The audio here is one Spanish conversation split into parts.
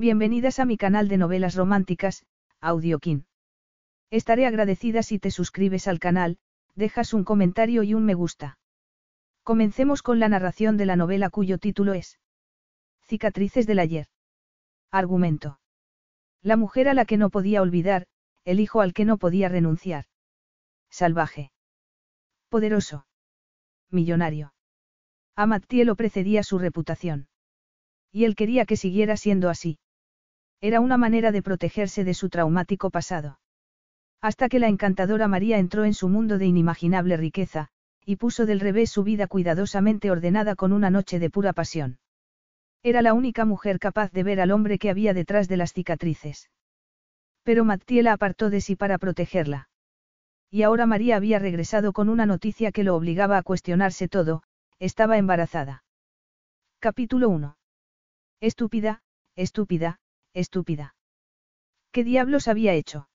Bienvenidas a mi canal de novelas románticas, Audiokin. Estaré agradecida si te suscribes al canal, dejas un comentario y un me gusta. Comencemos con la narración de la novela cuyo título es Cicatrices del ayer. Argumento. La mujer a la que no podía olvidar, el hijo al que no podía renunciar. Salvaje. Poderoso. Millonario. A Mattie lo precedía su reputación. Y él quería que siguiera siendo así. Era una manera de protegerse de su traumático pasado. Hasta que la encantadora María entró en su mundo de inimaginable riqueza, y puso del revés su vida cuidadosamente ordenada con una noche de pura pasión. Era la única mujer capaz de ver al hombre que había detrás de las cicatrices. Pero Mattie la apartó de sí para protegerla. Y ahora María había regresado con una noticia que lo obligaba a cuestionarse todo, estaba embarazada. Capítulo 1. Estúpida, estúpida, estúpida. ¿Qué diablos había hecho?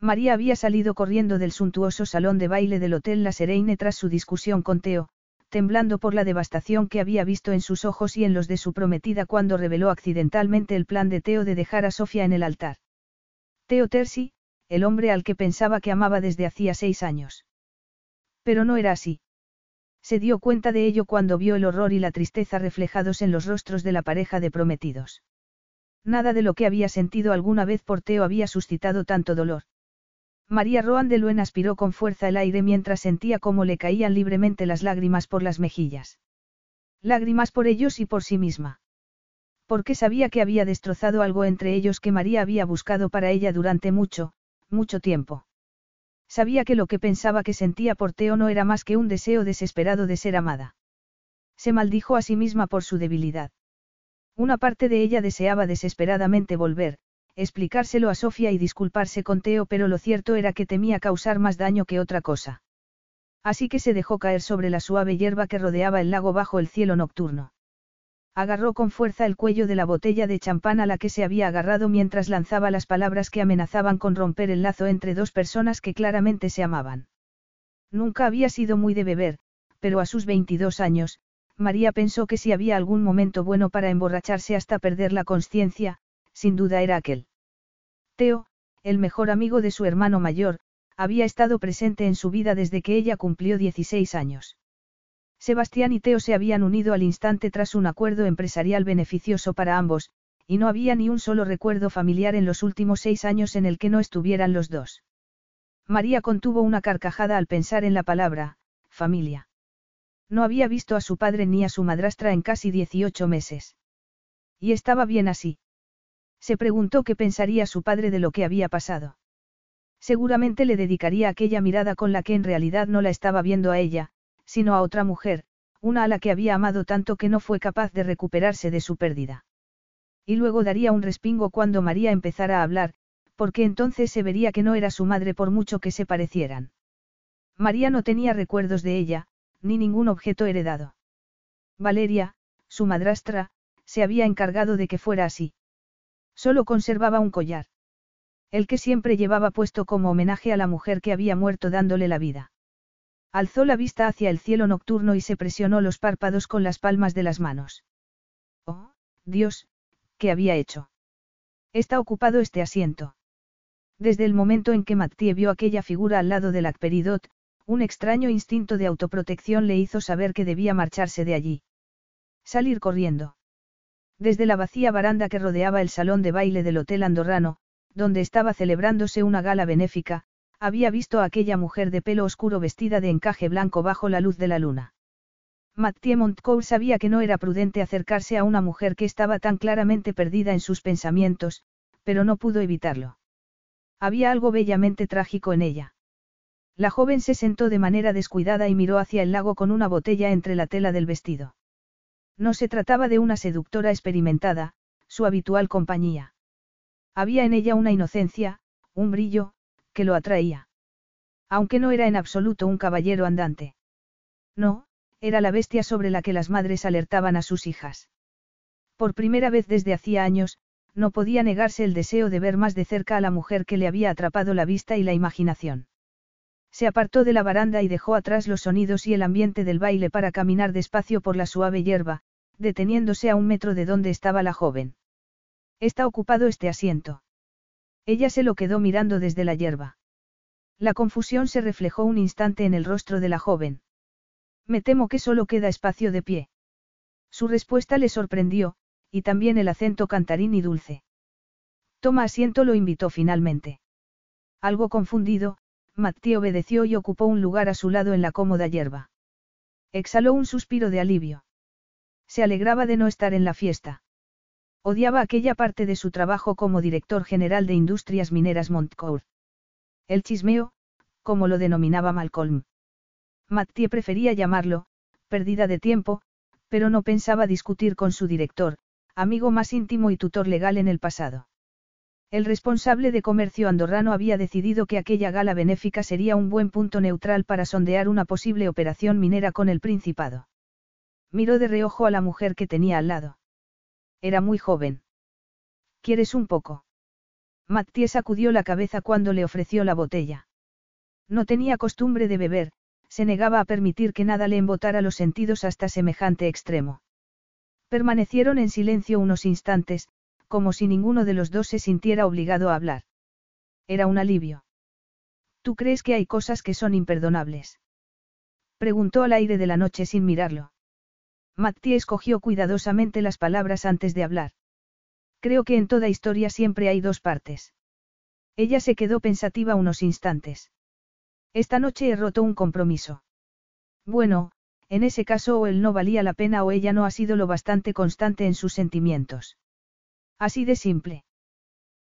María había salido corriendo del suntuoso salón de baile del Hotel La Sereine tras su discusión con Teo, temblando por la devastación que había visto en sus ojos y en los de su prometida cuando reveló accidentalmente el plan de Teo de dejar a Sofía en el altar. Teo Tersi, el hombre al que pensaba que amaba desde hacía seis años. Pero no era así. Se dio cuenta de ello cuando vio el horror y la tristeza reflejados en los rostros de la pareja de prometidos. Nada de lo que había sentido alguna vez por Teo había suscitado tanto dolor. María Roan de Luen aspiró con fuerza el aire mientras sentía cómo le caían libremente las lágrimas por las mejillas. Lágrimas por ellos y por sí misma. Porque sabía que había destrozado algo entre ellos que María había buscado para ella durante mucho, mucho tiempo. Sabía que lo que pensaba que sentía por Teo no era más que un deseo desesperado de ser amada. Se maldijo a sí misma por su debilidad. Una parte de ella deseaba desesperadamente volver, explicárselo a Sofía y disculparse con Teo, pero lo cierto era que temía causar más daño que otra cosa. Así que se dejó caer sobre la suave hierba que rodeaba el lago bajo el cielo nocturno. Agarró con fuerza el cuello de la botella de champán a la que se había agarrado mientras lanzaba las palabras que amenazaban con romper el lazo entre dos personas que claramente se amaban. Nunca había sido muy de beber, pero a sus 22 años, María pensó que si había algún momento bueno para emborracharse hasta perder la conciencia, sin duda era aquel. Teo, el mejor amigo de su hermano mayor, había estado presente en su vida desde que ella cumplió 16 años. Sebastián y Teo se habían unido al instante tras un acuerdo empresarial beneficioso para ambos, y no había ni un solo recuerdo familiar en los últimos seis años en el que no estuvieran los dos. María contuvo una carcajada al pensar en la palabra, familia. No había visto a su padre ni a su madrastra en casi 18 meses. Y estaba bien así. Se preguntó qué pensaría su padre de lo que había pasado. Seguramente le dedicaría aquella mirada con la que en realidad no la estaba viendo a ella, sino a otra mujer, una a la que había amado tanto que no fue capaz de recuperarse de su pérdida. Y luego daría un respingo cuando María empezara a hablar, porque entonces se vería que no era su madre por mucho que se parecieran. María no tenía recuerdos de ella, ni ningún objeto heredado. Valeria, su madrastra, se había encargado de que fuera así. Solo conservaba un collar. El que siempre llevaba puesto como homenaje a la mujer que había muerto dándole la vida. Alzó la vista hacia el cielo nocturno y se presionó los párpados con las palmas de las manos. Oh, Dios, ¿qué había hecho? Está ocupado este asiento. Desde el momento en que Mattie vio aquella figura al lado del Acperidot, un extraño instinto de autoprotección le hizo saber que debía marcharse de allí. Salir corriendo. Desde la vacía baranda que rodeaba el salón de baile del Hotel Andorrano, donde estaba celebrándose una gala benéfica, había visto a aquella mujer de pelo oscuro vestida de encaje blanco bajo la luz de la luna. Mathieu Montcourt sabía que no era prudente acercarse a una mujer que estaba tan claramente perdida en sus pensamientos, pero no pudo evitarlo. Había algo bellamente trágico en ella. La joven se sentó de manera descuidada y miró hacia el lago con una botella entre la tela del vestido. No se trataba de una seductora experimentada, su habitual compañía. Había en ella una inocencia, un brillo, que lo atraía. Aunque no era en absoluto un caballero andante. No, era la bestia sobre la que las madres alertaban a sus hijas. Por primera vez desde hacía años, no podía negarse el deseo de ver más de cerca a la mujer que le había atrapado la vista y la imaginación. Se apartó de la baranda y dejó atrás los sonidos y el ambiente del baile para caminar despacio por la suave hierba, deteniéndose a un metro de donde estaba la joven. Está ocupado este asiento. Ella se lo quedó mirando desde la hierba. La confusión se reflejó un instante en el rostro de la joven. Me temo que solo queda espacio de pie. Su respuesta le sorprendió, y también el acento cantarín y dulce. Toma asiento, lo invitó finalmente. Algo confundido, Matti obedeció y ocupó un lugar a su lado en la cómoda hierba. Exhaló un suspiro de alivio. Se alegraba de no estar en la fiesta. Odiaba aquella parte de su trabajo como director general de Industrias Mineras Montcourt. El chismeo, como lo denominaba Malcolm. Mattie prefería llamarlo, pérdida de tiempo, pero no pensaba discutir con su director, amigo más íntimo y tutor legal en el pasado. El responsable de comercio andorrano había decidido que aquella gala benéfica sería un buen punto neutral para sondear una posible operación minera con el Principado. Miró de reojo a la mujer que tenía al lado. Era muy joven. ¿Quieres un poco? Mattie sacudió la cabeza cuando le ofreció la botella. No tenía costumbre de beber, se negaba a permitir que nada le embotara los sentidos hasta semejante extremo. Permanecieron en silencio unos instantes, como si ninguno de los dos se sintiera obligado a hablar. Era un alivio. ¿Tú crees que hay cosas que son imperdonables? Preguntó al aire de la noche sin mirarlo. Matti escogió cuidadosamente las palabras antes de hablar. Creo que en toda historia siempre hay dos partes. Ella se quedó pensativa unos instantes. Esta noche he roto un compromiso. Bueno, en ese caso o él no valía la pena o ella no ha sido lo bastante constante en sus sentimientos. Así de simple.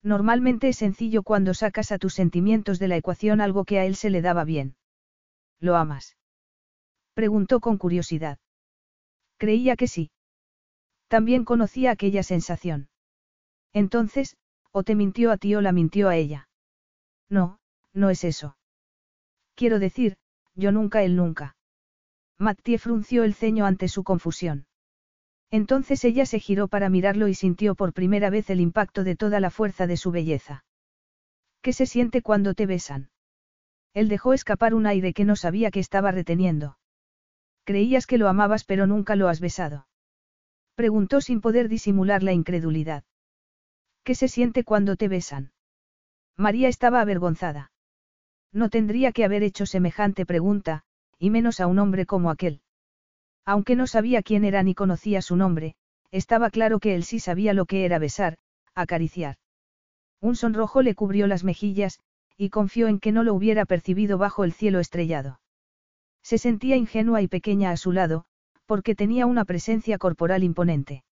Normalmente es sencillo cuando sacas a tus sentimientos de la ecuación algo que a él se le daba bien. ¿Lo amas? Preguntó con curiosidad. Creía que sí. También conocía aquella sensación. Entonces, o te mintió a ti o la mintió a ella. No, no es eso. Quiero decir, yo nunca él nunca. Mattie frunció el ceño ante su confusión. Entonces ella se giró para mirarlo y sintió por primera vez el impacto de toda la fuerza de su belleza. ¿Qué se siente cuando te besan? Él dejó escapar un aire que no sabía que estaba reteniendo. Creías que lo amabas pero nunca lo has besado. Preguntó sin poder disimular la incredulidad. ¿Qué se siente cuando te besan? María estaba avergonzada. No tendría que haber hecho semejante pregunta, y menos a un hombre como aquel. Aunque no sabía quién era ni conocía su nombre, estaba claro que él sí sabía lo que era besar, acariciar. Un sonrojo le cubrió las mejillas, y confió en que no lo hubiera percibido bajo el cielo estrellado. Se sentía ingenua y pequeña a su lado, porque tenía una presencia corporal imponente.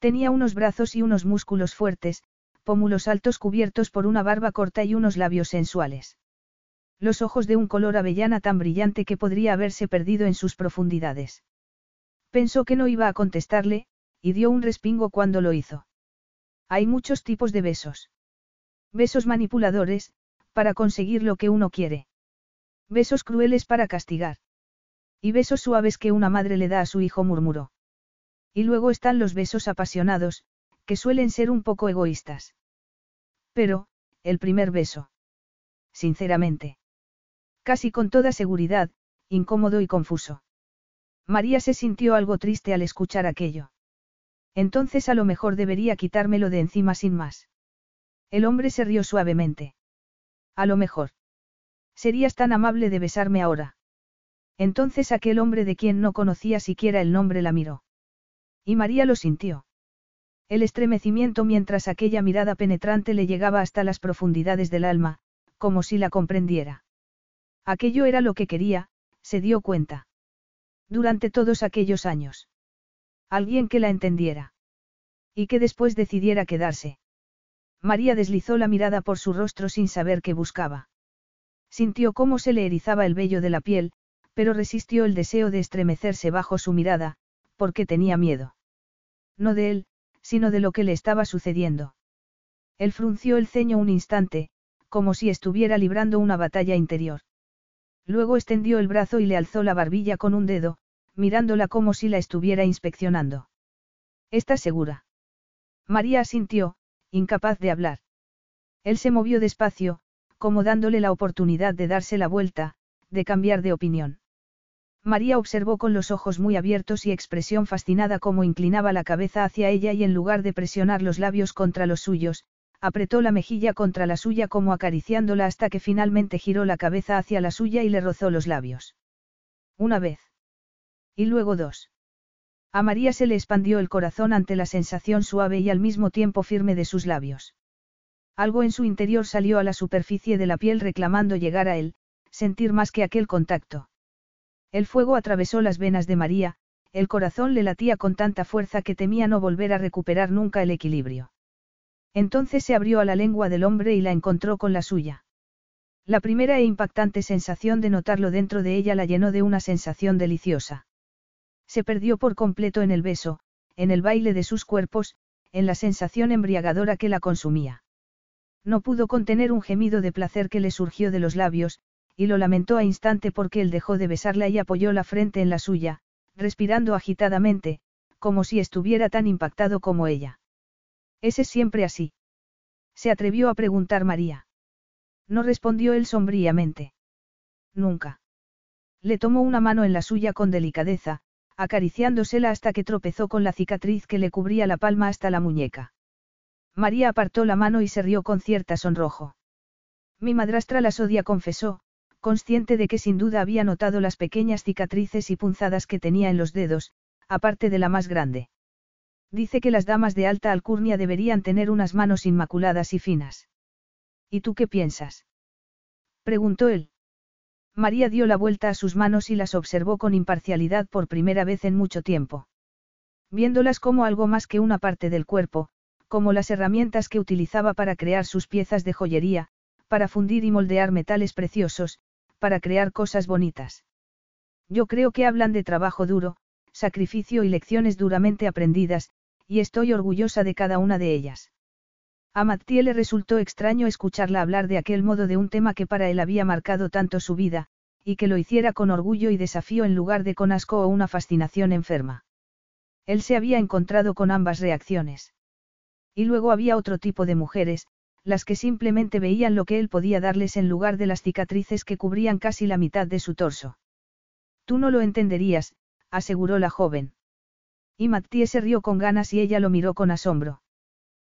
Tenía unos brazos y unos músculos fuertes, pómulos altos cubiertos por una barba corta y unos labios sensuales los ojos de un color avellana tan brillante que podría haberse perdido en sus profundidades. Pensó que no iba a contestarle, y dio un respingo cuando lo hizo. Hay muchos tipos de besos. Besos manipuladores, para conseguir lo que uno quiere. Besos crueles para castigar. Y besos suaves que una madre le da a su hijo murmuró. Y luego están los besos apasionados, que suelen ser un poco egoístas. Pero, el primer beso. Sinceramente. Casi con toda seguridad, incómodo y confuso. María se sintió algo triste al escuchar aquello. Entonces a lo mejor debería quitármelo de encima sin más. El hombre se rió suavemente. A lo mejor. Serías tan amable de besarme ahora. Entonces aquel hombre de quien no conocía siquiera el nombre la miró. Y María lo sintió. El estremecimiento mientras aquella mirada penetrante le llegaba hasta las profundidades del alma, como si la comprendiera. Aquello era lo que quería, se dio cuenta. Durante todos aquellos años. Alguien que la entendiera. Y que después decidiera quedarse. María deslizó la mirada por su rostro sin saber qué buscaba. Sintió cómo se le erizaba el vello de la piel, pero resistió el deseo de estremecerse bajo su mirada, porque tenía miedo. No de él, sino de lo que le estaba sucediendo. Él frunció el ceño un instante, como si estuviera librando una batalla interior. Luego extendió el brazo y le alzó la barbilla con un dedo, mirándola como si la estuviera inspeccionando. ¿Estás segura? María asintió, incapaz de hablar. Él se movió despacio, como dándole la oportunidad de darse la vuelta, de cambiar de opinión. María observó con los ojos muy abiertos y expresión fascinada cómo inclinaba la cabeza hacia ella y en lugar de presionar los labios contra los suyos, apretó la mejilla contra la suya como acariciándola hasta que finalmente giró la cabeza hacia la suya y le rozó los labios. Una vez. Y luego dos. A María se le expandió el corazón ante la sensación suave y al mismo tiempo firme de sus labios. Algo en su interior salió a la superficie de la piel reclamando llegar a él, sentir más que aquel contacto. El fuego atravesó las venas de María, el corazón le latía con tanta fuerza que temía no volver a recuperar nunca el equilibrio. Entonces se abrió a la lengua del hombre y la encontró con la suya. La primera e impactante sensación de notarlo dentro de ella la llenó de una sensación deliciosa. Se perdió por completo en el beso, en el baile de sus cuerpos, en la sensación embriagadora que la consumía. No pudo contener un gemido de placer que le surgió de los labios, y lo lamentó a instante porque él dejó de besarla y apoyó la frente en la suya, respirando agitadamente, como si estuviera tan impactado como ella. ¿Es siempre así? Se atrevió a preguntar María. No respondió él sombríamente. Nunca. Le tomó una mano en la suya con delicadeza, acariciándosela hasta que tropezó con la cicatriz que le cubría la palma hasta la muñeca. María apartó la mano y se rió con cierta sonrojo. Mi madrastra las odia, confesó, consciente de que sin duda había notado las pequeñas cicatrices y punzadas que tenía en los dedos, aparte de la más grande. Dice que las damas de alta alcurnia deberían tener unas manos inmaculadas y finas. ¿Y tú qué piensas? preguntó él. María dio la vuelta a sus manos y las observó con imparcialidad por primera vez en mucho tiempo. Viéndolas como algo más que una parte del cuerpo, como las herramientas que utilizaba para crear sus piezas de joyería, para fundir y moldear metales preciosos, para crear cosas bonitas. Yo creo que hablan de trabajo duro, sacrificio y lecciones duramente aprendidas, y estoy orgullosa de cada una de ellas. A Mattie le resultó extraño escucharla hablar de aquel modo de un tema que para él había marcado tanto su vida, y que lo hiciera con orgullo y desafío en lugar de con asco o una fascinación enferma. Él se había encontrado con ambas reacciones. Y luego había otro tipo de mujeres, las que simplemente veían lo que él podía darles en lugar de las cicatrices que cubrían casi la mitad de su torso. Tú no lo entenderías, aseguró la joven. Y Mattie se rió con ganas y ella lo miró con asombro.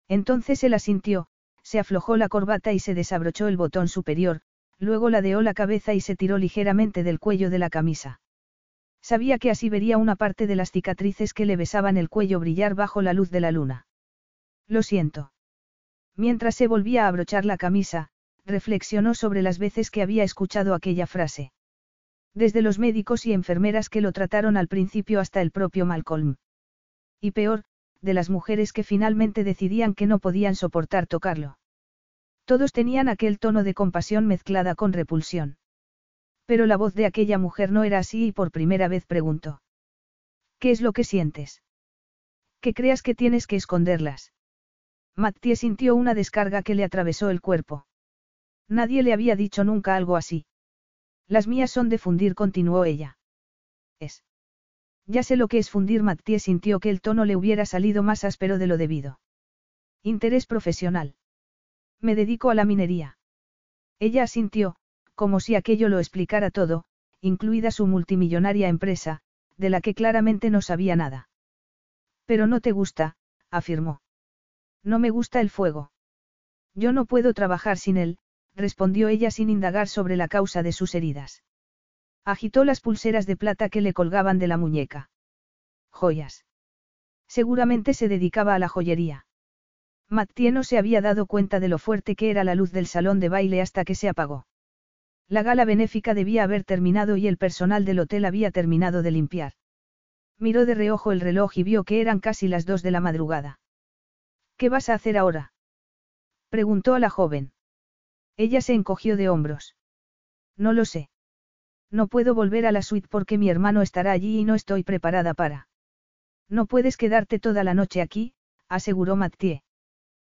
Entonces él asintió, se aflojó la corbata y se desabrochó el botón superior, luego ladeó la cabeza y se tiró ligeramente del cuello de la camisa. Sabía que así vería una parte de las cicatrices que le besaban el cuello brillar bajo la luz de la luna. Lo siento. Mientras se volvía a abrochar la camisa, reflexionó sobre las veces que había escuchado aquella frase. Desde los médicos y enfermeras que lo trataron al principio hasta el propio Malcolm. Y peor, de las mujeres que finalmente decidían que no podían soportar tocarlo. Todos tenían aquel tono de compasión mezclada con repulsión. Pero la voz de aquella mujer no era así y por primera vez preguntó. ¿Qué es lo que sientes? ¿Qué creas que tienes que esconderlas? Mattie sintió una descarga que le atravesó el cuerpo. Nadie le había dicho nunca algo así. Las mías son de fundir, continuó ella. Es. Ya sé lo que es fundir. Mattie sintió que el tono le hubiera salido más áspero de lo debido. Interés profesional. Me dedico a la minería. Ella asintió, como si aquello lo explicara todo, incluida su multimillonaria empresa, de la que claramente no sabía nada. Pero no te gusta, afirmó. No me gusta el fuego. Yo no puedo trabajar sin él, respondió ella sin indagar sobre la causa de sus heridas. Agitó las pulseras de plata que le colgaban de la muñeca. Joyas. Seguramente se dedicaba a la joyería. Mattie no se había dado cuenta de lo fuerte que era la luz del salón de baile hasta que se apagó. La gala benéfica debía haber terminado y el personal del hotel había terminado de limpiar. Miró de reojo el reloj y vio que eran casi las dos de la madrugada. ¿Qué vas a hacer ahora? Preguntó a la joven. Ella se encogió de hombros. No lo sé. No puedo volver a la suite porque mi hermano estará allí y no estoy preparada para. No puedes quedarte toda la noche aquí, aseguró Mathieu.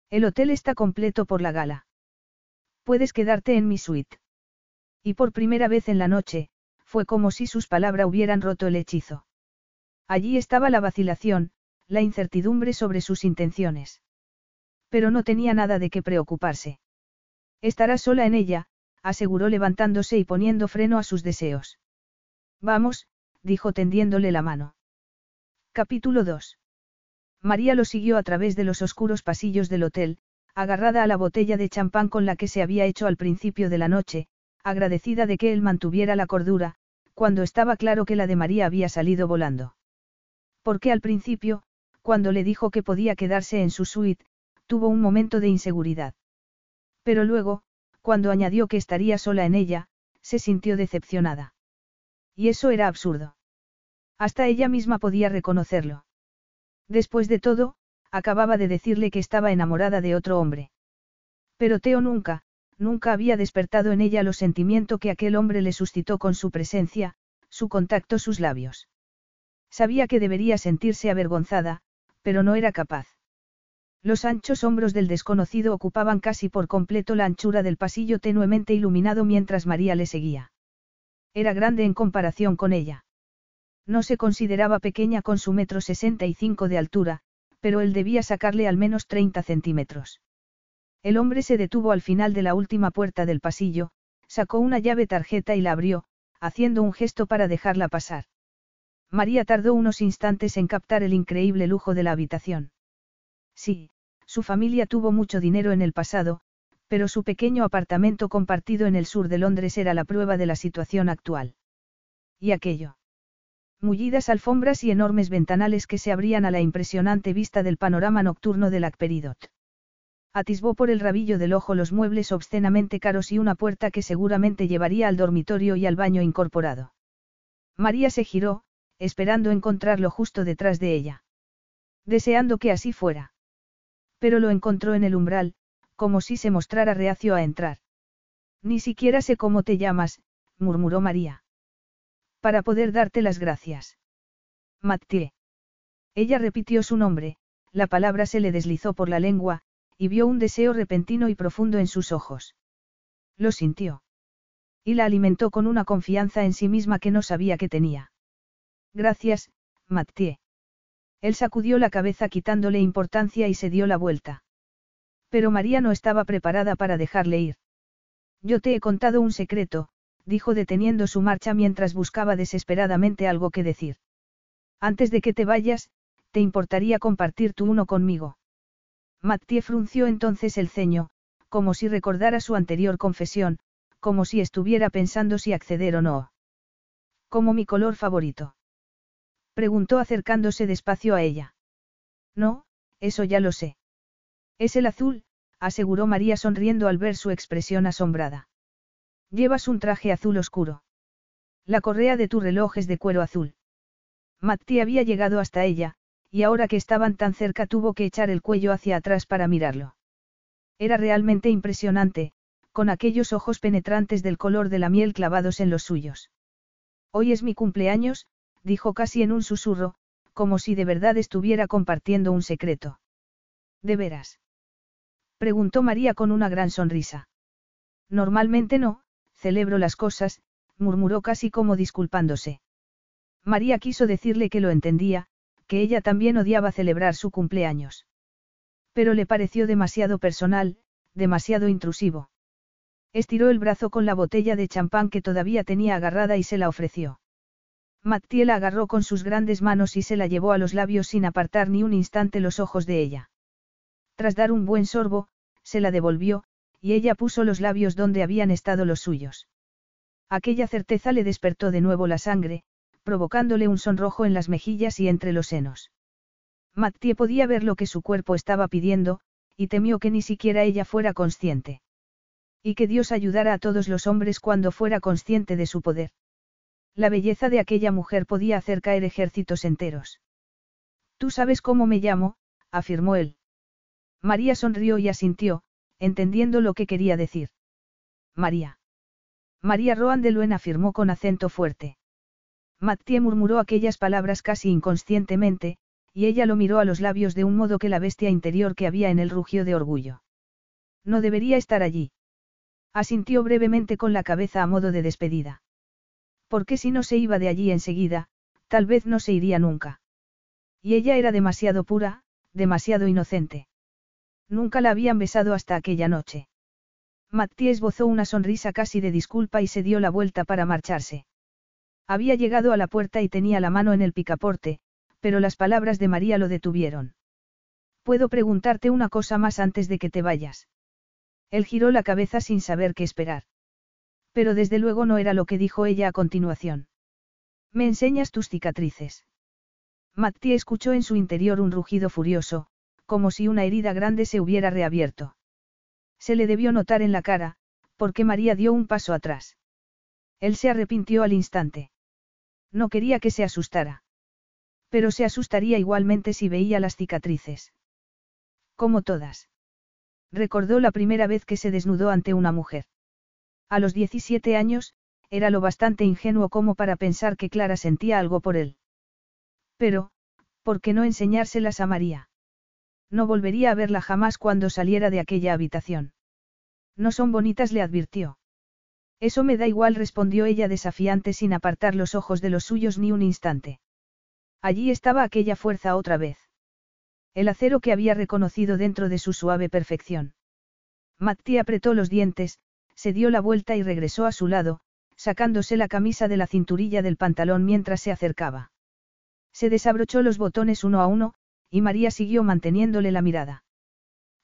El hotel está completo por la gala. Puedes quedarte en mi suite. Y por primera vez en la noche, fue como si sus palabras hubieran roto el hechizo. Allí estaba la vacilación, la incertidumbre sobre sus intenciones. Pero no tenía nada de qué preocuparse. Estará sola en ella, aseguró levantándose y poniendo freno a sus deseos. Vamos, dijo tendiéndole la mano. Capítulo 2. María lo siguió a través de los oscuros pasillos del hotel, agarrada a la botella de champán con la que se había hecho al principio de la noche, agradecida de que él mantuviera la cordura, cuando estaba claro que la de María había salido volando. Porque al principio, cuando le dijo que podía quedarse en su suite, tuvo un momento de inseguridad. Pero luego, cuando añadió que estaría sola en ella, se sintió decepcionada. Y eso era absurdo. Hasta ella misma podía reconocerlo. Después de todo, acababa de decirle que estaba enamorada de otro hombre. Pero Teo nunca, nunca había despertado en ella los sentimientos que aquel hombre le suscitó con su presencia, su contacto, sus labios. Sabía que debería sentirse avergonzada, pero no era capaz. Los anchos hombros del desconocido ocupaban casi por completo la anchura del pasillo tenuemente iluminado mientras María le seguía. Era grande en comparación con ella. No se consideraba pequeña con su metro sesenta y cinco de altura, pero él debía sacarle al menos 30 centímetros. El hombre se detuvo al final de la última puerta del pasillo, sacó una llave tarjeta y la abrió, haciendo un gesto para dejarla pasar. María tardó unos instantes en captar el increíble lujo de la habitación. Sí, su familia tuvo mucho dinero en el pasado, pero su pequeño apartamento compartido en el sur de Londres era la prueba de la situación actual. ¿Y aquello? Mullidas alfombras y enormes ventanales que se abrían a la impresionante vista del panorama nocturno del Acperidot. Atisbó por el rabillo del ojo los muebles obscenamente caros y una puerta que seguramente llevaría al dormitorio y al baño incorporado. María se giró, esperando encontrarlo justo detrás de ella. Deseando que así fuera. Pero lo encontró en el umbral, como si se mostrara reacio a entrar. Ni siquiera sé cómo te llamas, murmuró María. Para poder darte las gracias. Mathieu. Ella repitió su nombre, la palabra se le deslizó por la lengua, y vio un deseo repentino y profundo en sus ojos. Lo sintió. Y la alimentó con una confianza en sí misma que no sabía que tenía. Gracias, Mathieu. Él sacudió la cabeza quitándole importancia y se dio la vuelta. Pero María no estaba preparada para dejarle ir. Yo te he contado un secreto, dijo deteniendo su marcha mientras buscaba desesperadamente algo que decir. Antes de que te vayas, ¿te importaría compartir tu uno conmigo? Mathieu frunció entonces el ceño, como si recordara su anterior confesión, como si estuviera pensando si acceder o no. Como mi color favorito. Preguntó acercándose despacio a ella. No, eso ya lo sé. Es el azul, aseguró María sonriendo al ver su expresión asombrada. Llevas un traje azul oscuro. La correa de tu reloj es de cuero azul. Mathieu había llegado hasta ella, y ahora que estaban tan cerca tuvo que echar el cuello hacia atrás para mirarlo. Era realmente impresionante, con aquellos ojos penetrantes del color de la miel clavados en los suyos. Hoy es mi cumpleaños, dijo casi en un susurro, como si de verdad estuviera compartiendo un secreto. ¿De veras? Preguntó María con una gran sonrisa. Normalmente no, celebro las cosas, murmuró casi como disculpándose. María quiso decirle que lo entendía, que ella también odiaba celebrar su cumpleaños. Pero le pareció demasiado personal, demasiado intrusivo. Estiró el brazo con la botella de champán que todavía tenía agarrada y se la ofreció. Mathieu la agarró con sus grandes manos y se la llevó a los labios sin apartar ni un instante los ojos de ella. Tras dar un buen sorbo, se la devolvió, y ella puso los labios donde habían estado los suyos. Aquella certeza le despertó de nuevo la sangre, provocándole un sonrojo en las mejillas y entre los senos. Mathieu podía ver lo que su cuerpo estaba pidiendo, y temió que ni siquiera ella fuera consciente. Y que Dios ayudara a todos los hombres cuando fuera consciente de su poder. La belleza de aquella mujer podía hacer caer ejércitos enteros. Tú sabes cómo me llamo, afirmó él. María sonrió y asintió, entendiendo lo que quería decir. María. María Roan de Luen afirmó con acento fuerte. Mathieu murmuró aquellas palabras casi inconscientemente, y ella lo miró a los labios de un modo que la bestia interior que había en él rugió de orgullo. No debería estar allí. Asintió brevemente con la cabeza a modo de despedida. Porque si no se iba de allí enseguida, tal vez no se iría nunca. Y ella era demasiado pura, demasiado inocente. Nunca la habían besado hasta aquella noche. Mathieu esbozó una sonrisa casi de disculpa y se dio la vuelta para marcharse. Había llegado a la puerta y tenía la mano en el picaporte, pero las palabras de María lo detuvieron. ¿Puedo preguntarte una cosa más antes de que te vayas? Él giró la cabeza sin saber qué esperar. Pero desde luego no era lo que dijo ella a continuación. ¿Me enseñas tus cicatrices? Matti escuchó en su interior un rugido furioso, como si una herida grande se hubiera reabierto. Se le debió notar en la cara, porque María dio un paso atrás. Él se arrepintió al instante. No quería que se asustara. Pero se asustaría igualmente si veía las cicatrices. Como todas. Recordó la primera vez que se desnudó ante una mujer. A los 17 años, era lo bastante ingenuo como para pensar que Clara sentía algo por él. Pero, ¿por qué no enseñárselas a María? No volvería a verla jamás cuando saliera de aquella habitación. No son bonitas, le advirtió. Eso me da igual, respondió ella desafiante sin apartar los ojos de los suyos ni un instante. Allí estaba aquella fuerza otra vez. El acero que había reconocido dentro de su suave perfección. Matti apretó los dientes, se dio la vuelta y regresó a su lado, sacándose la camisa de la cinturilla del pantalón mientras se acercaba. Se desabrochó los botones uno a uno, y María siguió manteniéndole la mirada.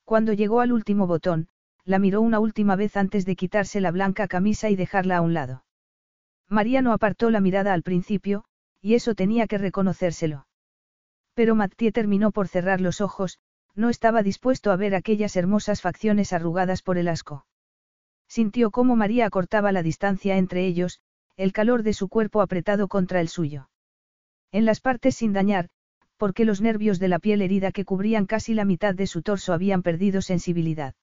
Cuando llegó al último botón, la miró una última vez antes de quitarse la blanca camisa y dejarla a un lado. María no apartó la mirada al principio, y eso tenía que reconocérselo. Pero Mathieu terminó por cerrar los ojos, no estaba dispuesto a ver aquellas hermosas facciones arrugadas por el asco. Sintió cómo María acortaba la distancia entre ellos, el calor de su cuerpo apretado contra el suyo. En las partes sin dañar, porque los nervios de la piel herida que cubrían casi la mitad de su torso habían perdido sensibilidad.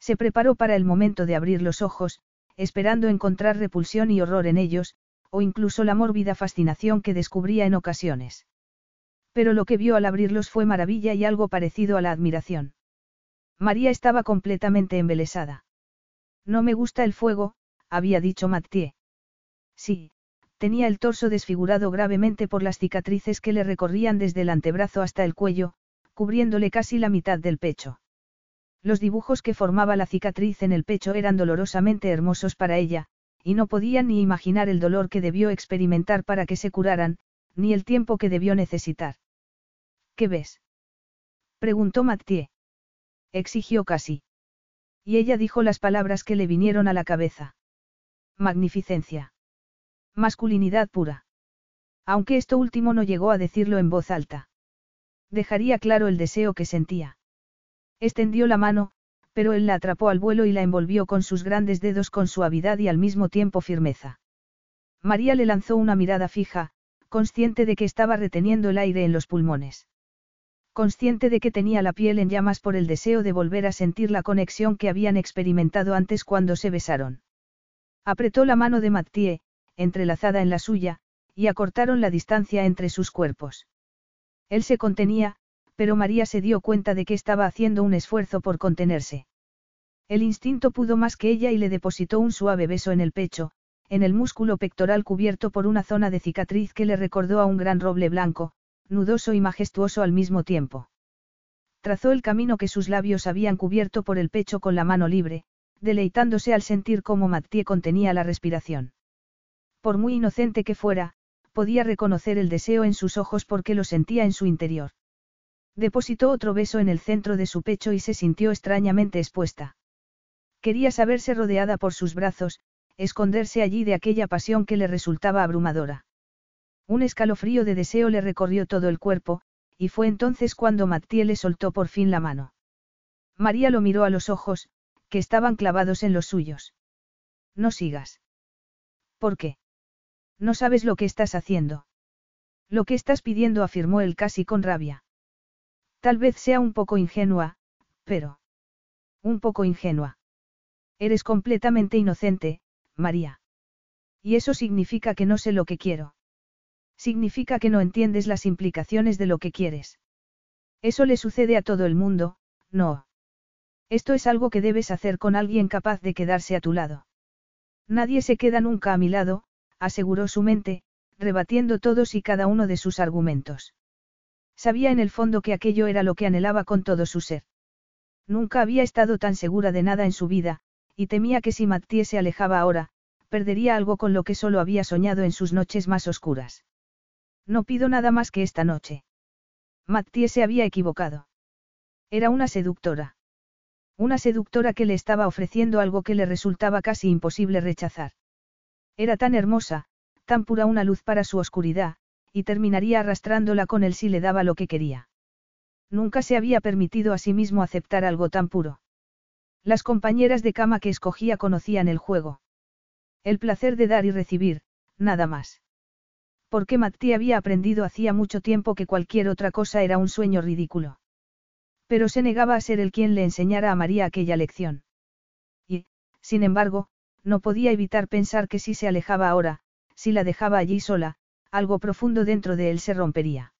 Se preparó para el momento de abrir los ojos, esperando encontrar repulsión y horror en ellos, o incluso la mórbida fascinación que descubría en ocasiones. Pero lo que vio al abrirlos fue maravilla y algo parecido a la admiración. María estaba completamente embelesada. No me gusta el fuego, había dicho Mathieu. Sí, tenía el torso desfigurado gravemente por las cicatrices que le recorrían desde el antebrazo hasta el cuello, cubriéndole casi la mitad del pecho. Los dibujos que formaba la cicatriz en el pecho eran dolorosamente hermosos para ella, y no podía ni imaginar el dolor que debió experimentar para que se curaran, ni el tiempo que debió necesitar. ¿Qué ves? preguntó Mathieu. Exigió casi. Y ella dijo las palabras que le vinieron a la cabeza. Magnificencia. Masculinidad pura. Aunque esto último no llegó a decirlo en voz alta. Dejaría claro el deseo que sentía. Extendió la mano, pero él la atrapó al vuelo y la envolvió con sus grandes dedos con suavidad y al mismo tiempo firmeza. María le lanzó una mirada fija, consciente de que estaba reteniendo el aire en los pulmones. Consciente de que tenía la piel en llamas por el deseo de volver a sentir la conexión que habían experimentado antes cuando se besaron. Apretó la mano de Mathieu, entrelazada en la suya, y acortaron la distancia entre sus cuerpos. Él se contenía, pero María se dio cuenta de que estaba haciendo un esfuerzo por contenerse. El instinto pudo más que ella y le depositó un suave beso en el pecho, en el músculo pectoral cubierto por una zona de cicatriz que le recordó a un gran roble blanco, nudoso y majestuoso al mismo tiempo. Trazó el camino que sus labios habían cubierto por el pecho con la mano libre, deleitándose al sentir cómo Mathieu contenía la respiración. Por muy inocente que fuera, podía reconocer el deseo en sus ojos porque lo sentía en su interior. Depositó otro beso en el centro de su pecho y se sintió extrañamente expuesta. Quería saberse rodeada por sus brazos, esconderse allí de aquella pasión que le resultaba abrumadora. Un escalofrío de deseo le recorrió todo el cuerpo, y fue entonces cuando Mathieu le soltó por fin la mano. María lo miró a los ojos, que estaban clavados en los suyos. No sigas. ¿Por qué? No sabes lo que estás haciendo. Lo que estás pidiendo, afirmó él casi con rabia. Tal vez sea un poco ingenua, pero... Un poco ingenua. Eres completamente inocente, María. Y eso significa que no sé lo que quiero. Significa que no entiendes las implicaciones de lo que quieres. Eso le sucede a todo el mundo, no. Esto es algo que debes hacer con alguien capaz de quedarse a tu lado. Nadie se queda nunca a mi lado, aseguró su mente, rebatiendo todos y cada uno de sus argumentos. Sabía en el fondo que aquello era lo que anhelaba con todo su ser. Nunca había estado tan segura de nada en su vida, y temía que si Mattie se alejaba ahora, perdería algo con lo que solo había soñado en sus noches más oscuras. No pido nada más que esta noche. Mattie se había equivocado. Era una seductora. Una seductora que le estaba ofreciendo algo que le resultaba casi imposible rechazar. Era tan hermosa, tan pura una luz para su oscuridad, y terminaría arrastrándola con él si le daba lo que quería. Nunca se había permitido a sí mismo aceptar algo tan puro. Las compañeras de cama que escogía conocían el juego. El placer de dar y recibir, nada más. Porque Matti había aprendido hacía mucho tiempo que cualquier otra cosa era un sueño ridículo. Pero se negaba a ser el quien le enseñara a María aquella lección. Y, sin embargo, no podía evitar pensar que si se alejaba ahora, si la dejaba allí sola, algo profundo dentro de él se rompería.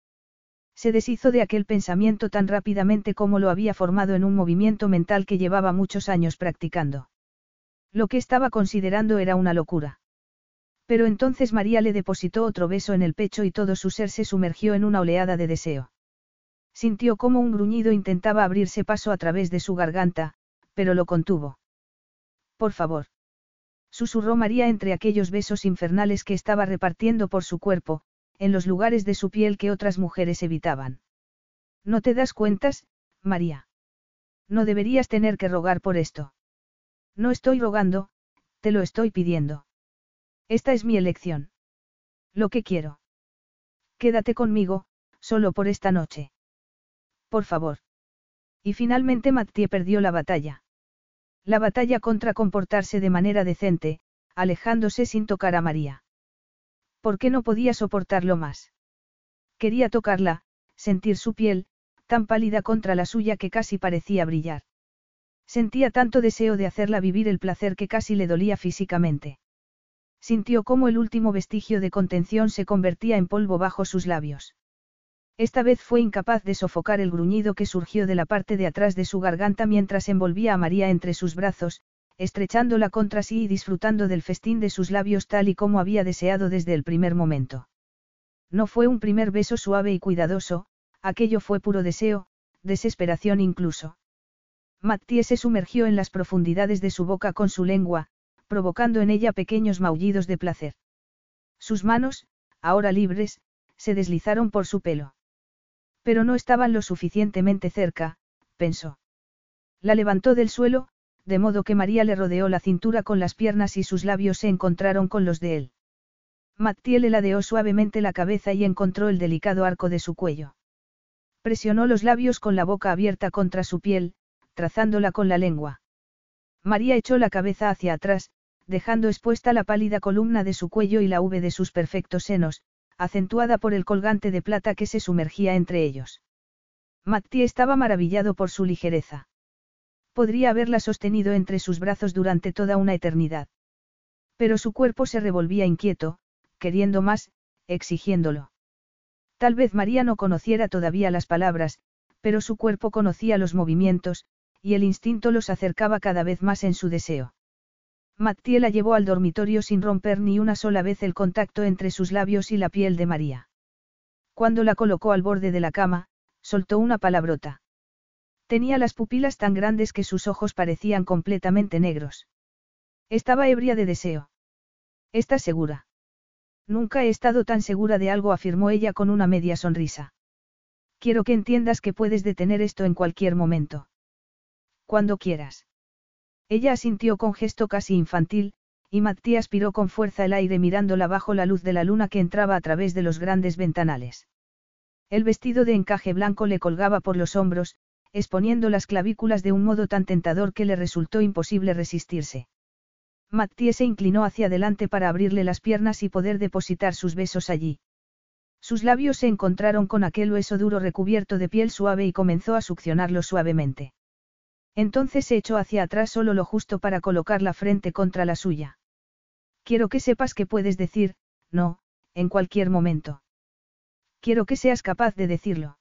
Se deshizo de aquel pensamiento tan rápidamente como lo había formado en un movimiento mental que llevaba muchos años practicando. Lo que estaba considerando era una locura. Pero entonces María le depositó otro beso en el pecho y todo su ser se sumergió en una oleada de deseo. Sintió como un gruñido intentaba abrirse paso a través de su garganta, pero lo contuvo. Por favor. Susurró María entre aquellos besos infernales que estaba repartiendo por su cuerpo, en los lugares de su piel que otras mujeres evitaban. ¿No te das cuentas, María? No deberías tener que rogar por esto. No estoy rogando, te lo estoy pidiendo. Esta es mi elección. Lo que quiero. Quédate conmigo, solo por esta noche. Por favor. Y finalmente Mattie perdió la batalla. La batalla contra comportarse de manera decente, alejándose sin tocar a María. ¿Por qué no podía soportarlo más? Quería tocarla, sentir su piel, tan pálida contra la suya que casi parecía brillar. Sentía tanto deseo de hacerla vivir el placer que casi le dolía físicamente. Sintió cómo el último vestigio de contención se convertía en polvo bajo sus labios. Esta vez fue incapaz de sofocar el gruñido que surgió de la parte de atrás de su garganta mientras envolvía a María entre sus brazos, estrechándola contra sí y disfrutando del festín de sus labios tal y como había deseado desde el primer momento. No fue un primer beso suave y cuidadoso, aquello fue puro deseo, desesperación incluso. Mattie se sumergió en las profundidades de su boca con su lengua, provocando en ella pequeños maullidos de placer. Sus manos, ahora libres, se deslizaron por su pelo. Pero no estaban lo suficientemente cerca, pensó. La levantó del suelo, de modo que María le rodeó la cintura con las piernas y sus labios se encontraron con los de él. Mattie le ladeó suavemente la cabeza y encontró el delicado arco de su cuello. Presionó los labios con la boca abierta contra su piel, trazándola con la lengua. María echó la cabeza hacia atrás, dejando expuesta la pálida columna de su cuello y la V de sus perfectos senos, acentuada por el colgante de plata que se sumergía entre ellos. Mattie estaba maravillado por su ligereza. Podría haberla sostenido entre sus brazos durante toda una eternidad. Pero su cuerpo se revolvía inquieto, queriendo más, exigiéndolo. Tal vez María no conociera todavía las palabras, pero su cuerpo conocía los movimientos, y el instinto los acercaba cada vez más en su deseo. Mattie la llevó al dormitorio sin romper ni una sola vez el contacto entre sus labios y la piel de María. Cuando la colocó al borde de la cama, soltó una palabrota. Tenía las pupilas tan grandes que sus ojos parecían completamente negros. Estaba ebria de deseo. ¿Estás segura? Nunca he estado tan segura de algo, afirmó ella con una media sonrisa. Quiero que entiendas que puedes detener esto en cualquier momento. Cuando quieras. Ella asintió con gesto casi infantil, y Mattia aspiró con fuerza el aire mirándola bajo la luz de la luna que entraba a través de los grandes ventanales. El vestido de encaje blanco le colgaba por los hombros, exponiendo las clavículas de un modo tan tentador que le resultó imposible resistirse. Mattie se inclinó hacia adelante para abrirle las piernas y poder depositar sus besos allí. Sus labios se encontraron con aquel hueso duro recubierto de piel suave y comenzó a succionarlo suavemente. Entonces se echó hacia atrás solo lo justo para colocar la frente contra la suya. Quiero que sepas que puedes decir, no, en cualquier momento. Quiero que seas capaz de decirlo.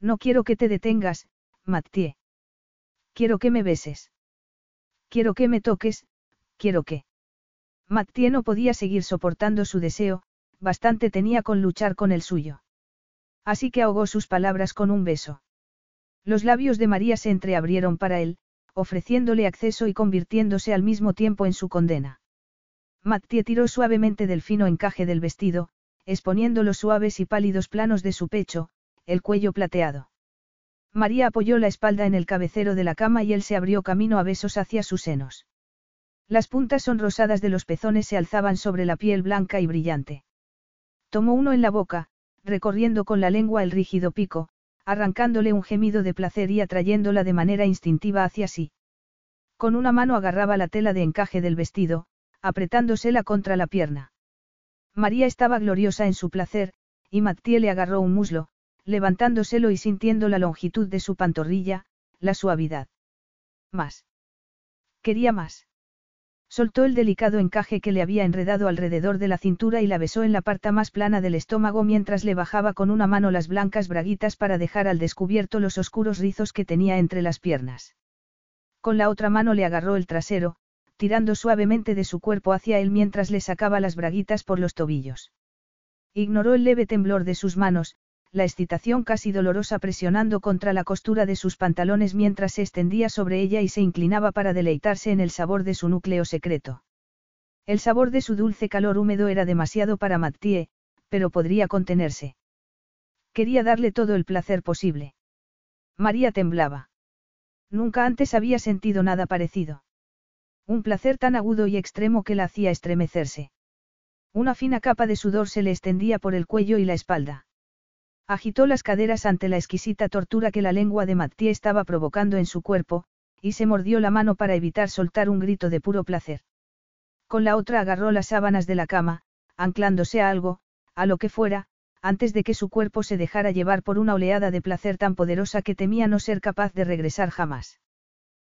No quiero que te detengas, Mathieu. Quiero que me beses. Quiero que me toques, quiero que. Mathieu no podía seguir soportando su deseo, bastante tenía con luchar con el suyo. Así que ahogó sus palabras con un beso. Los labios de María se entreabrieron para él, ofreciéndole acceso y convirtiéndose al mismo tiempo en su condena. Mattie tiró suavemente del fino encaje del vestido, exponiendo los suaves y pálidos planos de su pecho, el cuello plateado. María apoyó la espalda en el cabecero de la cama y él se abrió camino a besos hacia sus senos. Las puntas sonrosadas de los pezones se alzaban sobre la piel blanca y brillante. Tomó uno en la boca, recorriendo con la lengua el rígido pico, arrancándole un gemido de placer y atrayéndola de manera instintiva hacia sí. Con una mano agarraba la tela de encaje del vestido, apretándosela contra la pierna. María estaba gloriosa en su placer, y Mattie le agarró un muslo, levantándoselo y sintiendo la longitud de su pantorrilla, la suavidad. Más. Quería más. Soltó el delicado encaje que le había enredado alrededor de la cintura y la besó en la parte más plana del estómago mientras le bajaba con una mano las blancas braguitas para dejar al descubierto los oscuros rizos que tenía entre las piernas. Con la otra mano le agarró el trasero, tirando suavemente de su cuerpo hacia él mientras le sacaba las braguitas por los tobillos. Ignoró el leve temblor de sus manos, la excitación casi dolorosa presionando contra la costura de sus pantalones mientras se extendía sobre ella y se inclinaba para deleitarse en el sabor de su núcleo secreto. El sabor de su dulce calor húmedo era demasiado para Mattie, pero podría contenerse. Quería darle todo el placer posible. María temblaba. Nunca antes había sentido nada parecido. Un placer tan agudo y extremo que la hacía estremecerse. Una fina capa de sudor se le extendía por el cuello y la espalda. Agitó las caderas ante la exquisita tortura que la lengua de Mattie estaba provocando en su cuerpo, y se mordió la mano para evitar soltar un grito de puro placer. Con la otra agarró las sábanas de la cama, anclándose a algo, a lo que fuera, antes de que su cuerpo se dejara llevar por una oleada de placer tan poderosa que temía no ser capaz de regresar jamás.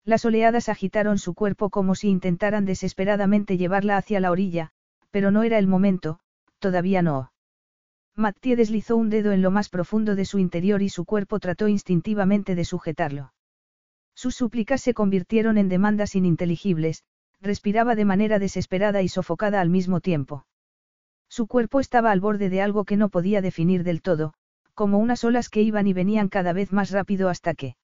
Las oleadas agitaron su cuerpo como si intentaran desesperadamente llevarla hacia la orilla, pero no era el momento, todavía no. Mattie deslizó un dedo en lo más profundo de su interior y su cuerpo trató instintivamente de sujetarlo. Sus súplicas se convirtieron en demandas ininteligibles, respiraba de manera desesperada y sofocada al mismo tiempo. Su cuerpo estaba al borde de algo que no podía definir del todo, como unas olas que iban y venían cada vez más rápido hasta que...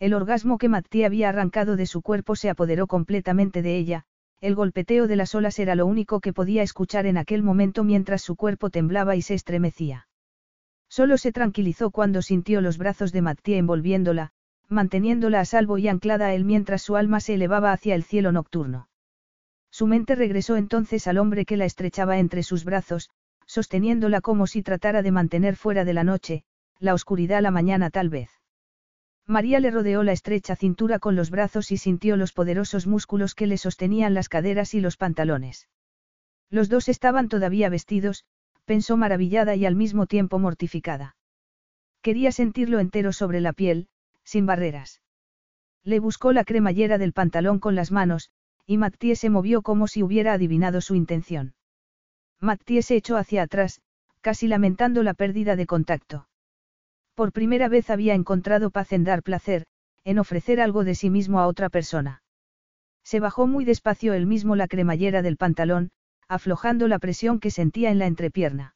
El orgasmo que Mattie había arrancado de su cuerpo se apoderó completamente de ella, el golpeteo de las olas era lo único que podía escuchar en aquel momento mientras su cuerpo temblaba y se estremecía. Solo se tranquilizó cuando sintió los brazos de Mattie envolviéndola, manteniéndola a salvo y anclada a él mientras su alma se elevaba hacia el cielo nocturno. Su mente regresó entonces al hombre que la estrechaba entre sus brazos, sosteniéndola como si tratara de mantener fuera de la noche, la oscuridad la mañana tal vez. María le rodeó la estrecha cintura con los brazos y sintió los poderosos músculos que le sostenían las caderas y los pantalones. Los dos estaban todavía vestidos, pensó maravillada y al mismo tiempo mortificada. Quería sentirlo entero sobre la piel, sin barreras. Le buscó la cremallera del pantalón con las manos, y Mattie se movió como si hubiera adivinado su intención. Mattie se echó hacia atrás, casi lamentando la pérdida de contacto. Por primera vez había encontrado paz en dar placer, en ofrecer algo de sí mismo a otra persona. Se bajó muy despacio él mismo la cremallera del pantalón, aflojando la presión que sentía en la entrepierna.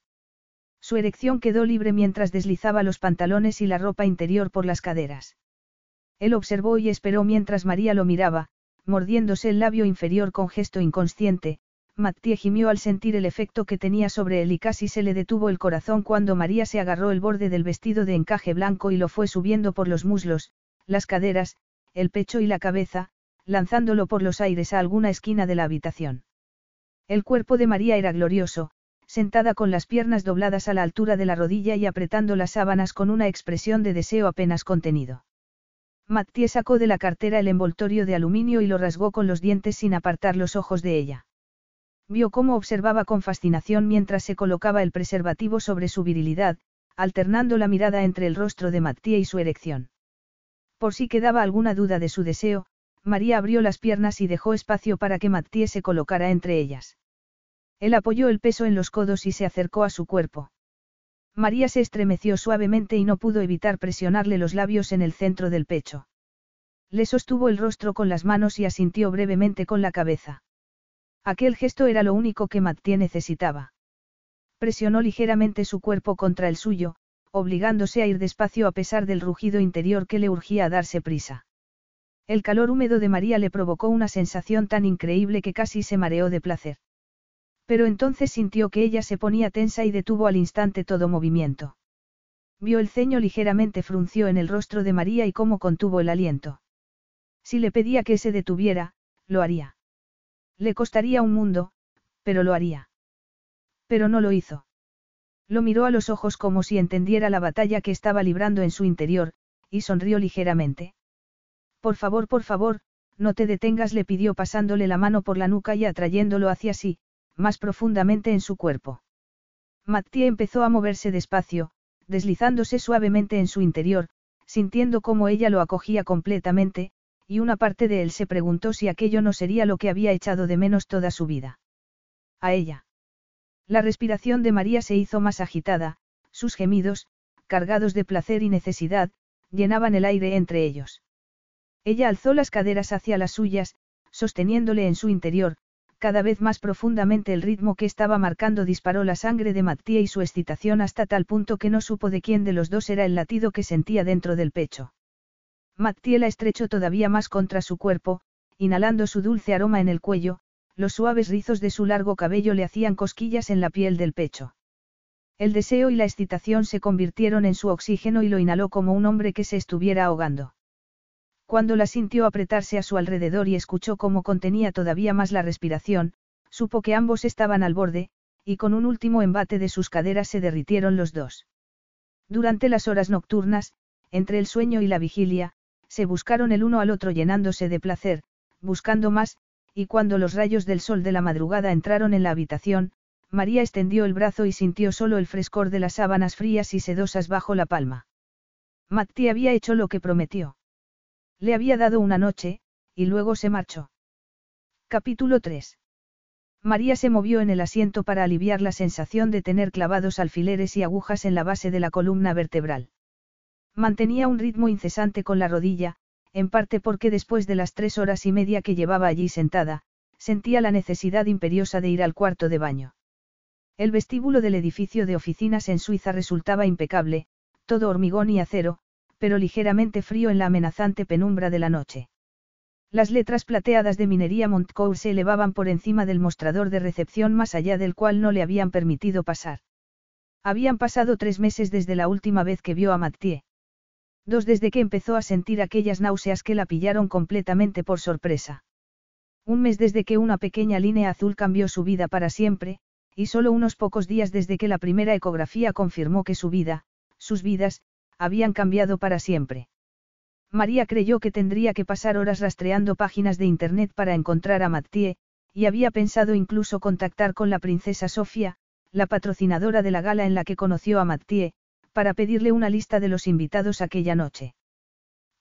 Su erección quedó libre mientras deslizaba los pantalones y la ropa interior por las caderas. Él observó y esperó mientras María lo miraba, mordiéndose el labio inferior con gesto inconsciente, Mattie gimió al sentir el efecto que tenía sobre él y casi se le detuvo el corazón cuando María se agarró el borde del vestido de encaje blanco y lo fue subiendo por los muslos, las caderas, el pecho y la cabeza, lanzándolo por los aires a alguna esquina de la habitación. El cuerpo de María era glorioso, sentada con las piernas dobladas a la altura de la rodilla y apretando las sábanas con una expresión de deseo apenas contenido. Mattie sacó de la cartera el envoltorio de aluminio y lo rasgó con los dientes sin apartar los ojos de ella. Vio cómo observaba con fascinación mientras se colocaba el preservativo sobre su virilidad, alternando la mirada entre el rostro de Mattie y su erección. Por si quedaba alguna duda de su deseo, María abrió las piernas y dejó espacio para que Mattie se colocara entre ellas. Él apoyó el peso en los codos y se acercó a su cuerpo. María se estremeció suavemente y no pudo evitar presionarle los labios en el centro del pecho. Le sostuvo el rostro con las manos y asintió brevemente con la cabeza. Aquel gesto era lo único que Mattie necesitaba. Presionó ligeramente su cuerpo contra el suyo, obligándose a ir despacio a pesar del rugido interior que le urgía a darse prisa. El calor húmedo de María le provocó una sensación tan increíble que casi se mareó de placer. Pero entonces sintió que ella se ponía tensa y detuvo al instante todo movimiento. Vio el ceño ligeramente frunció en el rostro de María y cómo contuvo el aliento. Si le pedía que se detuviera, lo haría. Le costaría un mundo, pero lo haría. Pero no lo hizo. Lo miró a los ojos como si entendiera la batalla que estaba librando en su interior, y sonrió ligeramente. Por favor, por favor, no te detengas, le pidió pasándole la mano por la nuca y atrayéndolo hacia sí, más profundamente en su cuerpo. Mattia empezó a moverse despacio, deslizándose suavemente en su interior, sintiendo cómo ella lo acogía completamente, y una parte de él se preguntó si aquello no sería lo que había echado de menos toda su vida. A ella. La respiración de María se hizo más agitada, sus gemidos, cargados de placer y necesidad, llenaban el aire entre ellos. Ella alzó las caderas hacia las suyas, sosteniéndole en su interior, cada vez más profundamente el ritmo que estaba marcando disparó la sangre de Mattia y su excitación hasta tal punto que no supo de quién de los dos era el latido que sentía dentro del pecho. Mattia la estrechó todavía más contra su cuerpo, inhalando su dulce aroma en el cuello, los suaves rizos de su largo cabello le hacían cosquillas en la piel del pecho. El deseo y la excitación se convirtieron en su oxígeno y lo inhaló como un hombre que se estuviera ahogando. Cuando la sintió apretarse a su alrededor y escuchó cómo contenía todavía más la respiración, supo que ambos estaban al borde, y con un último embate de sus caderas se derritieron los dos. Durante las horas nocturnas, entre el sueño y la vigilia, se buscaron el uno al otro llenándose de placer, buscando más, y cuando los rayos del sol de la madrugada entraron en la habitación, María extendió el brazo y sintió solo el frescor de las sábanas frías y sedosas bajo la palma. Matti había hecho lo que prometió. Le había dado una noche, y luego se marchó. Capítulo 3. María se movió en el asiento para aliviar la sensación de tener clavados alfileres y agujas en la base de la columna vertebral. Mantenía un ritmo incesante con la rodilla, en parte porque después de las tres horas y media que llevaba allí sentada, sentía la necesidad imperiosa de ir al cuarto de baño. El vestíbulo del edificio de oficinas en Suiza resultaba impecable, todo hormigón y acero, pero ligeramente frío en la amenazante penumbra de la noche. Las letras plateadas de minería Montcourt se elevaban por encima del mostrador de recepción más allá del cual no le habían permitido pasar. Habían pasado tres meses desde la última vez que vio a Mathieu. Dos desde que empezó a sentir aquellas náuseas que la pillaron completamente por sorpresa. Un mes desde que una pequeña línea azul cambió su vida para siempre, y solo unos pocos días desde que la primera ecografía confirmó que su vida, sus vidas, habían cambiado para siempre. María creyó que tendría que pasar horas rastreando páginas de Internet para encontrar a Mathieu, y había pensado incluso contactar con la princesa Sofía, la patrocinadora de la gala en la que conoció a Mathieu, para pedirle una lista de los invitados aquella noche.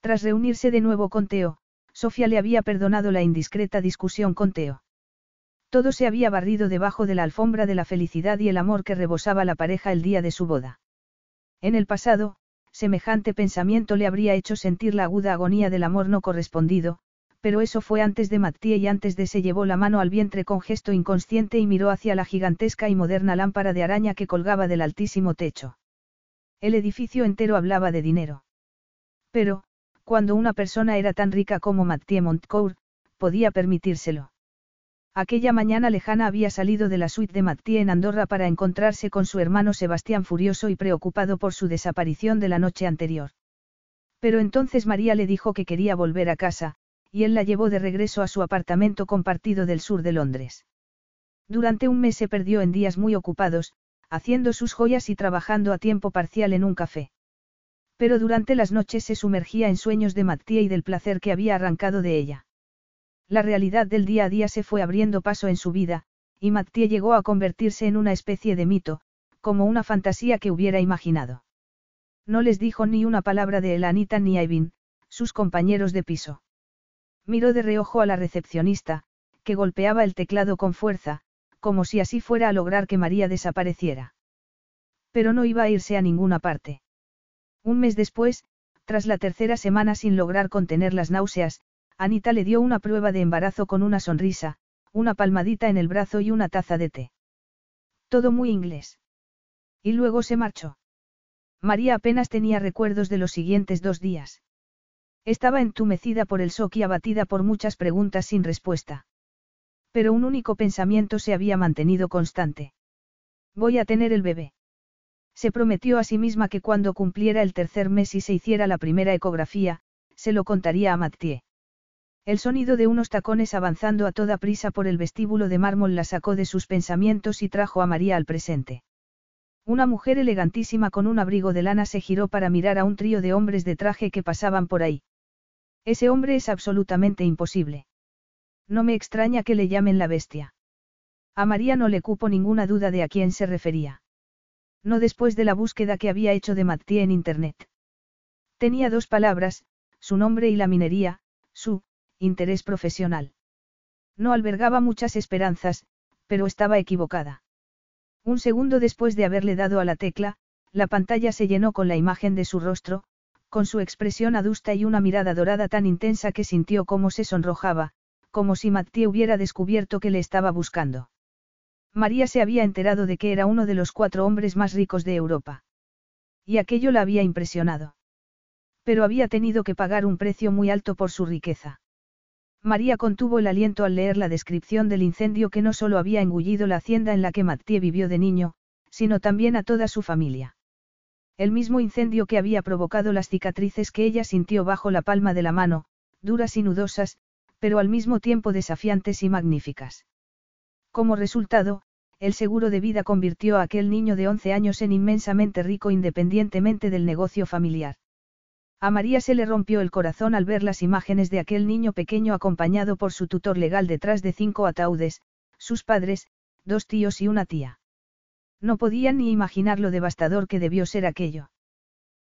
Tras reunirse de nuevo con Teo, Sofía le había perdonado la indiscreta discusión con Teo. Todo se había barrido debajo de la alfombra de la felicidad y el amor que rebosaba la pareja el día de su boda. En el pasado, semejante pensamiento le habría hecho sentir la aguda agonía del amor no correspondido, pero eso fue antes de Mattie y antes de se llevó la mano al vientre con gesto inconsciente y miró hacia la gigantesca y moderna lámpara de araña que colgaba del altísimo techo. El edificio entero hablaba de dinero. Pero, cuando una persona era tan rica como Mathieu Montcourt, podía permitírselo. Aquella mañana lejana había salido de la suite de Mathieu en Andorra para encontrarse con su hermano Sebastián furioso y preocupado por su desaparición de la noche anterior. Pero entonces María le dijo que quería volver a casa, y él la llevó de regreso a su apartamento compartido del sur de Londres. Durante un mes se perdió en días muy ocupados, haciendo sus joyas y trabajando a tiempo parcial en un café. Pero durante las noches se sumergía en sueños de Mathieu y del placer que había arrancado de ella. La realidad del día a día se fue abriendo paso en su vida, y Mathieu llegó a convertirse en una especie de mito, como una fantasía que hubiera imaginado. No les dijo ni una palabra de Elanita ni a Evin, sus compañeros de piso. Miró de reojo a la recepcionista, que golpeaba el teclado con fuerza, como si así fuera a lograr que María desapareciera. Pero no iba a irse a ninguna parte. Un mes después, tras la tercera semana sin lograr contener las náuseas, Anita le dio una prueba de embarazo con una sonrisa, una palmadita en el brazo y una taza de té. Todo muy inglés. Y luego se marchó. María apenas tenía recuerdos de los siguientes dos días. Estaba entumecida por el shock y abatida por muchas preguntas sin respuesta. Pero un único pensamiento se había mantenido constante. Voy a tener el bebé. Se prometió a sí misma que cuando cumpliera el tercer mes y se hiciera la primera ecografía, se lo contaría a Mathieu. El sonido de unos tacones avanzando a toda prisa por el vestíbulo de mármol la sacó de sus pensamientos y trajo a María al presente. Una mujer elegantísima con un abrigo de lana se giró para mirar a un trío de hombres de traje que pasaban por ahí. Ese hombre es absolutamente imposible. No me extraña que le llamen la bestia. A María no le cupo ninguna duda de a quién se refería. No después de la búsqueda que había hecho de Mathieu en Internet. Tenía dos palabras, su nombre y la minería, su, interés profesional. No albergaba muchas esperanzas, pero estaba equivocada. Un segundo después de haberle dado a la tecla, la pantalla se llenó con la imagen de su rostro, con su expresión adusta y una mirada dorada tan intensa que sintió cómo se sonrojaba, como si Mathieu hubiera descubierto que le estaba buscando. María se había enterado de que era uno de los cuatro hombres más ricos de Europa. Y aquello la había impresionado. Pero había tenido que pagar un precio muy alto por su riqueza. María contuvo el aliento al leer la descripción del incendio que no solo había engullido la hacienda en la que Mathieu vivió de niño, sino también a toda su familia. El mismo incendio que había provocado las cicatrices que ella sintió bajo la palma de la mano, duras y nudosas, pero al mismo tiempo desafiantes y magníficas. Como resultado, el seguro de vida convirtió a aquel niño de 11 años en inmensamente rico independientemente del negocio familiar. A María se le rompió el corazón al ver las imágenes de aquel niño pequeño acompañado por su tutor legal detrás de cinco ataúdes, sus padres, dos tíos y una tía. No podían ni imaginar lo devastador que debió ser aquello.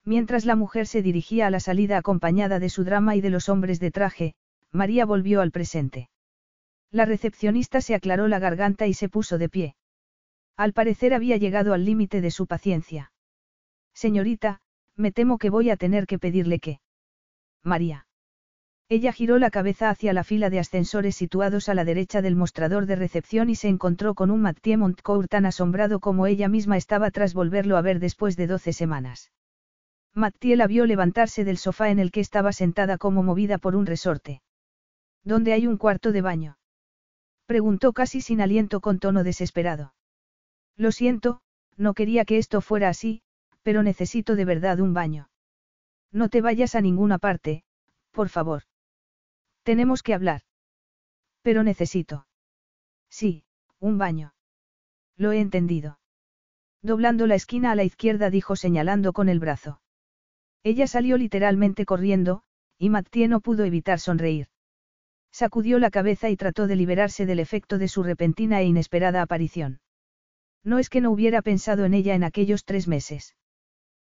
Mientras la mujer se dirigía a la salida acompañada de su drama y de los hombres de traje, María volvió al presente. La recepcionista se aclaró la garganta y se puso de pie. Al parecer había llegado al límite de su paciencia. Señorita, me temo que voy a tener que pedirle que. María. Ella giró la cabeza hacia la fila de ascensores situados a la derecha del mostrador de recepción y se encontró con un Mathieu Montcourt tan asombrado como ella misma estaba tras volverlo a ver después de doce semanas. Mathieu la vio levantarse del sofá en el que estaba sentada como movida por un resorte. ¿Dónde hay un cuarto de baño? Preguntó casi sin aliento con tono desesperado. Lo siento, no quería que esto fuera así, pero necesito de verdad un baño. No te vayas a ninguna parte, por favor. Tenemos que hablar. Pero necesito. Sí, un baño. Lo he entendido. Doblando la esquina a la izquierda dijo señalando con el brazo. Ella salió literalmente corriendo, y Mattie no pudo evitar sonreír. Sacudió la cabeza y trató de liberarse del efecto de su repentina e inesperada aparición. No es que no hubiera pensado en ella en aquellos tres meses.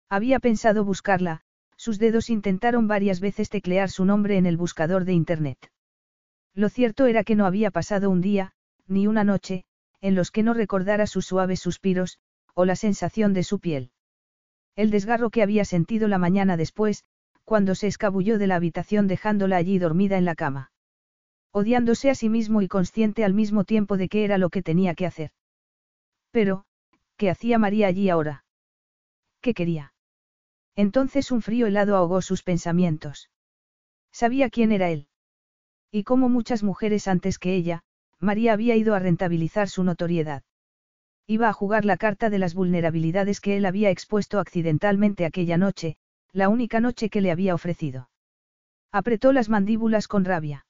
Había pensado buscarla, sus dedos intentaron varias veces teclear su nombre en el buscador de Internet. Lo cierto era que no había pasado un día, ni una noche, en los que no recordara sus suaves suspiros, o la sensación de su piel. El desgarro que había sentido la mañana después, cuando se escabulló de la habitación dejándola allí dormida en la cama. Odiándose a sí mismo y consciente al mismo tiempo de que era lo que tenía que hacer. Pero, ¿qué hacía María allí ahora? ¿Qué quería? Entonces un frío helado ahogó sus pensamientos. Sabía quién era él. Y como muchas mujeres antes que ella, María había ido a rentabilizar su notoriedad. Iba a jugar la carta de las vulnerabilidades que él había expuesto accidentalmente aquella noche, la única noche que le había ofrecido. Apretó las mandíbulas con rabia.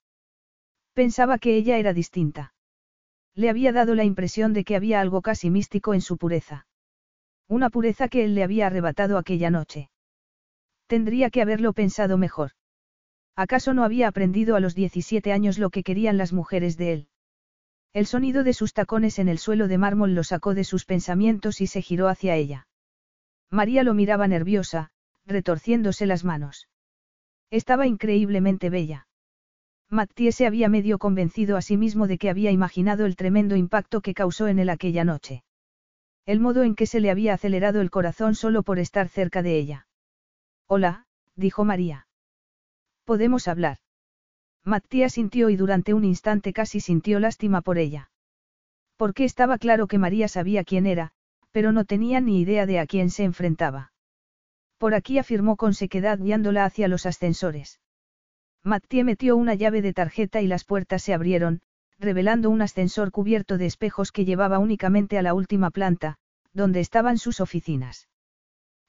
Pensaba que ella era distinta. Le había dado la impresión de que había algo casi místico en su pureza. Una pureza que él le había arrebatado aquella noche. Tendría que haberlo pensado mejor. ¿Acaso no había aprendido a los 17 años lo que querían las mujeres de él? El sonido de sus tacones en el suelo de mármol lo sacó de sus pensamientos y se giró hacia ella. María lo miraba nerviosa, retorciéndose las manos. Estaba increíblemente bella. Mathieu se había medio convencido a sí mismo de que había imaginado el tremendo impacto que causó en él aquella noche. El modo en que se le había acelerado el corazón solo por estar cerca de ella. Hola, dijo María. ¿Podemos hablar? Matías sintió y durante un instante casi sintió lástima por ella. Porque estaba claro que María sabía quién era, pero no tenía ni idea de a quién se enfrentaba. Por aquí afirmó con sequedad guiándola hacia los ascensores. Mattie metió una llave de tarjeta y las puertas se abrieron, revelando un ascensor cubierto de espejos que llevaba únicamente a la última planta, donde estaban sus oficinas.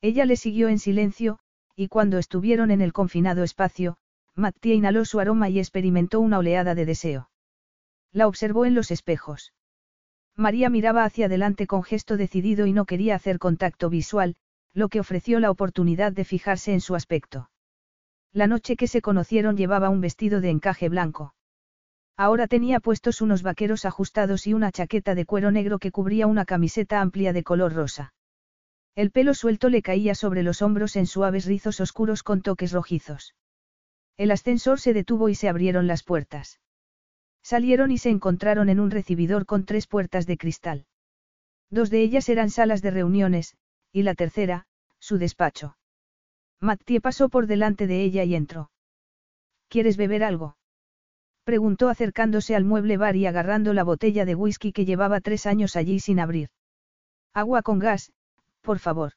Ella le siguió en silencio, y cuando estuvieron en el confinado espacio, Mattia inhaló su aroma y experimentó una oleada de deseo. La observó en los espejos. María miraba hacia adelante con gesto decidido y no quería hacer contacto visual, lo que ofreció la oportunidad de fijarse en su aspecto. La noche que se conocieron llevaba un vestido de encaje blanco. Ahora tenía puestos unos vaqueros ajustados y una chaqueta de cuero negro que cubría una camiseta amplia de color rosa. El pelo suelto le caía sobre los hombros en suaves rizos oscuros con toques rojizos. El ascensor se detuvo y se abrieron las puertas. Salieron y se encontraron en un recibidor con tres puertas de cristal. Dos de ellas eran salas de reuniones, y la tercera, su despacho. Mattie pasó por delante de ella y entró. ¿Quieres beber algo? Preguntó acercándose al mueble bar y agarrando la botella de whisky que llevaba tres años allí sin abrir. Agua con gas, por favor.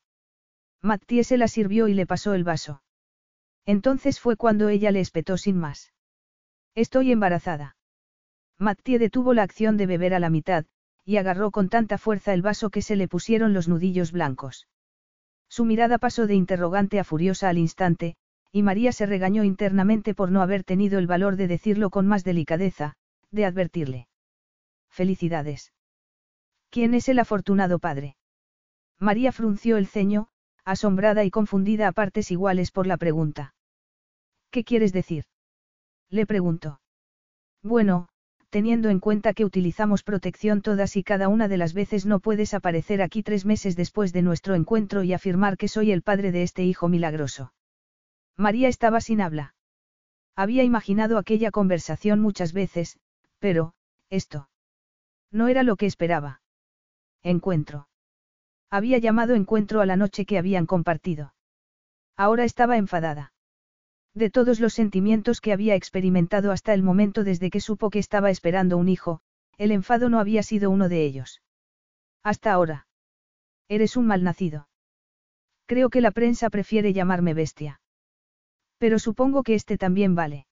Mattie se la sirvió y le pasó el vaso. Entonces fue cuando ella le espetó sin más. Estoy embarazada. Mattie detuvo la acción de beber a la mitad, y agarró con tanta fuerza el vaso que se le pusieron los nudillos blancos. Su mirada pasó de interrogante a furiosa al instante, y María se regañó internamente por no haber tenido el valor de decirlo con más delicadeza, de advertirle. Felicidades. ¿Quién es el afortunado padre? María frunció el ceño, asombrada y confundida a partes iguales por la pregunta. ¿Qué quieres decir? Le preguntó. Bueno, teniendo en cuenta que utilizamos protección todas y cada una de las veces no puedes aparecer aquí tres meses después de nuestro encuentro y afirmar que soy el padre de este hijo milagroso. María estaba sin habla. Había imaginado aquella conversación muchas veces, pero, esto. No era lo que esperaba. Encuentro. Había llamado encuentro a la noche que habían compartido. Ahora estaba enfadada. De todos los sentimientos que había experimentado hasta el momento desde que supo que estaba esperando un hijo, el enfado no había sido uno de ellos. Hasta ahora. Eres un malnacido. Creo que la prensa prefiere llamarme bestia. Pero supongo que este también vale.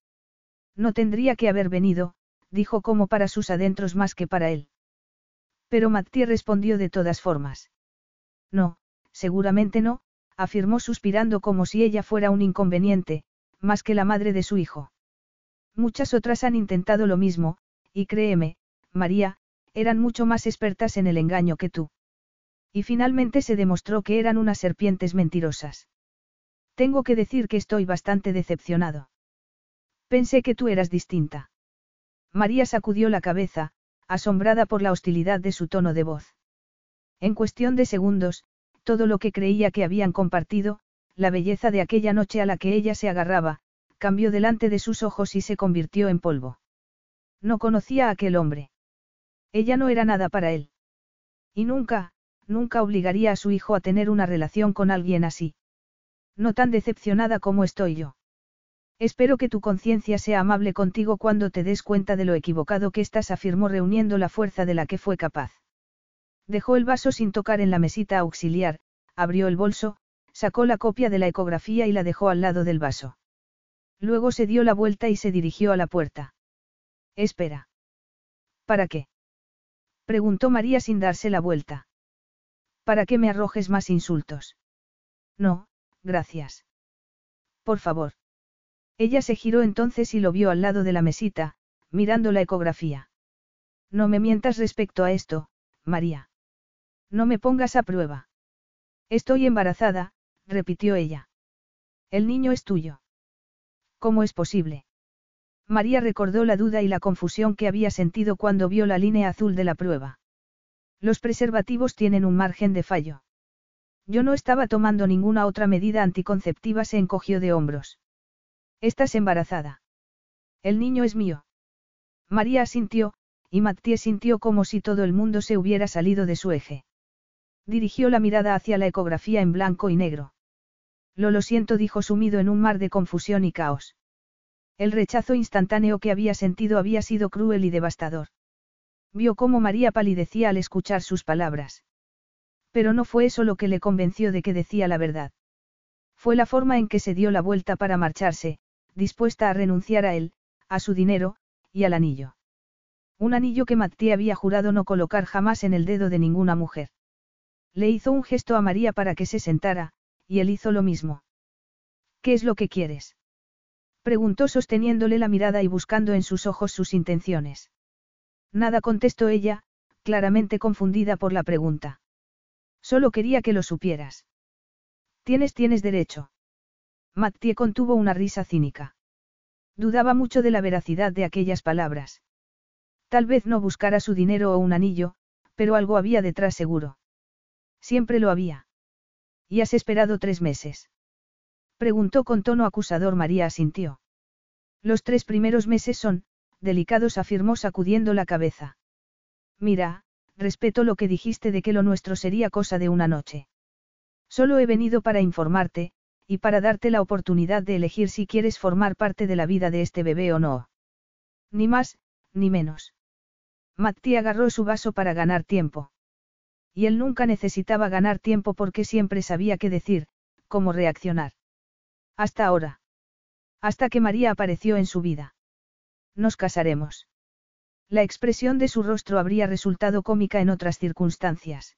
No tendría que haber venido, dijo como para sus adentros más que para él. Pero Mattie respondió de todas formas. No, seguramente no, afirmó suspirando como si ella fuera un inconveniente, más que la madre de su hijo. Muchas otras han intentado lo mismo, y créeme, María, eran mucho más expertas en el engaño que tú. Y finalmente se demostró que eran unas serpientes mentirosas. Tengo que decir que estoy bastante decepcionado. Pensé que tú eras distinta. María sacudió la cabeza, asombrada por la hostilidad de su tono de voz. En cuestión de segundos, todo lo que creía que habían compartido, la belleza de aquella noche a la que ella se agarraba, cambió delante de sus ojos y se convirtió en polvo. No conocía a aquel hombre. Ella no era nada para él. Y nunca, nunca obligaría a su hijo a tener una relación con alguien así. No tan decepcionada como estoy yo. Espero que tu conciencia sea amable contigo cuando te des cuenta de lo equivocado que estás, afirmó reuniendo la fuerza de la que fue capaz. Dejó el vaso sin tocar en la mesita auxiliar, abrió el bolso, Sacó la copia de la ecografía y la dejó al lado del vaso. Luego se dio la vuelta y se dirigió a la puerta. Espera. ¿Para qué? Preguntó María sin darse la vuelta. ¿Para qué me arrojes más insultos? No, gracias. Por favor. Ella se giró entonces y lo vio al lado de la mesita, mirando la ecografía. No me mientas respecto a esto, María. No me pongas a prueba. Estoy embarazada, repitió ella. El niño es tuyo. ¿Cómo es posible? María recordó la duda y la confusión que había sentido cuando vio la línea azul de la prueba. Los preservativos tienen un margen de fallo. Yo no estaba tomando ninguna otra medida anticonceptiva, se encogió de hombros. Estás embarazada. El niño es mío. María asintió, y Mathieu sintió como si todo el mundo se hubiera salido de su eje. Dirigió la mirada hacia la ecografía en blanco y negro. Lo lo siento, dijo sumido en un mar de confusión y caos. El rechazo instantáneo que había sentido había sido cruel y devastador. Vio cómo María palidecía al escuchar sus palabras. Pero no fue eso lo que le convenció de que decía la verdad. Fue la forma en que se dio la vuelta para marcharse, dispuesta a renunciar a él, a su dinero, y al anillo. Un anillo que Mattie había jurado no colocar jamás en el dedo de ninguna mujer. Le hizo un gesto a María para que se sentara, y él hizo lo mismo. ¿Qué es lo que quieres? Preguntó sosteniéndole la mirada y buscando en sus ojos sus intenciones. Nada contestó ella, claramente confundida por la pregunta. Solo quería que lo supieras. Tienes, tienes derecho. Mattie contuvo una risa cínica. Dudaba mucho de la veracidad de aquellas palabras. Tal vez no buscara su dinero o un anillo, pero algo había detrás seguro. Siempre lo había. ¿Y has esperado tres meses? Preguntó con tono acusador María asintió. Los tres primeros meses son, delicados afirmó sacudiendo la cabeza. Mira, respeto lo que dijiste de que lo nuestro sería cosa de una noche. Solo he venido para informarte, y para darte la oportunidad de elegir si quieres formar parte de la vida de este bebé o no. Ni más, ni menos. Matti agarró su vaso para ganar tiempo. Y él nunca necesitaba ganar tiempo porque siempre sabía qué decir, cómo reaccionar. Hasta ahora. Hasta que María apareció en su vida. Nos casaremos. La expresión de su rostro habría resultado cómica en otras circunstancias.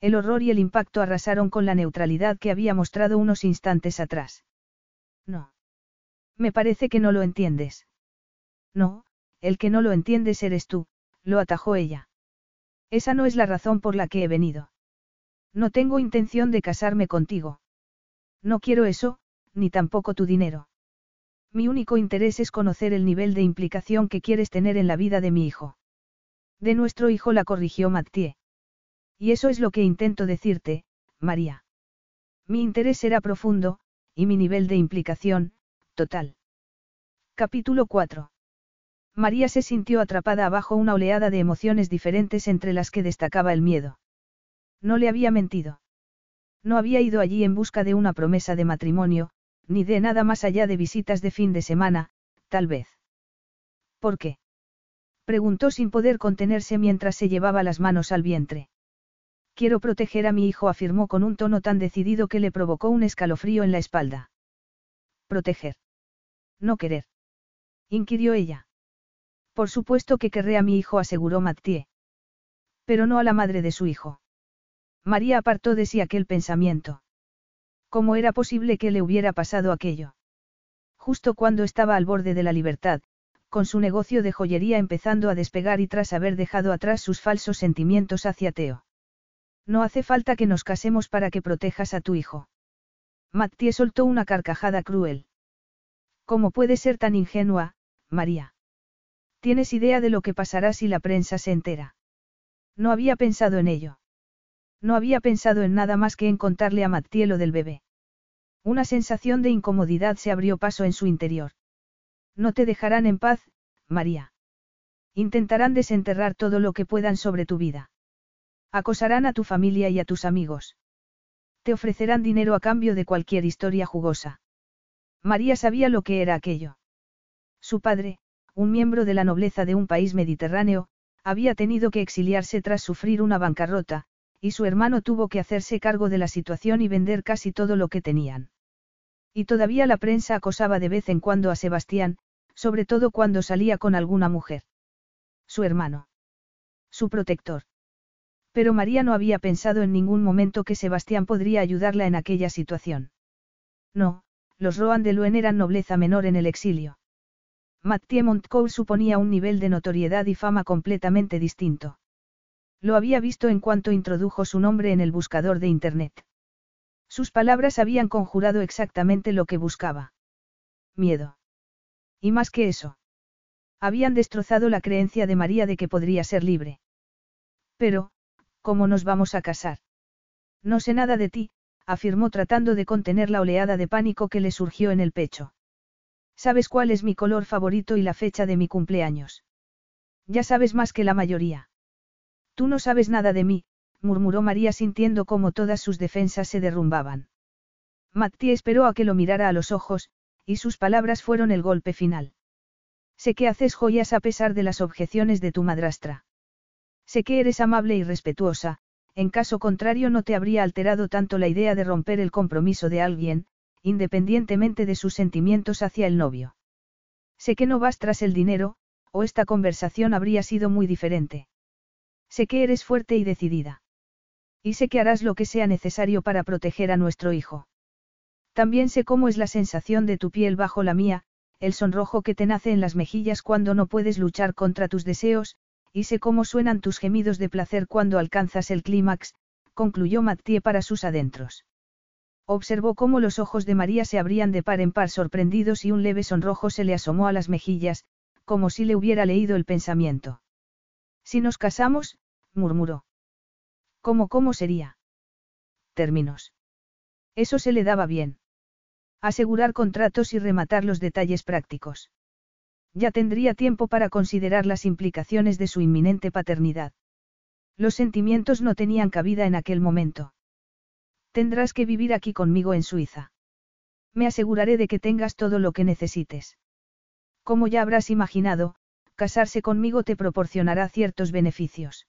El horror y el impacto arrasaron con la neutralidad que había mostrado unos instantes atrás. No. Me parece que no lo entiendes. No, el que no lo entiendes eres tú, lo atajó ella. Esa no es la razón por la que he venido. No tengo intención de casarme contigo. No quiero eso, ni tampoco tu dinero. Mi único interés es conocer el nivel de implicación que quieres tener en la vida de mi hijo. De nuestro hijo la corrigió Mathieu. Y eso es lo que intento decirte, María. Mi interés será profundo, y mi nivel de implicación, total. Capítulo 4. María se sintió atrapada abajo una oleada de emociones diferentes entre las que destacaba el miedo. No le había mentido. No había ido allí en busca de una promesa de matrimonio, ni de nada más allá de visitas de fin de semana, tal vez. ¿Por qué? Preguntó sin poder contenerse mientras se llevaba las manos al vientre. Quiero proteger a mi hijo, afirmó con un tono tan decidido que le provocó un escalofrío en la espalda. Proteger. No querer. inquirió ella. Por supuesto que querré a mi hijo, aseguró Mathieu. Pero no a la madre de su hijo. María apartó de sí aquel pensamiento. ¿Cómo era posible que le hubiera pasado aquello? Justo cuando estaba al borde de la libertad, con su negocio de joyería empezando a despegar y tras haber dejado atrás sus falsos sentimientos hacia Teo. No hace falta que nos casemos para que protejas a tu hijo. Mattie soltó una carcajada cruel. ¿Cómo puede ser tan ingenua, María? ¿Tienes idea de lo que pasará si la prensa se entera? No había pensado en ello. No había pensado en nada más que en contarle a Mattie lo del bebé. Una sensación de incomodidad se abrió paso en su interior. No te dejarán en paz, María. Intentarán desenterrar todo lo que puedan sobre tu vida. Acosarán a tu familia y a tus amigos. Te ofrecerán dinero a cambio de cualquier historia jugosa. María sabía lo que era aquello. Su padre, un miembro de la nobleza de un país mediterráneo, había tenido que exiliarse tras sufrir una bancarrota, y su hermano tuvo que hacerse cargo de la situación y vender casi todo lo que tenían. Y todavía la prensa acosaba de vez en cuando a Sebastián, sobre todo cuando salía con alguna mujer. Su hermano. Su protector. Pero María no había pensado en ningún momento que Sebastián podría ayudarla en aquella situación. No, los Rohan de Luen eran nobleza menor en el exilio. Mathieu Montcourt suponía un nivel de notoriedad y fama completamente distinto. Lo había visto en cuanto introdujo su nombre en el buscador de Internet. Sus palabras habían conjurado exactamente lo que buscaba. Miedo. Y más que eso. Habían destrozado la creencia de María de que podría ser libre. Pero, ¿cómo nos vamos a casar? No sé nada de ti, afirmó tratando de contener la oleada de pánico que le surgió en el pecho. ¿Sabes cuál es mi color favorito y la fecha de mi cumpleaños? Ya sabes más que la mayoría. Tú no sabes nada de mí, murmuró María sintiendo cómo todas sus defensas se derrumbaban. Mattie esperó a que lo mirara a los ojos, y sus palabras fueron el golpe final. Sé que haces joyas a pesar de las objeciones de tu madrastra. Sé que eres amable y respetuosa, en caso contrario no te habría alterado tanto la idea de romper el compromiso de alguien, independientemente de sus sentimientos hacia el novio. Sé que no vas tras el dinero, o esta conversación habría sido muy diferente. Sé que eres fuerte y decidida. Y sé que harás lo que sea necesario para proteger a nuestro hijo. También sé cómo es la sensación de tu piel bajo la mía, el sonrojo que te nace en las mejillas cuando no puedes luchar contra tus deseos, y sé cómo suenan tus gemidos de placer cuando alcanzas el clímax, concluyó Mattie para sus adentros. Observó cómo los ojos de María se abrían de par en par sorprendidos y un leve sonrojo se le asomó a las mejillas, como si le hubiera leído el pensamiento. Si nos casamos, murmuró. ¿Cómo cómo sería? Términos. Eso se le daba bien. Asegurar contratos y rematar los detalles prácticos. Ya tendría tiempo para considerar las implicaciones de su inminente paternidad. Los sentimientos no tenían cabida en aquel momento. Tendrás que vivir aquí conmigo en Suiza. Me aseguraré de que tengas todo lo que necesites. Como ya habrás imaginado, casarse conmigo te proporcionará ciertos beneficios.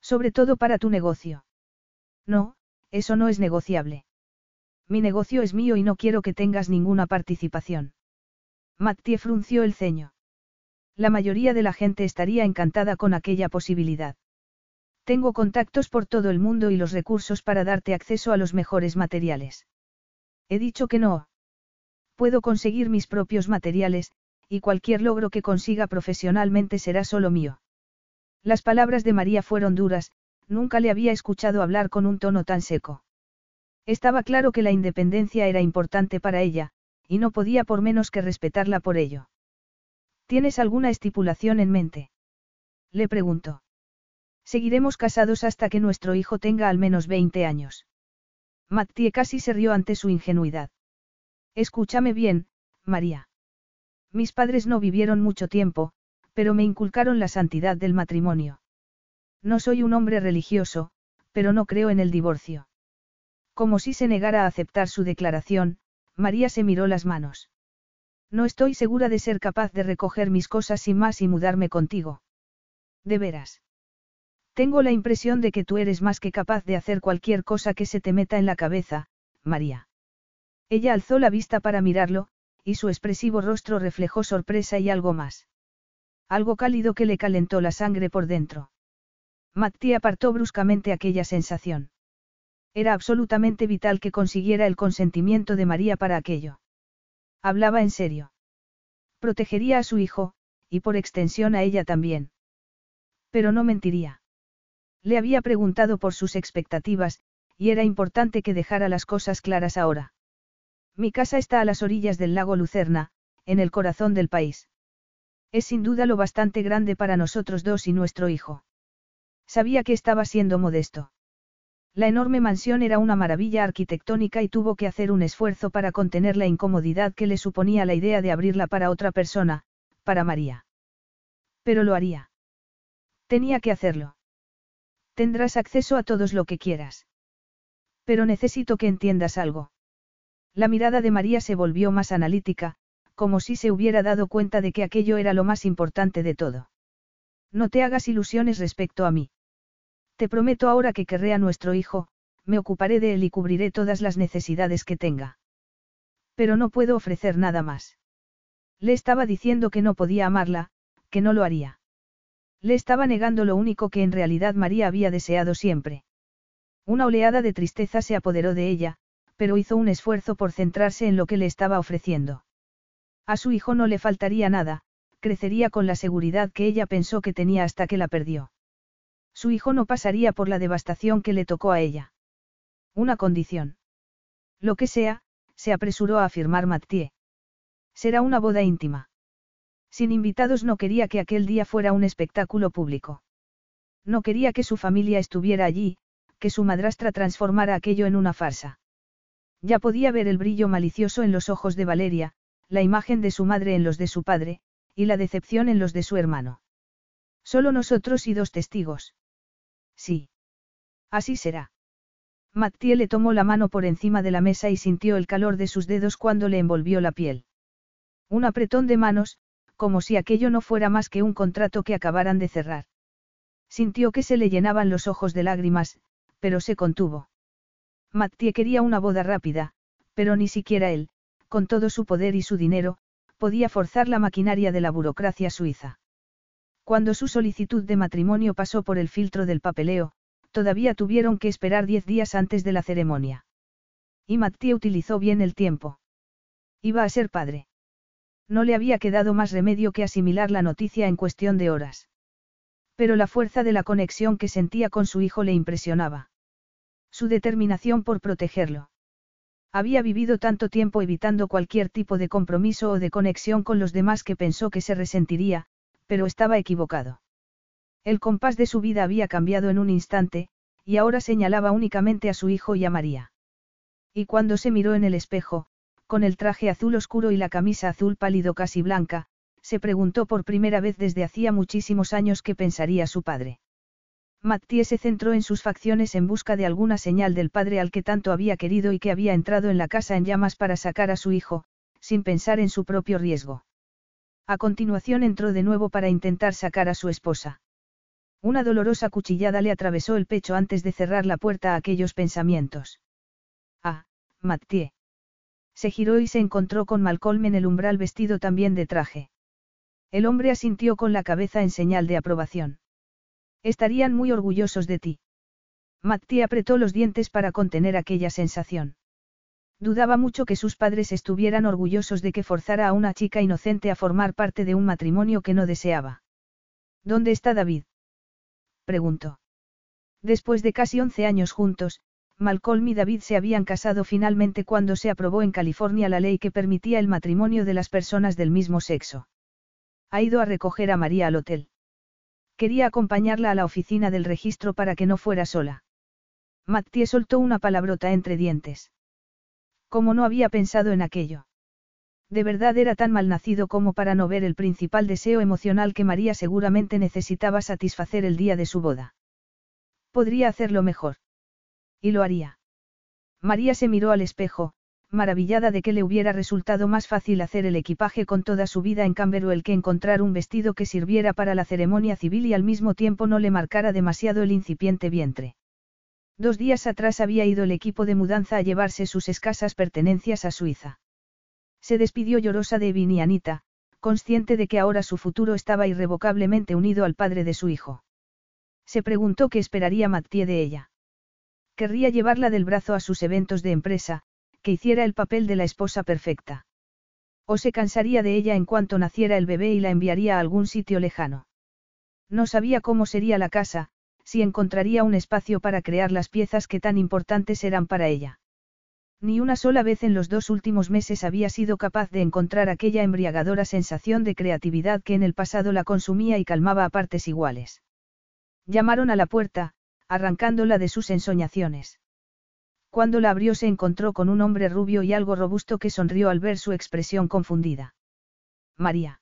Sobre todo para tu negocio. No, eso no es negociable. Mi negocio es mío y no quiero que tengas ninguna participación. Mattie frunció el ceño. La mayoría de la gente estaría encantada con aquella posibilidad. Tengo contactos por todo el mundo y los recursos para darte acceso a los mejores materiales. He dicho que no. Puedo conseguir mis propios materiales, y cualquier logro que consiga profesionalmente será solo mío. Las palabras de María fueron duras, nunca le había escuchado hablar con un tono tan seco. Estaba claro que la independencia era importante para ella, y no podía por menos que respetarla por ello. ¿Tienes alguna estipulación en mente? Le preguntó. Seguiremos casados hasta que nuestro hijo tenga al menos 20 años. Mattie casi se rió ante su ingenuidad. Escúchame bien, María. Mis padres no vivieron mucho tiempo, pero me inculcaron la santidad del matrimonio. No soy un hombre religioso, pero no creo en el divorcio. Como si se negara a aceptar su declaración, María se miró las manos. No estoy segura de ser capaz de recoger mis cosas sin más y mudarme contigo. De veras. Tengo la impresión de que tú eres más que capaz de hacer cualquier cosa que se te meta en la cabeza, María. Ella alzó la vista para mirarlo, y su expresivo rostro reflejó sorpresa y algo más. Algo cálido que le calentó la sangre por dentro. Matti apartó bruscamente aquella sensación. Era absolutamente vital que consiguiera el consentimiento de María para aquello. Hablaba en serio. Protegería a su hijo, y por extensión a ella también. Pero no mentiría. Le había preguntado por sus expectativas, y era importante que dejara las cosas claras ahora. Mi casa está a las orillas del lago Lucerna, en el corazón del país. Es sin duda lo bastante grande para nosotros dos y nuestro hijo. Sabía que estaba siendo modesto. La enorme mansión era una maravilla arquitectónica y tuvo que hacer un esfuerzo para contener la incomodidad que le suponía la idea de abrirla para otra persona, para María. Pero lo haría. Tenía que hacerlo. Tendrás acceso a todos lo que quieras. Pero necesito que entiendas algo. La mirada de María se volvió más analítica, como si se hubiera dado cuenta de que aquello era lo más importante de todo. No te hagas ilusiones respecto a mí. Te prometo ahora que querré a nuestro hijo, me ocuparé de él y cubriré todas las necesidades que tenga. Pero no puedo ofrecer nada más. Le estaba diciendo que no podía amarla, que no lo haría. Le estaba negando lo único que en realidad María había deseado siempre. Una oleada de tristeza se apoderó de ella, pero hizo un esfuerzo por centrarse en lo que le estaba ofreciendo. A su hijo no le faltaría nada, crecería con la seguridad que ella pensó que tenía hasta que la perdió. Su hijo no pasaría por la devastación que le tocó a ella. Una condición. Lo que sea, se apresuró a afirmar Mathieu. Será una boda íntima. Sin invitados no quería que aquel día fuera un espectáculo público. No quería que su familia estuviera allí, que su madrastra transformara aquello en una farsa. Ya podía ver el brillo malicioso en los ojos de Valeria, la imagen de su madre en los de su padre, y la decepción en los de su hermano. Solo nosotros y dos testigos. Sí. Así será. Mattie le tomó la mano por encima de la mesa y sintió el calor de sus dedos cuando le envolvió la piel. Un apretón de manos, como si aquello no fuera más que un contrato que acabaran de cerrar. Sintió que se le llenaban los ojos de lágrimas, pero se contuvo. Mattie quería una boda rápida, pero ni siquiera él, con todo su poder y su dinero, podía forzar la maquinaria de la burocracia suiza. Cuando su solicitud de matrimonio pasó por el filtro del papeleo, todavía tuvieron que esperar diez días antes de la ceremonia. Y Mattie utilizó bien el tiempo. Iba a ser padre. No le había quedado más remedio que asimilar la noticia en cuestión de horas. Pero la fuerza de la conexión que sentía con su hijo le impresionaba. Su determinación por protegerlo. Había vivido tanto tiempo evitando cualquier tipo de compromiso o de conexión con los demás que pensó que se resentiría, pero estaba equivocado. El compás de su vida había cambiado en un instante, y ahora señalaba únicamente a su hijo y a María. Y cuando se miró en el espejo, con el traje azul oscuro y la camisa azul pálido casi blanca, se preguntó por primera vez desde hacía muchísimos años qué pensaría su padre. Mattie se centró en sus facciones en busca de alguna señal del padre al que tanto había querido y que había entrado en la casa en llamas para sacar a su hijo, sin pensar en su propio riesgo. A continuación entró de nuevo para intentar sacar a su esposa. Una dolorosa cuchillada le atravesó el pecho antes de cerrar la puerta a aquellos pensamientos. Ah, Mathieu. Se giró y se encontró con Malcolm en el umbral vestido también de traje. El hombre asintió con la cabeza en señal de aprobación. Estarían muy orgullosos de ti. Mathieu apretó los dientes para contener aquella sensación. Dudaba mucho que sus padres estuvieran orgullosos de que forzara a una chica inocente a formar parte de un matrimonio que no deseaba. ¿Dónde está David? preguntó. Después de casi once años juntos, Malcolm y David se habían casado finalmente cuando se aprobó en California la ley que permitía el matrimonio de las personas del mismo sexo. Ha ido a recoger a María al hotel. Quería acompañarla a la oficina del registro para que no fuera sola. Mattie soltó una palabrota entre dientes. Como no había pensado en aquello? De verdad era tan malnacido como para no ver el principal deseo emocional que María seguramente necesitaba satisfacer el día de su boda. Podría hacerlo mejor. Y lo haría. María se miró al espejo, maravillada de que le hubiera resultado más fácil hacer el equipaje con toda su vida en Camberwell que encontrar un vestido que sirviera para la ceremonia civil y al mismo tiempo no le marcara demasiado el incipiente vientre. Dos días atrás había ido el equipo de mudanza a llevarse sus escasas pertenencias a Suiza. Se despidió llorosa de Evin y Anita, consciente de que ahora su futuro estaba irrevocablemente unido al padre de su hijo. Se preguntó qué esperaría Mathieu de ella. Querría llevarla del brazo a sus eventos de empresa, que hiciera el papel de la esposa perfecta. O se cansaría de ella en cuanto naciera el bebé y la enviaría a algún sitio lejano. No sabía cómo sería la casa, si encontraría un espacio para crear las piezas que tan importantes eran para ella. Ni una sola vez en los dos últimos meses había sido capaz de encontrar aquella embriagadora sensación de creatividad que en el pasado la consumía y calmaba a partes iguales. Llamaron a la puerta, arrancándola de sus ensoñaciones. Cuando la abrió se encontró con un hombre rubio y algo robusto que sonrió al ver su expresión confundida. María.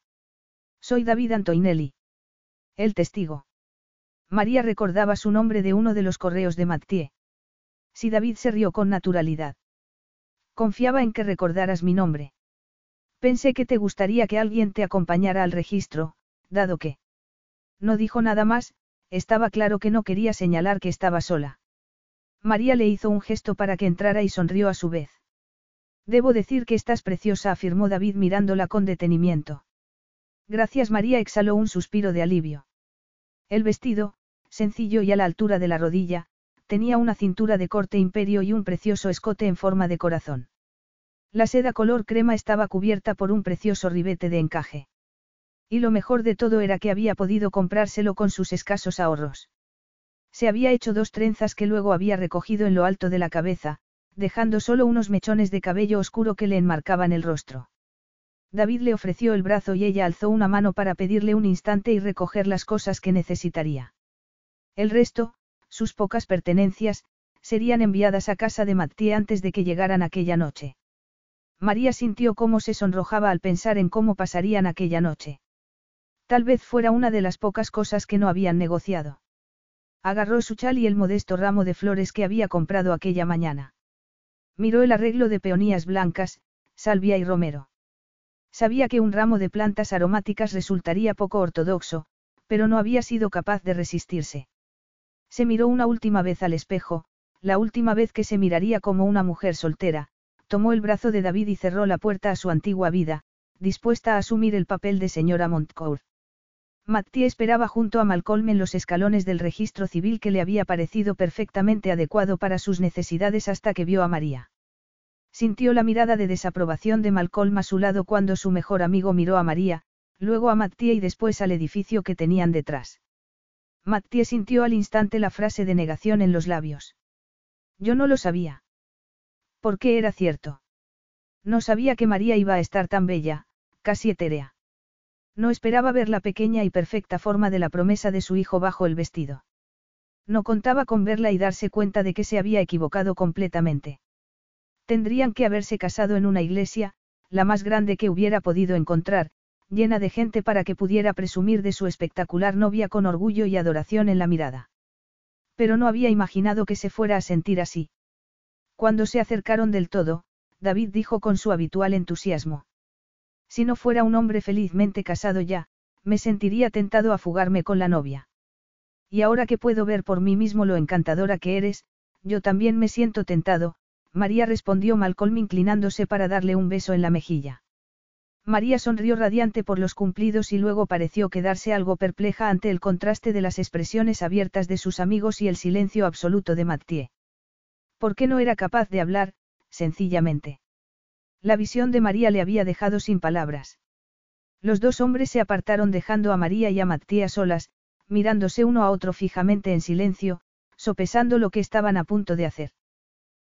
Soy David Antoinelli. El testigo. María recordaba su nombre de uno de los correos de Mathieu. Si David se rió con naturalidad. Confiaba en que recordaras mi nombre. Pensé que te gustaría que alguien te acompañara al registro, dado que... No dijo nada más, estaba claro que no quería señalar que estaba sola. María le hizo un gesto para que entrara y sonrió a su vez. Debo decir que estás preciosa, afirmó David mirándola con detenimiento. Gracias María exhaló un suspiro de alivio. El vestido, sencillo y a la altura de la rodilla, tenía una cintura de corte imperio y un precioso escote en forma de corazón. La seda color crema estaba cubierta por un precioso ribete de encaje. Y lo mejor de todo era que había podido comprárselo con sus escasos ahorros. Se había hecho dos trenzas que luego había recogido en lo alto de la cabeza, dejando solo unos mechones de cabello oscuro que le enmarcaban el rostro. David le ofreció el brazo y ella alzó una mano para pedirle un instante y recoger las cosas que necesitaría. El resto, sus pocas pertenencias, serían enviadas a casa de Mathieu antes de que llegaran aquella noche. María sintió cómo se sonrojaba al pensar en cómo pasarían aquella noche. Tal vez fuera una de las pocas cosas que no habían negociado. Agarró su chal y el modesto ramo de flores que había comprado aquella mañana. Miró el arreglo de peonías blancas, salvia y romero. Sabía que un ramo de plantas aromáticas resultaría poco ortodoxo, pero no había sido capaz de resistirse. Se miró una última vez al espejo, la última vez que se miraría como una mujer soltera, tomó el brazo de David y cerró la puerta a su antigua vida, dispuesta a asumir el papel de señora Montcourt. Mattie esperaba junto a Malcolm en los escalones del registro civil que le había parecido perfectamente adecuado para sus necesidades hasta que vio a María. Sintió la mirada de desaprobación de Malcolm a su lado cuando su mejor amigo miró a María, luego a Mattie y después al edificio que tenían detrás. Mattie sintió al instante la frase de negación en los labios. Yo no lo sabía. ¿Por qué era cierto? No sabía que María iba a estar tan bella, casi etérea. No esperaba ver la pequeña y perfecta forma de la promesa de su hijo bajo el vestido. No contaba con verla y darse cuenta de que se había equivocado completamente. Tendrían que haberse casado en una iglesia, la más grande que hubiera podido encontrar, llena de gente para que pudiera presumir de su espectacular novia con orgullo y adoración en la mirada. Pero no había imaginado que se fuera a sentir así. Cuando se acercaron del todo, David dijo con su habitual entusiasmo. Si no fuera un hombre felizmente casado ya, me sentiría tentado a fugarme con la novia. Y ahora que puedo ver por mí mismo lo encantadora que eres, yo también me siento tentado, María respondió Malcolm inclinándose para darle un beso en la mejilla. María sonrió radiante por los cumplidos y luego pareció quedarse algo perpleja ante el contraste de las expresiones abiertas de sus amigos y el silencio absoluto de Mathieu. ¿Por qué no era capaz de hablar, sencillamente? La visión de María le había dejado sin palabras. Los dos hombres se apartaron dejando a María y a Mattia solas, mirándose uno a otro fijamente en silencio, sopesando lo que estaban a punto de hacer.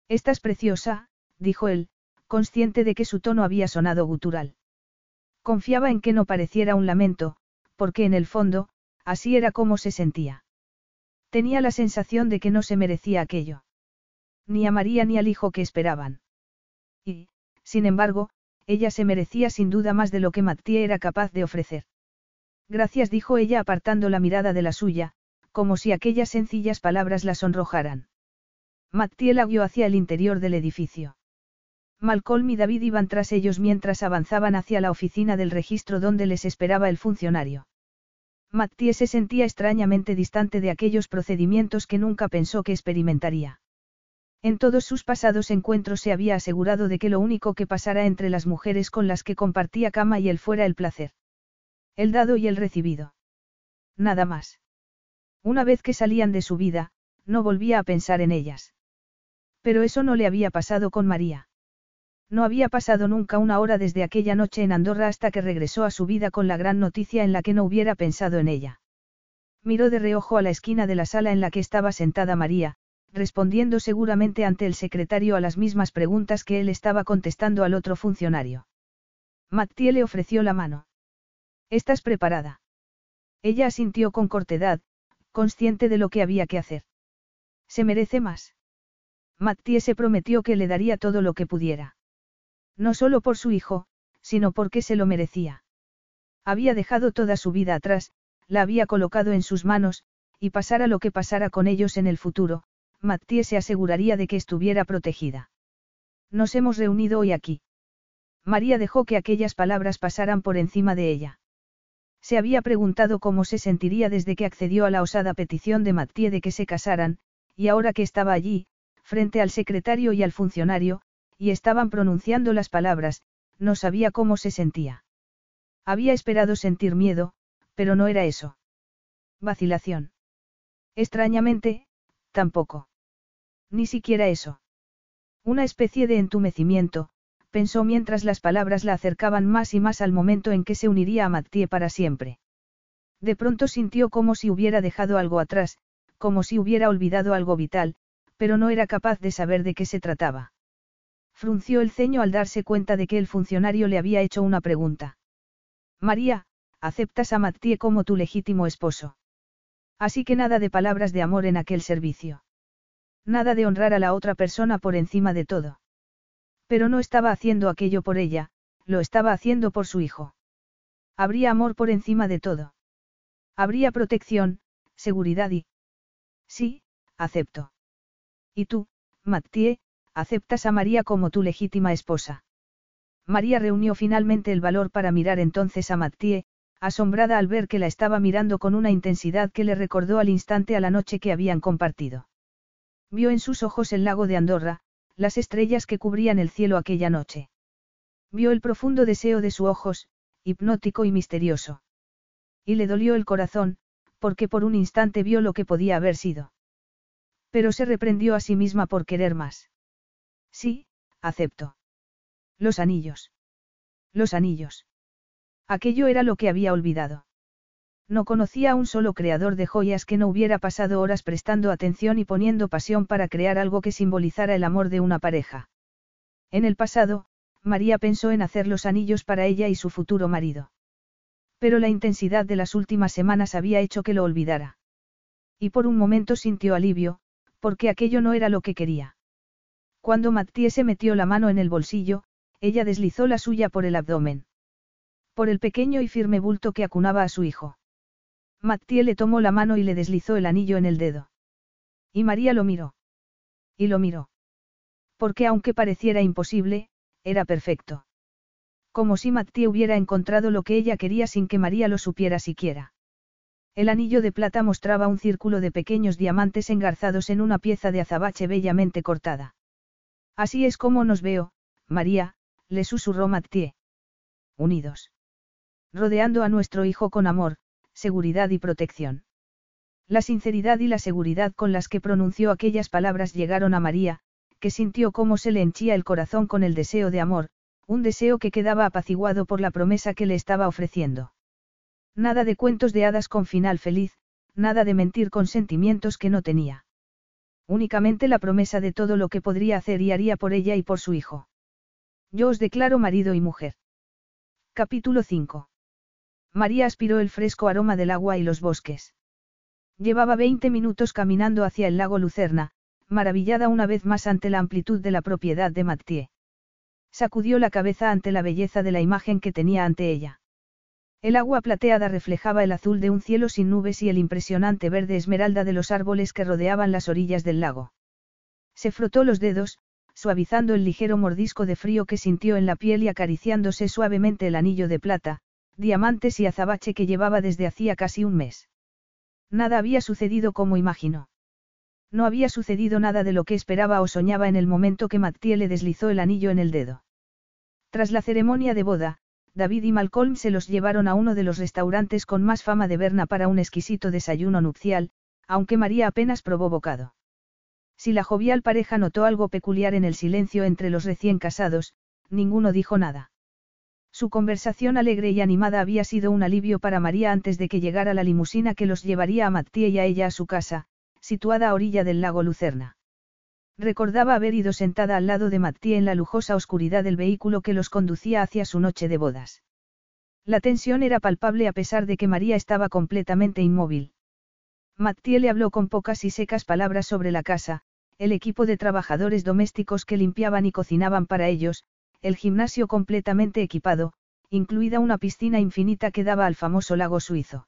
Estás preciosa, dijo él, consciente de que su tono había sonado gutural. Confiaba en que no pareciera un lamento, porque en el fondo, así era como se sentía. Tenía la sensación de que no se merecía aquello. Ni a María ni al hijo que esperaban. Y, sin embargo, ella se merecía sin duda más de lo que Mattie era capaz de ofrecer. Gracias dijo ella apartando la mirada de la suya, como si aquellas sencillas palabras la sonrojaran. Mattie la guió hacia el interior del edificio. Malcolm y David iban tras ellos mientras avanzaban hacia la oficina del registro donde les esperaba el funcionario. Mattie se sentía extrañamente distante de aquellos procedimientos que nunca pensó que experimentaría. En todos sus pasados encuentros se había asegurado de que lo único que pasara entre las mujeres con las que compartía cama y él fuera el placer. El dado y el recibido. Nada más. Una vez que salían de su vida, no volvía a pensar en ellas. Pero eso no le había pasado con María. No había pasado nunca una hora desde aquella noche en Andorra hasta que regresó a su vida con la gran noticia en la que no hubiera pensado en ella. Miró de reojo a la esquina de la sala en la que estaba sentada María, respondiendo seguramente ante el secretario a las mismas preguntas que él estaba contestando al otro funcionario. Mattie le ofreció la mano. ¿Estás preparada? Ella asintió con cortedad, consciente de lo que había que hacer. Se merece más. Mattie se prometió que le daría todo lo que pudiera. No solo por su hijo, sino porque se lo merecía. Había dejado toda su vida atrás, la había colocado en sus manos, y pasara lo que pasara con ellos en el futuro, Mattie se aseguraría de que estuviera protegida. Nos hemos reunido hoy aquí. María dejó que aquellas palabras pasaran por encima de ella. Se había preguntado cómo se sentiría desde que accedió a la osada petición de Mattie de que se casaran, y ahora que estaba allí, frente al secretario y al funcionario, y estaban pronunciando las palabras, no sabía cómo se sentía. Había esperado sentir miedo, pero no era eso. Vacilación. Extrañamente, tampoco. Ni siquiera eso. Una especie de entumecimiento, pensó mientras las palabras la acercaban más y más al momento en que se uniría a Mathieu para siempre. De pronto sintió como si hubiera dejado algo atrás, como si hubiera olvidado algo vital, pero no era capaz de saber de qué se trataba. Frunció el ceño al darse cuenta de que el funcionario le había hecho una pregunta. María, ¿aceptas a Mathieu como tu legítimo esposo? Así que nada de palabras de amor en aquel servicio. Nada de honrar a la otra persona por encima de todo. Pero no estaba haciendo aquello por ella, lo estaba haciendo por su hijo. Habría amor por encima de todo. Habría protección, seguridad y... Sí, acepto. ¿Y tú, Mathieu, aceptas a María como tu legítima esposa? María reunió finalmente el valor para mirar entonces a Mathieu, asombrada al ver que la estaba mirando con una intensidad que le recordó al instante a la noche que habían compartido. Vio en sus ojos el lago de Andorra, las estrellas que cubrían el cielo aquella noche. Vio el profundo deseo de sus ojos, hipnótico y misterioso. Y le dolió el corazón, porque por un instante vio lo que podía haber sido. Pero se reprendió a sí misma por querer más. Sí, acepto. Los anillos. Los anillos. Aquello era lo que había olvidado. No conocía a un solo creador de joyas que no hubiera pasado horas prestando atención y poniendo pasión para crear algo que simbolizara el amor de una pareja. En el pasado, María pensó en hacer los anillos para ella y su futuro marido. Pero la intensidad de las últimas semanas había hecho que lo olvidara. Y por un momento sintió alivio, porque aquello no era lo que quería. Cuando Mattie se metió la mano en el bolsillo, ella deslizó la suya por el abdomen. Por el pequeño y firme bulto que acunaba a su hijo. Mattie le tomó la mano y le deslizó el anillo en el dedo. Y María lo miró. Y lo miró. Porque aunque pareciera imposible, era perfecto. Como si Mattie hubiera encontrado lo que ella quería sin que María lo supiera siquiera. El anillo de plata mostraba un círculo de pequeños diamantes engarzados en una pieza de azabache bellamente cortada. Así es como nos veo, María, le susurró Mattie. Unidos. Rodeando a nuestro hijo con amor, seguridad y protección. La sinceridad y la seguridad con las que pronunció aquellas palabras llegaron a María, que sintió cómo se le henchía el corazón con el deseo de amor, un deseo que quedaba apaciguado por la promesa que le estaba ofreciendo. Nada de cuentos de hadas con final feliz, nada de mentir con sentimientos que no tenía. Únicamente la promesa de todo lo que podría hacer y haría por ella y por su hijo. Yo os declaro marido y mujer. Capítulo 5. María aspiró el fresco aroma del agua y los bosques. Llevaba 20 minutos caminando hacia el lago Lucerna, maravillada una vez más ante la amplitud de la propiedad de Mathieu. Sacudió la cabeza ante la belleza de la imagen que tenía ante ella. El agua plateada reflejaba el azul de un cielo sin nubes y el impresionante verde esmeralda de los árboles que rodeaban las orillas del lago. Se frotó los dedos, suavizando el ligero mordisco de frío que sintió en la piel y acariciándose suavemente el anillo de plata, diamantes y azabache que llevaba desde hacía casi un mes. Nada había sucedido como imaginó. No había sucedido nada de lo que esperaba o soñaba en el momento que Mattie le deslizó el anillo en el dedo. Tras la ceremonia de boda, David y Malcolm se los llevaron a uno de los restaurantes con más fama de Berna para un exquisito desayuno nupcial, aunque María apenas probó bocado. Si la jovial pareja notó algo peculiar en el silencio entre los recién casados, ninguno dijo nada. Su conversación alegre y animada había sido un alivio para María antes de que llegara la limusina que los llevaría a Mattie y a ella a su casa, situada a orilla del lago Lucerna. Recordaba haber ido sentada al lado de Mattie en la lujosa oscuridad del vehículo que los conducía hacia su noche de bodas. La tensión era palpable a pesar de que María estaba completamente inmóvil. Mattie le habló con pocas y secas palabras sobre la casa, el equipo de trabajadores domésticos que limpiaban y cocinaban para ellos, el gimnasio completamente equipado, incluida una piscina infinita que daba al famoso lago suizo.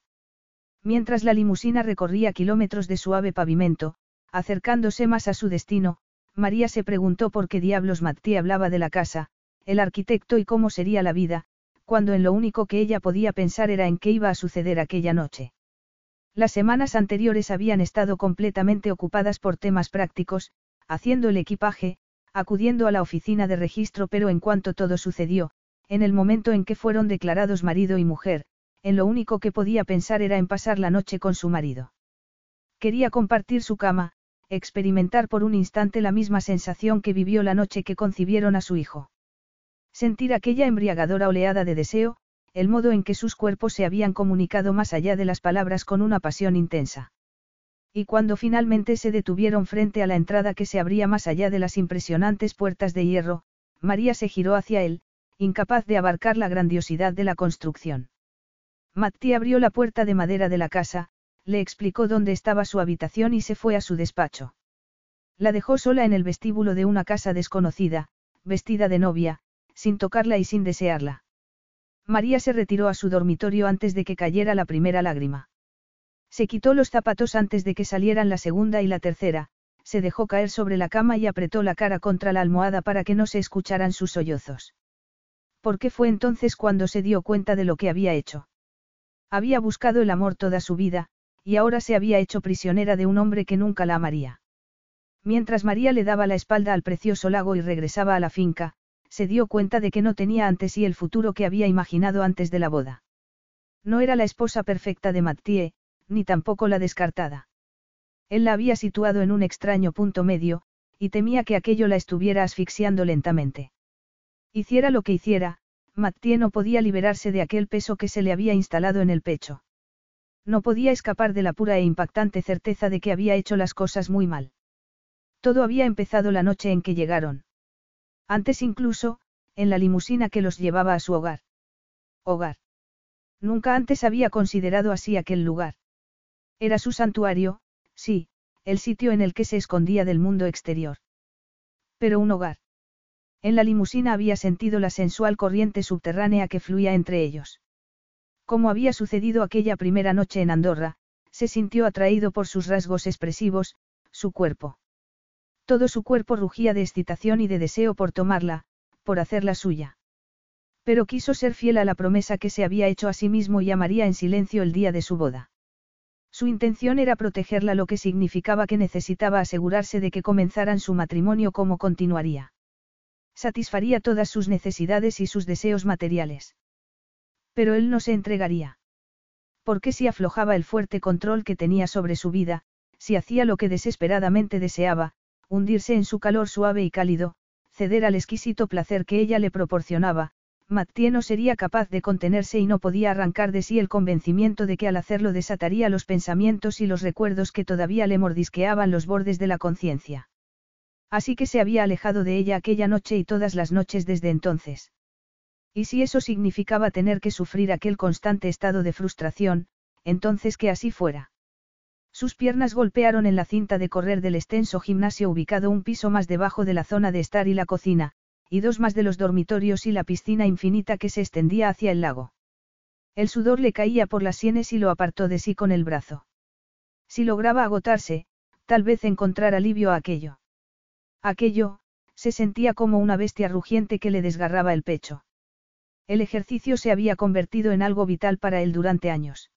Mientras la limusina recorría kilómetros de suave pavimento, acercándose más a su destino, María se preguntó por qué diablos Mattie hablaba de la casa, el arquitecto y cómo sería la vida, cuando en lo único que ella podía pensar era en qué iba a suceder aquella noche. Las semanas anteriores habían estado completamente ocupadas por temas prácticos, haciendo el equipaje, acudiendo a la oficina de registro, pero en cuanto todo sucedió, en el momento en que fueron declarados marido y mujer, en lo único que podía pensar era en pasar la noche con su marido. Quería compartir su cama, experimentar por un instante la misma sensación que vivió la noche que concibieron a su hijo. Sentir aquella embriagadora oleada de deseo, el modo en que sus cuerpos se habían comunicado más allá de las palabras con una pasión intensa. Y cuando finalmente se detuvieron frente a la entrada que se abría más allá de las impresionantes puertas de hierro, María se giró hacia él, incapaz de abarcar la grandiosidad de la construcción. Matti abrió la puerta de madera de la casa, le explicó dónde estaba su habitación y se fue a su despacho. La dejó sola en el vestíbulo de una casa desconocida, vestida de novia, sin tocarla y sin desearla. María se retiró a su dormitorio antes de que cayera la primera lágrima. Se quitó los zapatos antes de que salieran la segunda y la tercera, se dejó caer sobre la cama y apretó la cara contra la almohada para que no se escucharan sus sollozos. ¿Por qué fue entonces cuando se dio cuenta de lo que había hecho? Había buscado el amor toda su vida, y ahora se había hecho prisionera de un hombre que nunca la amaría. Mientras María le daba la espalda al precioso lago y regresaba a la finca, se dio cuenta de que no tenía ante sí el futuro que había imaginado antes de la boda. No era la esposa perfecta de Mathieu, ni tampoco la descartada. Él la había situado en un extraño punto medio, y temía que aquello la estuviera asfixiando lentamente. Hiciera lo que hiciera, Mathieu no podía liberarse de aquel peso que se le había instalado en el pecho. No podía escapar de la pura e impactante certeza de que había hecho las cosas muy mal. Todo había empezado la noche en que llegaron. Antes incluso, en la limusina que los llevaba a su hogar. Hogar. Nunca antes había considerado así aquel lugar. Era su santuario, sí, el sitio en el que se escondía del mundo exterior. Pero un hogar. En la limusina había sentido la sensual corriente subterránea que fluía entre ellos. Como había sucedido aquella primera noche en Andorra, se sintió atraído por sus rasgos expresivos, su cuerpo. Todo su cuerpo rugía de excitación y de deseo por tomarla, por hacerla suya. Pero quiso ser fiel a la promesa que se había hecho a sí mismo y amaría en silencio el día de su boda. Su intención era protegerla lo que significaba que necesitaba asegurarse de que comenzaran su matrimonio como continuaría. Satisfaría todas sus necesidades y sus deseos materiales. Pero él no se entregaría. Porque si aflojaba el fuerte control que tenía sobre su vida, si hacía lo que desesperadamente deseaba, hundirse en su calor suave y cálido, ceder al exquisito placer que ella le proporcionaba, Mattie no sería capaz de contenerse y no podía arrancar de sí el convencimiento de que al hacerlo desataría los pensamientos y los recuerdos que todavía le mordisqueaban los bordes de la conciencia. Así que se había alejado de ella aquella noche y todas las noches desde entonces. Y si eso significaba tener que sufrir aquel constante estado de frustración, entonces que así fuera. Sus piernas golpearon en la cinta de correr del extenso gimnasio ubicado un piso más debajo de la zona de estar y la cocina, y dos más de los dormitorios y la piscina infinita que se extendía hacia el lago. El sudor le caía por las sienes y lo apartó de sí con el brazo. Si lograba agotarse, tal vez encontrar alivio a aquello. Aquello, se sentía como una bestia rugiente que le desgarraba el pecho. El ejercicio se había convertido en algo vital para él durante años.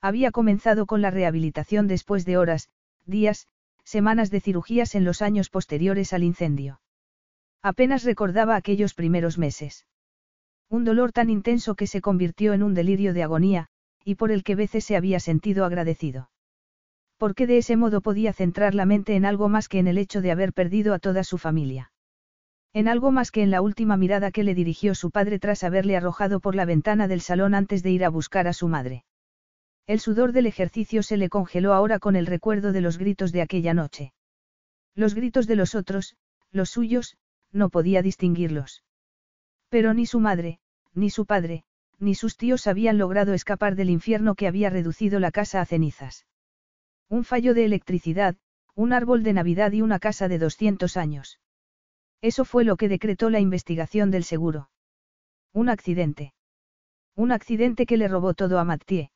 Había comenzado con la rehabilitación después de horas, días, semanas de cirugías en los años posteriores al incendio. Apenas recordaba aquellos primeros meses. Un dolor tan intenso que se convirtió en un delirio de agonía, y por el que veces se había sentido agradecido. Porque de ese modo podía centrar la mente en algo más que en el hecho de haber perdido a toda su familia. En algo más que en la última mirada que le dirigió su padre tras haberle arrojado por la ventana del salón antes de ir a buscar a su madre. El sudor del ejercicio se le congeló ahora con el recuerdo de los gritos de aquella noche. Los gritos de los otros, los suyos, no podía distinguirlos. Pero ni su madre, ni su padre, ni sus tíos habían logrado escapar del infierno que había reducido la casa a cenizas. Un fallo de electricidad, un árbol de Navidad y una casa de 200 años. Eso fue lo que decretó la investigación del seguro. Un accidente. Un accidente que le robó todo a Mathieu.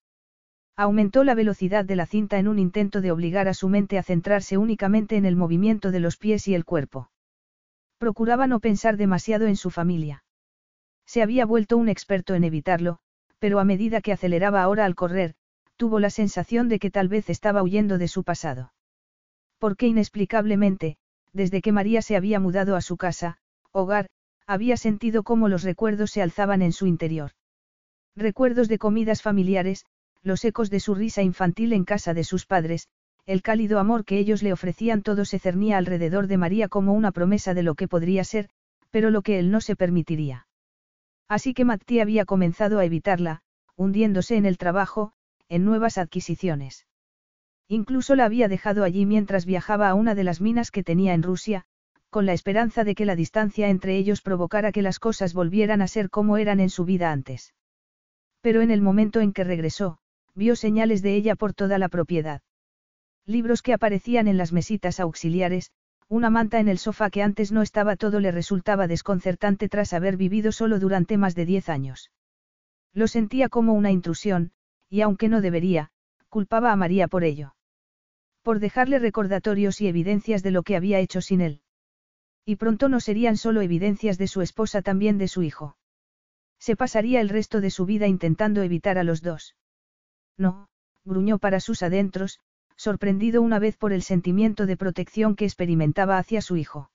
Aumentó la velocidad de la cinta en un intento de obligar a su mente a centrarse únicamente en el movimiento de los pies y el cuerpo. Procuraba no pensar demasiado en su familia. Se había vuelto un experto en evitarlo, pero a medida que aceleraba ahora al correr, tuvo la sensación de que tal vez estaba huyendo de su pasado. Porque inexplicablemente, desde que María se había mudado a su casa, hogar, había sentido cómo los recuerdos se alzaban en su interior. Recuerdos de comidas familiares, los ecos de su risa infantil en casa de sus padres, el cálido amor que ellos le ofrecían todo se cernía alrededor de María como una promesa de lo que podría ser, pero lo que él no se permitiría. Así que Matti había comenzado a evitarla, hundiéndose en el trabajo, en nuevas adquisiciones. Incluso la había dejado allí mientras viajaba a una de las minas que tenía en Rusia, con la esperanza de que la distancia entre ellos provocara que las cosas volvieran a ser como eran en su vida antes. Pero en el momento en que regresó, vio señales de ella por toda la propiedad. Libros que aparecían en las mesitas auxiliares, una manta en el sofá que antes no estaba todo le resultaba desconcertante tras haber vivido solo durante más de diez años. Lo sentía como una intrusión, y aunque no debería, culpaba a María por ello. Por dejarle recordatorios y evidencias de lo que había hecho sin él. Y pronto no serían solo evidencias de su esposa, también de su hijo. Se pasaría el resto de su vida intentando evitar a los dos. No, gruñó para sus adentros, sorprendido una vez por el sentimiento de protección que experimentaba hacia su hijo.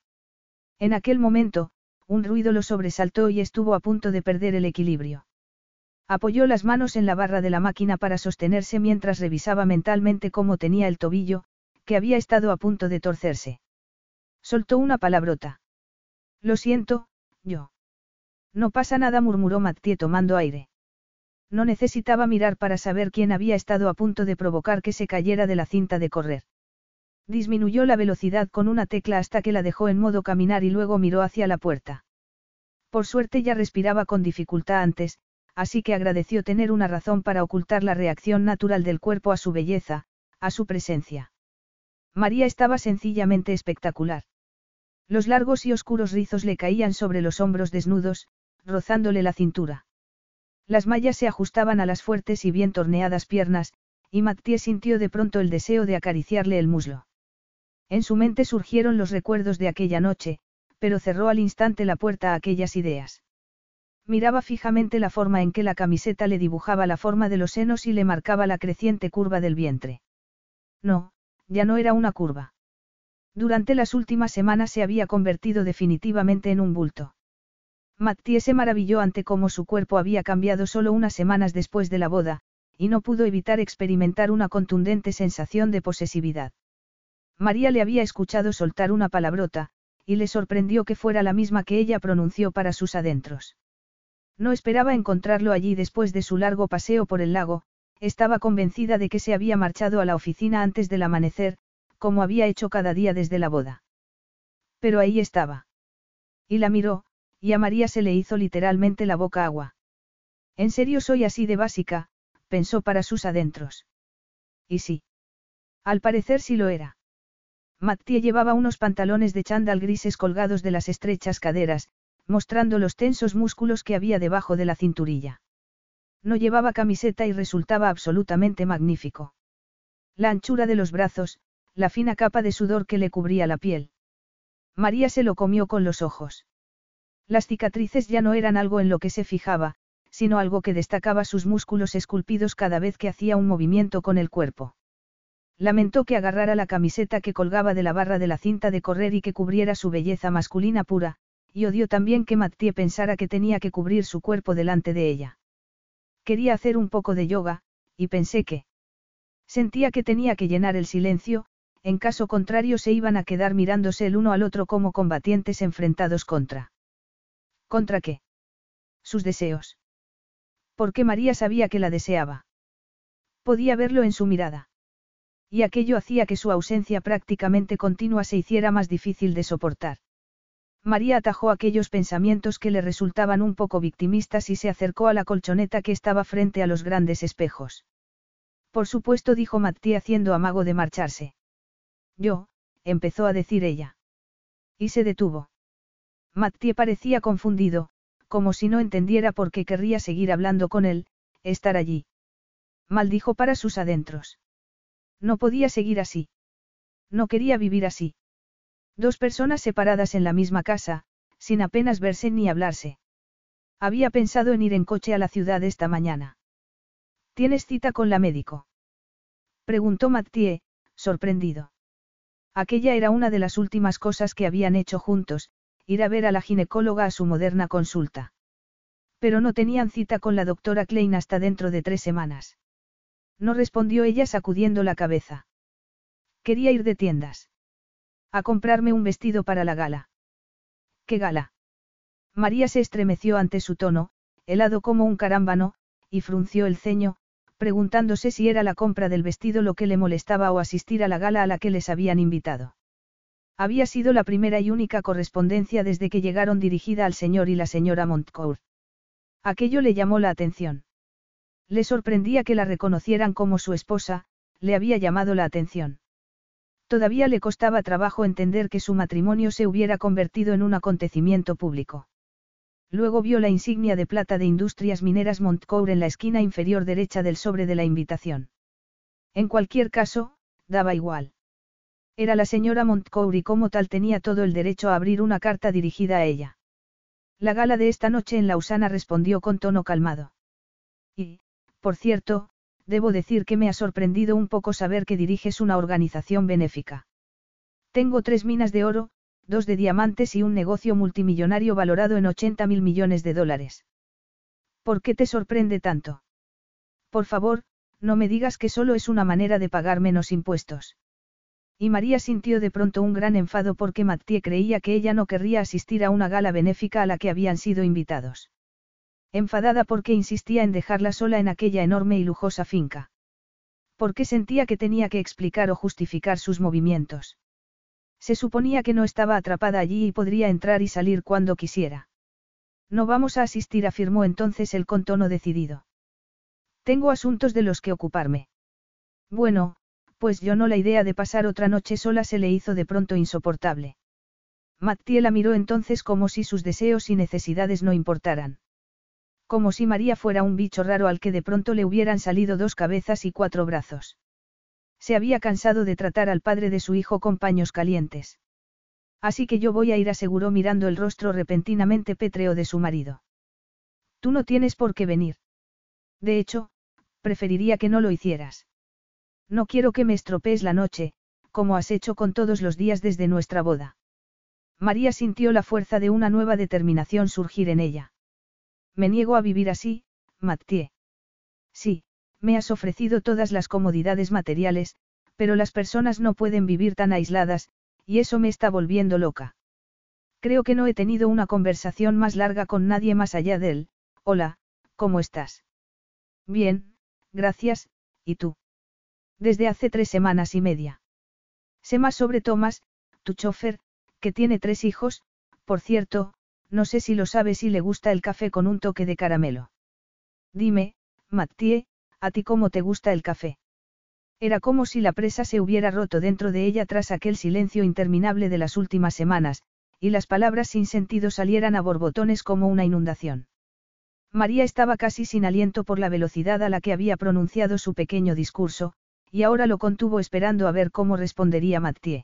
En aquel momento, un ruido lo sobresaltó y estuvo a punto de perder el equilibrio. Apoyó las manos en la barra de la máquina para sostenerse mientras revisaba mentalmente cómo tenía el tobillo, que había estado a punto de torcerse. Soltó una palabrota. Lo siento, yo. No pasa nada, murmuró Mattie tomando aire. No necesitaba mirar para saber quién había estado a punto de provocar que se cayera de la cinta de correr. Disminuyó la velocidad con una tecla hasta que la dejó en modo caminar y luego miró hacia la puerta. Por suerte ya respiraba con dificultad antes, así que agradeció tener una razón para ocultar la reacción natural del cuerpo a su belleza, a su presencia. María estaba sencillamente espectacular. Los largos y oscuros rizos le caían sobre los hombros desnudos, rozándole la cintura. Las mallas se ajustaban a las fuertes y bien torneadas piernas, y Mathieu sintió de pronto el deseo de acariciarle el muslo. En su mente surgieron los recuerdos de aquella noche, pero cerró al instante la puerta a aquellas ideas. Miraba fijamente la forma en que la camiseta le dibujaba la forma de los senos y le marcaba la creciente curva del vientre. No, ya no era una curva. Durante las últimas semanas se había convertido definitivamente en un bulto. Mattie se maravilló ante cómo su cuerpo había cambiado solo unas semanas después de la boda, y no pudo evitar experimentar una contundente sensación de posesividad. María le había escuchado soltar una palabrota, y le sorprendió que fuera la misma que ella pronunció para sus adentros. No esperaba encontrarlo allí después de su largo paseo por el lago, estaba convencida de que se había marchado a la oficina antes del amanecer, como había hecho cada día desde la boda. Pero ahí estaba. Y la miró, y a María se le hizo literalmente la boca agua. En serio soy así de básica, pensó para sus adentros. Y sí. Al parecer sí lo era. Mattie llevaba unos pantalones de chándal grises colgados de las estrechas caderas, mostrando los tensos músculos que había debajo de la cinturilla. No llevaba camiseta y resultaba absolutamente magnífico. La anchura de los brazos, la fina capa de sudor que le cubría la piel. María se lo comió con los ojos. Las cicatrices ya no eran algo en lo que se fijaba, sino algo que destacaba sus músculos esculpidos cada vez que hacía un movimiento con el cuerpo. Lamentó que agarrara la camiseta que colgaba de la barra de la cinta de correr y que cubriera su belleza masculina pura, y odió también que Mattie pensara que tenía que cubrir su cuerpo delante de ella. Quería hacer un poco de yoga, y pensé que... Sentía que tenía que llenar el silencio, en caso contrario se iban a quedar mirándose el uno al otro como combatientes enfrentados contra. ¿Contra qué? Sus deseos. Porque María sabía que la deseaba. Podía verlo en su mirada. Y aquello hacía que su ausencia prácticamente continua se hiciera más difícil de soportar. María atajó aquellos pensamientos que le resultaban un poco victimistas y se acercó a la colchoneta que estaba frente a los grandes espejos. Por supuesto, dijo Mattie haciendo amago de marcharse. Yo, empezó a decir ella. Y se detuvo. Mattie parecía confundido, como si no entendiera por qué querría seguir hablando con él, estar allí. Maldijo para sus adentros. No podía seguir así. No quería vivir así. Dos personas separadas en la misma casa, sin apenas verse ni hablarse. Había pensado en ir en coche a la ciudad esta mañana. ¿Tienes cita con la médico? Preguntó Mathieu, sorprendido. Aquella era una de las últimas cosas que habían hecho juntos, ir a ver a la ginecóloga a su moderna consulta. Pero no tenían cita con la doctora Klein hasta dentro de tres semanas. No respondió ella sacudiendo la cabeza. Quería ir de tiendas. A comprarme un vestido para la gala. ¿Qué gala? María se estremeció ante su tono, helado como un carámbano, y frunció el ceño, preguntándose si era la compra del vestido lo que le molestaba o asistir a la gala a la que les habían invitado. Había sido la primera y única correspondencia desde que llegaron dirigida al señor y la señora Montcourt. Aquello le llamó la atención. Le sorprendía que la reconocieran como su esposa, le había llamado la atención. Todavía le costaba trabajo entender que su matrimonio se hubiera convertido en un acontecimiento público. Luego vio la insignia de plata de Industrias Mineras Montcourt en la esquina inferior derecha del sobre de la invitación. En cualquier caso, daba igual. Era la señora Montcourt y como tal tenía todo el derecho a abrir una carta dirigida a ella. La gala de esta noche en Lausana respondió con tono calmado. Y, por cierto, debo decir que me ha sorprendido un poco saber que diriges una organización benéfica. Tengo tres minas de oro, dos de diamantes y un negocio multimillonario valorado en 80 mil millones de dólares. ¿Por qué te sorprende tanto? Por favor, no me digas que solo es una manera de pagar menos impuestos. Y María sintió de pronto un gran enfado porque Mathieu creía que ella no querría asistir a una gala benéfica a la que habían sido invitados. Enfadada porque insistía en dejarla sola en aquella enorme y lujosa finca. Porque sentía que tenía que explicar o justificar sus movimientos. Se suponía que no estaba atrapada allí y podría entrar y salir cuando quisiera. No vamos a asistir, afirmó entonces el con tono decidido. Tengo asuntos de los que ocuparme. Bueno, pues yo no la idea de pasar otra noche sola se le hizo de pronto insoportable. Mattie la miró entonces como si sus deseos y necesidades no importaran. Como si María fuera un bicho raro al que de pronto le hubieran salido dos cabezas y cuatro brazos. Se había cansado de tratar al padre de su hijo con paños calientes. Así que yo voy a ir, aseguró mirando el rostro repentinamente pétreo de su marido. Tú no tienes por qué venir. De hecho, preferiría que no lo hicieras. No quiero que me estropees la noche, como has hecho con todos los días desde nuestra boda. María sintió la fuerza de una nueva determinación surgir en ella. Me niego a vivir así, Mathieu. Sí, me has ofrecido todas las comodidades materiales, pero las personas no pueden vivir tan aisladas, y eso me está volviendo loca. Creo que no he tenido una conversación más larga con nadie más allá de él. Hola, ¿cómo estás? Bien, gracias, ¿y tú? Desde hace tres semanas y media. Sé más sobre Thomas, tu chofer, que tiene tres hijos, por cierto, no sé si lo sabes si le gusta el café con un toque de caramelo. Dime, Mathieu, ¿a ti cómo te gusta el café? Era como si la presa se hubiera roto dentro de ella tras aquel silencio interminable de las últimas semanas, y las palabras sin sentido salieran a borbotones como una inundación. María estaba casi sin aliento por la velocidad a la que había pronunciado su pequeño discurso, y ahora lo contuvo esperando a ver cómo respondería Mathieu.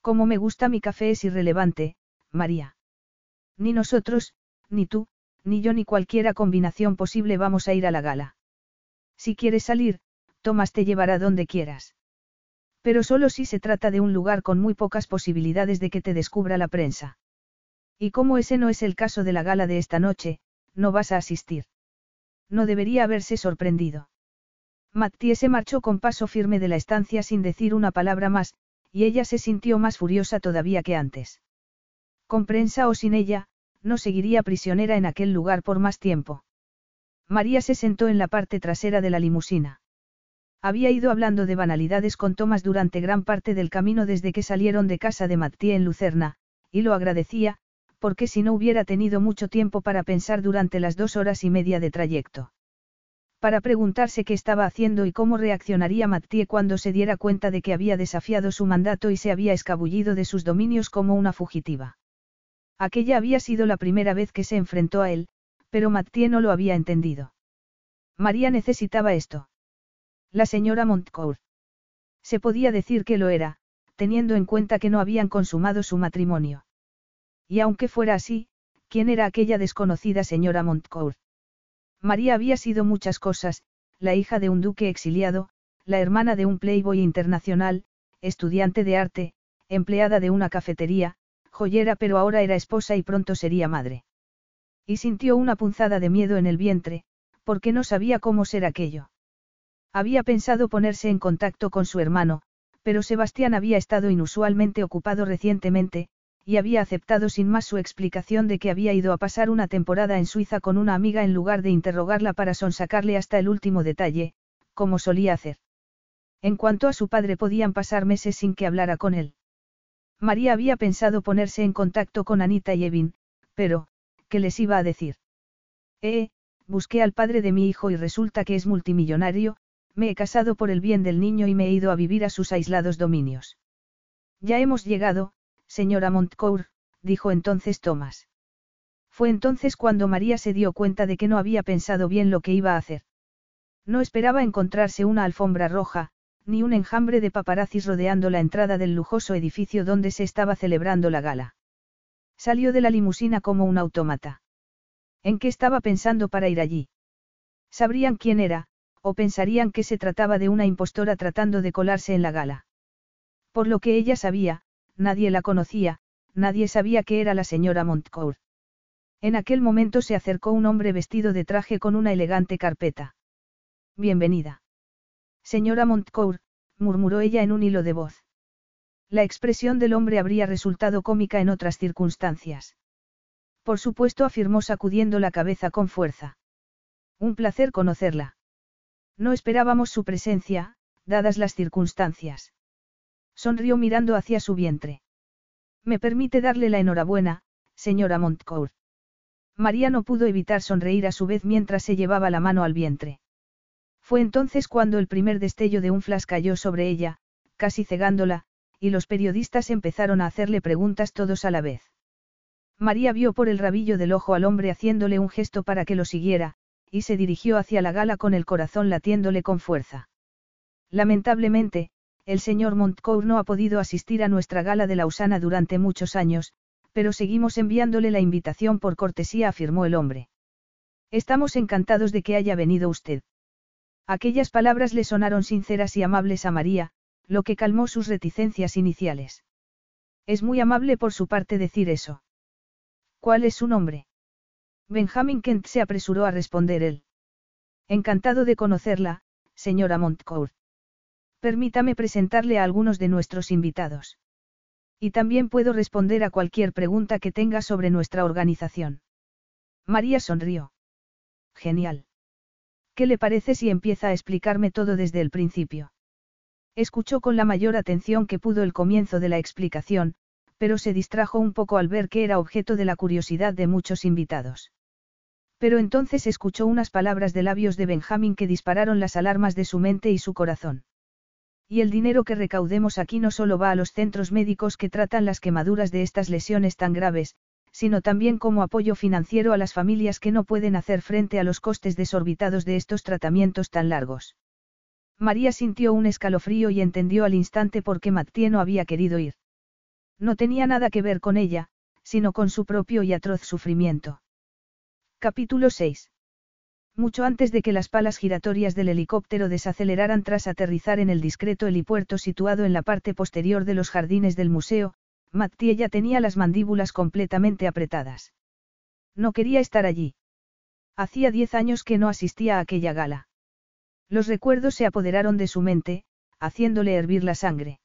Como me gusta mi café es irrelevante, María. Ni nosotros, ni tú, ni yo ni cualquiera combinación posible vamos a ir a la gala. Si quieres salir, Tomás te llevará donde quieras. Pero solo si se trata de un lugar con muy pocas posibilidades de que te descubra la prensa. Y como ese no es el caso de la gala de esta noche, no vas a asistir. No debería haberse sorprendido. Mattie se marchó con paso firme de la estancia sin decir una palabra más, y ella se sintió más furiosa todavía que antes. Con prensa o sin ella, no seguiría prisionera en aquel lugar por más tiempo. María se sentó en la parte trasera de la limusina. Había ido hablando de banalidades con Tomás durante gran parte del camino desde que salieron de casa de Mathieu en Lucerna, y lo agradecía, porque si no hubiera tenido mucho tiempo para pensar durante las dos horas y media de trayecto. Para preguntarse qué estaba haciendo y cómo reaccionaría Mathieu cuando se diera cuenta de que había desafiado su mandato y se había escabullido de sus dominios como una fugitiva. Aquella había sido la primera vez que se enfrentó a él, pero Mathieu no lo había entendido. María necesitaba esto. La señora Montcourt. Se podía decir que lo era, teniendo en cuenta que no habían consumado su matrimonio. Y aunque fuera así, ¿quién era aquella desconocida señora Montcourt? María había sido muchas cosas, la hija de un duque exiliado, la hermana de un playboy internacional, estudiante de arte, empleada de una cafetería, joyera pero ahora era esposa y pronto sería madre. Y sintió una punzada de miedo en el vientre, porque no sabía cómo ser aquello. Había pensado ponerse en contacto con su hermano, pero Sebastián había estado inusualmente ocupado recientemente, y había aceptado sin más su explicación de que había ido a pasar una temporada en Suiza con una amiga en lugar de interrogarla para sonsacarle hasta el último detalle, como solía hacer. En cuanto a su padre podían pasar meses sin que hablara con él. María había pensado ponerse en contacto con Anita y Evin, pero, ¿qué les iba a decir? Eh, busqué al padre de mi hijo y resulta que es multimillonario, me he casado por el bien del niño y me he ido a vivir a sus aislados dominios. Ya hemos llegado, señora Montcourt, dijo entonces Thomas. Fue entonces cuando María se dio cuenta de que no había pensado bien lo que iba a hacer. No esperaba encontrarse una alfombra roja, ni un enjambre de paparazzis rodeando la entrada del lujoso edificio donde se estaba celebrando la gala. Salió de la limusina como un autómata. ¿En qué estaba pensando para ir allí? Sabrían quién era, o pensarían que se trataba de una impostora tratando de colarse en la gala. Por lo que ella sabía, nadie la conocía, nadie sabía que era la señora Montcourt. En aquel momento se acercó un hombre vestido de traje con una elegante carpeta. Bienvenida. Señora Montcourt, murmuró ella en un hilo de voz. La expresión del hombre habría resultado cómica en otras circunstancias. Por supuesto, afirmó sacudiendo la cabeza con fuerza. Un placer conocerla. No esperábamos su presencia, dadas las circunstancias. Sonrió mirando hacia su vientre. Me permite darle la enhorabuena, señora Montcourt. María no pudo evitar sonreír a su vez mientras se llevaba la mano al vientre. Fue entonces cuando el primer destello de un flash cayó sobre ella, casi cegándola, y los periodistas empezaron a hacerle preguntas todos a la vez. María vio por el rabillo del ojo al hombre haciéndole un gesto para que lo siguiera, y se dirigió hacia la gala con el corazón latiéndole con fuerza. Lamentablemente, el señor Montcourt no ha podido asistir a nuestra gala de Lausana durante muchos años, pero seguimos enviándole la invitación por cortesía, afirmó el hombre. Estamos encantados de que haya venido usted. Aquellas palabras le sonaron sinceras y amables a María, lo que calmó sus reticencias iniciales. Es muy amable por su parte decir eso. ¿Cuál es su nombre? Benjamin Kent se apresuró a responder él. Encantado de conocerla, señora Montcourt. Permítame presentarle a algunos de nuestros invitados. Y también puedo responder a cualquier pregunta que tenga sobre nuestra organización. María sonrió. Genial. ¿Qué le parece si empieza a explicarme todo desde el principio? Escuchó con la mayor atención que pudo el comienzo de la explicación, pero se distrajo un poco al ver que era objeto de la curiosidad de muchos invitados. Pero entonces escuchó unas palabras de labios de Benjamín que dispararon las alarmas de su mente y su corazón. Y el dinero que recaudemos aquí no solo va a los centros médicos que tratan las quemaduras de estas lesiones tan graves, sino también como apoyo financiero a las familias que no pueden hacer frente a los costes desorbitados de estos tratamientos tan largos. María sintió un escalofrío y entendió al instante por qué Mattie no había querido ir. No tenía nada que ver con ella, sino con su propio y atroz sufrimiento. Capítulo 6. Mucho antes de que las palas giratorias del helicóptero desaceleraran tras aterrizar en el discreto helipuerto situado en la parte posterior de los jardines del museo, Mattie ya tenía las mandíbulas completamente apretadas. No quería estar allí. Hacía diez años que no asistía a aquella gala. Los recuerdos se apoderaron de su mente, haciéndole hervir la sangre.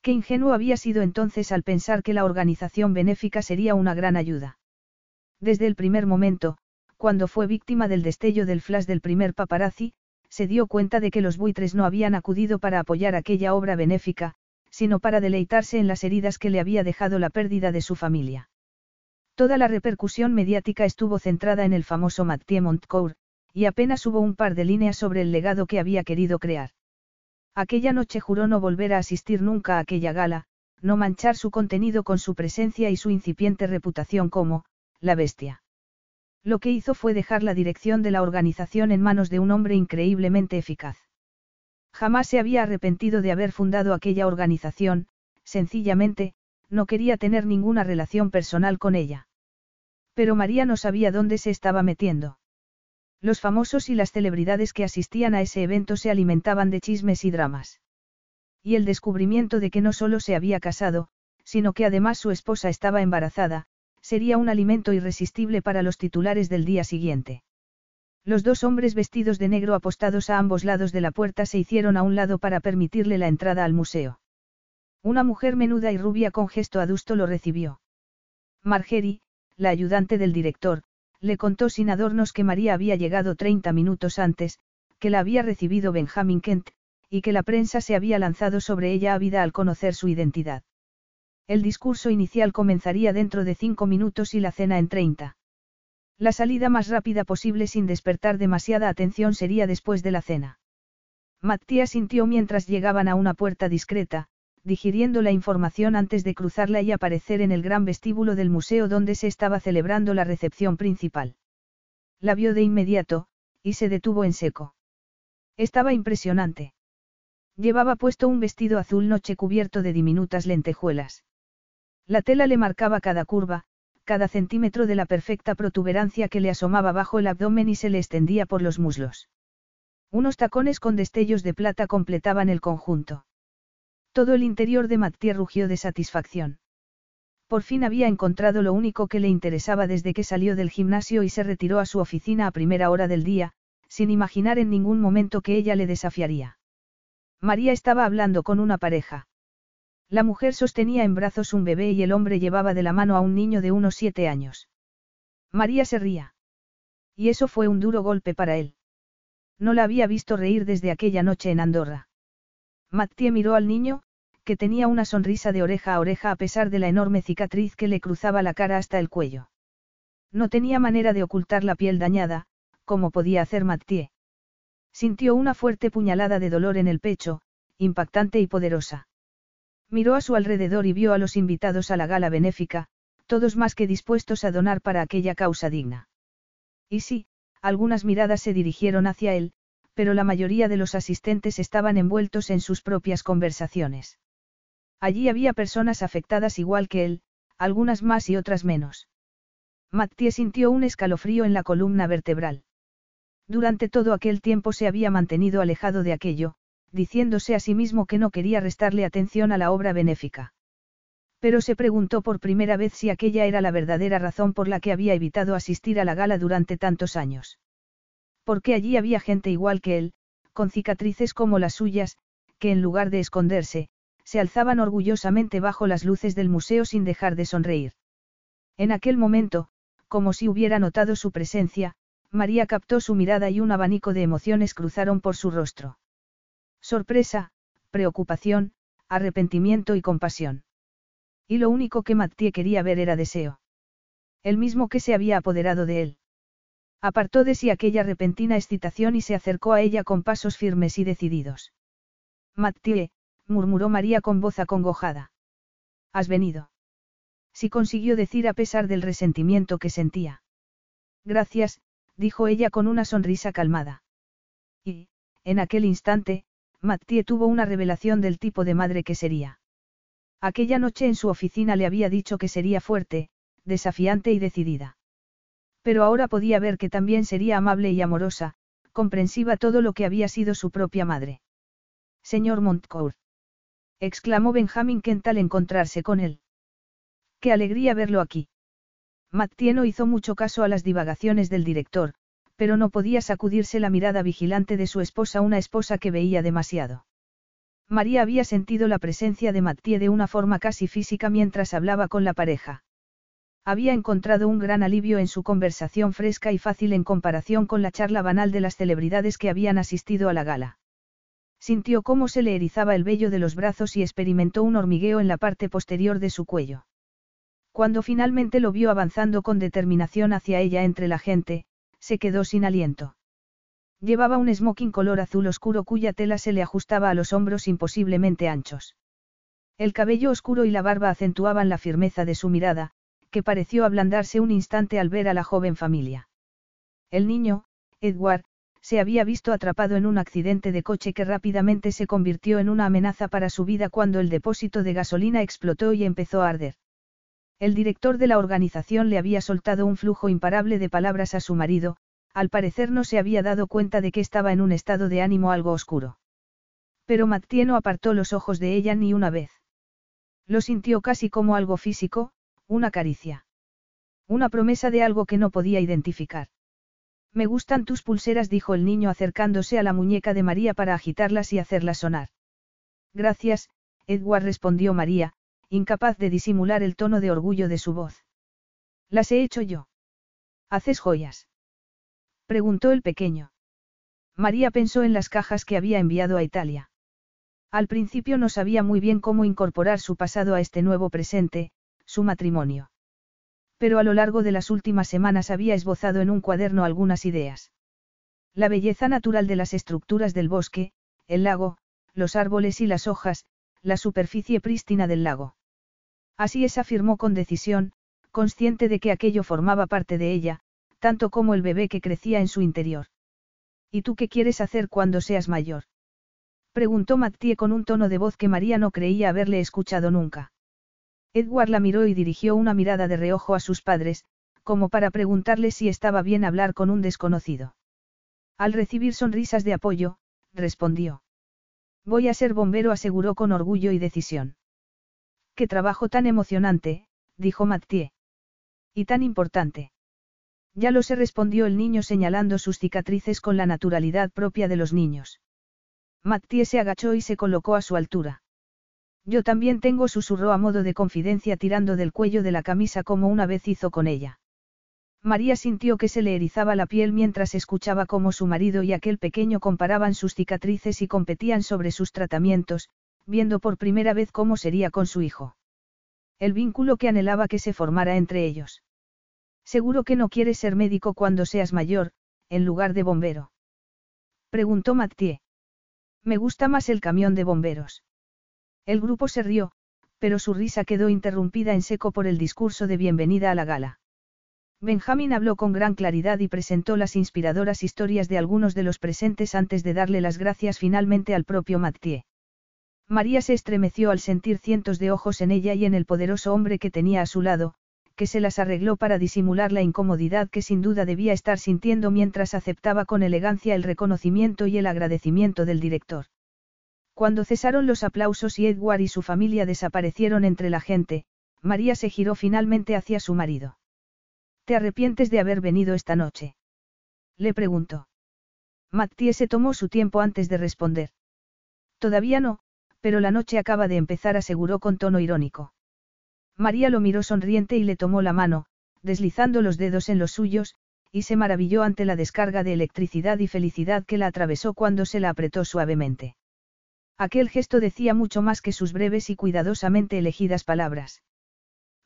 Qué ingenuo había sido entonces al pensar que la organización benéfica sería una gran ayuda. Desde el primer momento, cuando fue víctima del destello del flash del primer paparazzi, se dio cuenta de que los buitres no habían acudido para apoyar aquella obra benéfica, sino para deleitarse en las heridas que le había dejado la pérdida de su familia. Toda la repercusión mediática estuvo centrada en el famoso Mathieu Montcourt, y apenas hubo un par de líneas sobre el legado que había querido crear. Aquella noche juró no volver a asistir nunca a aquella gala, no manchar su contenido con su presencia y su incipiente reputación como, la bestia. Lo que hizo fue dejar la dirección de la organización en manos de un hombre increíblemente eficaz. Jamás se había arrepentido de haber fundado aquella organización, sencillamente, no quería tener ninguna relación personal con ella. Pero María no sabía dónde se estaba metiendo. Los famosos y las celebridades que asistían a ese evento se alimentaban de chismes y dramas. Y el descubrimiento de que no solo se había casado, sino que además su esposa estaba embarazada, sería un alimento irresistible para los titulares del día siguiente. Los dos hombres vestidos de negro apostados a ambos lados de la puerta se hicieron a un lado para permitirle la entrada al museo. Una mujer menuda y rubia con gesto adusto lo recibió. Margery, la ayudante del director, le contó sin adornos que María había llegado 30 minutos antes, que la había recibido Benjamin Kent, y que la prensa se había lanzado sobre ella ávida al conocer su identidad. El discurso inicial comenzaría dentro de cinco minutos y la cena en 30. La salida más rápida posible sin despertar demasiada atención sería después de la cena. Matías sintió mientras llegaban a una puerta discreta, digiriendo la información antes de cruzarla y aparecer en el gran vestíbulo del museo donde se estaba celebrando la recepción principal. La vio de inmediato, y se detuvo en seco. Estaba impresionante. Llevaba puesto un vestido azul noche cubierto de diminutas lentejuelas. La tela le marcaba cada curva, cada centímetro de la perfecta protuberancia que le asomaba bajo el abdomen y se le extendía por los muslos. Unos tacones con destellos de plata completaban el conjunto. Todo el interior de Mathieu rugió de satisfacción. Por fin había encontrado lo único que le interesaba desde que salió del gimnasio y se retiró a su oficina a primera hora del día, sin imaginar en ningún momento que ella le desafiaría. María estaba hablando con una pareja. La mujer sostenía en brazos un bebé y el hombre llevaba de la mano a un niño de unos siete años. María se ría. Y eso fue un duro golpe para él. No la había visto reír desde aquella noche en Andorra. Mattie miró al niño, que tenía una sonrisa de oreja a oreja a pesar de la enorme cicatriz que le cruzaba la cara hasta el cuello. No tenía manera de ocultar la piel dañada, como podía hacer Mattie. Sintió una fuerte puñalada de dolor en el pecho, impactante y poderosa. Miró a su alrededor y vio a los invitados a la gala benéfica, todos más que dispuestos a donar para aquella causa digna. Y sí, algunas miradas se dirigieron hacia él, pero la mayoría de los asistentes estaban envueltos en sus propias conversaciones. Allí había personas afectadas igual que él, algunas más y otras menos. Mattie sintió un escalofrío en la columna vertebral. Durante todo aquel tiempo se había mantenido alejado de aquello, diciéndose a sí mismo que no quería restarle atención a la obra benéfica. Pero se preguntó por primera vez si aquella era la verdadera razón por la que había evitado asistir a la gala durante tantos años. Porque allí había gente igual que él, con cicatrices como las suyas, que en lugar de esconderse, se alzaban orgullosamente bajo las luces del museo sin dejar de sonreír. En aquel momento, como si hubiera notado su presencia, María captó su mirada y un abanico de emociones cruzaron por su rostro. Sorpresa, preocupación, arrepentimiento y compasión. Y lo único que Mattie quería ver era deseo. El mismo que se había apoderado de él. Apartó de sí aquella repentina excitación y se acercó a ella con pasos firmes y decididos. Mattie, murmuró María con voz acongojada. ¿Has venido? Sí consiguió decir a pesar del resentimiento que sentía. Gracias, dijo ella con una sonrisa calmada. Y, en aquel instante, Mattie tuvo una revelación del tipo de madre que sería. Aquella noche en su oficina le había dicho que sería fuerte, desafiante y decidida. Pero ahora podía ver que también sería amable y amorosa, comprensiva todo lo que había sido su propia madre. Señor Montcourt exclamó Benjamin Kent al encontrarse con él. Qué alegría verlo aquí. Mattie no hizo mucho caso a las divagaciones del director, pero no podía sacudirse la mirada vigilante de su esposa, una esposa que veía demasiado. María había sentido la presencia de Mattie de una forma casi física mientras hablaba con la pareja. Había encontrado un gran alivio en su conversación fresca y fácil en comparación con la charla banal de las celebridades que habían asistido a la gala. Sintió cómo se le erizaba el vello de los brazos y experimentó un hormigueo en la parte posterior de su cuello. Cuando finalmente lo vio avanzando con determinación hacia ella entre la gente, se quedó sin aliento. Llevaba un smoking color azul oscuro cuya tela se le ajustaba a los hombros imposiblemente anchos. El cabello oscuro y la barba acentuaban la firmeza de su mirada, que pareció ablandarse un instante al ver a la joven familia. El niño, Edward, se había visto atrapado en un accidente de coche que rápidamente se convirtió en una amenaza para su vida cuando el depósito de gasolina explotó y empezó a arder. El director de la organización le había soltado un flujo imparable de palabras a su marido, al parecer no se había dado cuenta de que estaba en un estado de ánimo algo oscuro. Pero Mattie no apartó los ojos de ella ni una vez. Lo sintió casi como algo físico, una caricia. Una promesa de algo que no podía identificar. Me gustan tus pulseras, dijo el niño acercándose a la muñeca de María para agitarlas y hacerlas sonar. Gracias, Edward respondió María, incapaz de disimular el tono de orgullo de su voz. Las he hecho yo. ¿Haces joyas? preguntó el pequeño. María pensó en las cajas que había enviado a Italia. Al principio no sabía muy bien cómo incorporar su pasado a este nuevo presente, su matrimonio pero a lo largo de las últimas semanas había esbozado en un cuaderno algunas ideas. La belleza natural de las estructuras del bosque, el lago, los árboles y las hojas, la superficie prístina del lago. Así es afirmó con decisión, consciente de que aquello formaba parte de ella, tanto como el bebé que crecía en su interior. ¿Y tú qué quieres hacer cuando seas mayor? Preguntó Mattie con un tono de voz que María no creía haberle escuchado nunca. Edward la miró y dirigió una mirada de reojo a sus padres, como para preguntarle si estaba bien hablar con un desconocido. Al recibir sonrisas de apoyo, respondió. Voy a ser bombero, aseguró con orgullo y decisión. Qué trabajo tan emocionante, dijo Mathieu. Y tan importante. Ya lo se respondió el niño señalando sus cicatrices con la naturalidad propia de los niños. Mathieu se agachó y se colocó a su altura. Yo también tengo, susurró a modo de confidencia tirando del cuello de la camisa como una vez hizo con ella. María sintió que se le erizaba la piel mientras escuchaba cómo su marido y aquel pequeño comparaban sus cicatrices y competían sobre sus tratamientos, viendo por primera vez cómo sería con su hijo. El vínculo que anhelaba que se formara entre ellos. Seguro que no quieres ser médico cuando seas mayor, en lugar de bombero. Preguntó Mathieu. Me gusta más el camión de bomberos. El grupo se rió, pero su risa quedó interrumpida en seco por el discurso de bienvenida a la gala. Benjamin habló con gran claridad y presentó las inspiradoras historias de algunos de los presentes antes de darle las gracias finalmente al propio Mathieu. María se estremeció al sentir cientos de ojos en ella y en el poderoso hombre que tenía a su lado, que se las arregló para disimular la incomodidad que sin duda debía estar sintiendo mientras aceptaba con elegancia el reconocimiento y el agradecimiento del director. Cuando cesaron los aplausos y Edward y su familia desaparecieron entre la gente, María se giró finalmente hacia su marido. ¿Te arrepientes de haber venido esta noche? Le preguntó. Mathieu se tomó su tiempo antes de responder. Todavía no, pero la noche acaba de empezar, aseguró con tono irónico. María lo miró sonriente y le tomó la mano, deslizando los dedos en los suyos, y se maravilló ante la descarga de electricidad y felicidad que la atravesó cuando se la apretó suavemente. Aquel gesto decía mucho más que sus breves y cuidadosamente elegidas palabras.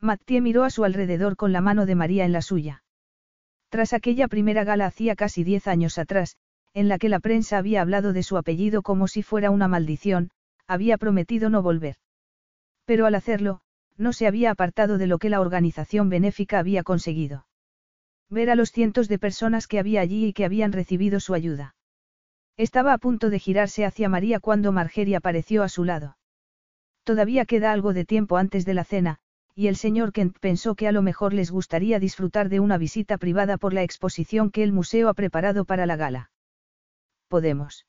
Mathieu miró a su alrededor con la mano de María en la suya. Tras aquella primera gala hacía casi diez años atrás, en la que la prensa había hablado de su apellido como si fuera una maldición, había prometido no volver. Pero al hacerlo, no se había apartado de lo que la organización benéfica había conseguido. Ver a los cientos de personas que había allí y que habían recibido su ayuda. Estaba a punto de girarse hacia María cuando Margery apareció a su lado. Todavía queda algo de tiempo antes de la cena, y el señor Kent pensó que a lo mejor les gustaría disfrutar de una visita privada por la exposición que el museo ha preparado para la gala. ¿Podemos?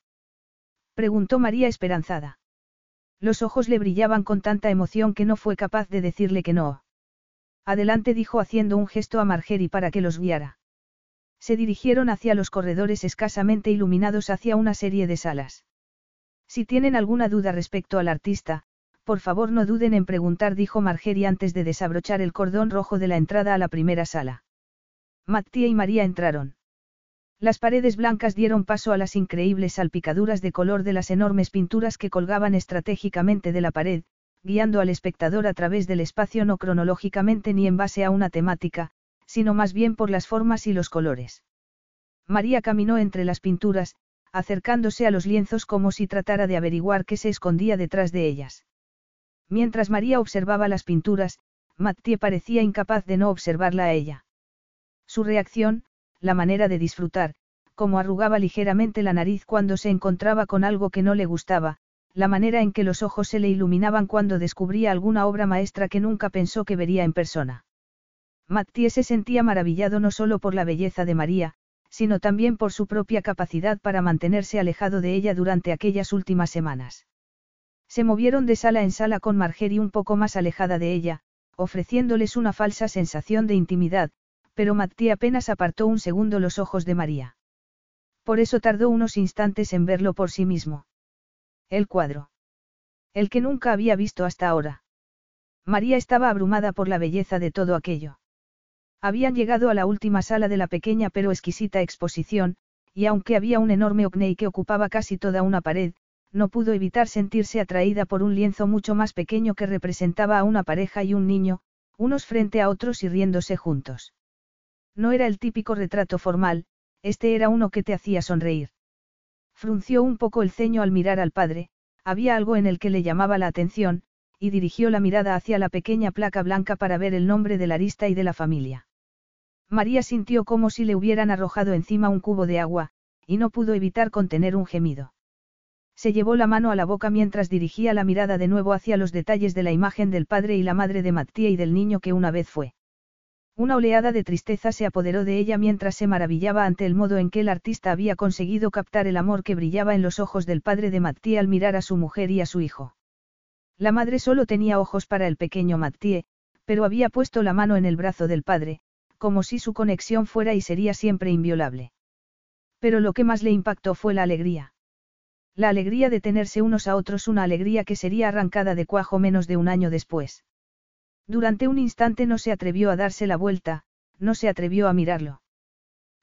preguntó María esperanzada. Los ojos le brillaban con tanta emoción que no fue capaz de decirle que no. Adelante dijo haciendo un gesto a Margery para que los guiara. Se dirigieron hacia los corredores escasamente iluminados hacia una serie de salas. Si tienen alguna duda respecto al artista, por favor no duden en preguntar, dijo Margery antes de desabrochar el cordón rojo de la entrada a la primera sala. Mattia y María entraron. Las paredes blancas dieron paso a las increíbles salpicaduras de color de las enormes pinturas que colgaban estratégicamente de la pared, guiando al espectador a través del espacio no cronológicamente ni en base a una temática, sino más bien por las formas y los colores. María caminó entre las pinturas, acercándose a los lienzos como si tratara de averiguar qué se escondía detrás de ellas. Mientras María observaba las pinturas, Mathieu parecía incapaz de no observarla a ella. Su reacción, la manera de disfrutar, como arrugaba ligeramente la nariz cuando se encontraba con algo que no le gustaba, la manera en que los ojos se le iluminaban cuando descubría alguna obra maestra que nunca pensó que vería en persona. Mathieu se sentía maravillado no solo por la belleza de María, sino también por su propia capacidad para mantenerse alejado de ella durante aquellas últimas semanas. Se movieron de sala en sala con Margery un poco más alejada de ella, ofreciéndoles una falsa sensación de intimidad, pero Mathieu apenas apartó un segundo los ojos de María. Por eso tardó unos instantes en verlo por sí mismo. El cuadro. El que nunca había visto hasta ahora. María estaba abrumada por la belleza de todo aquello. Habían llegado a la última sala de la pequeña pero exquisita exposición, y aunque había un enorme ocnei que ocupaba casi toda una pared, no pudo evitar sentirse atraída por un lienzo mucho más pequeño que representaba a una pareja y un niño, unos frente a otros y riéndose juntos. No era el típico retrato formal, este era uno que te hacía sonreír. Frunció un poco el ceño al mirar al padre, había algo en el que le llamaba la atención, y dirigió la mirada hacia la pequeña placa blanca para ver el nombre del arista y de la familia. María sintió como si le hubieran arrojado encima un cubo de agua, y no pudo evitar contener un gemido. Se llevó la mano a la boca mientras dirigía la mirada de nuevo hacia los detalles de la imagen del padre y la madre de Mattía y del niño que una vez fue. Una oleada de tristeza se apoderó de ella mientras se maravillaba ante el modo en que el artista había conseguido captar el amor que brillaba en los ojos del padre de Mattía al mirar a su mujer y a su hijo. La madre solo tenía ojos para el pequeño Mathieu, Pero había puesto la mano en el brazo del padre, como si su conexión fuera y sería siempre inviolable. Pero lo que más le impactó fue la alegría. La alegría de tenerse unos a otros, una alegría que sería arrancada de cuajo menos de un año después. Durante un instante no se atrevió a darse la vuelta, no se atrevió a mirarlo.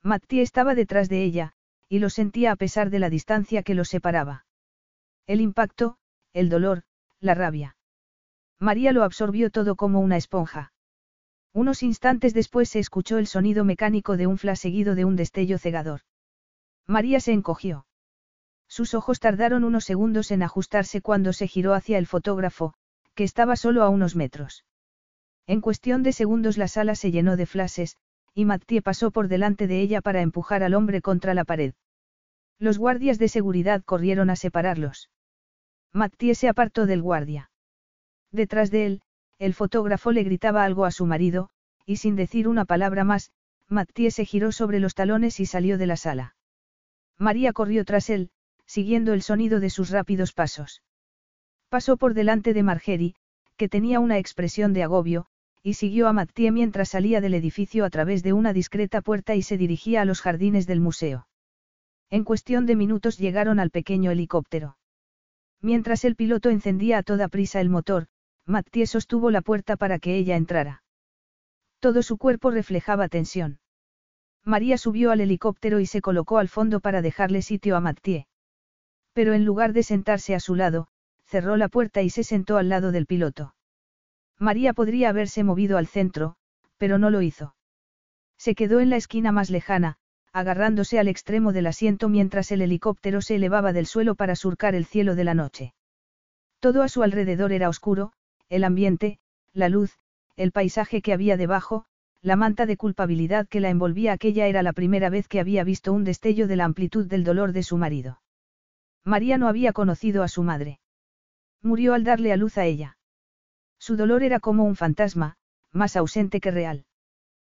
Mattie estaba detrás de ella, y lo sentía a pesar de la distancia que los separaba. El impacto, el dolor, la rabia. María lo absorbió todo como una esponja. Unos instantes después se escuchó el sonido mecánico de un flash seguido de un destello cegador. María se encogió. Sus ojos tardaron unos segundos en ajustarse cuando se giró hacia el fotógrafo, que estaba solo a unos metros. En cuestión de segundos la sala se llenó de flashes, y Mattie pasó por delante de ella para empujar al hombre contra la pared. Los guardias de seguridad corrieron a separarlos. Mattie se apartó del guardia. Detrás de él, el fotógrafo le gritaba algo a su marido, y sin decir una palabra más, Mattie se giró sobre los talones y salió de la sala. María corrió tras él, siguiendo el sonido de sus rápidos pasos. Pasó por delante de Margery, que tenía una expresión de agobio, y siguió a Mattie mientras salía del edificio a través de una discreta puerta y se dirigía a los jardines del museo. En cuestión de minutos llegaron al pequeño helicóptero. Mientras el piloto encendía a toda prisa el motor, Mattie sostuvo la puerta para que ella entrara. Todo su cuerpo reflejaba tensión. María subió al helicóptero y se colocó al fondo para dejarle sitio a Mattie. Pero en lugar de sentarse a su lado, cerró la puerta y se sentó al lado del piloto. María podría haberse movido al centro, pero no lo hizo. Se quedó en la esquina más lejana, agarrándose al extremo del asiento mientras el helicóptero se elevaba del suelo para surcar el cielo de la noche. Todo a su alrededor era oscuro, el ambiente, la luz, el paisaje que había debajo, la manta de culpabilidad que la envolvía aquella era la primera vez que había visto un destello de la amplitud del dolor de su marido. María no había conocido a su madre. Murió al darle a luz a ella. Su dolor era como un fantasma, más ausente que real.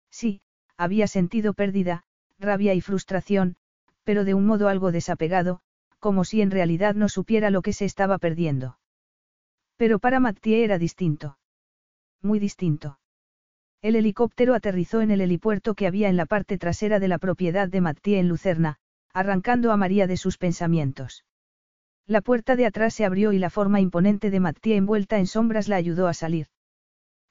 Sí, había sentido pérdida, rabia y frustración, pero de un modo algo desapegado, como si en realidad no supiera lo que se estaba perdiendo. Pero para Mathieu era distinto. Muy distinto. El helicóptero aterrizó en el helipuerto que había en la parte trasera de la propiedad de Mathieu en Lucerna, arrancando a María de sus pensamientos. La puerta de atrás se abrió y la forma imponente de Mathieu envuelta en sombras la ayudó a salir.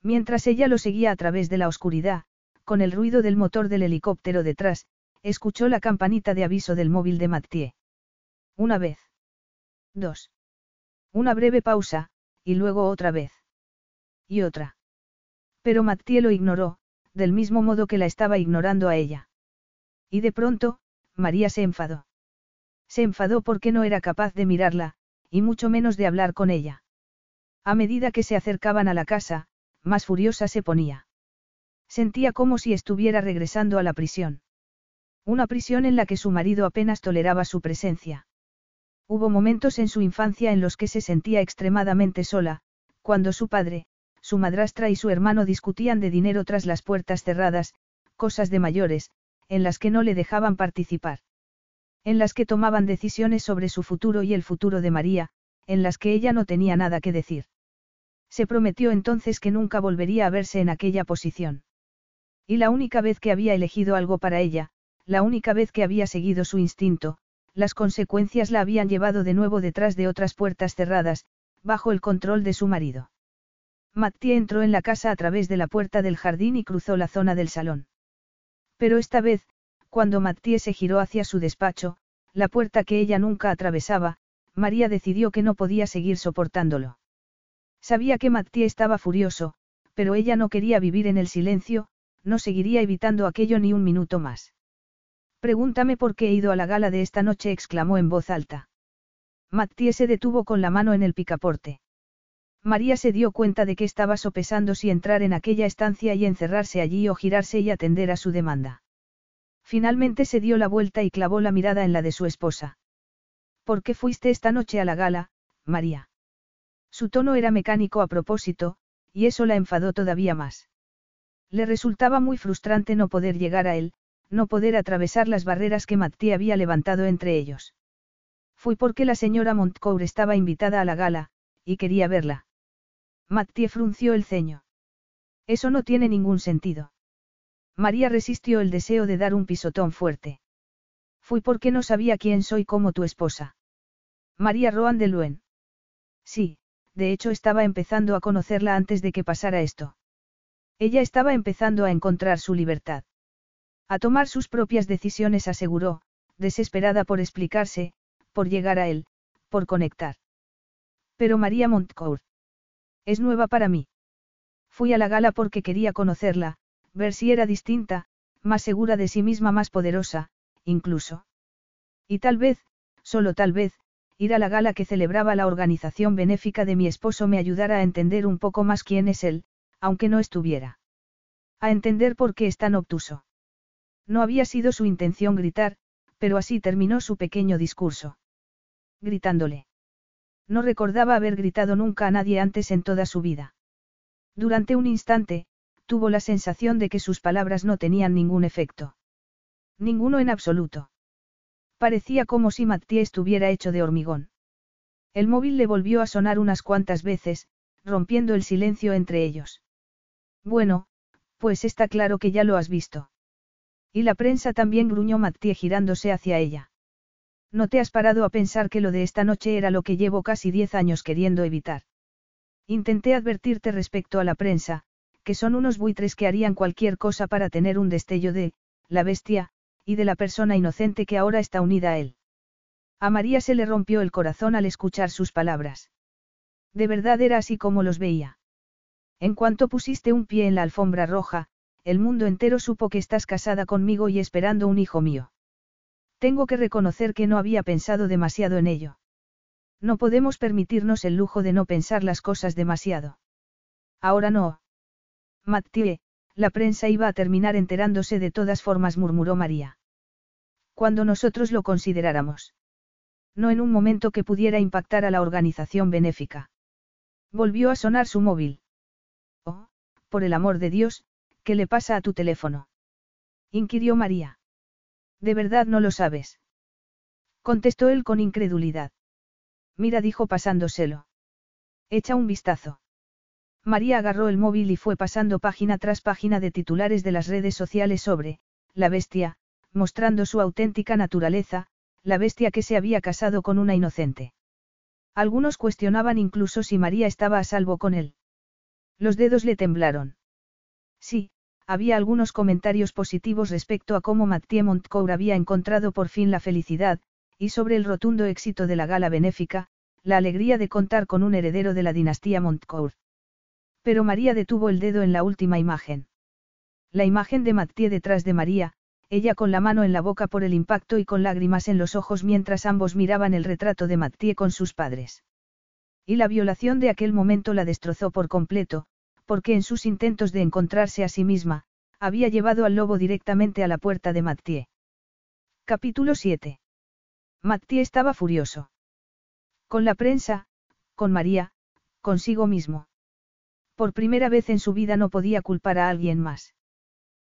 Mientras ella lo seguía a través de la oscuridad, con el ruido del motor del helicóptero detrás, escuchó la campanita de aviso del móvil de Mathieu. Una vez. Dos. Una breve pausa, y luego otra vez. Y otra. Pero Mattie lo ignoró, del mismo modo que la estaba ignorando a ella. Y de pronto, María se enfadó. Se enfadó porque no era capaz de mirarla, y mucho menos de hablar con ella. A medida que se acercaban a la casa, más furiosa se ponía. Sentía como si estuviera regresando a la prisión. Una prisión en la que su marido apenas toleraba su presencia. Hubo momentos en su infancia en los que se sentía extremadamente sola, cuando su padre, su madrastra y su hermano discutían de dinero tras las puertas cerradas, cosas de mayores, en las que no le dejaban participar. En las que tomaban decisiones sobre su futuro y el futuro de María, en las que ella no tenía nada que decir. Se prometió entonces que nunca volvería a verse en aquella posición. Y la única vez que había elegido algo para ella, la única vez que había seguido su instinto, las consecuencias la habían llevado de nuevo detrás de otras puertas cerradas, bajo el control de su marido. Mattie entró en la casa a través de la puerta del jardín y cruzó la zona del salón. Pero esta vez, cuando Mattie se giró hacia su despacho, la puerta que ella nunca atravesaba, María decidió que no podía seguir soportándolo. Sabía que Mattie estaba furioso, pero ella no quería vivir en el silencio, no seguiría evitando aquello ni un minuto más. Pregúntame por qué he ido a la gala de esta noche, exclamó en voz alta. Mattie se detuvo con la mano en el picaporte. María se dio cuenta de que estaba sopesando si entrar en aquella estancia y encerrarse allí o girarse y atender a su demanda. Finalmente se dio la vuelta y clavó la mirada en la de su esposa. ¿Por qué fuiste esta noche a la gala, María? Su tono era mecánico a propósito, y eso la enfadó todavía más. Le resultaba muy frustrante no poder llegar a él, no poder atravesar las barreras que Mattie había levantado entre ellos. Fui porque la señora Montcourt estaba invitada a la gala, y quería verla. Mattie frunció el ceño. Eso no tiene ningún sentido. María resistió el deseo de dar un pisotón fuerte. Fui porque no sabía quién soy como tu esposa. María Roan de Luen. Sí, de hecho estaba empezando a conocerla antes de que pasara esto. Ella estaba empezando a encontrar su libertad. A tomar sus propias decisiones aseguró, desesperada por explicarse, por llegar a él, por conectar. Pero María Montcourt. Es nueva para mí. Fui a la gala porque quería conocerla, ver si era distinta, más segura de sí misma, más poderosa, incluso. Y tal vez, solo tal vez, ir a la gala que celebraba la organización benéfica de mi esposo me ayudara a entender un poco más quién es él, aunque no estuviera. A entender por qué es tan obtuso. No había sido su intención gritar, pero así terminó su pequeño discurso. Gritándole. No recordaba haber gritado nunca a nadie antes en toda su vida. Durante un instante, tuvo la sensación de que sus palabras no tenían ningún efecto. Ninguno en absoluto. Parecía como si Mattie estuviera hecho de hormigón. El móvil le volvió a sonar unas cuantas veces, rompiendo el silencio entre ellos. Bueno, pues está claro que ya lo has visto. Y la prensa también gruñó Mattie girándose hacia ella. No te has parado a pensar que lo de esta noche era lo que llevo casi diez años queriendo evitar. Intenté advertirte respecto a la prensa, que son unos buitres que harían cualquier cosa para tener un destello de, la bestia, y de la persona inocente que ahora está unida a él. A María se le rompió el corazón al escuchar sus palabras. De verdad era así como los veía. En cuanto pusiste un pie en la alfombra roja, el mundo entero supo que estás casada conmigo y esperando un hijo mío. Tengo que reconocer que no había pensado demasiado en ello. No podemos permitirnos el lujo de no pensar las cosas demasiado. Ahora no. Mathieu, la prensa iba a terminar enterándose de todas formas, murmuró María. Cuando nosotros lo consideráramos. No en un momento que pudiera impactar a la organización benéfica. Volvió a sonar su móvil. Oh, por el amor de Dios, ¿qué le pasa a tu teléfono? inquirió María. ¿De verdad no lo sabes? Contestó él con incredulidad. Mira, dijo pasándoselo. Echa un vistazo. María agarró el móvil y fue pasando página tras página de titulares de las redes sociales sobre, la bestia, mostrando su auténtica naturaleza, la bestia que se había casado con una inocente. Algunos cuestionaban incluso si María estaba a salvo con él. Los dedos le temblaron. Sí, había algunos comentarios positivos respecto a cómo Mathieu Montcourt había encontrado por fin la felicidad, y sobre el rotundo éxito de la gala benéfica, la alegría de contar con un heredero de la dinastía Montcourt. Pero María detuvo el dedo en la última imagen. La imagen de Mathieu detrás de María, ella con la mano en la boca por el impacto y con lágrimas en los ojos mientras ambos miraban el retrato de Mathieu con sus padres. Y la violación de aquel momento la destrozó por completo, porque en sus intentos de encontrarse a sí misma, había llevado al lobo directamente a la puerta de Mathieu. Capítulo 7. Mathieu estaba furioso. Con la prensa, con María, consigo mismo. Por primera vez en su vida no podía culpar a alguien más.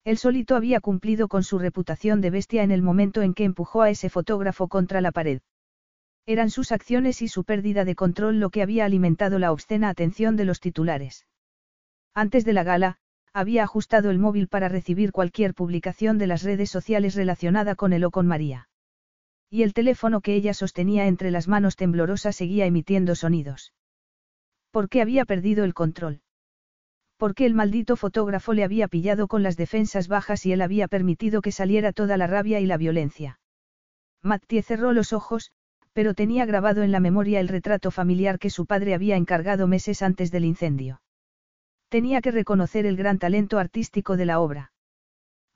Él solito había cumplido con su reputación de bestia en el momento en que empujó a ese fotógrafo contra la pared. Eran sus acciones y su pérdida de control lo que había alimentado la obscena atención de los titulares. Antes de la gala, había ajustado el móvil para recibir cualquier publicación de las redes sociales relacionada con él o con María. Y el teléfono que ella sostenía entre las manos temblorosas seguía emitiendo sonidos. ¿Por qué había perdido el control? Porque el maldito fotógrafo le había pillado con las defensas bajas y él había permitido que saliera toda la rabia y la violencia. Mattie cerró los ojos, pero tenía grabado en la memoria el retrato familiar que su padre había encargado meses antes del incendio. Tenía que reconocer el gran talento artístico de la obra.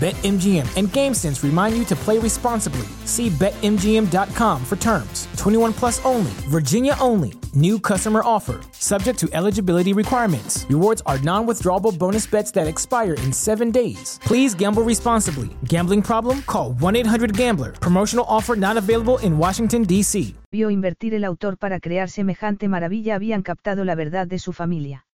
BetMGM and GameSense remind you to play responsibly. See BetMGM.com for terms. 21 plus only, Virginia only. New customer offer, subject to eligibility requirements. Rewards are non withdrawable bonus bets that expire in seven days. Please gamble responsibly. Gambling problem? Call 1 800 Gambler. Promotional offer not available in Washington, D.C. Vio invertir el autor para crear semejante maravilla habían captado la verdad de su familia.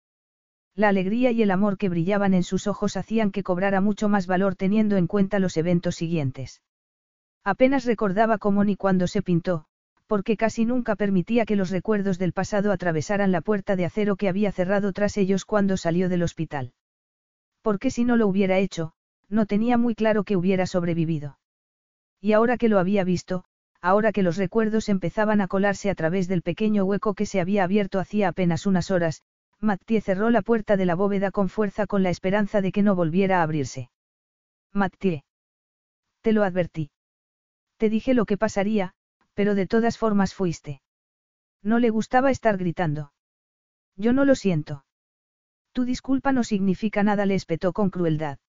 La alegría y el amor que brillaban en sus ojos hacían que cobrara mucho más valor teniendo en cuenta los eventos siguientes. Apenas recordaba cómo ni cuándo se pintó, porque casi nunca permitía que los recuerdos del pasado atravesaran la puerta de acero que había cerrado tras ellos cuando salió del hospital. Porque si no lo hubiera hecho, no tenía muy claro que hubiera sobrevivido. Y ahora que lo había visto, ahora que los recuerdos empezaban a colarse a través del pequeño hueco que se había abierto hacía apenas unas horas, Mathieu cerró la puerta de la bóveda con fuerza con la esperanza de que no volviera a abrirse. Mathieu. Te lo advertí. Te dije lo que pasaría, pero de todas formas fuiste. No le gustaba estar gritando. Yo no lo siento. Tu disculpa no significa nada, le espetó con crueldad.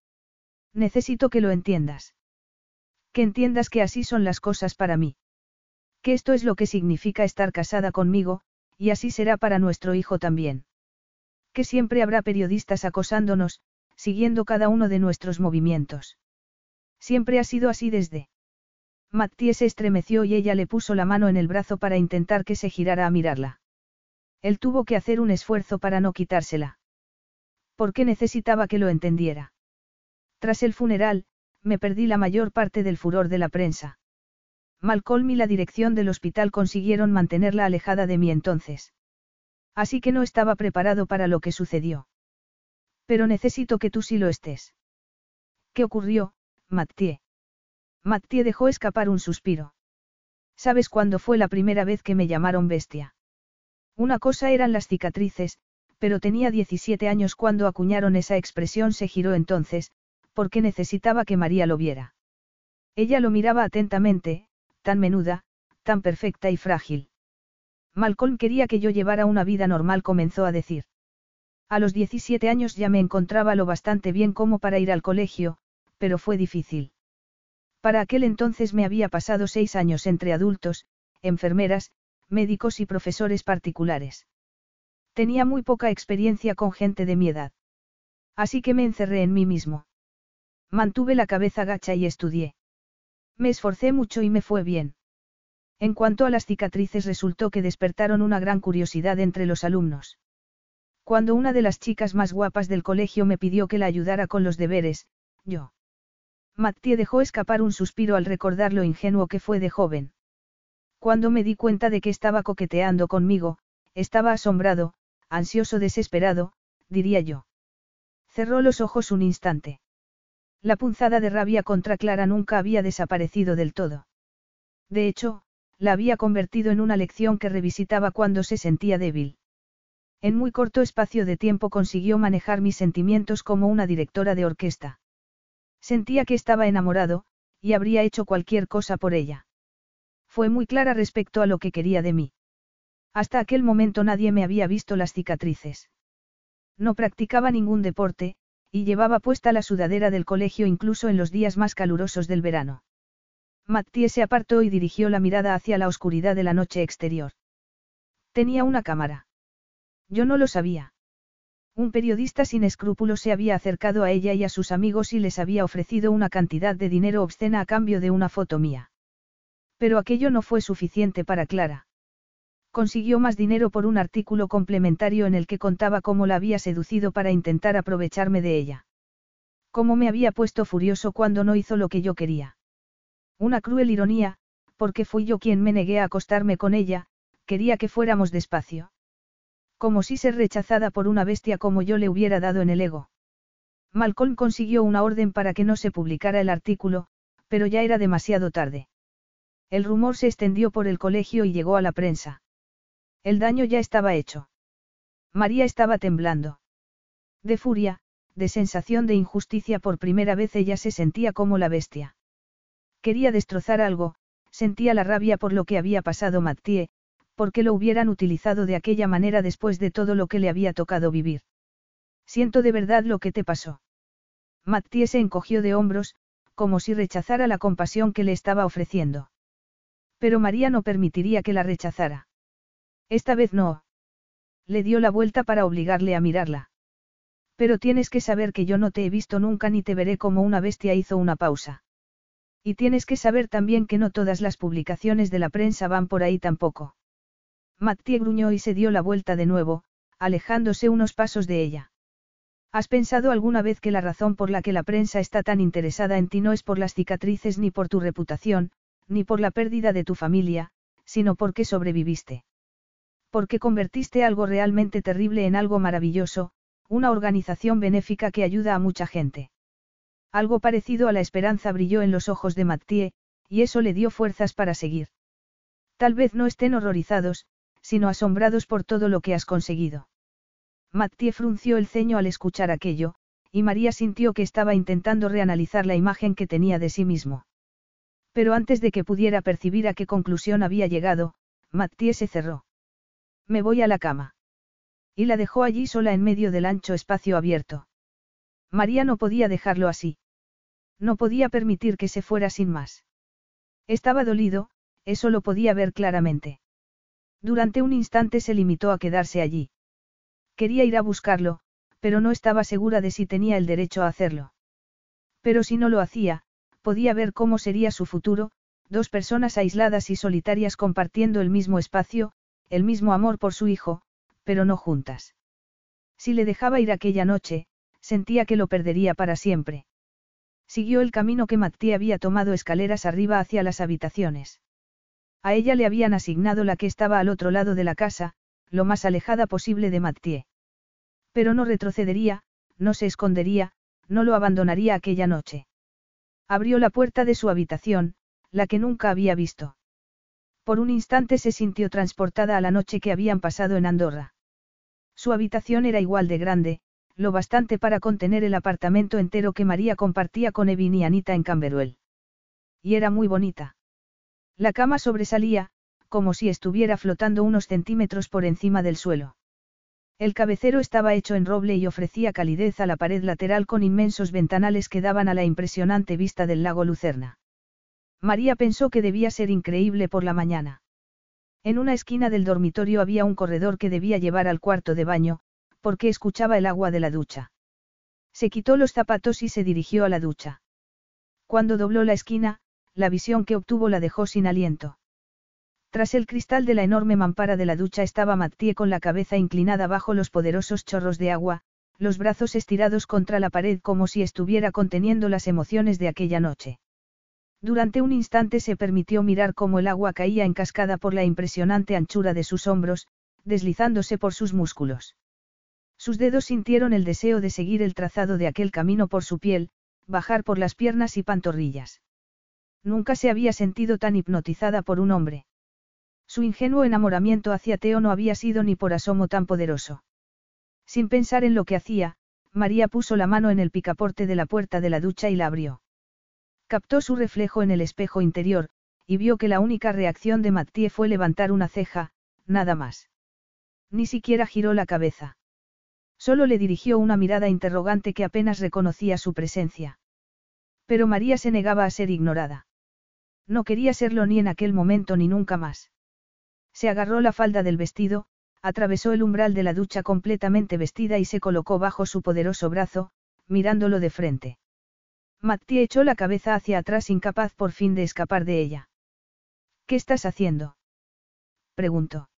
Necesito que lo entiendas. Que entiendas que así son las cosas para mí. Que esto es lo que significa estar casada conmigo, y así será para nuestro hijo también que siempre habrá periodistas acosándonos, siguiendo cada uno de nuestros movimientos. Siempre ha sido así desde. Mattie se estremeció y ella le puso la mano en el brazo para intentar que se girara a mirarla. Él tuvo que hacer un esfuerzo para no quitársela. Porque necesitaba que lo entendiera. Tras el funeral, me perdí la mayor parte del furor de la prensa. Malcolm y la dirección del hospital consiguieron mantenerla alejada de mí entonces. Así que no estaba preparado para lo que sucedió. Pero necesito que tú sí lo estés. ¿Qué ocurrió, Mathieu? Mathieu dejó escapar un suspiro. ¿Sabes cuándo fue la primera vez que me llamaron bestia? Una cosa eran las cicatrices, pero tenía 17 años cuando acuñaron esa expresión, se giró entonces, porque necesitaba que María lo viera. Ella lo miraba atentamente, tan menuda, tan perfecta y frágil. Malcolm quería que yo llevara una vida normal, comenzó a decir. A los 17 años ya me encontraba lo bastante bien como para ir al colegio, pero fue difícil. Para aquel entonces me había pasado seis años entre adultos, enfermeras, médicos y profesores particulares. Tenía muy poca experiencia con gente de mi edad. Así que me encerré en mí mismo. Mantuve la cabeza gacha y estudié. Me esforcé mucho y me fue bien. En cuanto a las cicatrices resultó que despertaron una gran curiosidad entre los alumnos. Cuando una de las chicas más guapas del colegio me pidió que la ayudara con los deberes, yo. Mattie dejó escapar un suspiro al recordar lo ingenuo que fue de joven. Cuando me di cuenta de que estaba coqueteando conmigo, estaba asombrado, ansioso, desesperado, diría yo. Cerró los ojos un instante. La punzada de rabia contra Clara nunca había desaparecido del todo. De hecho, la había convertido en una lección que revisitaba cuando se sentía débil. En muy corto espacio de tiempo consiguió manejar mis sentimientos como una directora de orquesta. Sentía que estaba enamorado, y habría hecho cualquier cosa por ella. Fue muy clara respecto a lo que quería de mí. Hasta aquel momento nadie me había visto las cicatrices. No practicaba ningún deporte, y llevaba puesta la sudadera del colegio incluso en los días más calurosos del verano. Mattie se apartó y dirigió la mirada hacia la oscuridad de la noche exterior. Tenía una cámara. Yo no lo sabía. Un periodista sin escrúpulos se había acercado a ella y a sus amigos y les había ofrecido una cantidad de dinero obscena a cambio de una foto mía. Pero aquello no fue suficiente para Clara. Consiguió más dinero por un artículo complementario en el que contaba cómo la había seducido para intentar aprovecharme de ella. Cómo me había puesto furioso cuando no hizo lo que yo quería. Una cruel ironía, porque fui yo quien me negué a acostarme con ella, quería que fuéramos despacio. Como si ser rechazada por una bestia como yo le hubiera dado en el ego. Malcolm consiguió una orden para que no se publicara el artículo, pero ya era demasiado tarde. El rumor se extendió por el colegio y llegó a la prensa. El daño ya estaba hecho. María estaba temblando. De furia, de sensación de injusticia por primera vez ella se sentía como la bestia. Quería destrozar algo, sentía la rabia por lo que había pasado Mathieu, porque lo hubieran utilizado de aquella manera después de todo lo que le había tocado vivir. Siento de verdad lo que te pasó. Mathieu se encogió de hombros, como si rechazara la compasión que le estaba ofreciendo. Pero María no permitiría que la rechazara. Esta vez no. Le dio la vuelta para obligarle a mirarla. Pero tienes que saber que yo no te he visto nunca ni te veré como una bestia hizo una pausa. Y tienes que saber también que no todas las publicaciones de la prensa van por ahí tampoco. Mattie gruñó y se dio la vuelta de nuevo, alejándose unos pasos de ella. ¿Has pensado alguna vez que la razón por la que la prensa está tan interesada en ti no es por las cicatrices ni por tu reputación, ni por la pérdida de tu familia, sino porque sobreviviste? Porque convertiste algo realmente terrible en algo maravilloso, una organización benéfica que ayuda a mucha gente. Algo parecido a la esperanza brilló en los ojos de Mattie, y eso le dio fuerzas para seguir. Tal vez no estén horrorizados, sino asombrados por todo lo que has conseguido. Mattie frunció el ceño al escuchar aquello, y María sintió que estaba intentando reanalizar la imagen que tenía de sí mismo. Pero antes de que pudiera percibir a qué conclusión había llegado, Mattie se cerró. Me voy a la cama. Y la dejó allí sola en medio del ancho espacio abierto. María no podía dejarlo así. No podía permitir que se fuera sin más. Estaba dolido, eso lo podía ver claramente. Durante un instante se limitó a quedarse allí. Quería ir a buscarlo, pero no estaba segura de si tenía el derecho a hacerlo. Pero si no lo hacía, podía ver cómo sería su futuro, dos personas aisladas y solitarias compartiendo el mismo espacio, el mismo amor por su hijo, pero no juntas. Si le dejaba ir aquella noche, sentía que lo perdería para siempre. Siguió el camino que Mattie había tomado escaleras arriba hacia las habitaciones. A ella le habían asignado la que estaba al otro lado de la casa, lo más alejada posible de Mattie. Pero no retrocedería, no se escondería, no lo abandonaría aquella noche. Abrió la puerta de su habitación, la que nunca había visto. Por un instante se sintió transportada a la noche que habían pasado en Andorra. Su habitación era igual de grande, lo bastante para contener el apartamento entero que María compartía con Evin y Anita en Camberuel. Y era muy bonita. La cama sobresalía, como si estuviera flotando unos centímetros por encima del suelo. El cabecero estaba hecho en roble y ofrecía calidez a la pared lateral con inmensos ventanales que daban a la impresionante vista del lago Lucerna. María pensó que debía ser increíble por la mañana. En una esquina del dormitorio había un corredor que debía llevar al cuarto de baño, porque escuchaba el agua de la ducha. Se quitó los zapatos y se dirigió a la ducha. Cuando dobló la esquina, la visión que obtuvo la dejó sin aliento. Tras el cristal de la enorme mampara de la ducha estaba Mattie con la cabeza inclinada bajo los poderosos chorros de agua, los brazos estirados contra la pared como si estuviera conteniendo las emociones de aquella noche. Durante un instante se permitió mirar cómo el agua caía en cascada por la impresionante anchura de sus hombros, deslizándose por sus músculos. Sus dedos sintieron el deseo de seguir el trazado de aquel camino por su piel, bajar por las piernas y pantorrillas. Nunca se había sentido tan hipnotizada por un hombre. Su ingenuo enamoramiento hacia Teo no había sido ni por asomo tan poderoso. Sin pensar en lo que hacía, María puso la mano en el picaporte de la puerta de la ducha y la abrió. Captó su reflejo en el espejo interior, y vio que la única reacción de Mattie fue levantar una ceja, nada más. Ni siquiera giró la cabeza. Solo le dirigió una mirada interrogante que apenas reconocía su presencia. Pero María se negaba a ser ignorada. No quería serlo ni en aquel momento ni nunca más. Se agarró la falda del vestido, atravesó el umbral de la ducha completamente vestida y se colocó bajo su poderoso brazo, mirándolo de frente. Matti echó la cabeza hacia atrás incapaz por fin de escapar de ella. ¿Qué estás haciendo? preguntó.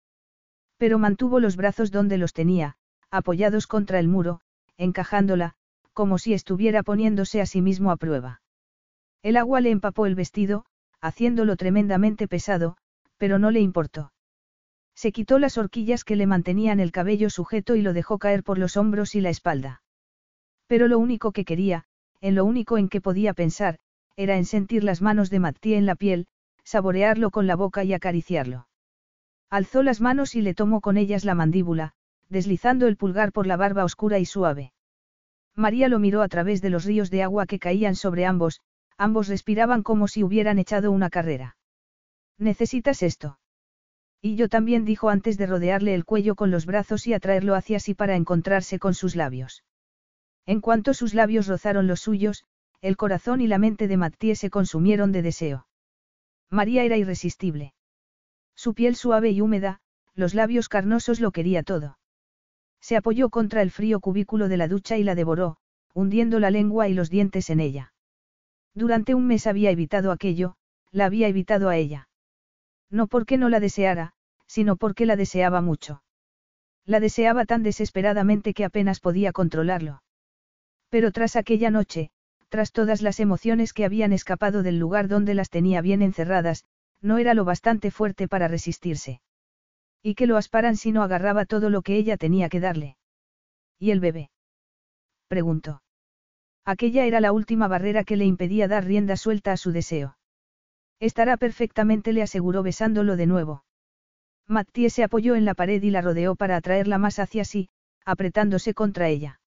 Pero mantuvo los brazos donde los tenía, apoyados contra el muro, encajándola, como si estuviera poniéndose a sí mismo a prueba. El agua le empapó el vestido, haciéndolo tremendamente pesado, pero no le importó. Se quitó las horquillas que le mantenían el cabello sujeto y lo dejó caer por los hombros y la espalda. Pero lo único que quería, en lo único en que podía pensar, era en sentir las manos de Mattie en la piel, saborearlo con la boca y acariciarlo. Alzó las manos y le tomó con ellas la mandíbula, deslizando el pulgar por la barba oscura y suave. María lo miró a través de los ríos de agua que caían sobre ambos, ambos respiraban como si hubieran echado una carrera. ¿Necesitas esto? Y yo también dijo antes de rodearle el cuello con los brazos y atraerlo hacia sí para encontrarse con sus labios. En cuanto sus labios rozaron los suyos, el corazón y la mente de Mattie se consumieron de deseo. María era irresistible. Su piel suave y húmeda, los labios carnosos lo quería todo. Se apoyó contra el frío cubículo de la ducha y la devoró, hundiendo la lengua y los dientes en ella. Durante un mes había evitado aquello, la había evitado a ella. No porque no la deseara, sino porque la deseaba mucho. La deseaba tan desesperadamente que apenas podía controlarlo. Pero tras aquella noche, tras todas las emociones que habían escapado del lugar donde las tenía bien encerradas, no era lo bastante fuerte para resistirse. Y que lo asparan si no agarraba todo lo que ella tenía que darle. ¿Y el bebé? preguntó. Aquella era la última barrera que le impedía dar rienda suelta a su deseo. Estará perfectamente, le aseguró besándolo de nuevo. Mattie se apoyó en la pared y la rodeó para atraerla más hacia sí, apretándose contra ella.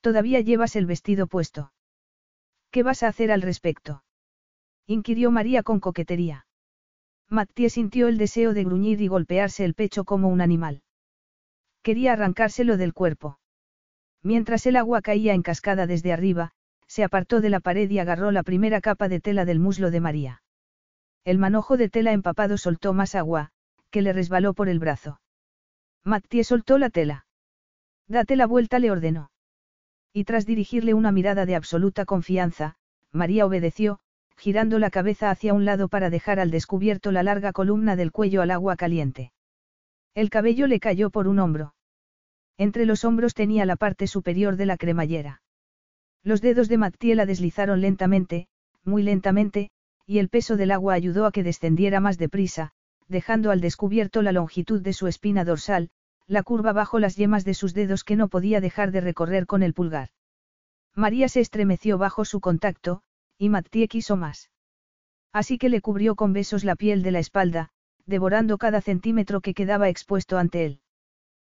Todavía llevas el vestido puesto. ¿Qué vas a hacer al respecto? inquirió María con coquetería. Mattie sintió el deseo de gruñir y golpearse el pecho como un animal. Quería arrancárselo del cuerpo. Mientras el agua caía en cascada desde arriba, se apartó de la pared y agarró la primera capa de tela del muslo de María. El manojo de tela empapado soltó más agua, que le resbaló por el brazo. Mattie soltó la tela. Date la vuelta, le ordenó. Y tras dirigirle una mirada de absoluta confianza, María obedeció, girando la cabeza hacia un lado para dejar al descubierto la larga columna del cuello al agua caliente. El cabello le cayó por un hombro. Entre los hombros tenía la parte superior de la cremallera. Los dedos de Mattie la deslizaron lentamente, muy lentamente, y el peso del agua ayudó a que descendiera más deprisa, dejando al descubierto la longitud de su espina dorsal, la curva bajo las yemas de sus dedos que no podía dejar de recorrer con el pulgar. María se estremeció bajo su contacto, y Mattie quiso más. Así que le cubrió con besos la piel de la espalda, devorando cada centímetro que quedaba expuesto ante él.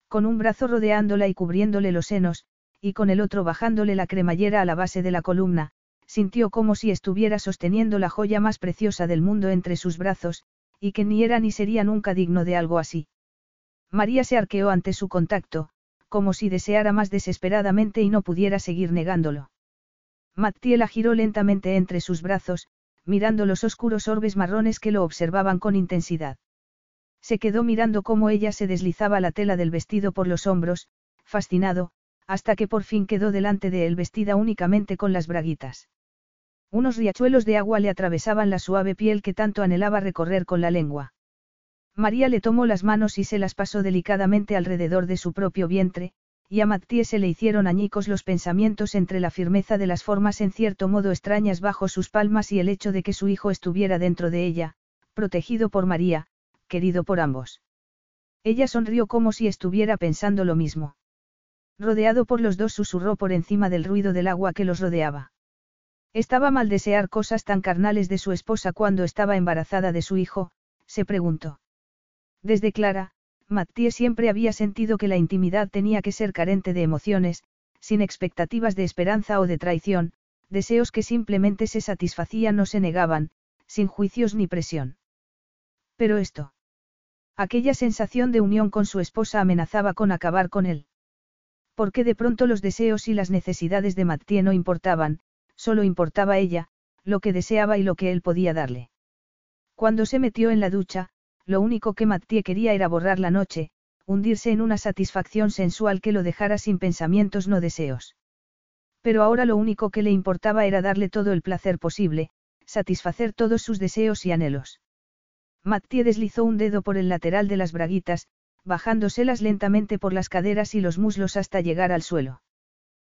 Con un brazo rodeándola y cubriéndole los senos, y con el otro bajándole la cremallera a la base de la columna, sintió como si estuviera sosteniendo la joya más preciosa del mundo entre sus brazos, y que ni era ni sería nunca digno de algo así. María se arqueó ante su contacto, como si deseara más desesperadamente y no pudiera seguir negándolo. Mattie la giró lentamente entre sus brazos, mirando los oscuros orbes marrones que lo observaban con intensidad. Se quedó mirando cómo ella se deslizaba la tela del vestido por los hombros, fascinado, hasta que por fin quedó delante de él vestida únicamente con las braguitas. Unos riachuelos de agua le atravesaban la suave piel que tanto anhelaba recorrer con la lengua. María le tomó las manos y se las pasó delicadamente alrededor de su propio vientre, y a Mattie se le hicieron añicos los pensamientos entre la firmeza de las formas en cierto modo extrañas bajo sus palmas y el hecho de que su hijo estuviera dentro de ella, protegido por María, querido por ambos. Ella sonrió como si estuviera pensando lo mismo. Rodeado por los dos susurró por encima del ruido del agua que los rodeaba. Estaba mal desear cosas tan carnales de su esposa cuando estaba embarazada de su hijo, se preguntó. Desde Clara, Mattie siempre había sentido que la intimidad tenía que ser carente de emociones, sin expectativas de esperanza o de traición, deseos que simplemente se satisfacían o se negaban, sin juicios ni presión. Pero esto. Aquella sensación de unión con su esposa amenazaba con acabar con él. Porque de pronto los deseos y las necesidades de Mattie no importaban, solo importaba ella, lo que deseaba y lo que él podía darle. Cuando se metió en la ducha, lo único que Mattie quería era borrar la noche, hundirse en una satisfacción sensual que lo dejara sin pensamientos no deseos. Pero ahora lo único que le importaba era darle todo el placer posible, satisfacer todos sus deseos y anhelos. Mattie deslizó un dedo por el lateral de las braguitas, bajándoselas lentamente por las caderas y los muslos hasta llegar al suelo.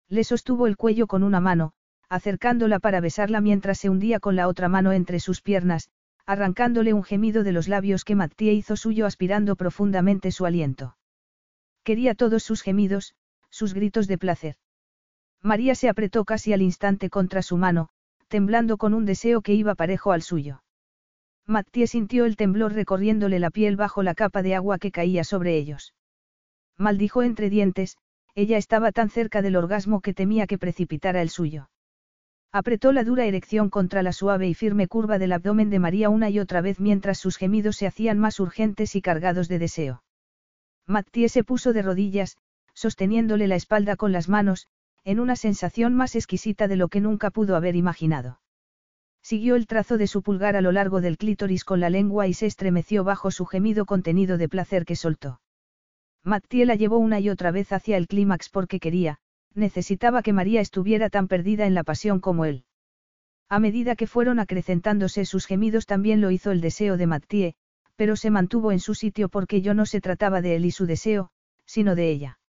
Le sostuvo el cuello con una mano, acercándola para besarla mientras se hundía con la otra mano entre sus piernas, arrancándole un gemido de los labios que Mattie hizo suyo aspirando profundamente su aliento. Quería todos sus gemidos, sus gritos de placer. María se apretó casi al instante contra su mano, temblando con un deseo que iba parejo al suyo. Mattie sintió el temblor recorriéndole la piel bajo la capa de agua que caía sobre ellos. Maldijo entre dientes, ella estaba tan cerca del orgasmo que temía que precipitara el suyo. Apretó la dura erección contra la suave y firme curva del abdomen de María una y otra vez mientras sus gemidos se hacían más urgentes y cargados de deseo. Mattie se puso de rodillas, sosteniéndole la espalda con las manos, en una sensación más exquisita de lo que nunca pudo haber imaginado. Siguió el trazo de su pulgar a lo largo del clítoris con la lengua y se estremeció bajo su gemido contenido de placer que soltó. Mattie la llevó una y otra vez hacia el clímax porque quería, necesitaba que María estuviera tan perdida en la pasión como él. A medida que fueron acrecentándose sus gemidos también lo hizo el deseo de Mattie, pero se mantuvo en su sitio porque yo no se trataba de él y su deseo, sino de ella.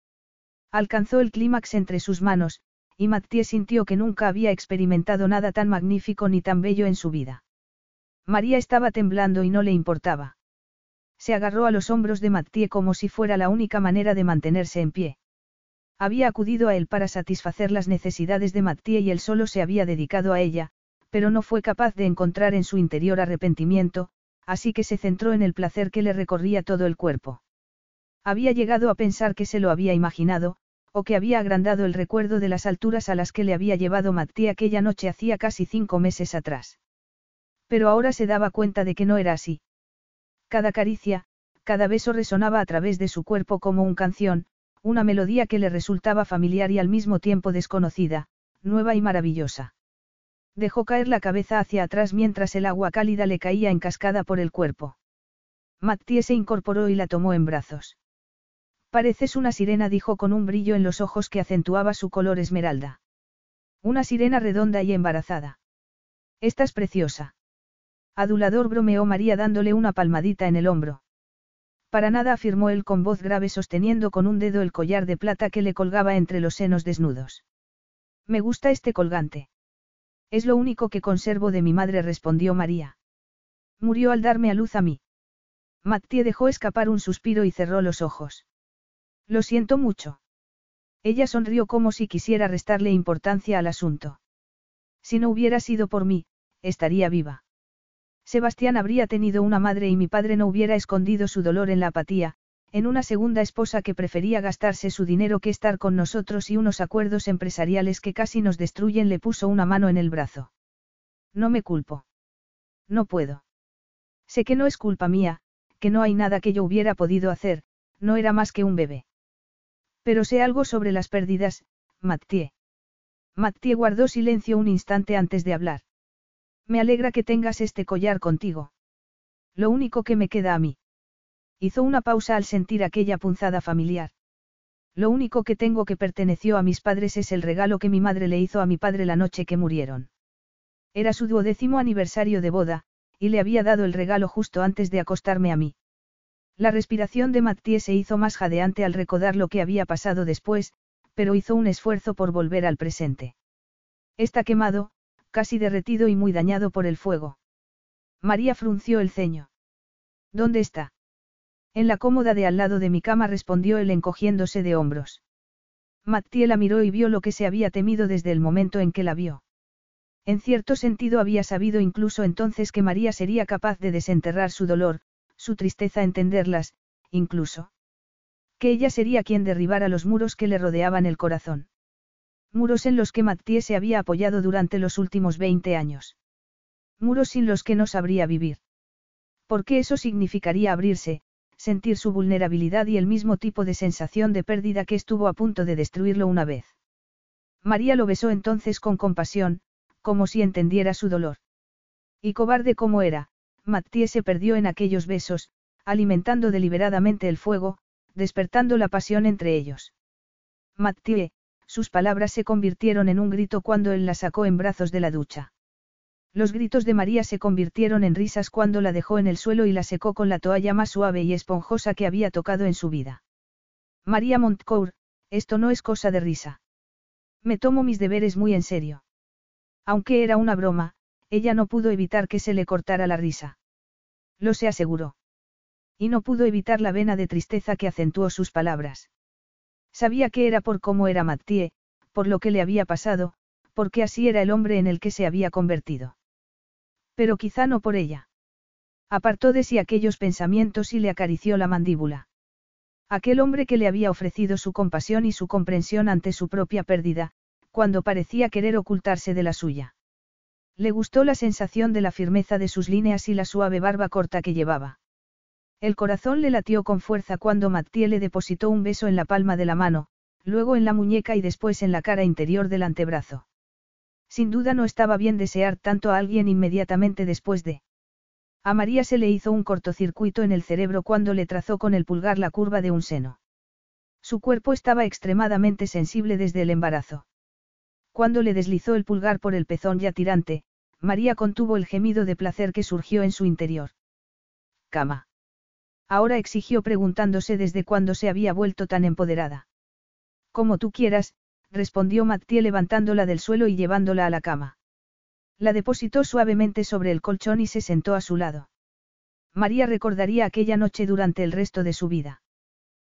Alcanzó el clímax entre sus manos, y Mattie sintió que nunca había experimentado nada tan magnífico ni tan bello en su vida. María estaba temblando y no le importaba. Se agarró a los hombros de Mattie como si fuera la única manera de mantenerse en pie. Había acudido a él para satisfacer las necesidades de Mattie y él solo se había dedicado a ella, pero no fue capaz de encontrar en su interior arrepentimiento, así que se centró en el placer que le recorría todo el cuerpo. Había llegado a pensar que se lo había imaginado, o que había agrandado el recuerdo de las alturas a las que le había llevado Mattie aquella noche hacía casi cinco meses atrás. Pero ahora se daba cuenta de que no era así. Cada caricia, cada beso resonaba a través de su cuerpo como un canción, una melodía que le resultaba familiar y al mismo tiempo desconocida, nueva y maravillosa. Dejó caer la cabeza hacia atrás mientras el agua cálida le caía en cascada por el cuerpo. Mattie se incorporó y la tomó en brazos. Pareces una sirena, dijo con un brillo en los ojos que acentuaba su color esmeralda. Una sirena redonda y embarazada. Estás preciosa. Adulador bromeó María dándole una palmadita en el hombro. Para nada afirmó él con voz grave sosteniendo con un dedo el collar de plata que le colgaba entre los senos desnudos. Me gusta este colgante. Es lo único que conservo de mi madre, respondió María. Murió al darme a luz a mí. Mattie dejó escapar un suspiro y cerró los ojos. Lo siento mucho. Ella sonrió como si quisiera restarle importancia al asunto. Si no hubiera sido por mí, estaría viva. Sebastián habría tenido una madre y mi padre no hubiera escondido su dolor en la apatía, en una segunda esposa que prefería gastarse su dinero que estar con nosotros y unos acuerdos empresariales que casi nos destruyen le puso una mano en el brazo. No me culpo. No puedo. Sé que no es culpa mía, que no hay nada que yo hubiera podido hacer, no era más que un bebé. Pero sé algo sobre las pérdidas, Mattie. Mattie guardó silencio un instante antes de hablar. Me alegra que tengas este collar contigo. Lo único que me queda a mí. Hizo una pausa al sentir aquella punzada familiar. Lo único que tengo que perteneció a mis padres es el regalo que mi madre le hizo a mi padre la noche que murieron. Era su duodécimo aniversario de boda, y le había dado el regalo justo antes de acostarme a mí. La respiración de Mattie se hizo más jadeante al recordar lo que había pasado después, pero hizo un esfuerzo por volver al presente. Está quemado, casi derretido y muy dañado por el fuego. María frunció el ceño. ¿Dónde está? En la cómoda de al lado de mi cama respondió él encogiéndose de hombros. Mattie la miró y vio lo que se había temido desde el momento en que la vio. En cierto sentido había sabido incluso entonces que María sería capaz de desenterrar su dolor, su tristeza entenderlas, incluso. Que ella sería quien derribara los muros que le rodeaban el corazón. Muros en los que Mattie se había apoyado durante los últimos 20 años. Muros sin los que no sabría vivir. Porque eso significaría abrirse, sentir su vulnerabilidad y el mismo tipo de sensación de pérdida que estuvo a punto de destruirlo una vez. María lo besó entonces con compasión, como si entendiera su dolor. Y cobarde como era, Mattie se perdió en aquellos besos, alimentando deliberadamente el fuego, despertando la pasión entre ellos. Mattie, sus palabras se convirtieron en un grito cuando él la sacó en brazos de la ducha. Los gritos de María se convirtieron en risas cuando la dejó en el suelo y la secó con la toalla más suave y esponjosa que había tocado en su vida. María Montcourt, esto no es cosa de risa. Me tomo mis deberes muy en serio. Aunque era una broma, ella no pudo evitar que se le cortara la risa. Lo se aseguró. Y no pudo evitar la vena de tristeza que acentuó sus palabras. Sabía que era por cómo era Mattie, por lo que le había pasado, porque así era el hombre en el que se había convertido. Pero quizá no por ella. Apartó de sí aquellos pensamientos y le acarició la mandíbula. Aquel hombre que le había ofrecido su compasión y su comprensión ante su propia pérdida, cuando parecía querer ocultarse de la suya. Le gustó la sensación de la firmeza de sus líneas y la suave barba corta que llevaba. El corazón le latió con fuerza cuando Mattie le depositó un beso en la palma de la mano, luego en la muñeca y después en la cara interior del antebrazo. Sin duda no estaba bien desear tanto a alguien inmediatamente después de. A María se le hizo un cortocircuito en el cerebro cuando le trazó con el pulgar la curva de un seno. Su cuerpo estaba extremadamente sensible desde el embarazo. Cuando le deslizó el pulgar por el pezón ya tirante, María contuvo el gemido de placer que surgió en su interior. Cama. Ahora exigió preguntándose desde cuándo se había vuelto tan empoderada. Como tú quieras, respondió Mattie levantándola del suelo y llevándola a la cama. La depositó suavemente sobre el colchón y se sentó a su lado. María recordaría aquella noche durante el resto de su vida.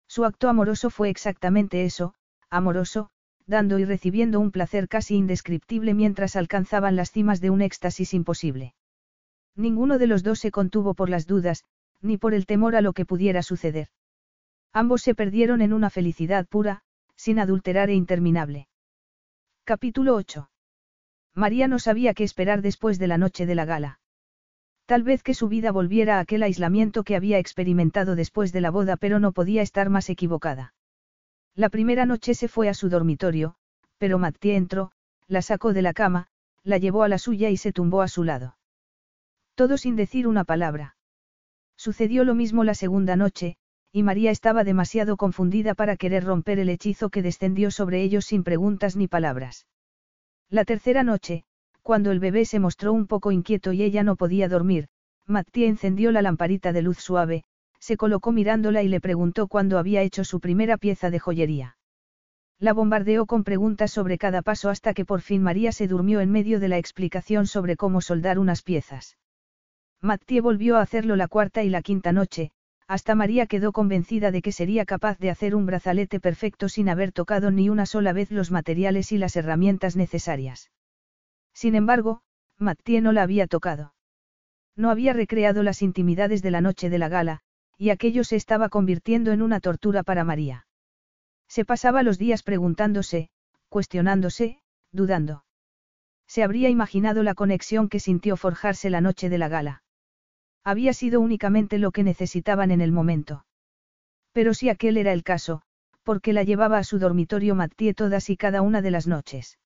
Su acto amoroso fue exactamente eso, amoroso, dando y recibiendo un placer casi indescriptible mientras alcanzaban las cimas de un éxtasis imposible. Ninguno de los dos se contuvo por las dudas, ni por el temor a lo que pudiera suceder. Ambos se perdieron en una felicidad pura, sin adulterar e interminable. Capítulo 8. María no sabía qué esperar después de la noche de la gala. Tal vez que su vida volviera a aquel aislamiento que había experimentado después de la boda, pero no podía estar más equivocada. La primera noche se fue a su dormitorio, pero Mattie entró, la sacó de la cama, la llevó a la suya y se tumbó a su lado. Todo sin decir una palabra. Sucedió lo mismo la segunda noche, y María estaba demasiado confundida para querer romper el hechizo que descendió sobre ellos sin preguntas ni palabras. La tercera noche, cuando el bebé se mostró un poco inquieto y ella no podía dormir, Mattia encendió la lamparita de luz suave, se colocó mirándola y le preguntó cuándo había hecho su primera pieza de joyería. La bombardeó con preguntas sobre cada paso hasta que por fin María se durmió en medio de la explicación sobre cómo soldar unas piezas. Mattie volvió a hacerlo la cuarta y la quinta noche, hasta María quedó convencida de que sería capaz de hacer un brazalete perfecto sin haber tocado ni una sola vez los materiales y las herramientas necesarias. Sin embargo, Mattie no la había tocado. No había recreado las intimidades de la noche de la gala, y aquello se estaba convirtiendo en una tortura para María. Se pasaba los días preguntándose, cuestionándose, dudando. Se habría imaginado la conexión que sintió forjarse la noche de la gala. Había sido únicamente lo que necesitaban en el momento. Pero si aquel era el caso, porque la llevaba a su dormitorio Mattie todas y cada una de las noches.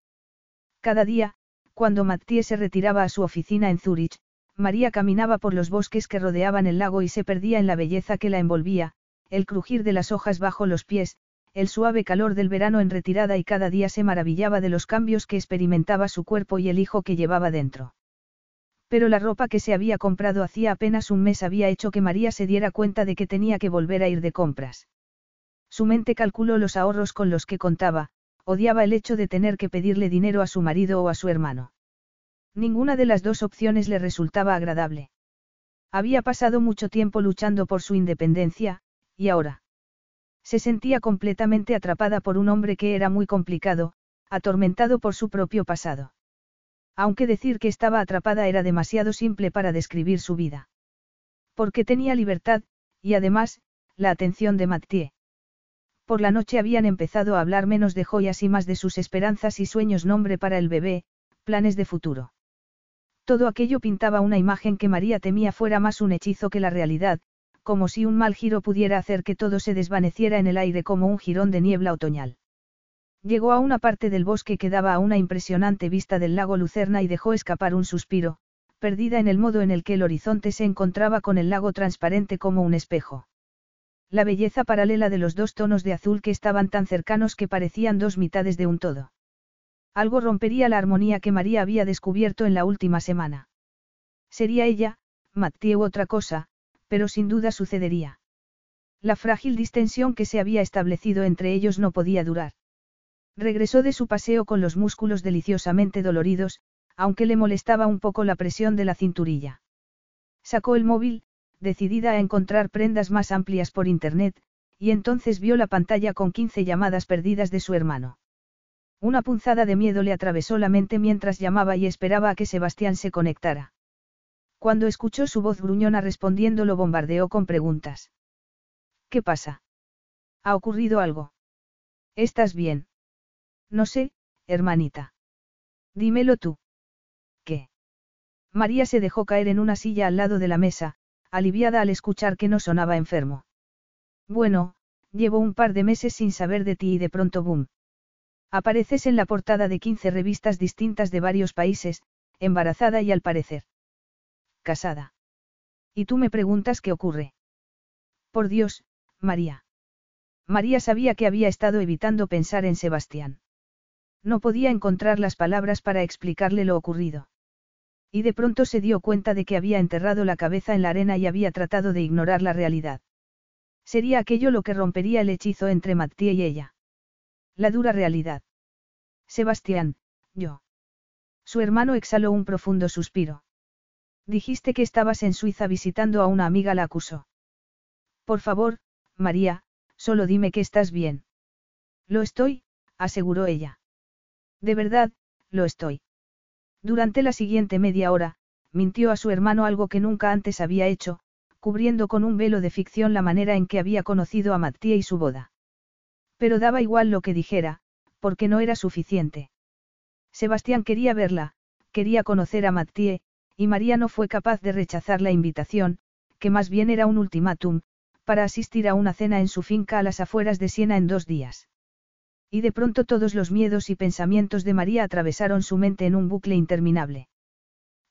Cada día, cuando Mattie se retiraba a su oficina en Zúrich, María caminaba por los bosques que rodeaban el lago y se perdía en la belleza que la envolvía, el crujir de las hojas bajo los pies, el suave calor del verano en retirada y cada día se maravillaba de los cambios que experimentaba su cuerpo y el hijo que llevaba dentro. Pero la ropa que se había comprado hacía apenas un mes había hecho que María se diera cuenta de que tenía que volver a ir de compras. Su mente calculó los ahorros con los que contaba, odiaba el hecho de tener que pedirle dinero a su marido o a su hermano. Ninguna de las dos opciones le resultaba agradable. Había pasado mucho tiempo luchando por su independencia, y ahora. Se sentía completamente atrapada por un hombre que era muy complicado, atormentado por su propio pasado. Aunque decir que estaba atrapada era demasiado simple para describir su vida. Porque tenía libertad, y además, la atención de Mathieu. Por la noche habían empezado a hablar menos de joyas y más de sus esperanzas y sueños nombre para el bebé, planes de futuro. Todo aquello pintaba una imagen que María temía fuera más un hechizo que la realidad, como si un mal giro pudiera hacer que todo se desvaneciera en el aire como un jirón de niebla otoñal. Llegó a una parte del bosque que daba a una impresionante vista del lago Lucerna y dejó escapar un suspiro, perdida en el modo en el que el horizonte se encontraba con el lago transparente como un espejo la belleza paralela de los dos tonos de azul que estaban tan cercanos que parecían dos mitades de un todo. Algo rompería la armonía que María había descubierto en la última semana. Sería ella, Mathieu otra cosa, pero sin duda sucedería. La frágil distensión que se había establecido entre ellos no podía durar. Regresó de su paseo con los músculos deliciosamente doloridos, aunque le molestaba un poco la presión de la cinturilla. Sacó el móvil, decidida a encontrar prendas más amplias por Internet, y entonces vio la pantalla con 15 llamadas perdidas de su hermano. Una punzada de miedo le atravesó la mente mientras llamaba y esperaba a que Sebastián se conectara. Cuando escuchó su voz gruñona respondiendo lo bombardeó con preguntas. ¿Qué pasa? ¿Ha ocurrido algo? ¿Estás bien? No sé, hermanita. Dímelo tú. ¿Qué? María se dejó caer en una silla al lado de la mesa, aliviada al escuchar que no sonaba enfermo. Bueno, Llevo un par de meses sin saber de ti y de pronto boom. Apareces en la portada de 15 revistas distintas de varios países, embarazada y al parecer. Casada. Y tú me preguntas qué ocurre. Por Dios, María. María sabía que había estado evitando pensar en Sebastián. No podía encontrar las palabras para explicarle lo ocurrido. Y de pronto se dio cuenta de que había enterrado la cabeza en la arena y había tratado de ignorar la realidad. Sería aquello lo que rompería el hechizo entre Mattie y ella. La dura realidad. Sebastián, yo. Su hermano exhaló un profundo suspiro. Dijiste que estabas en Suiza visitando a una amiga, la acusó. Por favor, María, solo dime que estás bien. Lo estoy, aseguró ella. De verdad, lo estoy. Durante la siguiente media hora, mintió a su hermano algo que nunca antes había hecho, cubriendo con un velo de ficción la manera en que había conocido a Mattia y su boda. Pero daba igual lo que dijera, porque no era suficiente. Sebastián quería verla, quería conocer a Mattie, y María no fue capaz de rechazar la invitación, que más bien era un ultimátum, para asistir a una cena en su finca a las afueras de Siena en dos días. Y de pronto todos los miedos y pensamientos de María atravesaron su mente en un bucle interminable.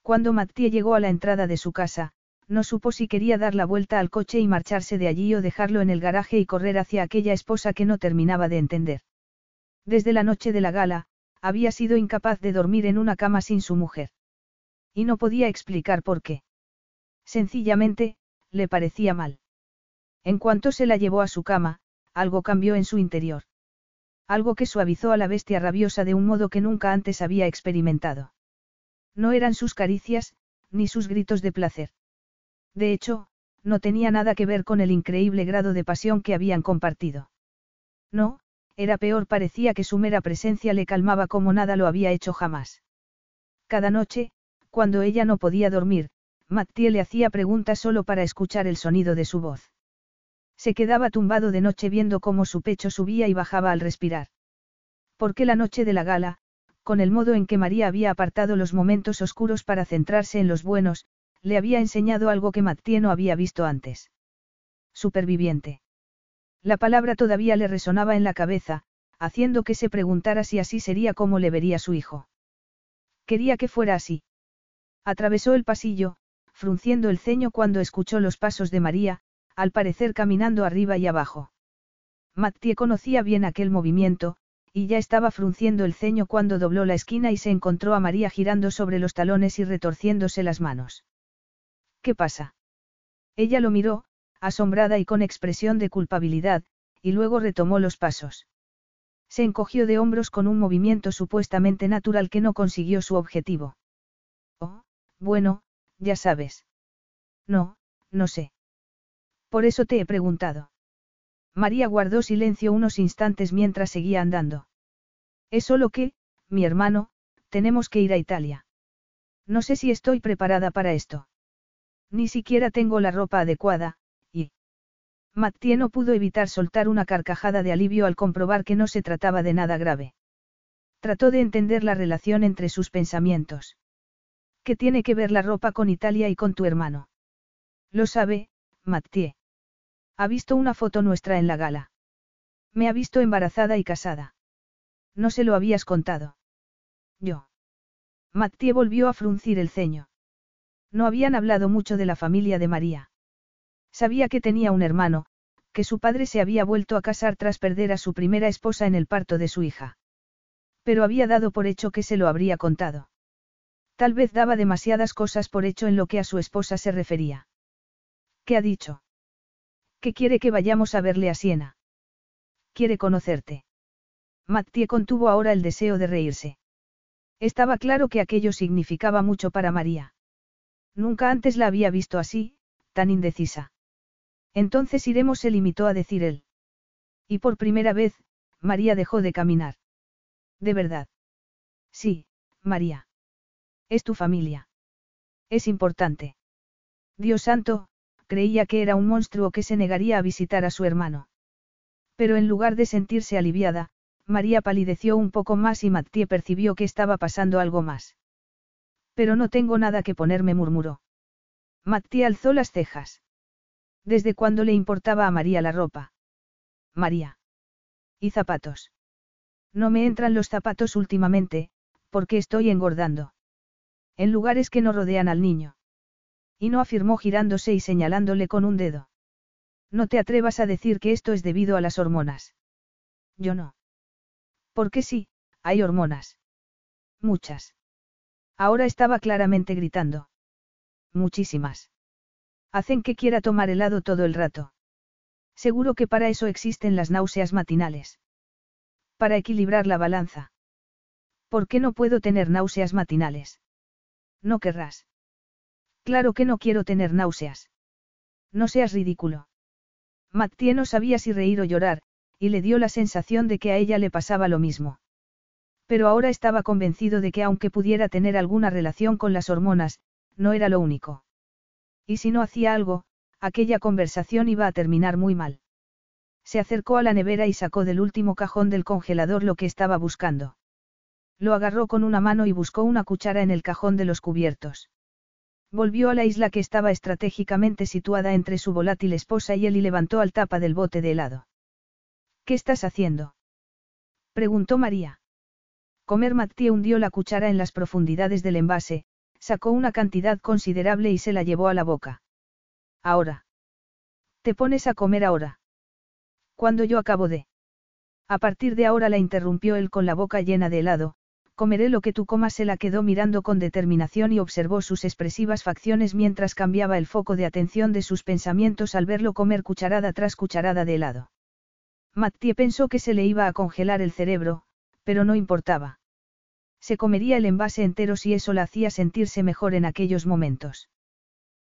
Cuando Mattie llegó a la entrada de su casa, no supo si quería dar la vuelta al coche y marcharse de allí o dejarlo en el garaje y correr hacia aquella esposa que no terminaba de entender. Desde la noche de la gala, había sido incapaz de dormir en una cama sin su mujer. Y no podía explicar por qué. Sencillamente, le parecía mal. En cuanto se la llevó a su cama, algo cambió en su interior. Algo que suavizó a la bestia rabiosa de un modo que nunca antes había experimentado. No eran sus caricias, ni sus gritos de placer. De hecho, no tenía nada que ver con el increíble grado de pasión que habían compartido. No, era peor, parecía que su mera presencia le calmaba como nada lo había hecho jamás. Cada noche, cuando ella no podía dormir, Mattie le hacía preguntas solo para escuchar el sonido de su voz. Se quedaba tumbado de noche viendo cómo su pecho subía y bajaba al respirar. Porque la noche de la gala, con el modo en que María había apartado los momentos oscuros para centrarse en los buenos, le había enseñado algo que Mattie no había visto antes. Superviviente. La palabra todavía le resonaba en la cabeza, haciendo que se preguntara si así sería como le vería su hijo. Quería que fuera así. Atravesó el pasillo, frunciendo el ceño cuando escuchó los pasos de María, al parecer caminando arriba y abajo. Mattie conocía bien aquel movimiento, y ya estaba frunciendo el ceño cuando dobló la esquina y se encontró a María girando sobre los talones y retorciéndose las manos. ¿Qué pasa? Ella lo miró, asombrada y con expresión de culpabilidad, y luego retomó los pasos. Se encogió de hombros con un movimiento supuestamente natural que no consiguió su objetivo. Oh, bueno, ya sabes. No, no sé. Por eso te he preguntado. María guardó silencio unos instantes mientras seguía andando. Es solo que, mi hermano, tenemos que ir a Italia. No sé si estoy preparada para esto. Ni siquiera tengo la ropa adecuada, y... Mattie no pudo evitar soltar una carcajada de alivio al comprobar que no se trataba de nada grave. Trató de entender la relación entre sus pensamientos. ¿Qué tiene que ver la ropa con Italia y con tu hermano? Lo sabe, Mattie. Ha visto una foto nuestra en la gala. Me ha visto embarazada y casada. No se lo habías contado. Yo. Mattie volvió a fruncir el ceño. No habían hablado mucho de la familia de María. Sabía que tenía un hermano, que su padre se había vuelto a casar tras perder a su primera esposa en el parto de su hija. Pero había dado por hecho que se lo habría contado. Tal vez daba demasiadas cosas por hecho en lo que a su esposa se refería. ¿Qué ha dicho? Que quiere que vayamos a verle a Siena. Quiere conocerte. Mattie contuvo ahora el deseo de reírse. Estaba claro que aquello significaba mucho para María. Nunca antes la había visto así, tan indecisa. Entonces iremos, se limitó a decir él. Y por primera vez, María dejó de caminar. ¿De verdad? Sí, María. Es tu familia. Es importante. Dios santo, creía que era un monstruo que se negaría a visitar a su hermano. Pero en lugar de sentirse aliviada, María palideció un poco más y Mattie percibió que estaba pasando algo más. Pero no tengo nada que ponerme, murmuró. Mattia alzó las cejas. ¿Desde cuándo le importaba a María la ropa? María. ¿Y zapatos? No me entran los zapatos últimamente, porque estoy engordando. En lugares que no rodean al niño. Y no afirmó girándose y señalándole con un dedo. No te atrevas a decir que esto es debido a las hormonas. Yo no. Porque sí, hay hormonas. Muchas. Ahora estaba claramente gritando. Muchísimas. Hacen que quiera tomar helado todo el rato. Seguro que para eso existen las náuseas matinales. Para equilibrar la balanza. ¿Por qué no puedo tener náuseas matinales? No querrás. Claro que no quiero tener náuseas. No seas ridículo. Mattie no sabía si reír o llorar, y le dio la sensación de que a ella le pasaba lo mismo. Pero ahora estaba convencido de que aunque pudiera tener alguna relación con las hormonas, no era lo único. Y si no hacía algo, aquella conversación iba a terminar muy mal. Se acercó a la nevera y sacó del último cajón del congelador lo que estaba buscando. Lo agarró con una mano y buscó una cuchara en el cajón de los cubiertos. Volvió a la isla que estaba estratégicamente situada entre su volátil esposa y él y levantó al tapa del bote de helado. ¿Qué estás haciendo? preguntó María. Comer Mattie hundió la cuchara en las profundidades del envase, sacó una cantidad considerable y se la llevó a la boca. Ahora. Te pones a comer ahora. Cuando yo acabo de. A partir de ahora la interrumpió él con la boca llena de helado, comeré lo que tú comas. Se la quedó mirando con determinación y observó sus expresivas facciones mientras cambiaba el foco de atención de sus pensamientos al verlo comer cucharada tras cucharada de helado. Mattie pensó que se le iba a congelar el cerebro, pero no importaba. Se comería el envase entero si eso la hacía sentirse mejor en aquellos momentos.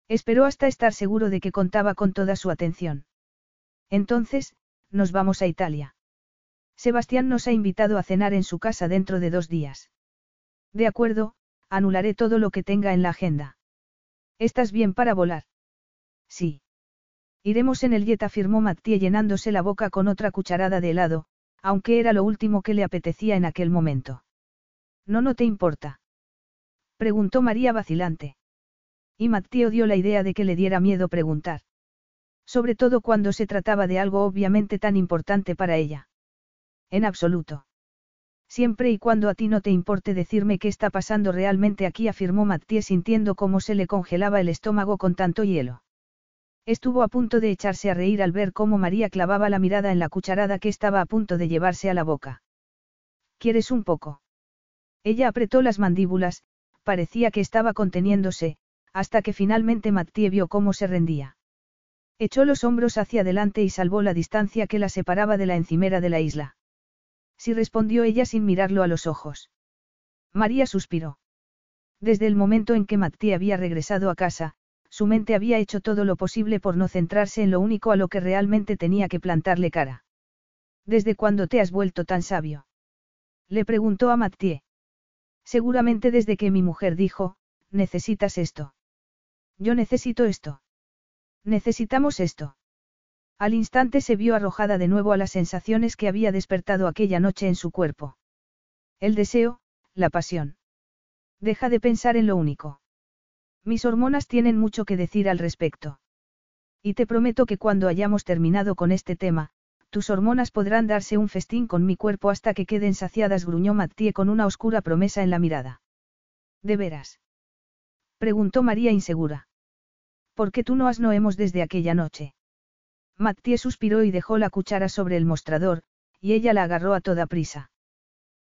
Esperó hasta estar seguro de que contaba con toda su atención. Entonces, nos vamos a Italia. Sebastián nos ha invitado a cenar en su casa dentro de dos días. De acuerdo, anularé todo lo que tenga en la agenda. ¿Estás bien para volar? Sí. Iremos en el jet, afirmó Mattie llenándose la boca con otra cucharada de helado, aunque era lo último que le apetecía en aquel momento. No, no te importa. Preguntó María vacilante. Y Mattie odió la idea de que le diera miedo preguntar. Sobre todo cuando se trataba de algo obviamente tan importante para ella. En absoluto. Siempre y cuando a ti no te importe decirme qué está pasando realmente aquí, afirmó Mattie sintiendo cómo se le congelaba el estómago con tanto hielo. Estuvo a punto de echarse a reír al ver cómo María clavaba la mirada en la cucharada que estaba a punto de llevarse a la boca. ¿Quieres un poco? Ella apretó las mandíbulas, parecía que estaba conteniéndose, hasta que finalmente Mattie vio cómo se rendía. Echó los hombros hacia adelante y salvó la distancia que la separaba de la encimera de la isla. Sí respondió ella sin mirarlo a los ojos. María suspiró. Desde el momento en que Mattie había regresado a casa, su mente había hecho todo lo posible por no centrarse en lo único a lo que realmente tenía que plantarle cara. ¿Desde cuándo te has vuelto tan sabio? Le preguntó a Mattie. Seguramente desde que mi mujer dijo, necesitas esto. Yo necesito esto. Necesitamos esto. Al instante se vio arrojada de nuevo a las sensaciones que había despertado aquella noche en su cuerpo. El deseo, la pasión. Deja de pensar en lo único. Mis hormonas tienen mucho que decir al respecto. Y te prometo que cuando hayamos terminado con este tema, tus hormonas podrán darse un festín con mi cuerpo hasta que queden saciadas, gruñó Mattie con una oscura promesa en la mirada. ¿De veras? Preguntó María insegura. ¿Por qué tú no has no hemos desde aquella noche? Mattie suspiró y dejó la cuchara sobre el mostrador, y ella la agarró a toda prisa.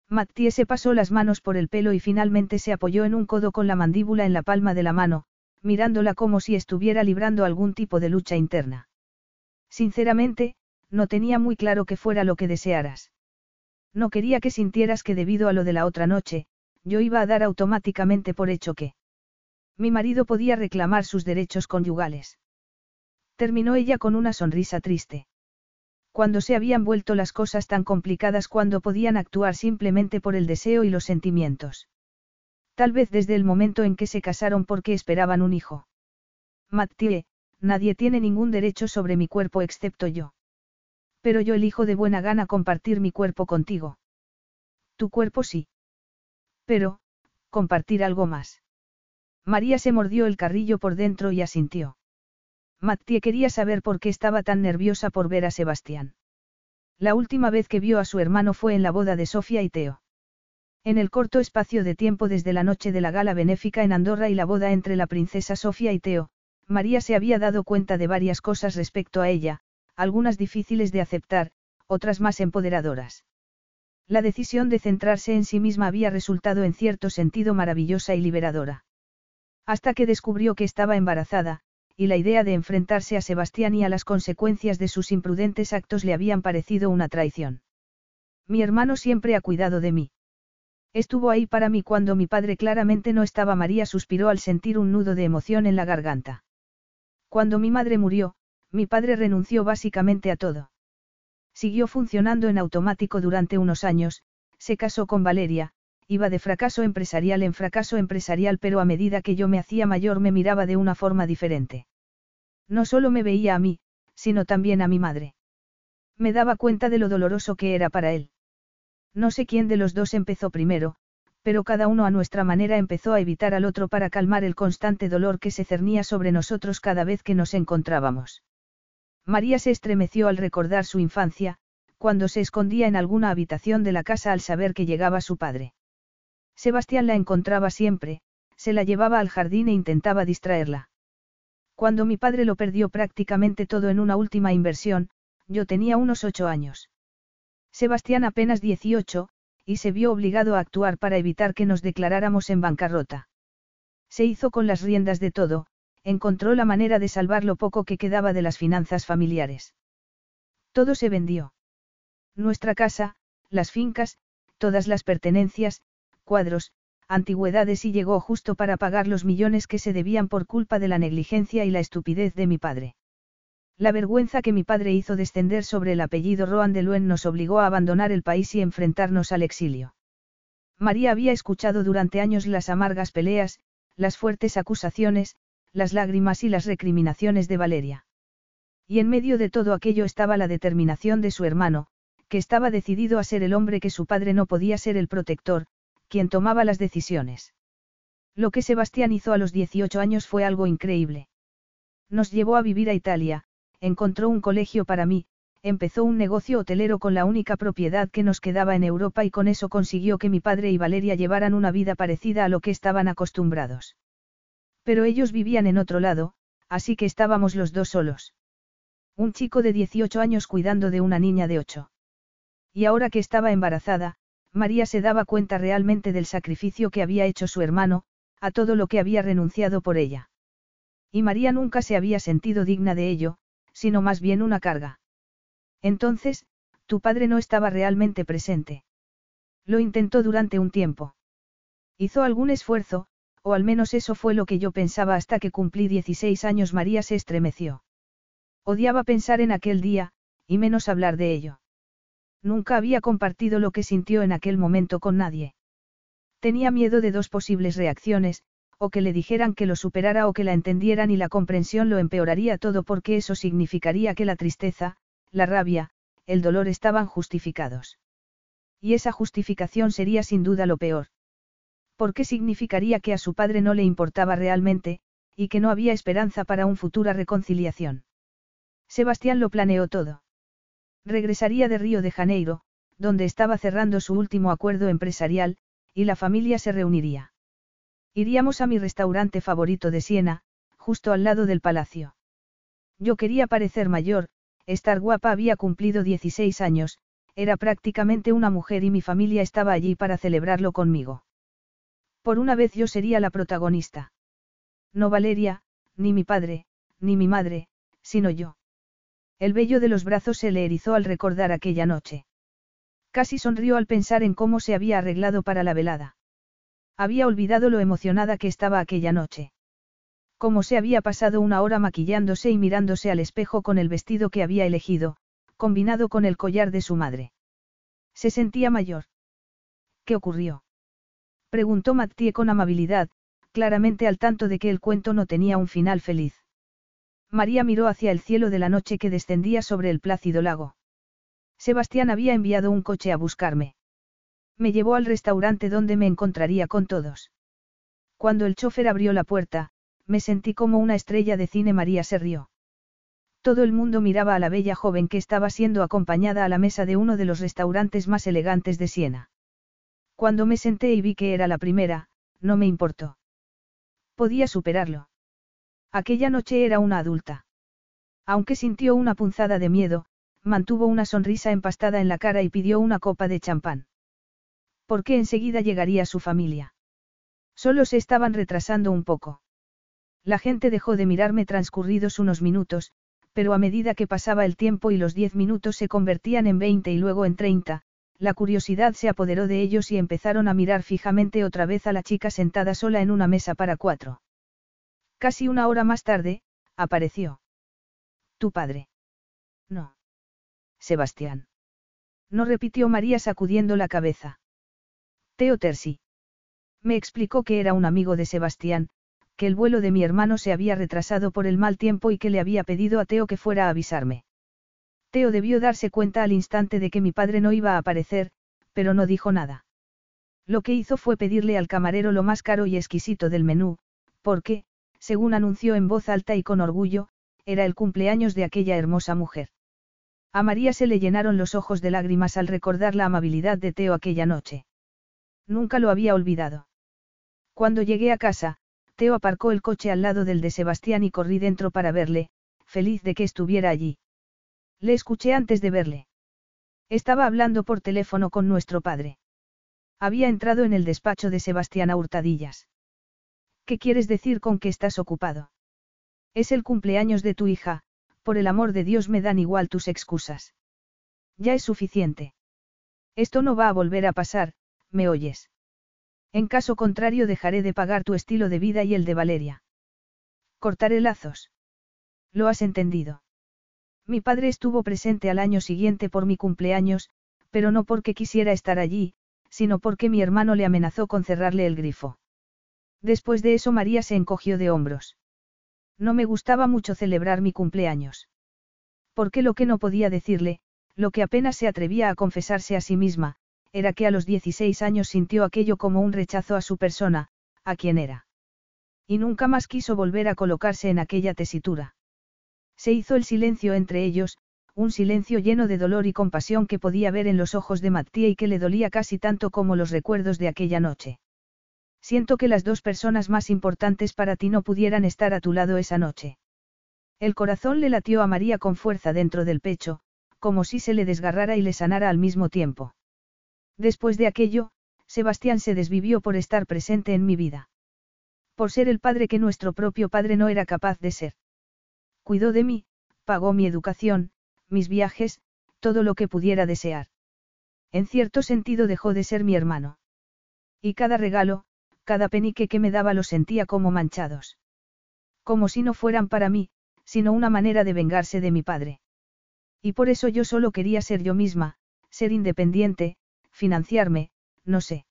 Mattie se pasó las manos por el pelo y finalmente se apoyó en un codo con la mandíbula en la palma de la mano, mirándola como si estuviera librando algún tipo de lucha interna. Sinceramente, no tenía muy claro que fuera lo que desearas. No quería que sintieras que debido a lo de la otra noche, yo iba a dar automáticamente por hecho que mi marido podía reclamar sus derechos conyugales. Terminó ella con una sonrisa triste. Cuando se habían vuelto las cosas tan complicadas cuando podían actuar simplemente por el deseo y los sentimientos. Tal vez desde el momento en que se casaron porque esperaban un hijo. Mattie, nadie tiene ningún derecho sobre mi cuerpo excepto yo. Pero yo elijo de buena gana compartir mi cuerpo contigo. Tu cuerpo sí. Pero, compartir algo más. María se mordió el carrillo por dentro y asintió. Mattie quería saber por qué estaba tan nerviosa por ver a Sebastián. La última vez que vio a su hermano fue en la boda de Sofía y Teo. En el corto espacio de tiempo desde la noche de la gala benéfica en Andorra y la boda entre la princesa Sofía y Teo, María se había dado cuenta de varias cosas respecto a ella, algunas difíciles de aceptar, otras más empoderadoras. La decisión de centrarse en sí misma había resultado en cierto sentido maravillosa y liberadora. Hasta que descubrió que estaba embarazada, y la idea de enfrentarse a Sebastián y a las consecuencias de sus imprudentes actos le habían parecido una traición. Mi hermano siempre ha cuidado de mí. Estuvo ahí para mí cuando mi padre claramente no estaba. María suspiró al sentir un nudo de emoción en la garganta. Cuando mi madre murió, mi padre renunció básicamente a todo. Siguió funcionando en automático durante unos años, se casó con Valeria, iba de fracaso empresarial en fracaso empresarial pero a medida que yo me hacía mayor me miraba de una forma diferente. No solo me veía a mí, sino también a mi madre. Me daba cuenta de lo doloroso que era para él. No sé quién de los dos empezó primero, pero cada uno a nuestra manera empezó a evitar al otro para calmar el constante dolor que se cernía sobre nosotros cada vez que nos encontrábamos. María se estremeció al recordar su infancia, cuando se escondía en alguna habitación de la casa al saber que llegaba su padre. Sebastián la encontraba siempre, se la llevaba al jardín e intentaba distraerla. Cuando mi padre lo perdió prácticamente todo en una última inversión, yo tenía unos ocho años. Sebastián apenas dieciocho, y se vio obligado a actuar para evitar que nos declaráramos en bancarrota. Se hizo con las riendas de todo, encontró la manera de salvar lo poco que quedaba de las finanzas familiares. Todo se vendió. Nuestra casa, las fincas, todas las pertenencias, cuadros, antigüedades y llegó justo para pagar los millones que se debían por culpa de la negligencia y la estupidez de mi padre. La vergüenza que mi padre hizo descender sobre el apellido Roan de Luen nos obligó a abandonar el país y enfrentarnos al exilio. María había escuchado durante años las amargas peleas, las fuertes acusaciones, las lágrimas y las recriminaciones de Valeria. Y en medio de todo aquello estaba la determinación de su hermano, que estaba decidido a ser el hombre que su padre no podía ser el protector, quien tomaba las decisiones. Lo que Sebastián hizo a los 18 años fue algo increíble. Nos llevó a vivir a Italia, encontró un colegio para mí, empezó un negocio hotelero con la única propiedad que nos quedaba en Europa y con eso consiguió que mi padre y Valeria llevaran una vida parecida a lo que estaban acostumbrados. Pero ellos vivían en otro lado, así que estábamos los dos solos. Un chico de 18 años cuidando de una niña de 8. Y ahora que estaba embarazada, María se daba cuenta realmente del sacrificio que había hecho su hermano, a todo lo que había renunciado por ella. Y María nunca se había sentido digna de ello, sino más bien una carga. Entonces, tu padre no estaba realmente presente. Lo intentó durante un tiempo. Hizo algún esfuerzo, o al menos eso fue lo que yo pensaba hasta que cumplí 16 años. María se estremeció. Odiaba pensar en aquel día, y menos hablar de ello. Nunca había compartido lo que sintió en aquel momento con nadie. Tenía miedo de dos posibles reacciones, o que le dijeran que lo superara o que la entendieran y la comprensión lo empeoraría todo porque eso significaría que la tristeza, la rabia, el dolor estaban justificados. Y esa justificación sería sin duda lo peor. Porque significaría que a su padre no le importaba realmente, y que no había esperanza para una futura reconciliación. Sebastián lo planeó todo. Regresaría de Río de Janeiro, donde estaba cerrando su último acuerdo empresarial, y la familia se reuniría. Iríamos a mi restaurante favorito de Siena, justo al lado del palacio. Yo quería parecer mayor, estar guapa había cumplido 16 años, era prácticamente una mujer y mi familia estaba allí para celebrarlo conmigo. Por una vez yo sería la protagonista. No Valeria, ni mi padre, ni mi madre, sino yo. El vello de los brazos se le erizó al recordar aquella noche. Casi sonrió al pensar en cómo se había arreglado para la velada. Había olvidado lo emocionada que estaba aquella noche. Cómo se había pasado una hora maquillándose y mirándose al espejo con el vestido que había elegido, combinado con el collar de su madre. Se sentía mayor. ¿Qué ocurrió? Preguntó Mattie con amabilidad, claramente al tanto de que el cuento no tenía un final feliz. María miró hacia el cielo de la noche que descendía sobre el plácido lago. Sebastián había enviado un coche a buscarme. Me llevó al restaurante donde me encontraría con todos. Cuando el chofer abrió la puerta, me sentí como una estrella de cine. María se rió. Todo el mundo miraba a la bella joven que estaba siendo acompañada a la mesa de uno de los restaurantes más elegantes de Siena. Cuando me senté y vi que era la primera, no me importó. Podía superarlo. Aquella noche era una adulta. Aunque sintió una punzada de miedo, mantuvo una sonrisa empastada en la cara y pidió una copa de champán. Porque enseguida llegaría su familia. Solo se estaban retrasando un poco. La gente dejó de mirarme transcurridos unos minutos, pero a medida que pasaba el tiempo y los diez minutos se convertían en veinte y luego en treinta, la curiosidad se apoderó de ellos y empezaron a mirar fijamente otra vez a la chica sentada sola en una mesa para cuatro. Casi una hora más tarde, apareció. ¿Tu padre? No. Sebastián. No repitió María sacudiendo la cabeza. Teo Tersi. Me explicó que era un amigo de Sebastián, que el vuelo de mi hermano se había retrasado por el mal tiempo y que le había pedido a Teo que fuera a avisarme. Teo debió darse cuenta al instante de que mi padre no iba a aparecer, pero no dijo nada. Lo que hizo fue pedirle al camarero lo más caro y exquisito del menú, porque, según anunció en voz alta y con orgullo, era el cumpleaños de aquella hermosa mujer. A María se le llenaron los ojos de lágrimas al recordar la amabilidad de Teo aquella noche. Nunca lo había olvidado. Cuando llegué a casa, Teo aparcó el coche al lado del de Sebastián y corrí dentro para verle, feliz de que estuviera allí. Le escuché antes de verle. Estaba hablando por teléfono con nuestro padre. Había entrado en el despacho de Sebastián a hurtadillas. ¿Qué quieres decir con que estás ocupado? Es el cumpleaños de tu hija, por el amor de Dios me dan igual tus excusas. Ya es suficiente. Esto no va a volver a pasar, ¿me oyes? En caso contrario dejaré de pagar tu estilo de vida y el de Valeria. Cortaré lazos. Lo has entendido. Mi padre estuvo presente al año siguiente por mi cumpleaños, pero no porque quisiera estar allí, sino porque mi hermano le amenazó con cerrarle el grifo. Después de eso María se encogió de hombros. No me gustaba mucho celebrar mi cumpleaños. Porque lo que no podía decirle, lo que apenas se atrevía a confesarse a sí misma, era que a los 16 años sintió aquello como un rechazo a su persona, a quien era. Y nunca más quiso volver a colocarse en aquella tesitura. Se hizo el silencio entre ellos, un silencio lleno de dolor y compasión que podía ver en los ojos de Mattía y que le dolía casi tanto como los recuerdos de aquella noche. Siento que las dos personas más importantes para ti no pudieran estar a tu lado esa noche. El corazón le latió a María con fuerza dentro del pecho, como si se le desgarrara y le sanara al mismo tiempo. Después de aquello, Sebastián se desvivió por estar presente en mi vida. Por ser el padre que nuestro propio padre no era capaz de ser. Cuidó de mí, pagó mi educación, mis viajes, todo lo que pudiera desear. En cierto sentido dejó de ser mi hermano. Y cada regalo, cada penique que me daba los sentía como manchados. Como si no fueran para mí, sino una manera de vengarse de mi padre. Y por eso yo solo quería ser yo misma, ser independiente, financiarme, no sé.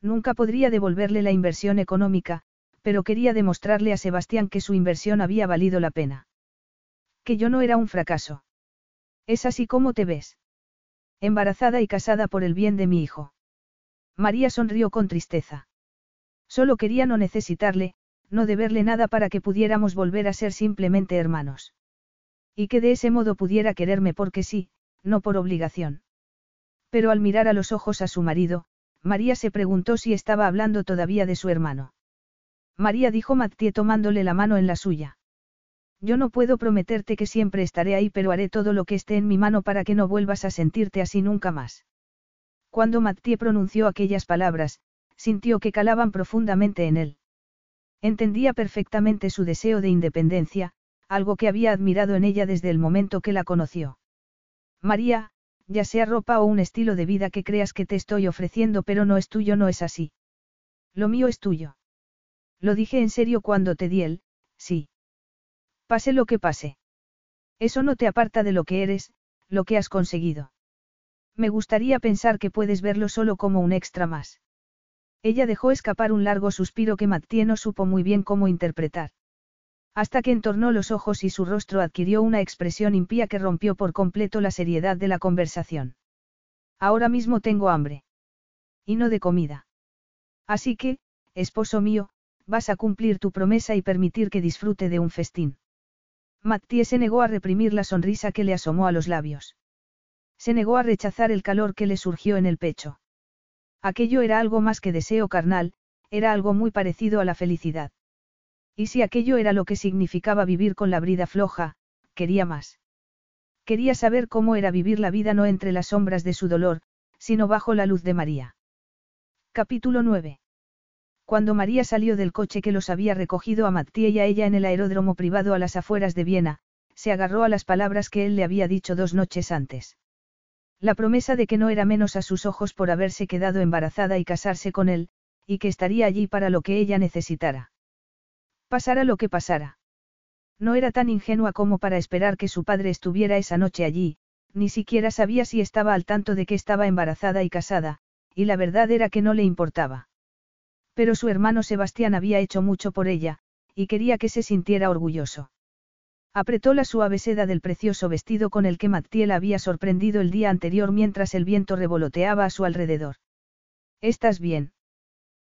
Nunca podría devolverle la inversión económica, pero quería demostrarle a Sebastián que su inversión había valido la pena. Que yo no era un fracaso. Es así como te ves. Embarazada y casada por el bien de mi hijo. María sonrió con tristeza. Solo quería no necesitarle, no deberle nada para que pudiéramos volver a ser simplemente hermanos. Y que de ese modo pudiera quererme porque sí, no por obligación. Pero al mirar a los ojos a su marido, María se preguntó si estaba hablando todavía de su hermano. María dijo Mattie tomándole la mano en la suya. Yo no puedo prometerte que siempre estaré ahí, pero haré todo lo que esté en mi mano para que no vuelvas a sentirte así nunca más. Cuando Mattie pronunció aquellas palabras, sintió que calaban profundamente en él. Entendía perfectamente su deseo de independencia, algo que había admirado en ella desde el momento que la conoció. María, ya sea ropa o un estilo de vida que creas que te estoy ofreciendo pero no es tuyo, no es así. Lo mío es tuyo. Lo dije en serio cuando te di el, sí. Pase lo que pase. Eso no te aparta de lo que eres, lo que has conseguido. Me gustaría pensar que puedes verlo solo como un extra más. Ella dejó escapar un largo suspiro que Mattie no supo muy bien cómo interpretar. Hasta que entornó los ojos y su rostro adquirió una expresión impía que rompió por completo la seriedad de la conversación. Ahora mismo tengo hambre. Y no de comida. Así que, esposo mío, vas a cumplir tu promesa y permitir que disfrute de un festín. Mattie se negó a reprimir la sonrisa que le asomó a los labios. Se negó a rechazar el calor que le surgió en el pecho. Aquello era algo más que deseo carnal, era algo muy parecido a la felicidad. Y si aquello era lo que significaba vivir con la brida floja, quería más. Quería saber cómo era vivir la vida no entre las sombras de su dolor, sino bajo la luz de María. Capítulo 9. Cuando María salió del coche que los había recogido a Mattie y a ella en el aeródromo privado a las afueras de Viena, se agarró a las palabras que él le había dicho dos noches antes. La promesa de que no era menos a sus ojos por haberse quedado embarazada y casarse con él, y que estaría allí para lo que ella necesitara. Pasara lo que pasara. No era tan ingenua como para esperar que su padre estuviera esa noche allí, ni siquiera sabía si estaba al tanto de que estaba embarazada y casada, y la verdad era que no le importaba. Pero su hermano Sebastián había hecho mucho por ella, y quería que se sintiera orgulloso. Apretó la suave seda del precioso vestido con el que Mattiel había sorprendido el día anterior mientras el viento revoloteaba a su alrededor. ¿Estás bien?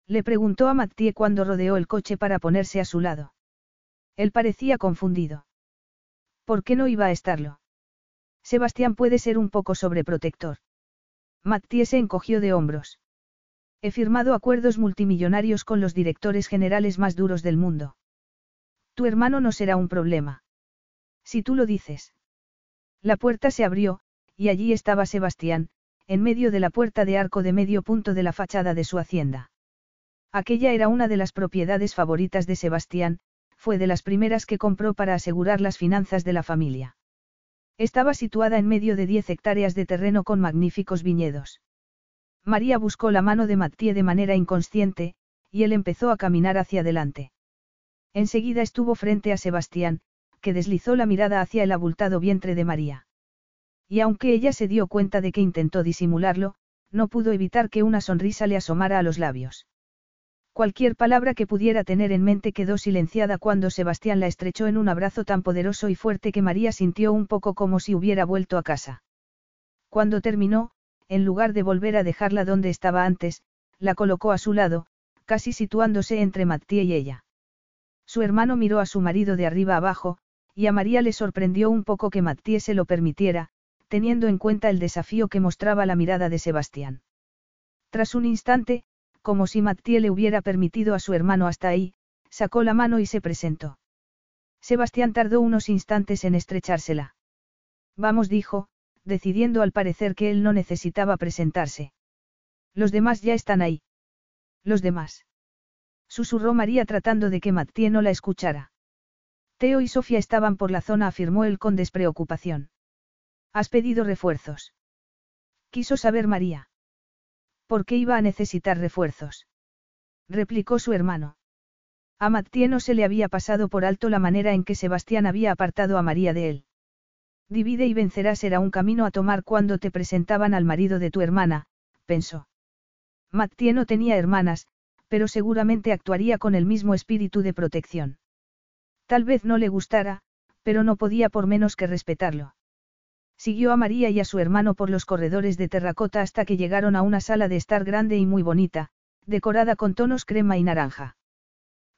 Le preguntó a Mattie cuando rodeó el coche para ponerse a su lado. Él parecía confundido. ¿Por qué no iba a estarlo? Sebastián puede ser un poco sobreprotector. Mattie se encogió de hombros. He firmado acuerdos multimillonarios con los directores generales más duros del mundo. Tu hermano no será un problema. Si tú lo dices. La puerta se abrió, y allí estaba Sebastián, en medio de la puerta de arco de medio punto de la fachada de su hacienda. Aquella era una de las propiedades favoritas de Sebastián, fue de las primeras que compró para asegurar las finanzas de la familia. Estaba situada en medio de diez hectáreas de terreno con magníficos viñedos. María buscó la mano de Mattie de manera inconsciente, y él empezó a caminar hacia adelante. Enseguida estuvo frente a Sebastián, que deslizó la mirada hacia el abultado vientre de María. Y aunque ella se dio cuenta de que intentó disimularlo, no pudo evitar que una sonrisa le asomara a los labios. Cualquier palabra que pudiera tener en mente quedó silenciada cuando Sebastián la estrechó en un abrazo tan poderoso y fuerte que María sintió un poco como si hubiera vuelto a casa. Cuando terminó, en lugar de volver a dejarla donde estaba antes, la colocó a su lado, casi situándose entre Mattie y ella. Su hermano miró a su marido de arriba abajo, y a María le sorprendió un poco que Mattie se lo permitiera, teniendo en cuenta el desafío que mostraba la mirada de Sebastián. Tras un instante, como si Mattie le hubiera permitido a su hermano hasta ahí, sacó la mano y se presentó. Sebastián tardó unos instantes en estrechársela. Vamos, dijo, decidiendo al parecer que él no necesitaba presentarse. Los demás ya están ahí. Los demás. Susurró María tratando de que Mattie no la escuchara. Teo y Sofía estaban por la zona, afirmó él con despreocupación. ¿Has pedido refuerzos? Quiso saber María. ¿Por qué iba a necesitar refuerzos? replicó su hermano. A Mattie no se le había pasado por alto la manera en que Sebastián había apartado a María de él. Divide y vencerás era un camino a tomar cuando te presentaban al marido de tu hermana, pensó. Mattie no tenía hermanas, pero seguramente actuaría con el mismo espíritu de protección. Tal vez no le gustara, pero no podía por menos que respetarlo. Siguió a María y a su hermano por los corredores de terracota hasta que llegaron a una sala de estar grande y muy bonita, decorada con tonos crema y naranja.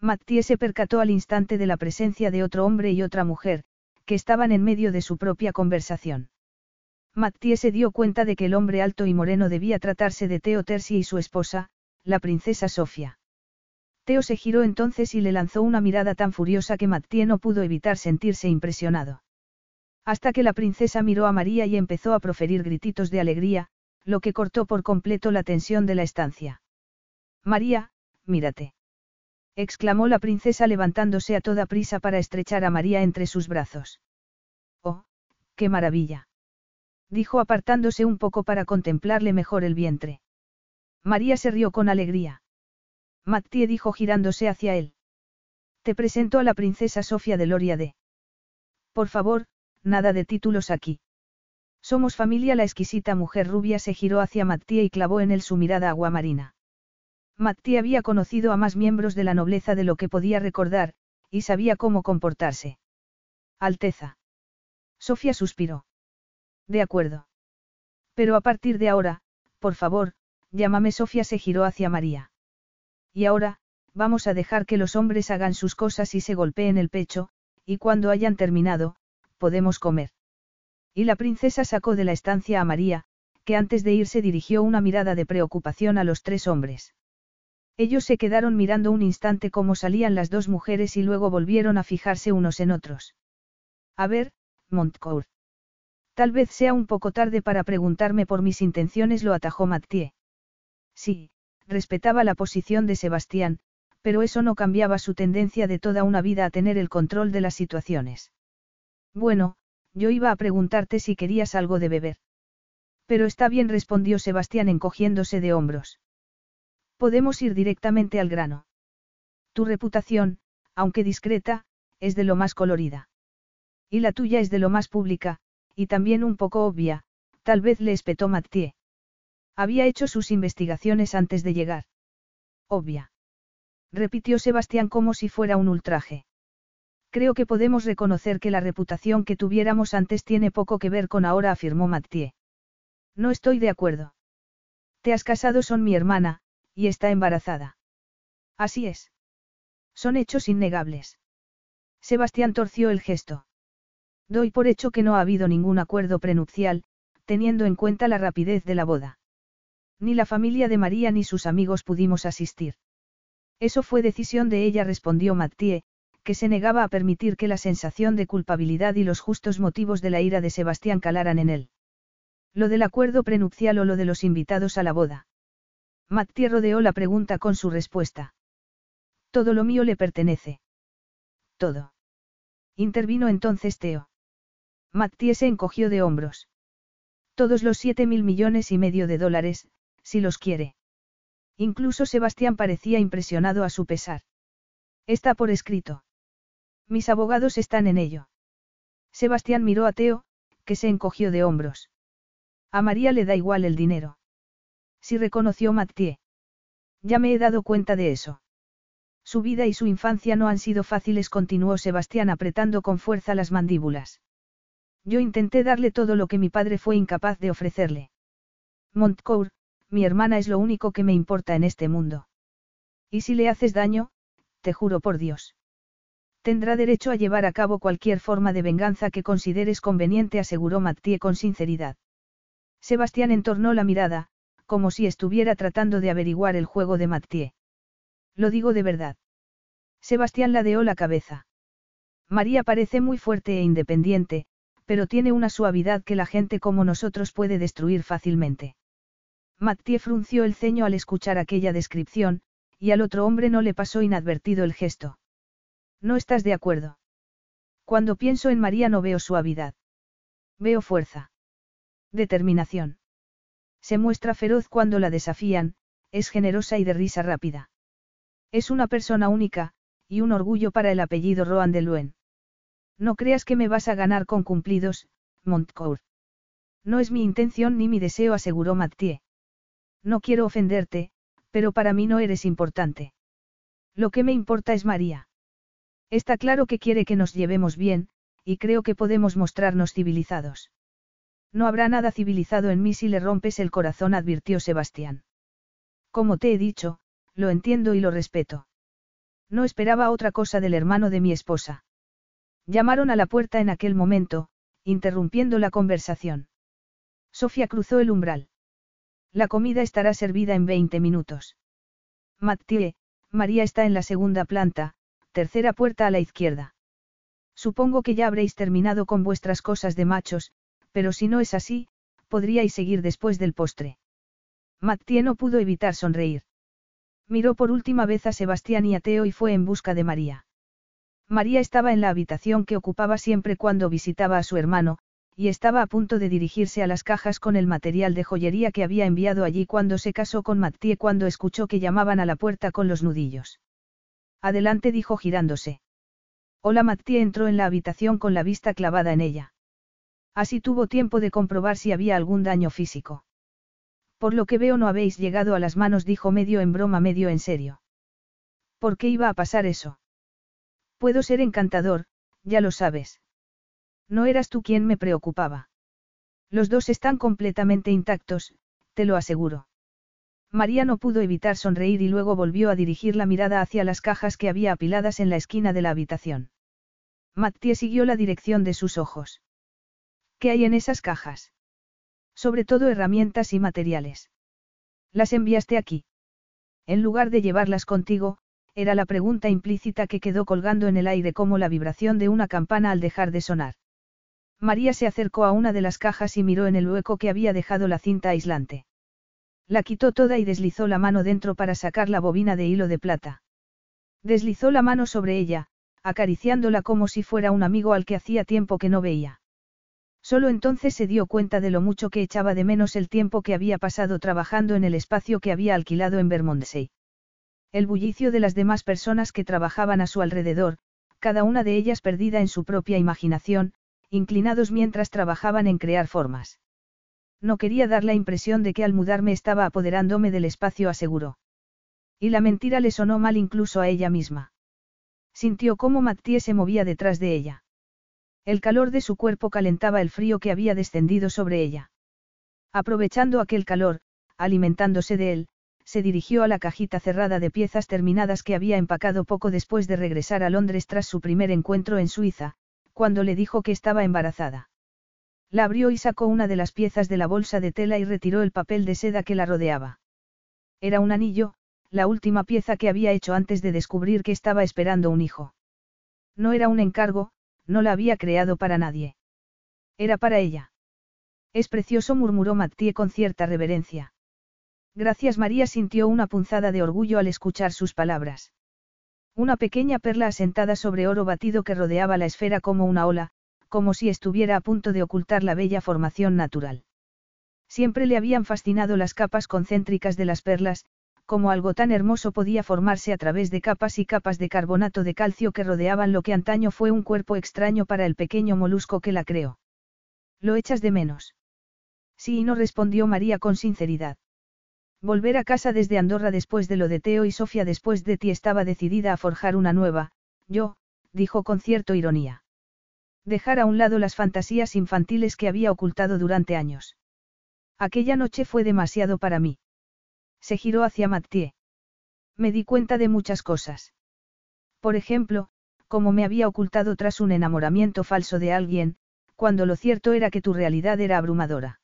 Mattie se percató al instante de la presencia de otro hombre y otra mujer, que estaban en medio de su propia conversación. Mattie se dio cuenta de que el hombre alto y moreno debía tratarse de Teo Tersi y su esposa, la princesa Sofía. Teo se giró entonces y le lanzó una mirada tan furiosa que Mattie no pudo evitar sentirse impresionado. Hasta que la princesa miró a María y empezó a proferir grititos de alegría, lo que cortó por completo la tensión de la estancia. María, mírate. exclamó la princesa levantándose a toda prisa para estrechar a María entre sus brazos. Oh, qué maravilla. dijo apartándose un poco para contemplarle mejor el vientre. María se rió con alegría. Mattie dijo girándose hacia él. Te presento a la princesa Sofía de Loria de. Por favor, nada de títulos aquí. Somos familia. La exquisita mujer rubia se giró hacia Mattie y clavó en él su mirada aguamarina. Mattie había conocido a más miembros de la nobleza de lo que podía recordar, y sabía cómo comportarse. Alteza. Sofía suspiró. De acuerdo. Pero a partir de ahora, por favor, llámame Sofía se giró hacia María. Y ahora, vamos a dejar que los hombres hagan sus cosas y se golpeen el pecho, y cuando hayan terminado, podemos comer. Y la princesa sacó de la estancia a María, que antes de irse dirigió una mirada de preocupación a los tres hombres. Ellos se quedaron mirando un instante cómo salían las dos mujeres y luego volvieron a fijarse unos en otros. A ver, Montcourt. Tal vez sea un poco tarde para preguntarme por mis intenciones, lo atajó Mathieu. Sí, respetaba la posición de Sebastián, pero eso no cambiaba su tendencia de toda una vida a tener el control de las situaciones. Bueno, yo iba a preguntarte si querías algo de beber. Pero está bien, respondió Sebastián encogiéndose de hombros. Podemos ir directamente al grano. Tu reputación, aunque discreta, es de lo más colorida. Y la tuya es de lo más pública, y también un poco obvia, tal vez le espetó Mathieu. Había hecho sus investigaciones antes de llegar. Obvia. Repitió Sebastián como si fuera un ultraje. Creo que podemos reconocer que la reputación que tuviéramos antes tiene poco que ver con ahora, afirmó Mathieu. No estoy de acuerdo. Te has casado son mi hermana, y está embarazada. Así es. Son hechos innegables. Sebastián torció el gesto. Doy por hecho que no ha habido ningún acuerdo prenupcial, teniendo en cuenta la rapidez de la boda. Ni la familia de María ni sus amigos pudimos asistir. Eso fue decisión de ella, respondió Mathieu, que se negaba a permitir que la sensación de culpabilidad y los justos motivos de la ira de Sebastián calaran en él. Lo del acuerdo prenupcial o lo de los invitados a la boda. Mathieu rodeó la pregunta con su respuesta. Todo lo mío le pertenece. Todo. Intervino entonces Teo. Mathieu se encogió de hombros. Todos los siete mil millones y medio de dólares, si los quiere. Incluso Sebastián parecía impresionado a su pesar. Está por escrito. Mis abogados están en ello. Sebastián miró a Teo, que se encogió de hombros. A María le da igual el dinero. Si reconoció Mathieu. Ya me he dado cuenta de eso. Su vida y su infancia no han sido fáciles, continuó Sebastián apretando con fuerza las mandíbulas. Yo intenté darle todo lo que mi padre fue incapaz de ofrecerle. Montcourt, mi hermana es lo único que me importa en este mundo. Y si le haces daño, te juro por Dios. Tendrá derecho a llevar a cabo cualquier forma de venganza que consideres conveniente, aseguró Mathieu con sinceridad. Sebastián entornó la mirada, como si estuviera tratando de averiguar el juego de Mathieu. Lo digo de verdad. Sebastián ladeó la cabeza. María parece muy fuerte e independiente, pero tiene una suavidad que la gente como nosotros puede destruir fácilmente. Mathieu frunció el ceño al escuchar aquella descripción, y al otro hombre no le pasó inadvertido el gesto. No estás de acuerdo. Cuando pienso en María no veo suavidad. Veo fuerza. Determinación. Se muestra feroz cuando la desafían, es generosa y de risa rápida. Es una persona única, y un orgullo para el apellido Roan de Luen. No creas que me vas a ganar con cumplidos, Montcourt. No es mi intención ni mi deseo, aseguró Mathieu. No quiero ofenderte, pero para mí no eres importante. Lo que me importa es María. Está claro que quiere que nos llevemos bien, y creo que podemos mostrarnos civilizados. No habrá nada civilizado en mí si le rompes el corazón, advirtió Sebastián. Como te he dicho, lo entiendo y lo respeto. No esperaba otra cosa del hermano de mi esposa. Llamaron a la puerta en aquel momento, interrumpiendo la conversación. Sofía cruzó el umbral. La comida estará servida en 20 minutos. Mathieu, María está en la segunda planta, tercera puerta a la izquierda. Supongo que ya habréis terminado con vuestras cosas de machos, pero si no es así, podríais seguir después del postre. Mathieu no pudo evitar sonreír. Miró por última vez a Sebastián y a Teo y fue en busca de María. María estaba en la habitación que ocupaba siempre cuando visitaba a su hermano, y estaba a punto de dirigirse a las cajas con el material de joyería que había enviado allí cuando se casó con Mathieu cuando escuchó que llamaban a la puerta con los nudillos. Adelante dijo girándose. Hola Mathieu entró en la habitación con la vista clavada en ella. Así tuvo tiempo de comprobar si había algún daño físico. Por lo que veo no habéis llegado a las manos dijo medio en broma medio en serio. ¿Por qué iba a pasar eso? Puedo ser encantador, ya lo sabes. No eras tú quien me preocupaba. Los dos están completamente intactos, te lo aseguro. María no pudo evitar sonreír y luego volvió a dirigir la mirada hacia las cajas que había apiladas en la esquina de la habitación. Mattie siguió la dirección de sus ojos. ¿Qué hay en esas cajas? Sobre todo herramientas y materiales. Las enviaste aquí. En lugar de llevarlas contigo, era la pregunta implícita que quedó colgando en el aire como la vibración de una campana al dejar de sonar. María se acercó a una de las cajas y miró en el hueco que había dejado la cinta aislante. La quitó toda y deslizó la mano dentro para sacar la bobina de hilo de plata. Deslizó la mano sobre ella, acariciándola como si fuera un amigo al que hacía tiempo que no veía. Solo entonces se dio cuenta de lo mucho que echaba de menos el tiempo que había pasado trabajando en el espacio que había alquilado en Bermondsey. El bullicio de las demás personas que trabajaban a su alrededor, cada una de ellas perdida en su propia imaginación, inclinados mientras trabajaban en crear formas. No quería dar la impresión de que al mudarme estaba apoderándome del espacio, aseguró. Y la mentira le sonó mal incluso a ella misma. Sintió cómo Mattie se movía detrás de ella. El calor de su cuerpo calentaba el frío que había descendido sobre ella. Aprovechando aquel calor, alimentándose de él, se dirigió a la cajita cerrada de piezas terminadas que había empacado poco después de regresar a Londres tras su primer encuentro en Suiza, cuando le dijo que estaba embarazada. La abrió y sacó una de las piezas de la bolsa de tela y retiró el papel de seda que la rodeaba. Era un anillo, la última pieza que había hecho antes de descubrir que estaba esperando un hijo. No era un encargo, no la había creado para nadie. Era para ella. Es precioso, murmuró Mattie con cierta reverencia. Gracias María sintió una punzada de orgullo al escuchar sus palabras. Una pequeña perla asentada sobre oro batido que rodeaba la esfera como una ola, como si estuviera a punto de ocultar la bella formación natural. Siempre le habían fascinado las capas concéntricas de las perlas, como algo tan hermoso podía formarse a través de capas y capas de carbonato de calcio que rodeaban lo que antaño fue un cuerpo extraño para el pequeño molusco que la creó. ¿Lo echas de menos? Sí, no respondió María con sinceridad. Volver a casa desde Andorra después de lo de Teo y Sofía después de ti estaba decidida a forjar una nueva, yo, dijo con cierta ironía. Dejar a un lado las fantasías infantiles que había ocultado durante años. Aquella noche fue demasiado para mí. Se giró hacia Mathieu. Me di cuenta de muchas cosas. Por ejemplo, como me había ocultado tras un enamoramiento falso de alguien, cuando lo cierto era que tu realidad era abrumadora.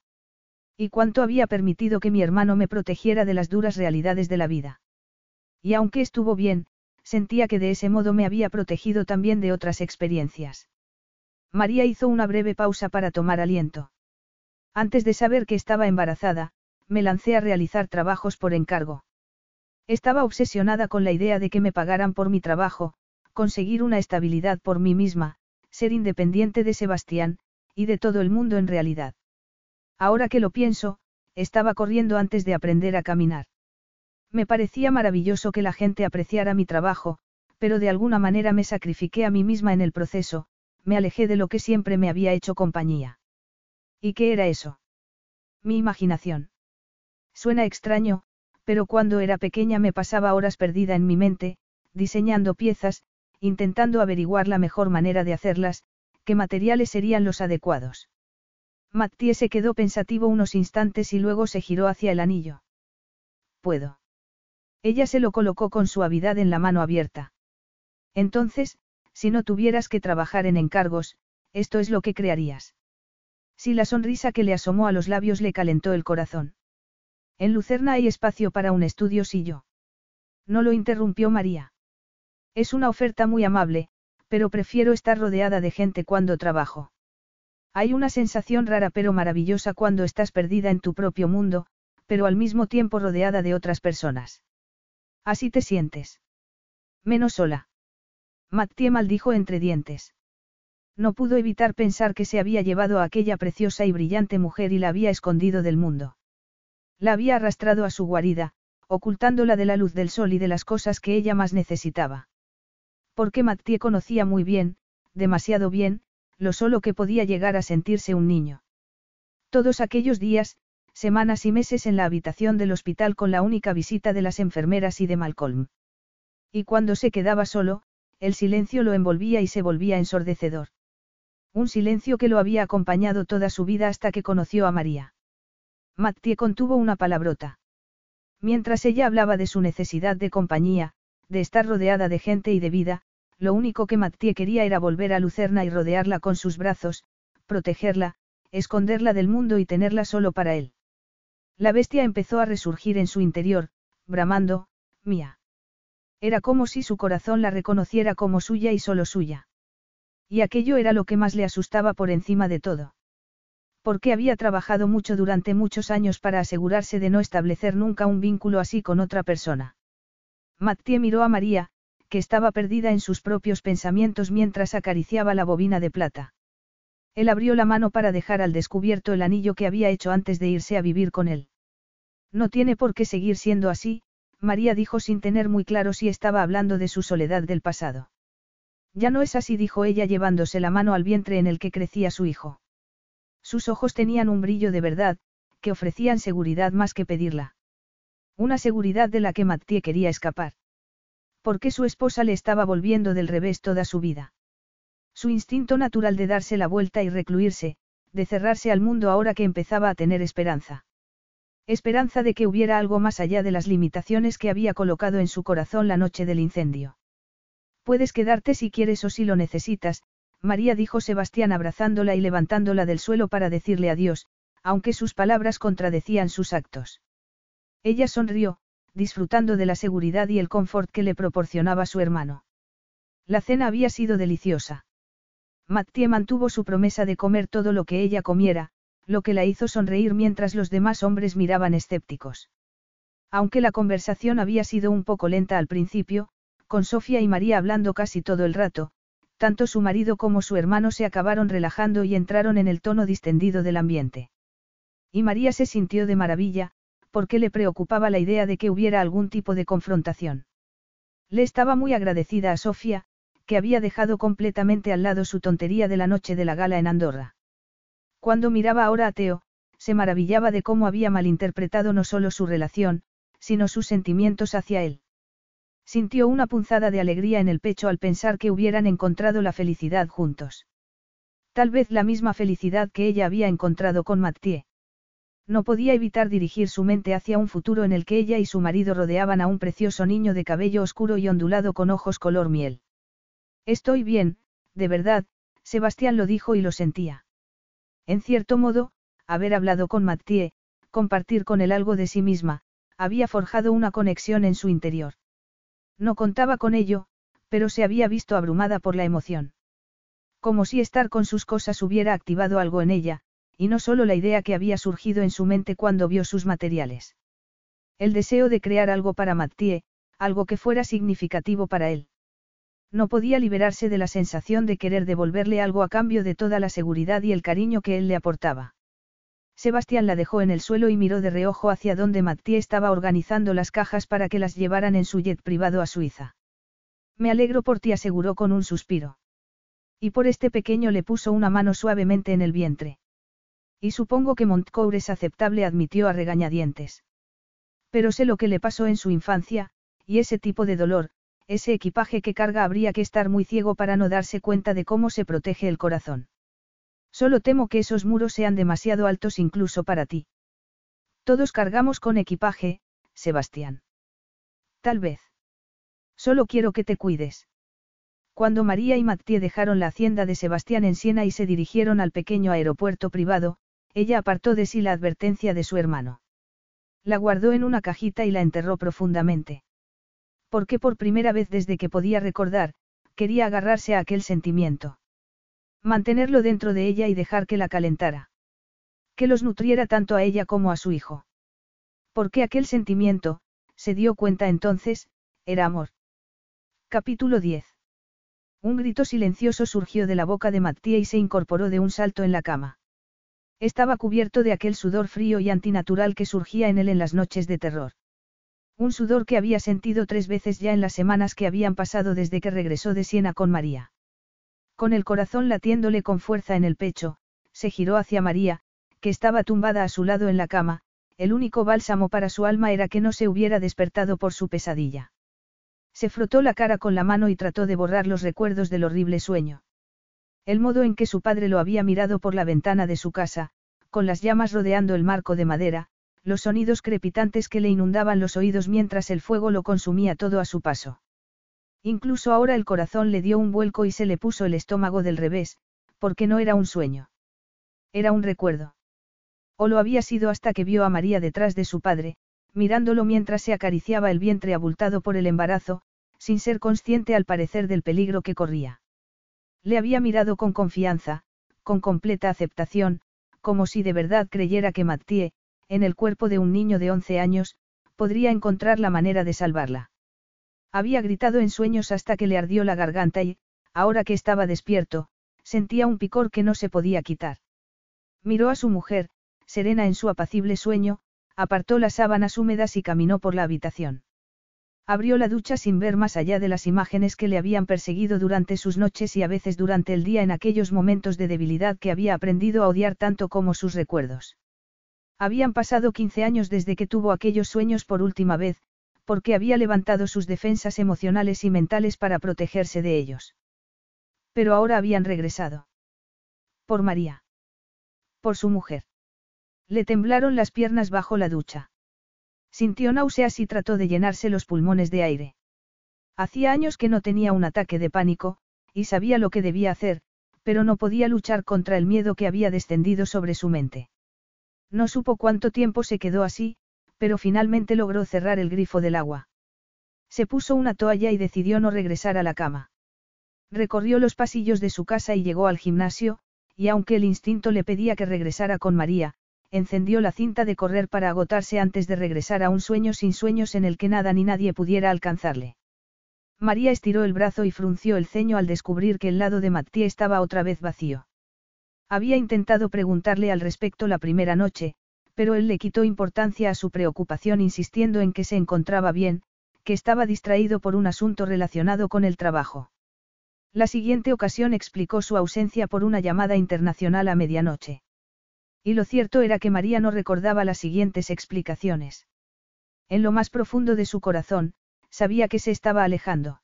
Y cuánto había permitido que mi hermano me protegiera de las duras realidades de la vida. Y aunque estuvo bien, sentía que de ese modo me había protegido también de otras experiencias. María hizo una breve pausa para tomar aliento. Antes de saber que estaba embarazada, me lancé a realizar trabajos por encargo. Estaba obsesionada con la idea de que me pagaran por mi trabajo, conseguir una estabilidad por mí misma, ser independiente de Sebastián, y de todo el mundo en realidad. Ahora que lo pienso, estaba corriendo antes de aprender a caminar. Me parecía maravilloso que la gente apreciara mi trabajo, pero de alguna manera me sacrifiqué a mí misma en el proceso, me alejé de lo que siempre me había hecho compañía. ¿Y qué era eso? Mi imaginación. Suena extraño, pero cuando era pequeña me pasaba horas perdida en mi mente, diseñando piezas, intentando averiguar la mejor manera de hacerlas, qué materiales serían los adecuados. Mattie se quedó pensativo unos instantes y luego se giró hacia el anillo. Puedo. Ella se lo colocó con suavidad en la mano abierta. Entonces, si no tuvieras que trabajar en encargos, esto es lo que crearías. Si la sonrisa que le asomó a los labios le calentó el corazón. En Lucerna hay espacio para un estudio si yo. No lo interrumpió María. Es una oferta muy amable, pero prefiero estar rodeada de gente cuando trabajo. Hay una sensación rara pero maravillosa cuando estás perdida en tu propio mundo, pero al mismo tiempo rodeada de otras personas. Así te sientes. Menos sola. Mattie maldijo entre dientes. No pudo evitar pensar que se había llevado a aquella preciosa y brillante mujer y la había escondido del mundo. La había arrastrado a su guarida, ocultándola de la luz del sol y de las cosas que ella más necesitaba. Porque Mattie conocía muy bien, demasiado bien, lo solo que podía llegar a sentirse un niño. Todos aquellos días, semanas y meses en la habitación del hospital con la única visita de las enfermeras y de Malcolm. Y cuando se quedaba solo, el silencio lo envolvía y se volvía ensordecedor. Un silencio que lo había acompañado toda su vida hasta que conoció a María. Mattie contuvo una palabrota. Mientras ella hablaba de su necesidad de compañía, de estar rodeada de gente y de vida, lo único que Mattie quería era volver a Lucerna y rodearla con sus brazos, protegerla, esconderla del mundo y tenerla solo para él. La bestia empezó a resurgir en su interior, bramando, mía. Era como si su corazón la reconociera como suya y solo suya. Y aquello era lo que más le asustaba por encima de todo. Porque había trabajado mucho durante muchos años para asegurarse de no establecer nunca un vínculo así con otra persona. Mattie miró a María, que estaba perdida en sus propios pensamientos mientras acariciaba la bobina de plata. Él abrió la mano para dejar al descubierto el anillo que había hecho antes de irse a vivir con él. No tiene por qué seguir siendo así, María dijo sin tener muy claro si estaba hablando de su soledad del pasado. Ya no es así, dijo ella llevándose la mano al vientre en el que crecía su hijo. Sus ojos tenían un brillo de verdad, que ofrecían seguridad más que pedirla. Una seguridad de la que Mattie quería escapar. Porque su esposa le estaba volviendo del revés toda su vida. Su instinto natural de darse la vuelta y recluirse, de cerrarse al mundo ahora que empezaba a tener esperanza. Esperanza de que hubiera algo más allá de las limitaciones que había colocado en su corazón la noche del incendio. Puedes quedarte si quieres o si lo necesitas, María dijo Sebastián abrazándola y levantándola del suelo para decirle adiós, aunque sus palabras contradecían sus actos. Ella sonrió, disfrutando de la seguridad y el confort que le proporcionaba su hermano. La cena había sido deliciosa. Mattie mantuvo su promesa de comer todo lo que ella comiera, lo que la hizo sonreír mientras los demás hombres miraban escépticos. Aunque la conversación había sido un poco lenta al principio, con Sofía y María hablando casi todo el rato, tanto su marido como su hermano se acabaron relajando y entraron en el tono distendido del ambiente. Y María se sintió de maravilla, porque le preocupaba la idea de que hubiera algún tipo de confrontación. Le estaba muy agradecida a Sofía, que había dejado completamente al lado su tontería de la noche de la gala en Andorra. Cuando miraba ahora a Teo, se maravillaba de cómo había malinterpretado no solo su relación, sino sus sentimientos hacia él. Sintió una punzada de alegría en el pecho al pensar que hubieran encontrado la felicidad juntos. Tal vez la misma felicidad que ella había encontrado con Mathieu. No podía evitar dirigir su mente hacia un futuro en el que ella y su marido rodeaban a un precioso niño de cabello oscuro y ondulado con ojos color miel. Estoy bien, de verdad, Sebastián lo dijo y lo sentía. En cierto modo, haber hablado con Mathieu, compartir con él algo de sí misma, había forjado una conexión en su interior. No contaba con ello, pero se había visto abrumada por la emoción. Como si estar con sus cosas hubiera activado algo en ella, y no solo la idea que había surgido en su mente cuando vio sus materiales. El deseo de crear algo para Mathieu, algo que fuera significativo para él. No podía liberarse de la sensación de querer devolverle algo a cambio de toda la seguridad y el cariño que él le aportaba. Sebastián la dejó en el suelo y miró de reojo hacia donde Mathieu estaba organizando las cajas para que las llevaran en su jet privado a Suiza. Me alegro por ti, aseguró con un suspiro. Y por este pequeño le puso una mano suavemente en el vientre. Y supongo que Montcour es aceptable, admitió a regañadientes. Pero sé lo que le pasó en su infancia, y ese tipo de dolor, ese equipaje que carga habría que estar muy ciego para no darse cuenta de cómo se protege el corazón. Solo temo que esos muros sean demasiado altos incluso para ti. Todos cargamos con equipaje, Sebastián. Tal vez. Solo quiero que te cuides. Cuando María y Mathieu dejaron la hacienda de Sebastián en Siena y se dirigieron al pequeño aeropuerto privado, ella apartó de sí la advertencia de su hermano. La guardó en una cajita y la enterró profundamente. Porque por primera vez desde que podía recordar, quería agarrarse a aquel sentimiento. Mantenerlo dentro de ella y dejar que la calentara. Que los nutriera tanto a ella como a su hijo. Porque aquel sentimiento, se dio cuenta entonces, era amor. Capítulo 10. Un grito silencioso surgió de la boca de Mattia y se incorporó de un salto en la cama. Estaba cubierto de aquel sudor frío y antinatural que surgía en él en las noches de terror. Un sudor que había sentido tres veces ya en las semanas que habían pasado desde que regresó de Siena con María. Con el corazón latiéndole con fuerza en el pecho, se giró hacia María, que estaba tumbada a su lado en la cama, el único bálsamo para su alma era que no se hubiera despertado por su pesadilla. Se frotó la cara con la mano y trató de borrar los recuerdos del horrible sueño. El modo en que su padre lo había mirado por la ventana de su casa, con las llamas rodeando el marco de madera, los sonidos crepitantes que le inundaban los oídos mientras el fuego lo consumía todo a su paso. Incluso ahora el corazón le dio un vuelco y se le puso el estómago del revés, porque no era un sueño. Era un recuerdo. O lo había sido hasta que vio a María detrás de su padre, mirándolo mientras se acariciaba el vientre abultado por el embarazo, sin ser consciente al parecer del peligro que corría. Le había mirado con confianza, con completa aceptación, como si de verdad creyera que Mattie, en el cuerpo de un niño de 11 años, podría encontrar la manera de salvarla. Había gritado en sueños hasta que le ardió la garganta y, ahora que estaba despierto, sentía un picor que no se podía quitar. Miró a su mujer, serena en su apacible sueño, apartó las sábanas húmedas y caminó por la habitación. Abrió la ducha sin ver más allá de las imágenes que le habían perseguido durante sus noches y a veces durante el día en aquellos momentos de debilidad que había aprendido a odiar tanto como sus recuerdos. Habían pasado 15 años desde que tuvo aquellos sueños por última vez, porque había levantado sus defensas emocionales y mentales para protegerse de ellos. Pero ahora habían regresado. Por María. Por su mujer. Le temblaron las piernas bajo la ducha. Sintió náuseas y trató de llenarse los pulmones de aire. Hacía años que no tenía un ataque de pánico, y sabía lo que debía hacer, pero no podía luchar contra el miedo que había descendido sobre su mente. No supo cuánto tiempo se quedó así, pero finalmente logró cerrar el grifo del agua. Se puso una toalla y decidió no regresar a la cama. Recorrió los pasillos de su casa y llegó al gimnasio, y aunque el instinto le pedía que regresara con María, encendió la cinta de correr para agotarse antes de regresar a un sueño sin sueños en el que nada ni nadie pudiera alcanzarle. María estiró el brazo y frunció el ceño al descubrir que el lado de Mattie estaba otra vez vacío. Había intentado preguntarle al respecto la primera noche, pero él le quitó importancia a su preocupación insistiendo en que se encontraba bien, que estaba distraído por un asunto relacionado con el trabajo. La siguiente ocasión explicó su ausencia por una llamada internacional a medianoche. Y lo cierto era que María no recordaba las siguientes explicaciones. En lo más profundo de su corazón, sabía que se estaba alejando.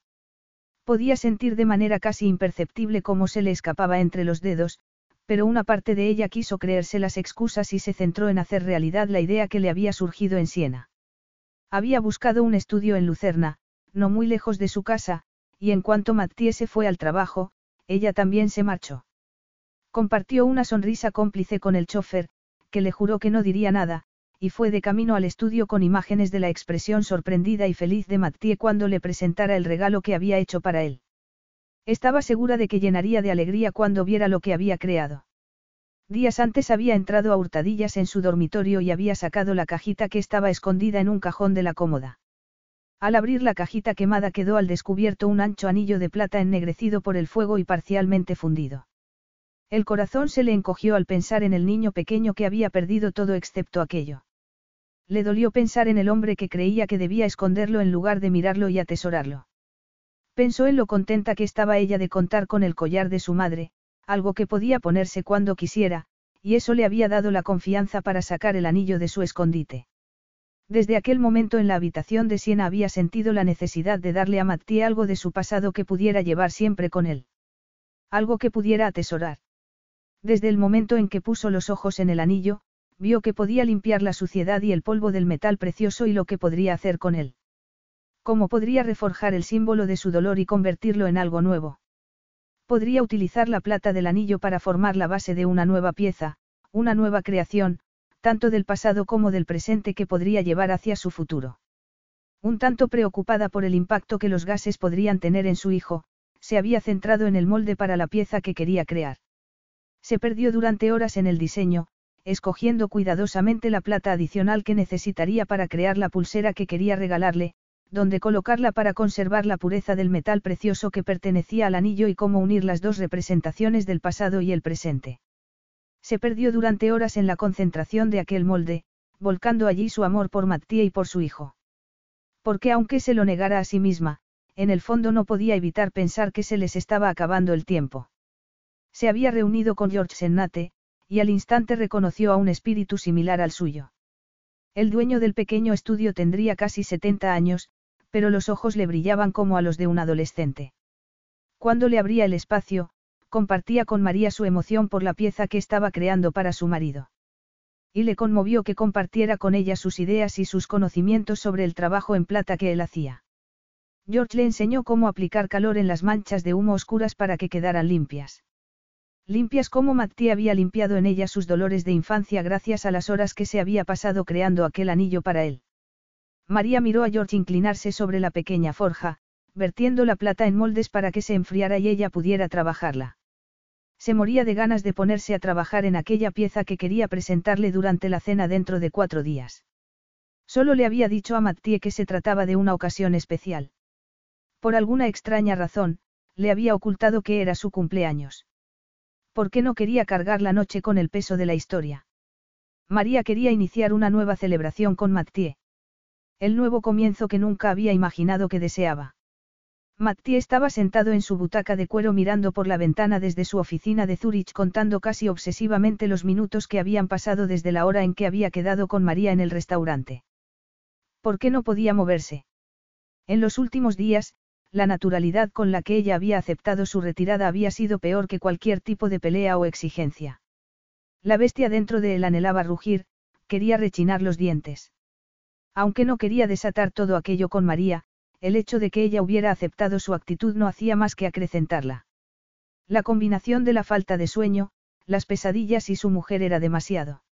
Podía sentir de manera casi imperceptible cómo se le escapaba entre los dedos, pero una parte de ella quiso creerse las excusas y se centró en hacer realidad la idea que le había surgido en Siena. Había buscado un estudio en Lucerna, no muy lejos de su casa, y en cuanto Mattie se fue al trabajo, ella también se marchó. Compartió una sonrisa cómplice con el chofer, que le juró que no diría nada, y fue de camino al estudio con imágenes de la expresión sorprendida y feliz de Mattie cuando le presentara el regalo que había hecho para él. Estaba segura de que llenaría de alegría cuando viera lo que había creado. Días antes había entrado a hurtadillas en su dormitorio y había sacado la cajita que estaba escondida en un cajón de la cómoda. Al abrir la cajita quemada quedó al descubierto un ancho anillo de plata ennegrecido por el fuego y parcialmente fundido. El corazón se le encogió al pensar en el niño pequeño que había perdido todo excepto aquello. Le dolió pensar en el hombre que creía que debía esconderlo en lugar de mirarlo y atesorarlo. Pensó en lo contenta que estaba ella de contar con el collar de su madre, algo que podía ponerse cuando quisiera, y eso le había dado la confianza para sacar el anillo de su escondite. Desde aquel momento en la habitación de Siena había sentido la necesidad de darle a Mattie algo de su pasado que pudiera llevar siempre con él. Algo que pudiera atesorar. Desde el momento en que puso los ojos en el anillo, vio que podía limpiar la suciedad y el polvo del metal precioso y lo que podría hacer con él. Cómo podría reforjar el símbolo de su dolor y convertirlo en algo nuevo. Podría utilizar la plata del anillo para formar la base de una nueva pieza, una nueva creación, tanto del pasado como del presente que podría llevar hacia su futuro. Un tanto preocupada por el impacto que los gases podrían tener en su hijo, se había centrado en el molde para la pieza que quería crear. Se perdió durante horas en el diseño, escogiendo cuidadosamente la plata adicional que necesitaría para crear la pulsera que quería regalarle, donde colocarla para conservar la pureza del metal precioso que pertenecía al anillo y cómo unir las dos representaciones del pasado y el presente. Se perdió durante horas en la concentración de aquel molde, volcando allí su amor por Mattia y por su hijo. Porque aunque se lo negara a sí misma, en el fondo no podía evitar pensar que se les estaba acabando el tiempo. Se había reunido con George Sennate, y al instante reconoció a un espíritu similar al suyo. El dueño del pequeño estudio tendría casi 70 años, pero los ojos le brillaban como a los de un adolescente. Cuando le abría el espacio, compartía con María su emoción por la pieza que estaba creando para su marido. Y le conmovió que compartiera con ella sus ideas y sus conocimientos sobre el trabajo en plata que él hacía. George le enseñó cómo aplicar calor en las manchas de humo oscuras para que quedaran limpias. Limpias como Mattie había limpiado en ella sus dolores de infancia gracias a las horas que se había pasado creando aquel anillo para él. María miró a George inclinarse sobre la pequeña forja, vertiendo la plata en moldes para que se enfriara y ella pudiera trabajarla. Se moría de ganas de ponerse a trabajar en aquella pieza que quería presentarle durante la cena dentro de cuatro días. Solo le había dicho a Mattie que se trataba de una ocasión especial. Por alguna extraña razón, le había ocultado que era su cumpleaños. ¿Por qué no quería cargar la noche con el peso de la historia? María quería iniciar una nueva celebración con Mattie. El nuevo comienzo que nunca había imaginado que deseaba. Mattie estaba sentado en su butaca de cuero mirando por la ventana desde su oficina de Zurich contando casi obsesivamente los minutos que habían pasado desde la hora en que había quedado con María en el restaurante. ¿Por qué no podía moverse? En los últimos días, la naturalidad con la que ella había aceptado su retirada había sido peor que cualquier tipo de pelea o exigencia. La bestia dentro de él anhelaba rugir, quería rechinar los dientes. Aunque no quería desatar todo aquello con María, el hecho de que ella hubiera aceptado su actitud no hacía más que acrecentarla. La combinación de la falta de sueño, las pesadillas y su mujer era demasiado.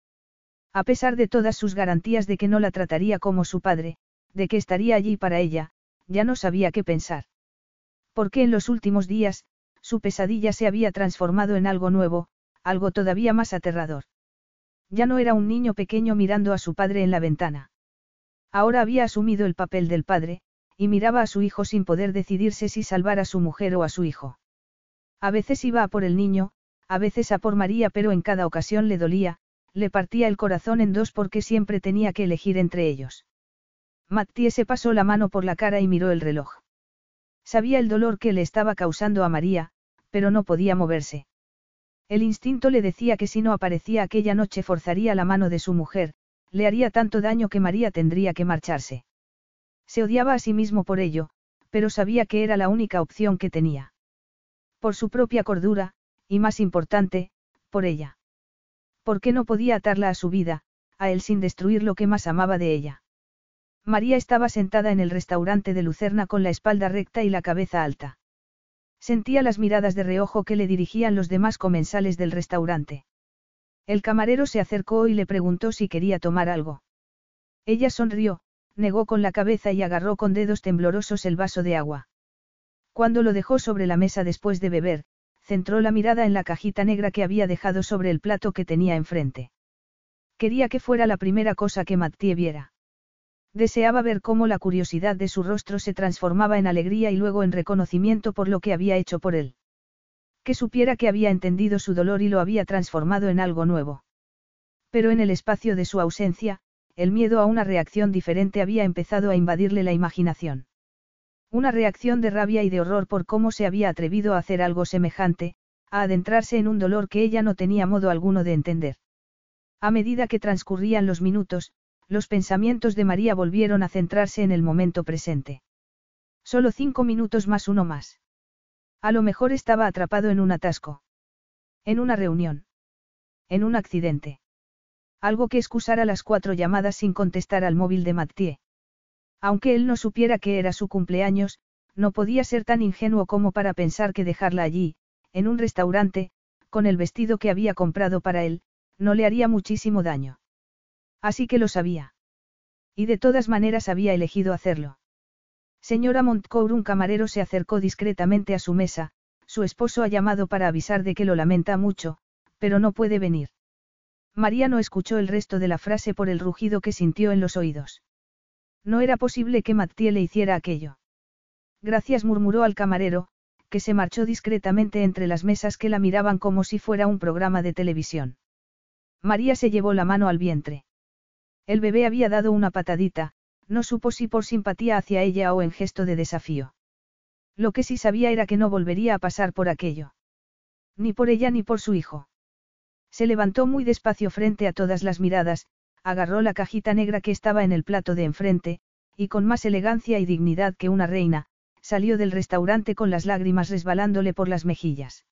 A pesar de todas sus garantías de que no la trataría como su padre, de que estaría allí para ella, ya no sabía qué pensar. Porque en los últimos días, su pesadilla se había transformado en algo nuevo, algo todavía más aterrador. Ya no era un niño pequeño mirando a su padre en la ventana. Ahora había asumido el papel del padre, y miraba a su hijo sin poder decidirse si salvar a su mujer o a su hijo. A veces iba a por el niño, a veces a por María, pero en cada ocasión le dolía, le partía el corazón en dos porque siempre tenía que elegir entre ellos. Mattie se pasó la mano por la cara y miró el reloj. Sabía el dolor que le estaba causando a María, pero no podía moverse. El instinto le decía que si no aparecía aquella noche forzaría la mano de su mujer, le haría tanto daño que María tendría que marcharse. Se odiaba a sí mismo por ello, pero sabía que era la única opción que tenía. Por su propia cordura, y más importante, por ella. ¿Por qué no podía atarla a su vida, a él sin destruir lo que más amaba de ella? María estaba sentada en el restaurante de Lucerna con la espalda recta y la cabeza alta. Sentía las miradas de reojo que le dirigían los demás comensales del restaurante. El camarero se acercó y le preguntó si quería tomar algo. Ella sonrió, negó con la cabeza y agarró con dedos temblorosos el vaso de agua. Cuando lo dejó sobre la mesa después de beber, centró la mirada en la cajita negra que había dejado sobre el plato que tenía enfrente. Quería que fuera la primera cosa que Mattie viera. Deseaba ver cómo la curiosidad de su rostro se transformaba en alegría y luego en reconocimiento por lo que había hecho por él. Que supiera que había entendido su dolor y lo había transformado en algo nuevo. Pero en el espacio de su ausencia, el miedo a una reacción diferente había empezado a invadirle la imaginación. Una reacción de rabia y de horror por cómo se había atrevido a hacer algo semejante, a adentrarse en un dolor que ella no tenía modo alguno de entender. A medida que transcurrían los minutos, los pensamientos de María volvieron a centrarse en el momento presente. Solo cinco minutos más uno más. A lo mejor estaba atrapado en un atasco. En una reunión. En un accidente. Algo que excusara las cuatro llamadas sin contestar al móvil de Mathieu. Aunque él no supiera que era su cumpleaños, no podía ser tan ingenuo como para pensar que dejarla allí, en un restaurante, con el vestido que había comprado para él, no le haría muchísimo daño. Así que lo sabía. Y de todas maneras había elegido hacerlo. Señora Montcourt, un camarero se acercó discretamente a su mesa, su esposo ha llamado para avisar de que lo lamenta mucho, pero no puede venir. María no escuchó el resto de la frase por el rugido que sintió en los oídos. No era posible que Mattie le hiciera aquello. Gracias murmuró al camarero, que se marchó discretamente entre las mesas que la miraban como si fuera un programa de televisión. María se llevó la mano al vientre. El bebé había dado una patadita, no supo si por simpatía hacia ella o en gesto de desafío. Lo que sí sabía era que no volvería a pasar por aquello. Ni por ella ni por su hijo. Se levantó muy despacio frente a todas las miradas, agarró la cajita negra que estaba en el plato de enfrente, y con más elegancia y dignidad que una reina, salió del restaurante con las lágrimas resbalándole por las mejillas.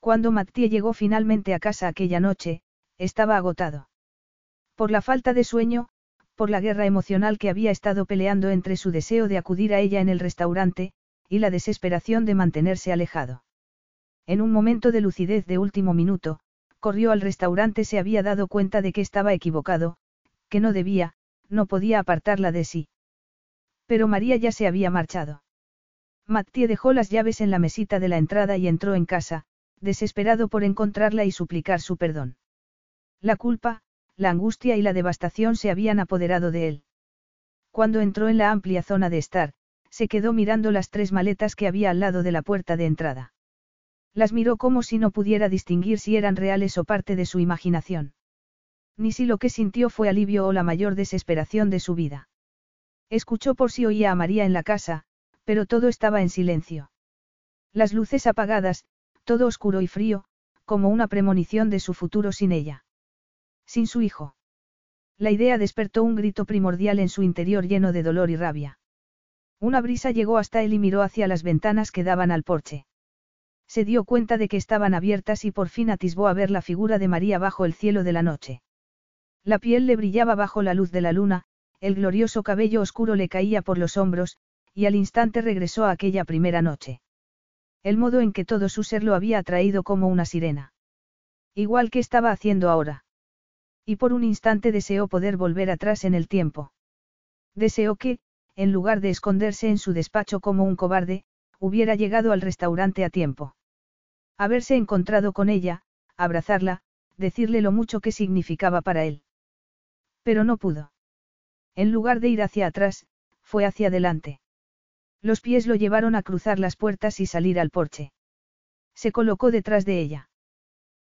Cuando Mattie llegó finalmente a casa aquella noche, estaba agotado. Por la falta de sueño, por la guerra emocional que había estado peleando entre su deseo de acudir a ella en el restaurante, y la desesperación de mantenerse alejado. En un momento de lucidez de último minuto, corrió al restaurante se había dado cuenta de que estaba equivocado, que no debía, no podía apartarla de sí. Pero María ya se había marchado. Mattie dejó las llaves en la mesita de la entrada y entró en casa, desesperado por encontrarla y suplicar su perdón. La culpa, la angustia y la devastación se habían apoderado de él. Cuando entró en la amplia zona de estar, se quedó mirando las tres maletas que había al lado de la puerta de entrada. Las miró como si no pudiera distinguir si eran reales o parte de su imaginación. Ni si lo que sintió fue alivio o la mayor desesperación de su vida. Escuchó por si oía a María en la casa, pero todo estaba en silencio. Las luces apagadas, todo oscuro y frío, como una premonición de su futuro sin ella. Sin su hijo. La idea despertó un grito primordial en su interior lleno de dolor y rabia. Una brisa llegó hasta él y miró hacia las ventanas que daban al porche. Se dio cuenta de que estaban abiertas y por fin atisbó a ver la figura de María bajo el cielo de la noche. La piel le brillaba bajo la luz de la luna, el glorioso cabello oscuro le caía por los hombros, y al instante regresó a aquella primera noche. El modo en que todo su ser lo había atraído como una sirena. Igual que estaba haciendo ahora. Y por un instante deseó poder volver atrás en el tiempo. Deseó que, en lugar de esconderse en su despacho como un cobarde, hubiera llegado al restaurante a tiempo. Haberse encontrado con ella, abrazarla, decirle lo mucho que significaba para él. Pero no pudo. En lugar de ir hacia atrás, fue hacia adelante. Los pies lo llevaron a cruzar las puertas y salir al porche. Se colocó detrás de ella.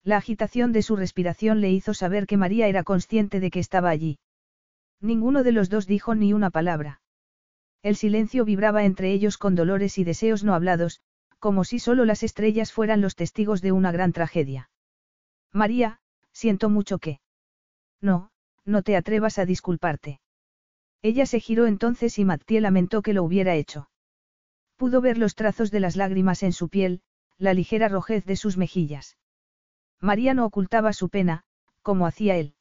La agitación de su respiración le hizo saber que María era consciente de que estaba allí. Ninguno de los dos dijo ni una palabra. El silencio vibraba entre ellos con dolores y deseos no hablados, como si solo las estrellas fueran los testigos de una gran tragedia. María, siento mucho que. No, no te atrevas a disculparte. Ella se giró entonces y Mattie lamentó que lo hubiera hecho. Pudo ver los trazos de las lágrimas en su piel, la ligera rojez de sus mejillas. María no ocultaba su pena, como hacía él.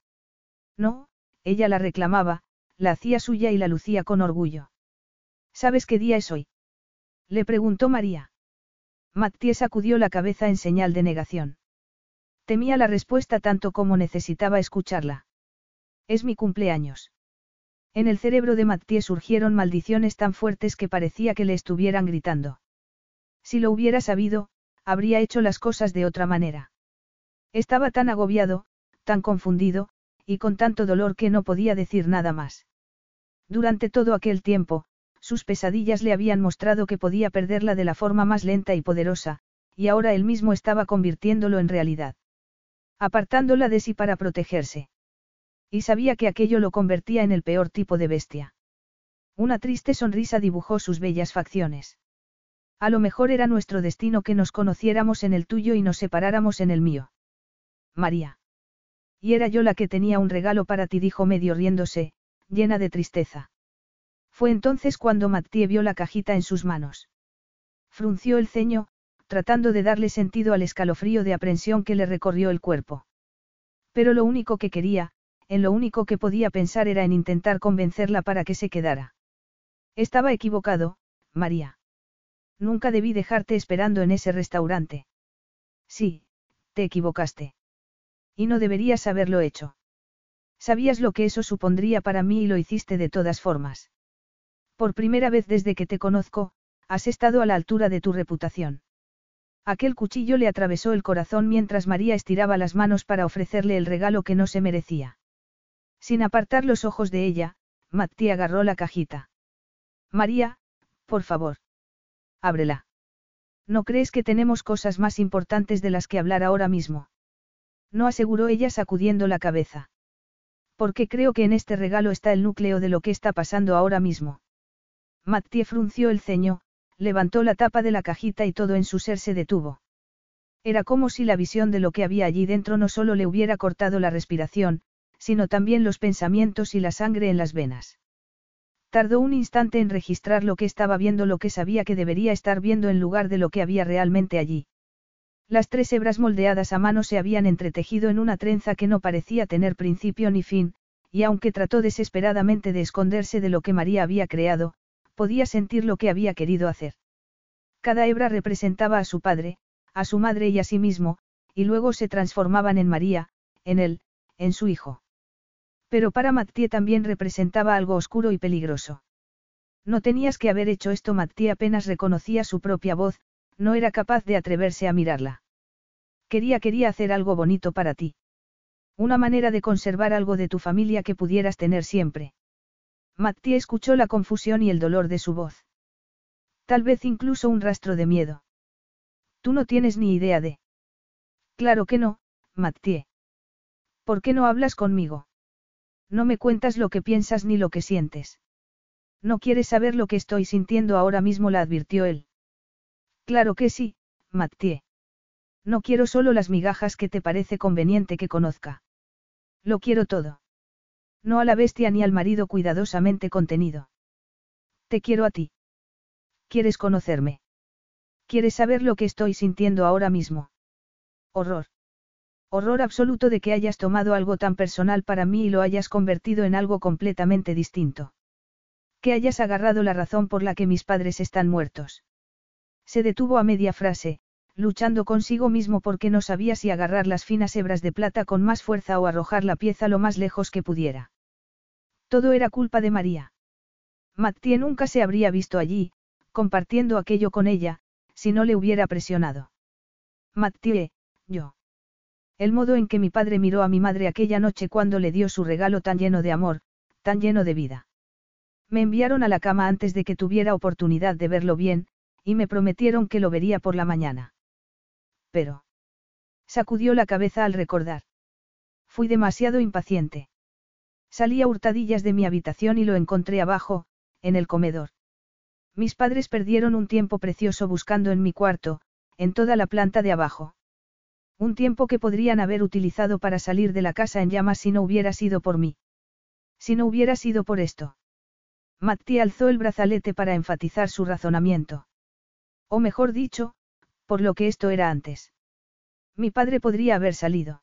No, ella la reclamaba, la hacía suya y la lucía con orgullo. ¿Sabes qué día es hoy? Le preguntó María. Mattie sacudió la cabeza en señal de negación. Temía la respuesta tanto como necesitaba escucharla. Es mi cumpleaños. En el cerebro de Mattie surgieron maldiciones tan fuertes que parecía que le estuvieran gritando. Si lo hubiera sabido, habría hecho las cosas de otra manera. Estaba tan agobiado, tan confundido, y con tanto dolor que no podía decir nada más. Durante todo aquel tiempo, sus pesadillas le habían mostrado que podía perderla de la forma más lenta y poderosa, y ahora él mismo estaba convirtiéndolo en realidad. Apartándola de sí para protegerse. Y sabía que aquello lo convertía en el peor tipo de bestia. Una triste sonrisa dibujó sus bellas facciones. A lo mejor era nuestro destino que nos conociéramos en el tuyo y nos separáramos en el mío. María. Y era yo la que tenía un regalo para ti, dijo medio riéndose, llena de tristeza. Fue entonces cuando Mattie vio la cajita en sus manos. Frunció el ceño, tratando de darle sentido al escalofrío de aprensión que le recorrió el cuerpo. Pero lo único que quería, en lo único que podía pensar era en intentar convencerla para que se quedara. Estaba equivocado, María. Nunca debí dejarte esperando en ese restaurante. Sí, te equivocaste. Y no deberías haberlo hecho. Sabías lo que eso supondría para mí y lo hiciste de todas formas. Por primera vez desde que te conozco, has estado a la altura de tu reputación. Aquel cuchillo le atravesó el corazón mientras María estiraba las manos para ofrecerle el regalo que no se merecía. Sin apartar los ojos de ella, Matti agarró la cajita. María, por favor. Ábrela. ¿No crees que tenemos cosas más importantes de las que hablar ahora mismo? No aseguró ella sacudiendo la cabeza. Porque creo que en este regalo está el núcleo de lo que está pasando ahora mismo. Mattie frunció el ceño, levantó la tapa de la cajita y todo en su ser se detuvo. Era como si la visión de lo que había allí dentro no solo le hubiera cortado la respiración, sino también los pensamientos y la sangre en las venas. Tardó un instante en registrar lo que estaba viendo, lo que sabía que debería estar viendo en lugar de lo que había realmente allí. Las tres hebras moldeadas a mano se habían entretejido en una trenza que no parecía tener principio ni fin, y aunque trató desesperadamente de esconderse de lo que María había creado, podía sentir lo que había querido hacer. Cada hebra representaba a su padre, a su madre y a sí mismo, y luego se transformaban en María, en él, en su hijo. Pero para Mattie también representaba algo oscuro y peligroso. No tenías que haber hecho esto, Mattie apenas reconocía su propia voz, no era capaz de atreverse a mirarla. Quería, quería hacer algo bonito para ti. Una manera de conservar algo de tu familia que pudieras tener siempre. Mattie escuchó la confusión y el dolor de su voz. Tal vez incluso un rastro de miedo. Tú no tienes ni idea de. Claro que no, Mattie. ¿Por qué no hablas conmigo? No me cuentas lo que piensas ni lo que sientes. No quieres saber lo que estoy sintiendo ahora mismo, la advirtió él. Claro que sí, Mattie. No quiero solo las migajas que te parece conveniente que conozca. Lo quiero todo. No a la bestia ni al marido cuidadosamente contenido. Te quiero a ti. ¿Quieres conocerme? ¿Quieres saber lo que estoy sintiendo ahora mismo? Horror. Horror absoluto de que hayas tomado algo tan personal para mí y lo hayas convertido en algo completamente distinto. Que hayas agarrado la razón por la que mis padres están muertos. Se detuvo a media frase, luchando consigo mismo porque no sabía si agarrar las finas hebras de plata con más fuerza o arrojar la pieza lo más lejos que pudiera. Todo era culpa de María. Mattie nunca se habría visto allí, compartiendo aquello con ella, si no le hubiera presionado. Mattie, yo. El modo en que mi padre miró a mi madre aquella noche cuando le dio su regalo tan lleno de amor, tan lleno de vida. Me enviaron a la cama antes de que tuviera oportunidad de verlo bien, y me prometieron que lo vería por la mañana. Pero. Sacudió la cabeza al recordar. Fui demasiado impaciente. Salí a hurtadillas de mi habitación y lo encontré abajo, en el comedor. Mis padres perdieron un tiempo precioso buscando en mi cuarto, en toda la planta de abajo. Un tiempo que podrían haber utilizado para salir de la casa en llamas si no hubiera sido por mí. Si no hubiera sido por esto. Matti alzó el brazalete para enfatizar su razonamiento. O mejor dicho, por lo que esto era antes. Mi padre podría haber salido.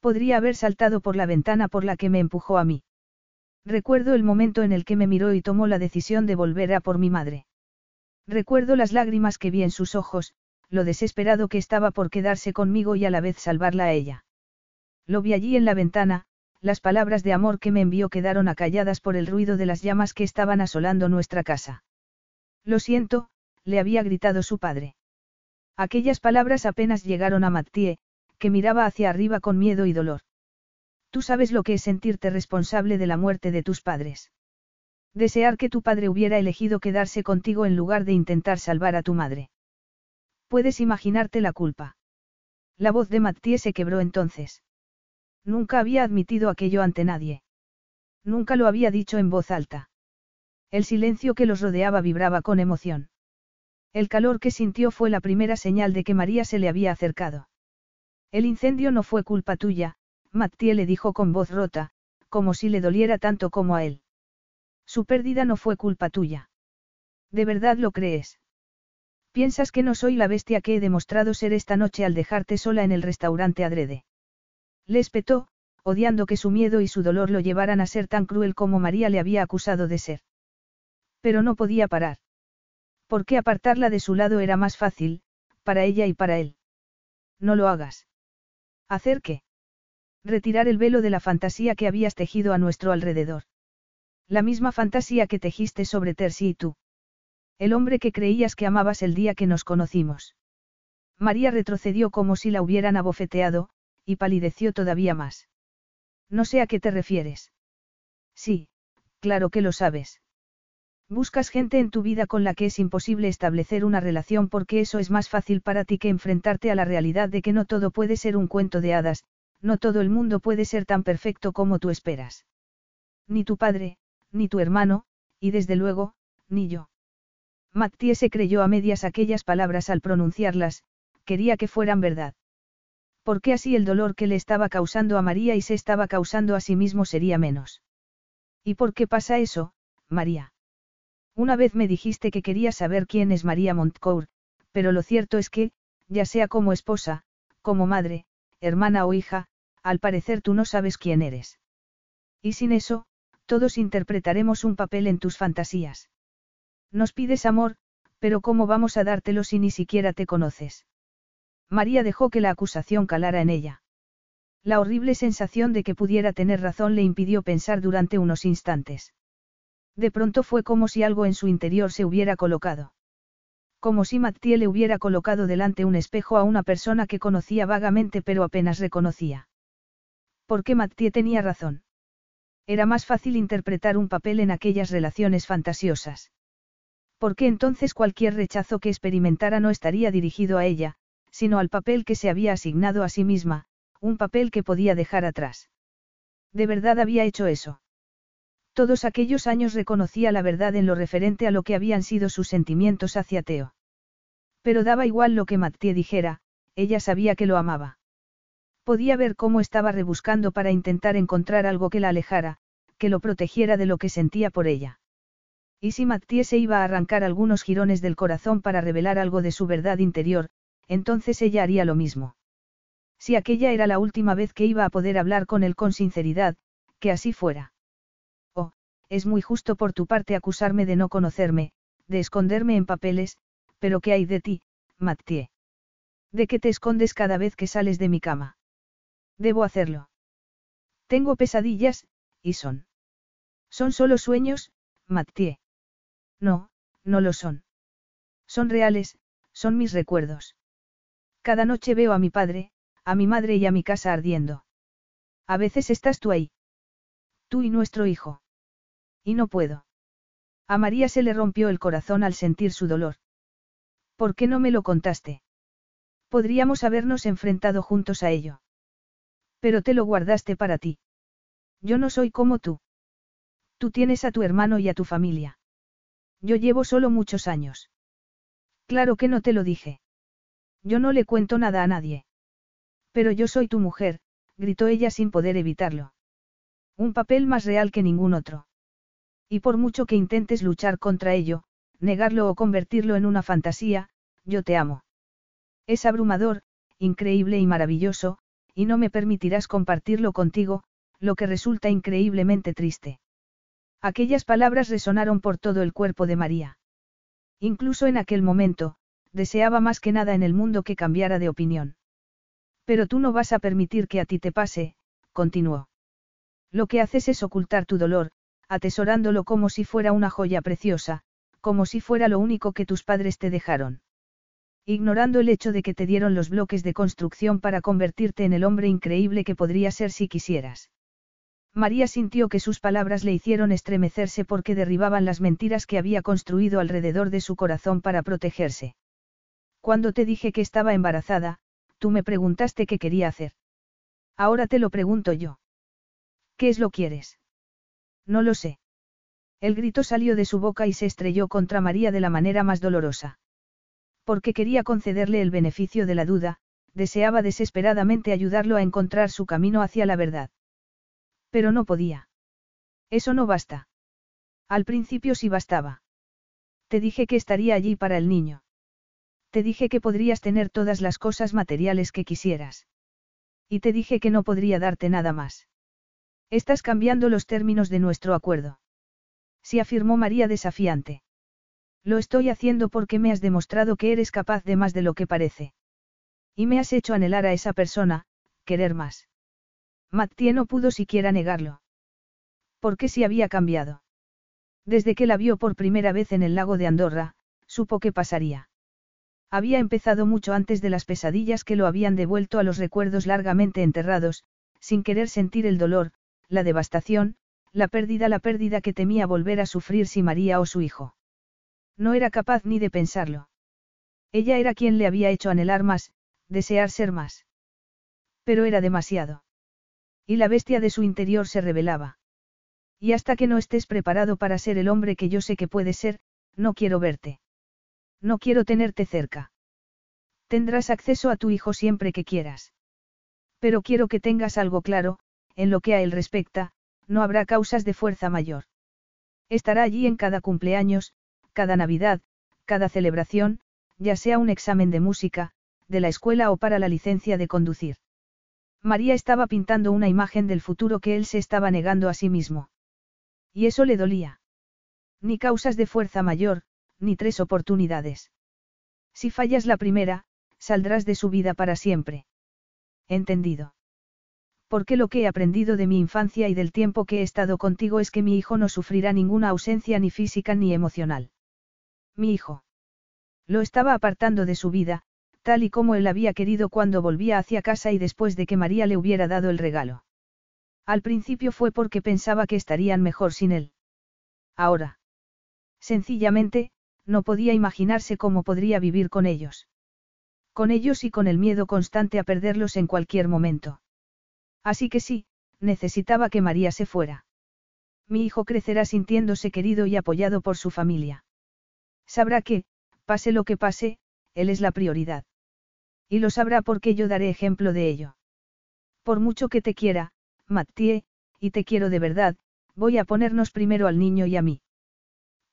Podría haber saltado por la ventana por la que me empujó a mí. Recuerdo el momento en el que me miró y tomó la decisión de volver a por mi madre. Recuerdo las lágrimas que vi en sus ojos, lo desesperado que estaba por quedarse conmigo y a la vez salvarla a ella. Lo vi allí en la ventana, las palabras de amor que me envió quedaron acalladas por el ruido de las llamas que estaban asolando nuestra casa. Lo siento, le había gritado su padre. Aquellas palabras apenas llegaron a Mattie, que miraba hacia arriba con miedo y dolor. Tú sabes lo que es sentirte responsable de la muerte de tus padres. Desear que tu padre hubiera elegido quedarse contigo en lugar de intentar salvar a tu madre. Puedes imaginarte la culpa. La voz de Mattie se quebró entonces. Nunca había admitido aquello ante nadie. Nunca lo había dicho en voz alta. El silencio que los rodeaba vibraba con emoción. El calor que sintió fue la primera señal de que María se le había acercado. El incendio no fue culpa tuya, Mattie le dijo con voz rota, como si le doliera tanto como a él. Su pérdida no fue culpa tuya. ¿De verdad lo crees? ¿Piensas que no soy la bestia que he demostrado ser esta noche al dejarte sola en el restaurante adrede? Le espetó, odiando que su miedo y su dolor lo llevaran a ser tan cruel como María le había acusado de ser. Pero no podía parar. Porque apartarla de su lado era más fácil, para ella y para él. No lo hagas. ¿Hacer qué? Retirar el velo de la fantasía que habías tejido a nuestro alrededor. La misma fantasía que tejiste sobre Tersi y tú. El hombre que creías que amabas el día que nos conocimos. María retrocedió como si la hubieran abofeteado, y palideció todavía más. No sé a qué te refieres. Sí, claro que lo sabes. Buscas gente en tu vida con la que es imposible establecer una relación porque eso es más fácil para ti que enfrentarte a la realidad de que no todo puede ser un cuento de hadas, no todo el mundo puede ser tan perfecto como tú esperas. Ni tu padre, ni tu hermano, y desde luego, ni yo. Mattie se creyó a medias aquellas palabras al pronunciarlas, quería que fueran verdad. Porque así el dolor que le estaba causando a María y se estaba causando a sí mismo sería menos. ¿Y por qué pasa eso, María? Una vez me dijiste que querías saber quién es María Montcourt, pero lo cierto es que, ya sea como esposa, como madre, hermana o hija, al parecer tú no sabes quién eres. Y sin eso, todos interpretaremos un papel en tus fantasías. Nos pides amor, pero ¿cómo vamos a dártelo si ni siquiera te conoces? María dejó que la acusación calara en ella. La horrible sensación de que pudiera tener razón le impidió pensar durante unos instantes. De pronto fue como si algo en su interior se hubiera colocado. Como si Mattie le hubiera colocado delante un espejo a una persona que conocía vagamente pero apenas reconocía. ¿Por qué Mattie tenía razón? Era más fácil interpretar un papel en aquellas relaciones fantasiosas. Porque entonces cualquier rechazo que experimentara no estaría dirigido a ella, sino al papel que se había asignado a sí misma, un papel que podía dejar atrás. De verdad había hecho eso. Todos aquellos años reconocía la verdad en lo referente a lo que habían sido sus sentimientos hacia Teo. Pero daba igual lo que Mattie dijera, ella sabía que lo amaba. Podía ver cómo estaba rebuscando para intentar encontrar algo que la alejara, que lo protegiera de lo que sentía por ella. Y si Mattie se iba a arrancar algunos jirones del corazón para revelar algo de su verdad interior, entonces ella haría lo mismo. Si aquella era la última vez que iba a poder hablar con él con sinceridad, que así fuera. Es muy justo por tu parte acusarme de no conocerme, de esconderme en papeles, pero ¿qué hay de ti, Mattie? ¿De qué te escondes cada vez que sales de mi cama? Debo hacerlo. Tengo pesadillas, y son. Son solo sueños, Mattie. No, no lo son. Son reales, son mis recuerdos. Cada noche veo a mi padre, a mi madre y a mi casa ardiendo. A veces estás tú ahí. Tú y nuestro hijo. Y no puedo. A María se le rompió el corazón al sentir su dolor. ¿Por qué no me lo contaste? Podríamos habernos enfrentado juntos a ello. Pero te lo guardaste para ti. Yo no soy como tú. Tú tienes a tu hermano y a tu familia. Yo llevo solo muchos años. Claro que no te lo dije. Yo no le cuento nada a nadie. Pero yo soy tu mujer, gritó ella sin poder evitarlo. Un papel más real que ningún otro. Y por mucho que intentes luchar contra ello, negarlo o convertirlo en una fantasía, yo te amo. Es abrumador, increíble y maravilloso, y no me permitirás compartirlo contigo, lo que resulta increíblemente triste. Aquellas palabras resonaron por todo el cuerpo de María. Incluso en aquel momento, deseaba más que nada en el mundo que cambiara de opinión. Pero tú no vas a permitir que a ti te pase, continuó. Lo que haces es ocultar tu dolor, atesorándolo como si fuera una joya preciosa, como si fuera lo único que tus padres te dejaron. Ignorando el hecho de que te dieron los bloques de construcción para convertirte en el hombre increíble que podría ser si quisieras. María sintió que sus palabras le hicieron estremecerse porque derribaban las mentiras que había construido alrededor de su corazón para protegerse. Cuando te dije que estaba embarazada, Tú me preguntaste qué quería hacer. Ahora te lo pregunto yo. ¿Qué es lo quieres? No lo sé. El grito salió de su boca y se estrelló contra María de la manera más dolorosa. Porque quería concederle el beneficio de la duda, deseaba desesperadamente ayudarlo a encontrar su camino hacia la verdad. Pero no podía. Eso no basta. Al principio sí bastaba. Te dije que estaría allí para el niño. Te dije que podrías tener todas las cosas materiales que quisieras. Y te dije que no podría darte nada más. Estás cambiando los términos de nuestro acuerdo. Sí afirmó María desafiante. Lo estoy haciendo porque me has demostrado que eres capaz de más de lo que parece. Y me has hecho anhelar a esa persona, querer más. Mattie no pudo siquiera negarlo. ¿Por qué si había cambiado? Desde que la vio por primera vez en el lago de Andorra, supo que pasaría. Había empezado mucho antes de las pesadillas que lo habían devuelto a los recuerdos largamente enterrados, sin querer sentir el dolor, la devastación, la pérdida, la pérdida que temía volver a sufrir si María o su hijo. No era capaz ni de pensarlo. Ella era quien le había hecho anhelar más, desear ser más. Pero era demasiado. Y la bestia de su interior se revelaba. Y hasta que no estés preparado para ser el hombre que yo sé que puedes ser, no quiero verte. No quiero tenerte cerca. Tendrás acceso a tu hijo siempre que quieras. Pero quiero que tengas algo claro, en lo que a él respecta, no habrá causas de fuerza mayor. Estará allí en cada cumpleaños, cada Navidad, cada celebración, ya sea un examen de música, de la escuela o para la licencia de conducir. María estaba pintando una imagen del futuro que él se estaba negando a sí mismo. Y eso le dolía. Ni causas de fuerza mayor, ni tres oportunidades. Si fallas la primera, saldrás de su vida para siempre. Entendido. Porque lo que he aprendido de mi infancia y del tiempo que he estado contigo es que mi hijo no sufrirá ninguna ausencia ni física ni emocional. Mi hijo. Lo estaba apartando de su vida, tal y como él había querido cuando volvía hacia casa y después de que María le hubiera dado el regalo. Al principio fue porque pensaba que estarían mejor sin él. Ahora. Sencillamente, no podía imaginarse cómo podría vivir con ellos. Con ellos y con el miedo constante a perderlos en cualquier momento. Así que sí, necesitaba que María se fuera. Mi hijo crecerá sintiéndose querido y apoyado por su familia. Sabrá que, pase lo que pase, él es la prioridad. Y lo sabrá porque yo daré ejemplo de ello. Por mucho que te quiera, Mattie, y te quiero de verdad, voy a ponernos primero al niño y a mí.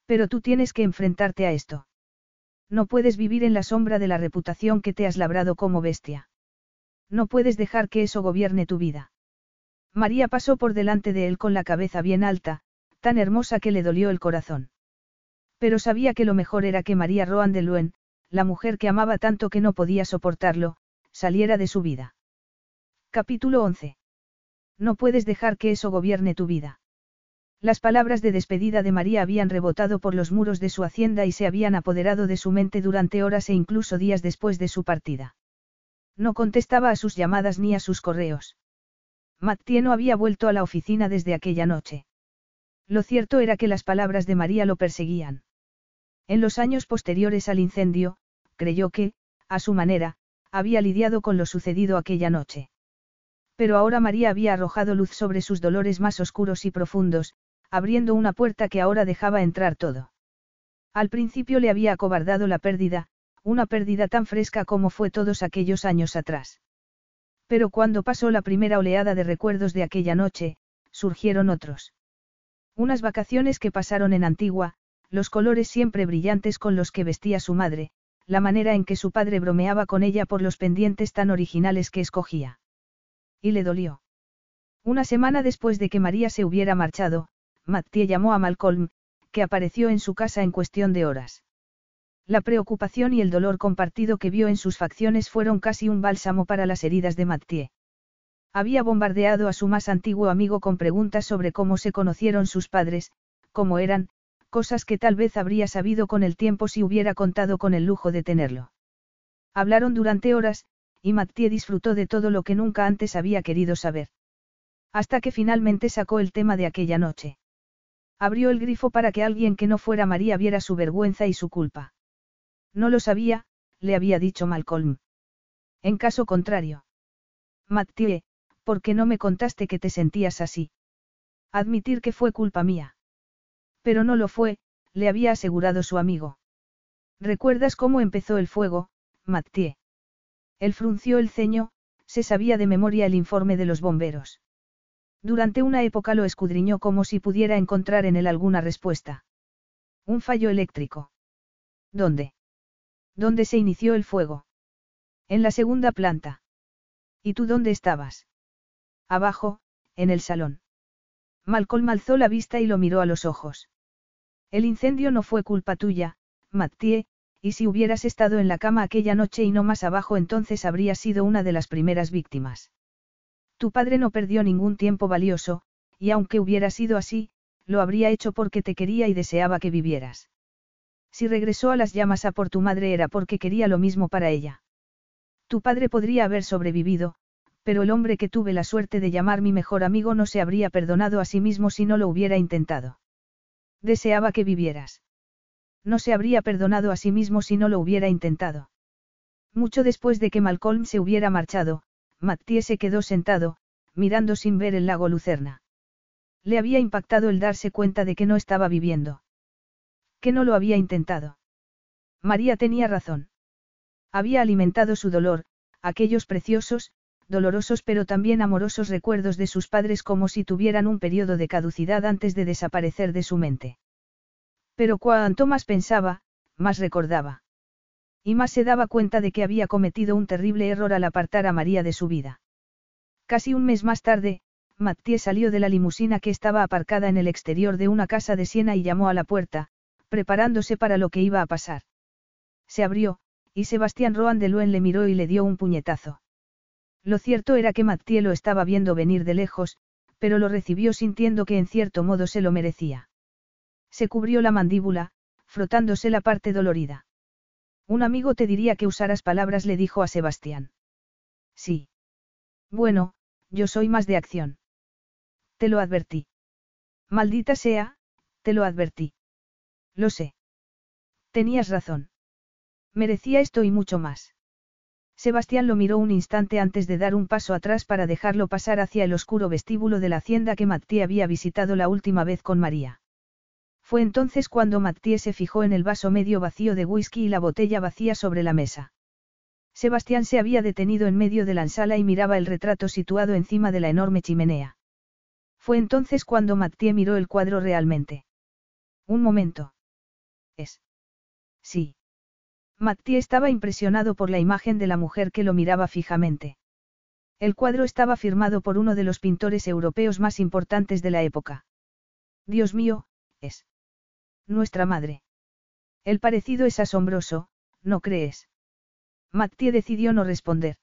Pero tú tienes que enfrentarte a esto. No puedes vivir en la sombra de la reputación que te has labrado como bestia. No puedes dejar que eso gobierne tu vida. María pasó por delante de él con la cabeza bien alta, tan hermosa que le dolió el corazón. Pero sabía que lo mejor era que María Roan de Luen, la mujer que amaba tanto que no podía soportarlo, saliera de su vida. Capítulo 11. No puedes dejar que eso gobierne tu vida. Las palabras de despedida de María habían rebotado por los muros de su hacienda y se habían apoderado de su mente durante horas e incluso días después de su partida. No contestaba a sus llamadas ni a sus correos. Mattie no había vuelto a la oficina desde aquella noche. Lo cierto era que las palabras de María lo perseguían. En los años posteriores al incendio, creyó que, a su manera, había lidiado con lo sucedido aquella noche. Pero ahora María había arrojado luz sobre sus dolores más oscuros y profundos, abriendo una puerta que ahora dejaba entrar todo. Al principio le había acobardado la pérdida, una pérdida tan fresca como fue todos aquellos años atrás. Pero cuando pasó la primera oleada de recuerdos de aquella noche, surgieron otros. Unas vacaciones que pasaron en Antigua, los colores siempre brillantes con los que vestía su madre, la manera en que su padre bromeaba con ella por los pendientes tan originales que escogía. Y le dolió. Una semana después de que María se hubiera marchado, Mattie llamó a Malcolm, que apareció en su casa en cuestión de horas. La preocupación y el dolor compartido que vio en sus facciones fueron casi un bálsamo para las heridas de Mattie. Había bombardeado a su más antiguo amigo con preguntas sobre cómo se conocieron sus padres, cómo eran, cosas que tal vez habría sabido con el tiempo si hubiera contado con el lujo de tenerlo. Hablaron durante horas, y Mattie disfrutó de todo lo que nunca antes había querido saber. Hasta que finalmente sacó el tema de aquella noche. Abrió el grifo para que alguien que no fuera María viera su vergüenza y su culpa. No lo sabía, le había dicho Malcolm. En caso contrario. Mattie, ¿por qué no me contaste que te sentías así? Admitir que fue culpa mía. Pero no lo fue, le había asegurado su amigo. ¿Recuerdas cómo empezó el fuego, Mattie? Él frunció el ceño, se sabía de memoria el informe de los bomberos. Durante una época lo escudriñó como si pudiera encontrar en él alguna respuesta. Un fallo eléctrico. ¿Dónde? ¿Dónde se inició el fuego? En la segunda planta. ¿Y tú dónde estabas? Abajo, en el salón. Malcolm alzó la vista y lo miró a los ojos. El incendio no fue culpa tuya, Mattie, y si hubieras estado en la cama aquella noche y no más abajo entonces habrías sido una de las primeras víctimas. Tu padre no perdió ningún tiempo valioso, y aunque hubiera sido así, lo habría hecho porque te quería y deseaba que vivieras. Si regresó a las llamas a por tu madre era porque quería lo mismo para ella. Tu padre podría haber sobrevivido, pero el hombre que tuve la suerte de llamar mi mejor amigo no se habría perdonado a sí mismo si no lo hubiera intentado. Deseaba que vivieras. No se habría perdonado a sí mismo si no lo hubiera intentado. Mucho después de que Malcolm se hubiera marchado, Mattie se quedó sentado, mirando sin ver el lago Lucerna. Le había impactado el darse cuenta de que no estaba viviendo. Que no lo había intentado. María tenía razón. Había alimentado su dolor, aquellos preciosos, dolorosos pero también amorosos recuerdos de sus padres como si tuvieran un periodo de caducidad antes de desaparecer de su mente. Pero cuanto más pensaba, más recordaba. Y más se daba cuenta de que había cometido un terrible error al apartar a María de su vida. Casi un mes más tarde, Mathieu salió de la limusina que estaba aparcada en el exterior de una casa de Siena y llamó a la puerta, preparándose para lo que iba a pasar. Se abrió, y Sebastián Roan de le miró y le dio un puñetazo. Lo cierto era que Mathieu lo estaba viendo venir de lejos, pero lo recibió sintiendo que en cierto modo se lo merecía. Se cubrió la mandíbula, frotándose la parte dolorida. Un amigo te diría que usaras palabras, le dijo a Sebastián. Sí. Bueno, yo soy más de acción. Te lo advertí. Maldita sea, te lo advertí. Lo sé. Tenías razón. Merecía esto y mucho más. Sebastián lo miró un instante antes de dar un paso atrás para dejarlo pasar hacia el oscuro vestíbulo de la hacienda que Mattie había visitado la última vez con María. Fue entonces cuando Mattie se fijó en el vaso medio vacío de whisky y la botella vacía sobre la mesa. Sebastián se había detenido en medio de la sala y miraba el retrato situado encima de la enorme chimenea. Fue entonces cuando Mattie miró el cuadro realmente. Un momento. Sí. Mattie estaba impresionado por la imagen de la mujer que lo miraba fijamente. El cuadro estaba firmado por uno de los pintores europeos más importantes de la época. Dios mío, es. Nuestra madre. El parecido es asombroso, ¿no crees? Mattie decidió no responder.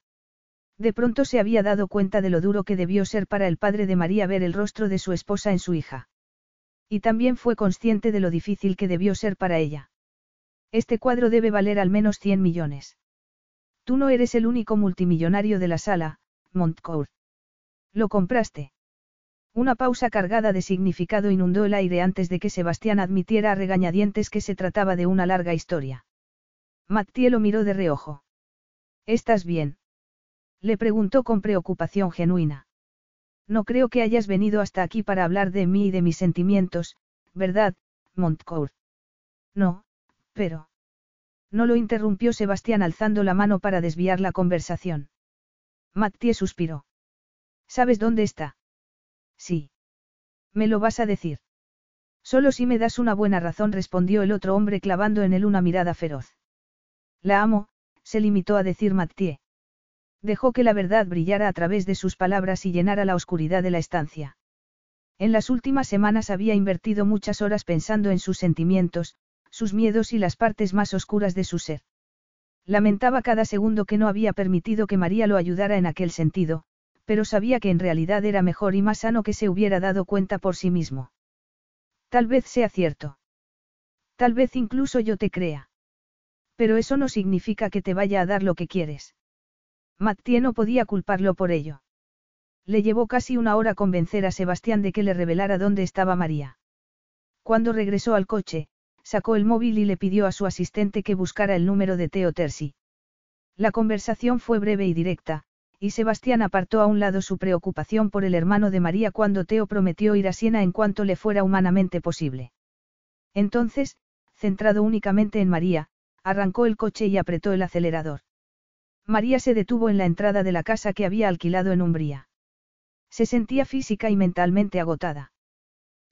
De pronto se había dado cuenta de lo duro que debió ser para el padre de María ver el rostro de su esposa en su hija. Y también fue consciente de lo difícil que debió ser para ella. Este cuadro debe valer al menos 100 millones. Tú no eres el único multimillonario de la sala, Montcourt. Lo compraste. Una pausa cargada de significado inundó el aire antes de que Sebastián admitiera a regañadientes que se trataba de una larga historia. Mattie lo miró de reojo. ¿Estás bien? Le preguntó con preocupación genuina. No creo que hayas venido hasta aquí para hablar de mí y de mis sentimientos, ¿verdad, Montcourt? No, pero... No lo interrumpió Sebastián alzando la mano para desviar la conversación. Mattie suspiró. ¿Sabes dónde está? Sí. ¿Me lo vas a decir? Solo si me das una buena razón, respondió el otro hombre clavando en él una mirada feroz. La amo, se limitó a decir Mathieu. Dejó que la verdad brillara a través de sus palabras y llenara la oscuridad de la estancia. En las últimas semanas había invertido muchas horas pensando en sus sentimientos, sus miedos y las partes más oscuras de su ser. Lamentaba cada segundo que no había permitido que María lo ayudara en aquel sentido, pero sabía que en realidad era mejor y más sano que se hubiera dado cuenta por sí mismo. Tal vez sea cierto. Tal vez incluso yo te crea. Pero eso no significa que te vaya a dar lo que quieres. Mattie no podía culparlo por ello. Le llevó casi una hora convencer a Sebastián de que le revelara dónde estaba María. Cuando regresó al coche, sacó el móvil y le pidió a su asistente que buscara el número de Teo Tersi. La conversación fue breve y directa, y Sebastián apartó a un lado su preocupación por el hermano de María cuando Teo prometió ir a Siena en cuanto le fuera humanamente posible. Entonces, centrado únicamente en María, arrancó el coche y apretó el acelerador. María se detuvo en la entrada de la casa que había alquilado en Umbría. Se sentía física y mentalmente agotada.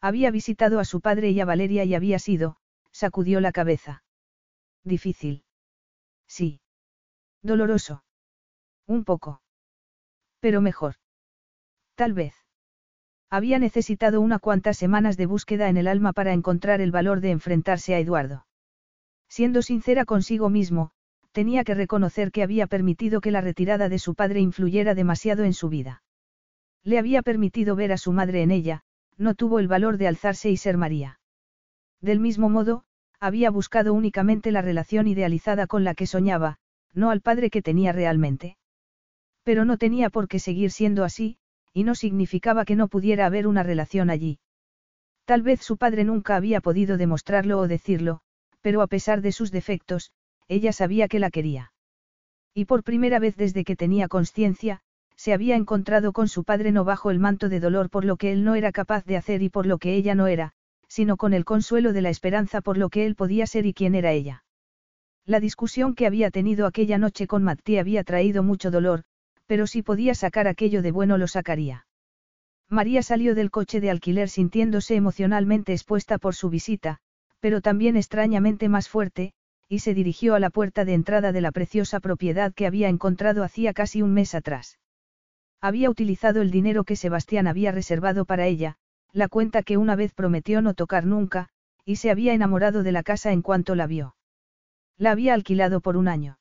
Había visitado a su padre y a Valeria y había sido, sacudió la cabeza. Difícil. Sí. Doloroso. Un poco. Pero mejor. Tal vez. Había necesitado una cuantas semanas de búsqueda en el alma para encontrar el valor de enfrentarse a Eduardo. Siendo sincera consigo mismo, tenía que reconocer que había permitido que la retirada de su padre influyera demasiado en su vida. Le había permitido ver a su madre en ella, no tuvo el valor de alzarse y ser María. Del mismo modo, había buscado únicamente la relación idealizada con la que soñaba, no al padre que tenía realmente. Pero no tenía por qué seguir siendo así, y no significaba que no pudiera haber una relación allí. Tal vez su padre nunca había podido demostrarlo o decirlo, pero a pesar de sus defectos, ella sabía que la quería. Y por primera vez desde que tenía conciencia, se había encontrado con su padre no bajo el manto de dolor por lo que él no era capaz de hacer y por lo que ella no era, sino con el consuelo de la esperanza por lo que él podía ser y quién era ella. La discusión que había tenido aquella noche con Mattie había traído mucho dolor, pero si podía sacar aquello de bueno lo sacaría. María salió del coche de alquiler sintiéndose emocionalmente expuesta por su visita, pero también extrañamente más fuerte, y se dirigió a la puerta de entrada de la preciosa propiedad que había encontrado hacía casi un mes atrás. Había utilizado el dinero que Sebastián había reservado para ella, la cuenta que una vez prometió no tocar nunca, y se había enamorado de la casa en cuanto la vio. La había alquilado por un año.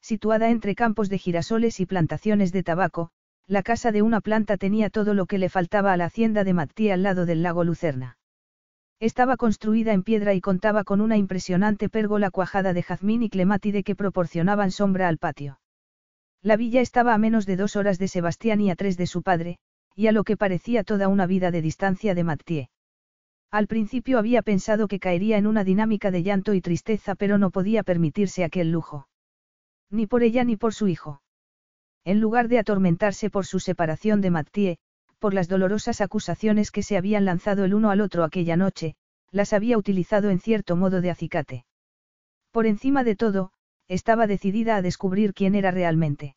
Situada entre campos de girasoles y plantaciones de tabaco, la casa de una planta tenía todo lo que le faltaba a la hacienda de Mattí al lado del lago Lucerna. Estaba construida en piedra y contaba con una impresionante pérgola cuajada de jazmín y clemátide que proporcionaban sombra al patio. La villa estaba a menos de dos horas de Sebastián y a tres de su padre, y a lo que parecía toda una vida de distancia de Mathieu. Al principio había pensado que caería en una dinámica de llanto y tristeza, pero no podía permitirse aquel lujo. Ni por ella ni por su hijo. En lugar de atormentarse por su separación de Mathieu, por las dolorosas acusaciones que se habían lanzado el uno al otro aquella noche, las había utilizado en cierto modo de acicate. Por encima de todo, estaba decidida a descubrir quién era realmente.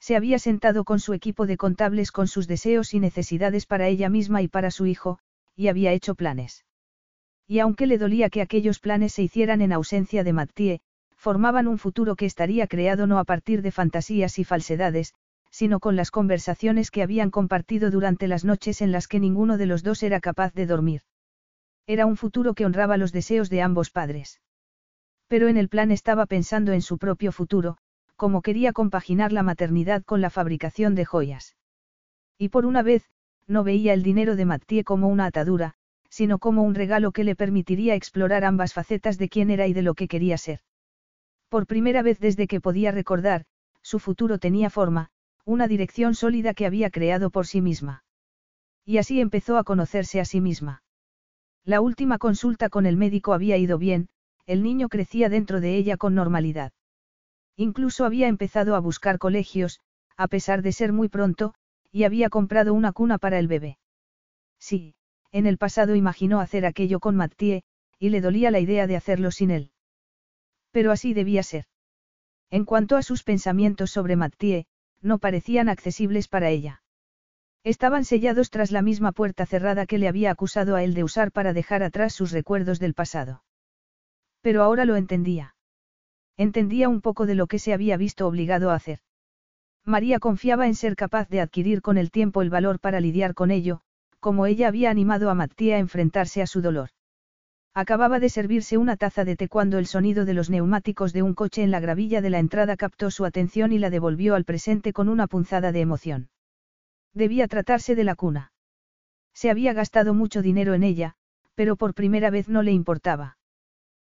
Se había sentado con su equipo de contables con sus deseos y necesidades para ella misma y para su hijo, y había hecho planes. Y aunque le dolía que aquellos planes se hicieran en ausencia de Mathieu, formaban un futuro que estaría creado no a partir de fantasías y falsedades, sino con las conversaciones que habían compartido durante las noches en las que ninguno de los dos era capaz de dormir. Era un futuro que honraba los deseos de ambos padres. Pero en el plan estaba pensando en su propio futuro, como quería compaginar la maternidad con la fabricación de joyas. Y por una vez, no veía el dinero de Mathieu como una atadura, sino como un regalo que le permitiría explorar ambas facetas de quién era y de lo que quería ser. Por primera vez desde que podía recordar, su futuro tenía forma, una dirección sólida que había creado por sí misma. Y así empezó a conocerse a sí misma. La última consulta con el médico había ido bien, el niño crecía dentro de ella con normalidad. Incluso había empezado a buscar colegios, a pesar de ser muy pronto, y había comprado una cuna para el bebé. Sí, en el pasado imaginó hacer aquello con Mathieu, y le dolía la idea de hacerlo sin él. Pero así debía ser. En cuanto a sus pensamientos sobre Mathieu, no parecían accesibles para ella. Estaban sellados tras la misma puerta cerrada que le había acusado a él de usar para dejar atrás sus recuerdos del pasado. Pero ahora lo entendía. Entendía un poco de lo que se había visto obligado a hacer. María confiaba en ser capaz de adquirir con el tiempo el valor para lidiar con ello, como ella había animado a Mattía a enfrentarse a su dolor. Acababa de servirse una taza de té cuando el sonido de los neumáticos de un coche en la gravilla de la entrada captó su atención y la devolvió al presente con una punzada de emoción. Debía tratarse de la cuna. Se había gastado mucho dinero en ella, pero por primera vez no le importaba.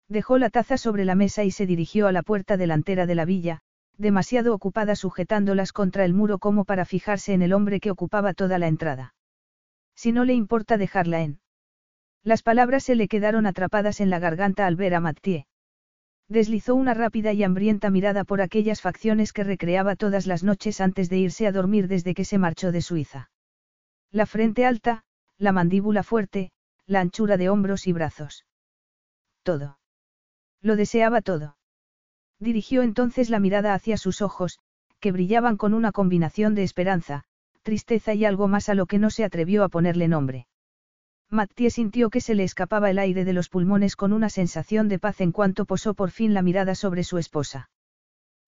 Dejó la taza sobre la mesa y se dirigió a la puerta delantera de la villa, demasiado ocupada sujetándolas contra el muro como para fijarse en el hombre que ocupaba toda la entrada. Si no le importa dejarla en. Las palabras se le quedaron atrapadas en la garganta al ver a Mathieu. Deslizó una rápida y hambrienta mirada por aquellas facciones que recreaba todas las noches antes de irse a dormir desde que se marchó de Suiza. La frente alta, la mandíbula fuerte, la anchura de hombros y brazos. Todo. Lo deseaba todo. Dirigió entonces la mirada hacia sus ojos, que brillaban con una combinación de esperanza, tristeza y algo más a lo que no se atrevió a ponerle nombre. Mathieu sintió que se le escapaba el aire de los pulmones con una sensación de paz en cuanto posó por fin la mirada sobre su esposa.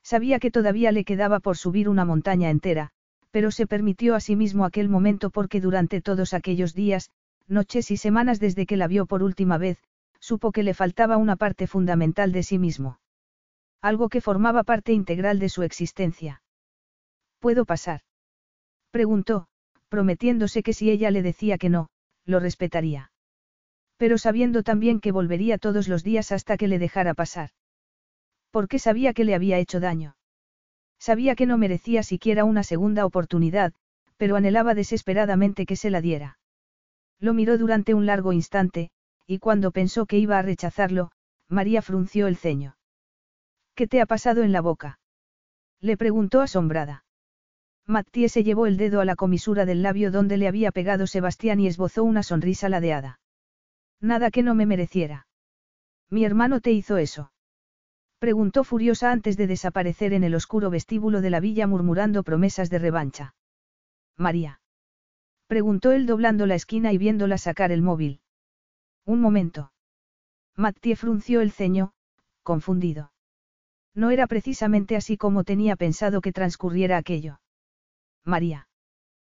Sabía que todavía le quedaba por subir una montaña entera, pero se permitió a sí mismo aquel momento porque durante todos aquellos días, noches y semanas desde que la vio por última vez, supo que le faltaba una parte fundamental de sí mismo. Algo que formaba parte integral de su existencia. ¿Puedo pasar? Preguntó, prometiéndose que si ella le decía que no, lo respetaría. Pero sabiendo también que volvería todos los días hasta que le dejara pasar. Porque sabía que le había hecho daño. Sabía que no merecía siquiera una segunda oportunidad, pero anhelaba desesperadamente que se la diera. Lo miró durante un largo instante, y cuando pensó que iba a rechazarlo, María frunció el ceño. ¿Qué te ha pasado en la boca? Le preguntó asombrada. Mattie se llevó el dedo a la comisura del labio donde le había pegado Sebastián y esbozó una sonrisa ladeada. Nada que no me mereciera. Mi hermano te hizo eso. Preguntó furiosa antes de desaparecer en el oscuro vestíbulo de la villa murmurando promesas de revancha. María. Preguntó él doblando la esquina y viéndola sacar el móvil. Un momento. Mattie frunció el ceño, confundido. No era precisamente así como tenía pensado que transcurriera aquello. María.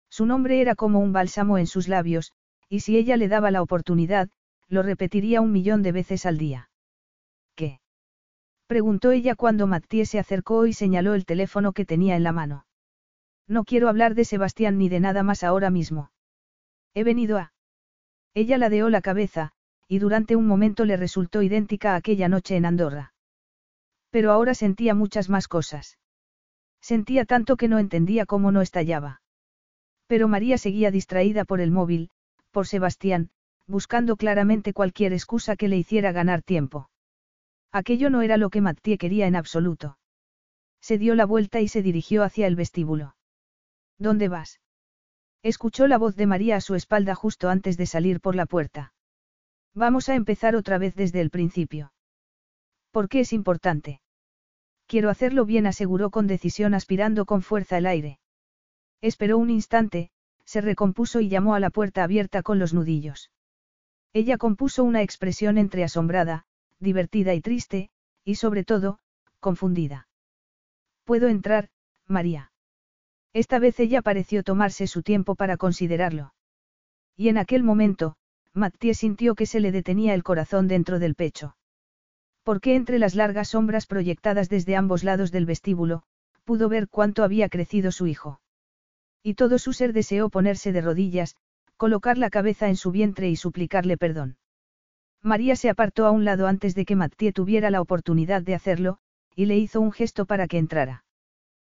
Su nombre era como un bálsamo en sus labios, y si ella le daba la oportunidad, lo repetiría un millón de veces al día. ¿Qué? Preguntó ella cuando Mattie se acercó y señaló el teléfono que tenía en la mano. No quiero hablar de Sebastián ni de nada más ahora mismo. He venido a... Ella ladeó la cabeza, y durante un momento le resultó idéntica a aquella noche en Andorra. Pero ahora sentía muchas más cosas. Sentía tanto que no entendía cómo no estallaba. Pero María seguía distraída por el móvil, por Sebastián, buscando claramente cualquier excusa que le hiciera ganar tiempo. Aquello no era lo que Mattie quería en absoluto. Se dio la vuelta y se dirigió hacia el vestíbulo. ¿Dónde vas? Escuchó la voz de María a su espalda justo antes de salir por la puerta. Vamos a empezar otra vez desde el principio. ¿Por qué es importante? Quiero hacerlo bien, aseguró con decisión aspirando con fuerza el aire. Esperó un instante, se recompuso y llamó a la puerta abierta con los nudillos. Ella compuso una expresión entre asombrada, divertida y triste, y sobre todo, confundida. ¿Puedo entrar, María? Esta vez ella pareció tomarse su tiempo para considerarlo. Y en aquel momento, Mattie sintió que se le detenía el corazón dentro del pecho. Porque entre las largas sombras proyectadas desde ambos lados del vestíbulo, pudo ver cuánto había crecido su hijo. Y todo su ser deseó ponerse de rodillas, colocar la cabeza en su vientre y suplicarle perdón. María se apartó a un lado antes de que Mattie tuviera la oportunidad de hacerlo, y le hizo un gesto para que entrara.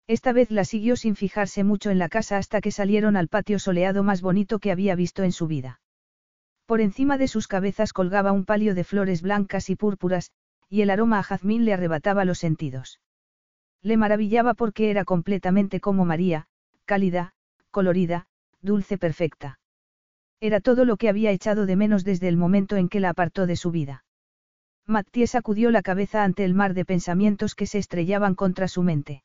Esta vez la siguió sin fijarse mucho en la casa hasta que salieron al patio soleado más bonito que había visto en su vida. Por encima de sus cabezas colgaba un palio de flores blancas y púrpuras, y el aroma a jazmín le arrebataba los sentidos. Le maravillaba porque era completamente como María, cálida, colorida, dulce perfecta. Era todo lo que había echado de menos desde el momento en que la apartó de su vida. Mattie sacudió la cabeza ante el mar de pensamientos que se estrellaban contra su mente.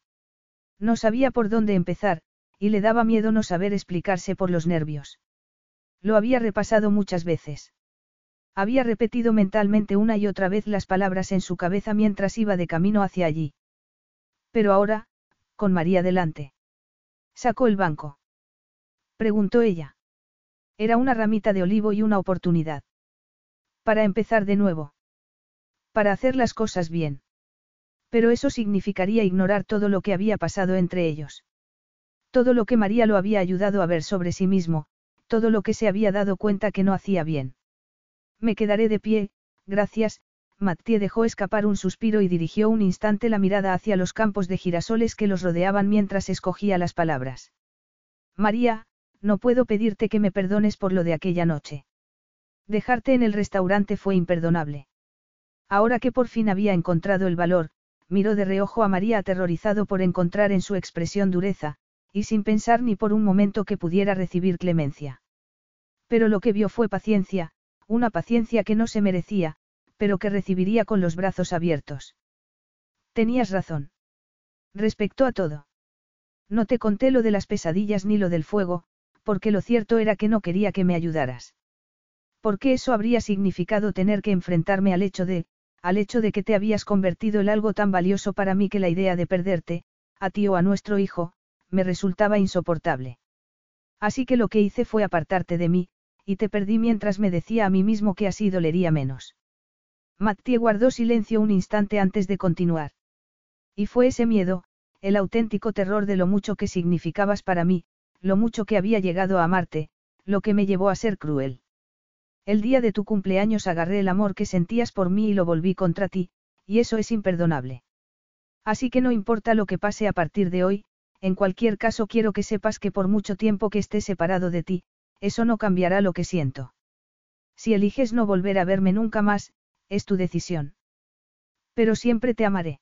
No sabía por dónde empezar, y le daba miedo no saber explicarse por los nervios. Lo había repasado muchas veces. Había repetido mentalmente una y otra vez las palabras en su cabeza mientras iba de camino hacia allí. Pero ahora, con María delante. Sacó el banco. Preguntó ella. Era una ramita de olivo y una oportunidad. Para empezar de nuevo. Para hacer las cosas bien. Pero eso significaría ignorar todo lo que había pasado entre ellos. Todo lo que María lo había ayudado a ver sobre sí mismo, todo lo que se había dado cuenta que no hacía bien. Me quedaré de pie, gracias, Mathieu dejó escapar un suspiro y dirigió un instante la mirada hacia los campos de girasoles que los rodeaban mientras escogía las palabras. María, no puedo pedirte que me perdones por lo de aquella noche. Dejarte en el restaurante fue imperdonable. Ahora que por fin había encontrado el valor, miró de reojo a María aterrorizado por encontrar en su expresión dureza, y sin pensar ni por un momento que pudiera recibir clemencia. Pero lo que vio fue paciencia, una paciencia que no se merecía, pero que recibiría con los brazos abiertos. Tenías razón. Respecto a todo. No te conté lo de las pesadillas ni lo del fuego, porque lo cierto era que no quería que me ayudaras. Porque eso habría significado tener que enfrentarme al hecho de, al hecho de que te habías convertido en algo tan valioso para mí que la idea de perderte, a ti o a nuestro hijo, me resultaba insoportable. Así que lo que hice fue apartarte de mí, y te perdí mientras me decía a mí mismo que así dolería menos. Mattie guardó silencio un instante antes de continuar. Y fue ese miedo, el auténtico terror de lo mucho que significabas para mí, lo mucho que había llegado a amarte, lo que me llevó a ser cruel. El día de tu cumpleaños agarré el amor que sentías por mí y lo volví contra ti, y eso es imperdonable. Así que no importa lo que pase a partir de hoy, en cualquier caso quiero que sepas que por mucho tiempo que esté separado de ti, eso no cambiará lo que siento. Si eliges no volver a verme nunca más, es tu decisión. Pero siempre te amaré.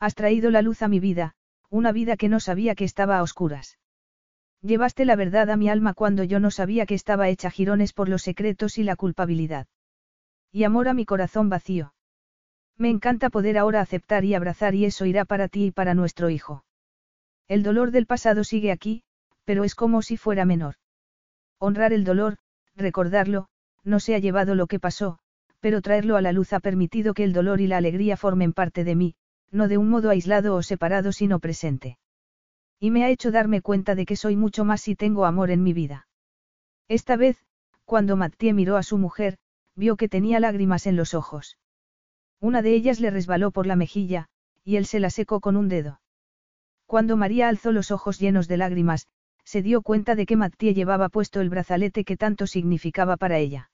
Has traído la luz a mi vida, una vida que no sabía que estaba a oscuras. Llevaste la verdad a mi alma cuando yo no sabía que estaba hecha jirones por los secretos y la culpabilidad. Y amor a mi corazón vacío. Me encanta poder ahora aceptar y abrazar y eso irá para ti y para nuestro hijo. El dolor del pasado sigue aquí, pero es como si fuera menor. Honrar el dolor, recordarlo, no se ha llevado lo que pasó, pero traerlo a la luz ha permitido que el dolor y la alegría formen parte de mí, no de un modo aislado o separado sino presente. Y me ha hecho darme cuenta de que soy mucho más si tengo amor en mi vida. Esta vez, cuando Mathieu miró a su mujer, vio que tenía lágrimas en los ojos. Una de ellas le resbaló por la mejilla, y él se la secó con un dedo. Cuando María alzó los ojos llenos de lágrimas, se dio cuenta de que Mathieu llevaba puesto el brazalete que tanto significaba para ella.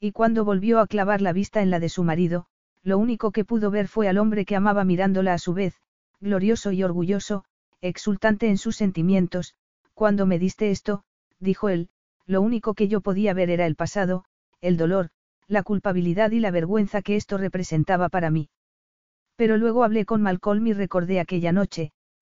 Y cuando volvió a clavar la vista en la de su marido, lo único que pudo ver fue al hombre que amaba mirándola a su vez, glorioso y orgulloso, exultante en sus sentimientos, cuando me diste esto, dijo él, lo único que yo podía ver era el pasado, el dolor, la culpabilidad y la vergüenza que esto representaba para mí. Pero luego hablé con Malcolm y recordé aquella noche.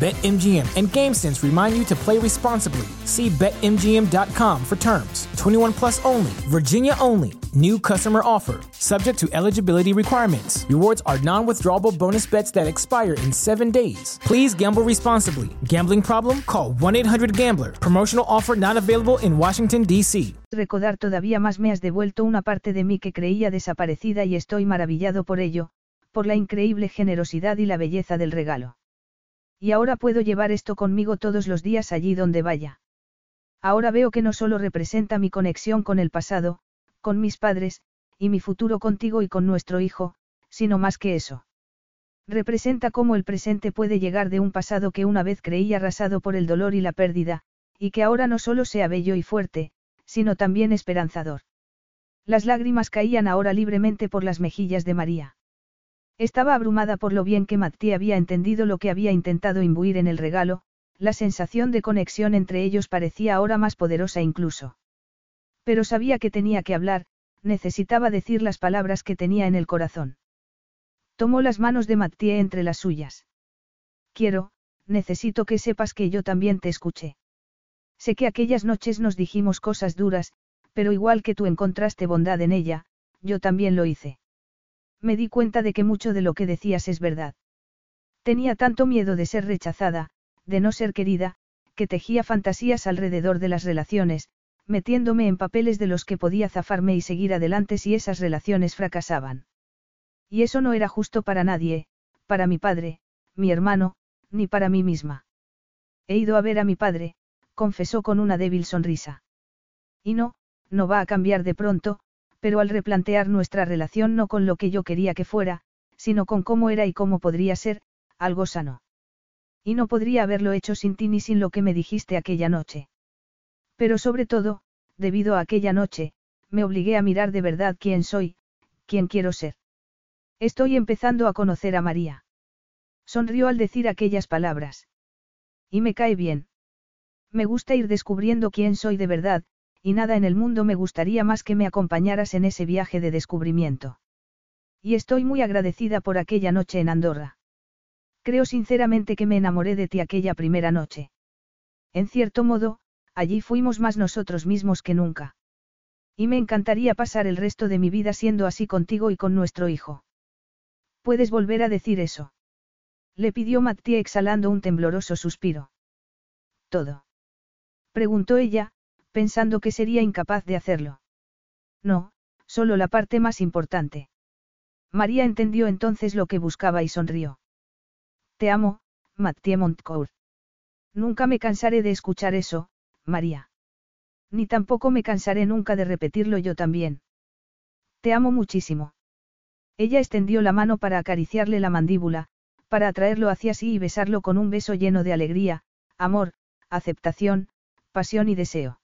BetMGM and GameSense remind you to play responsibly. See BetMGM.com for terms. 21 plus only, Virginia only. New customer offer, subject to eligibility requirements. Rewards are non withdrawable bonus bets that expire in seven days. Please gamble responsibly. Gambling problem? Call 1 800 Gambler. Promotional offer not available in Washington, D.C. Recordar todavía más me has devuelto una parte de mí que creía desaparecida y estoy maravillado por ello, por la increíble generosidad y la belleza del regalo. Y ahora puedo llevar esto conmigo todos los días allí donde vaya. Ahora veo que no solo representa mi conexión con el pasado, con mis padres, y mi futuro contigo y con nuestro hijo, sino más que eso. Representa cómo el presente puede llegar de un pasado que una vez creí arrasado por el dolor y la pérdida, y que ahora no solo sea bello y fuerte, sino también esperanzador. Las lágrimas caían ahora libremente por las mejillas de María. Estaba abrumada por lo bien que Mattie había entendido lo que había intentado imbuir en el regalo, la sensación de conexión entre ellos parecía ahora más poderosa incluso. Pero sabía que tenía que hablar, necesitaba decir las palabras que tenía en el corazón. Tomó las manos de Mattie entre las suyas. Quiero, necesito que sepas que yo también te escuché. Sé que aquellas noches nos dijimos cosas duras, pero igual que tú encontraste bondad en ella, yo también lo hice. Me di cuenta de que mucho de lo que decías es verdad. Tenía tanto miedo de ser rechazada, de no ser querida, que tejía fantasías alrededor de las relaciones, metiéndome en papeles de los que podía zafarme y seguir adelante si esas relaciones fracasaban. Y eso no era justo para nadie, para mi padre, mi hermano, ni para mí misma. He ido a ver a mi padre, confesó con una débil sonrisa. Y no, no va a cambiar de pronto, pero al replantear nuestra relación no con lo que yo quería que fuera, sino con cómo era y cómo podría ser, algo sano. Y no podría haberlo hecho sin ti ni sin lo que me dijiste aquella noche. Pero sobre todo, debido a aquella noche, me obligué a mirar de verdad quién soy, quién quiero ser. Estoy empezando a conocer a María. Sonrió al decir aquellas palabras. Y me cae bien. Me gusta ir descubriendo quién soy de verdad, y nada en el mundo me gustaría más que me acompañaras en ese viaje de descubrimiento. Y estoy muy agradecida por aquella noche en Andorra. Creo sinceramente que me enamoré de ti aquella primera noche. En cierto modo, allí fuimos más nosotros mismos que nunca. Y me encantaría pasar el resto de mi vida siendo así contigo y con nuestro hijo. ¿Puedes volver a decir eso? Le pidió Mattia exhalando un tembloroso suspiro. Todo. Preguntó ella, pensando que sería incapaz de hacerlo. No, solo la parte más importante. María entendió entonces lo que buscaba y sonrió. Te amo, Mathieu Montcourt. Nunca me cansaré de escuchar eso, María. Ni tampoco me cansaré nunca de repetirlo yo también. Te amo muchísimo. Ella extendió la mano para acariciarle la mandíbula, para atraerlo hacia sí y besarlo con un beso lleno de alegría, amor, aceptación, pasión y deseo.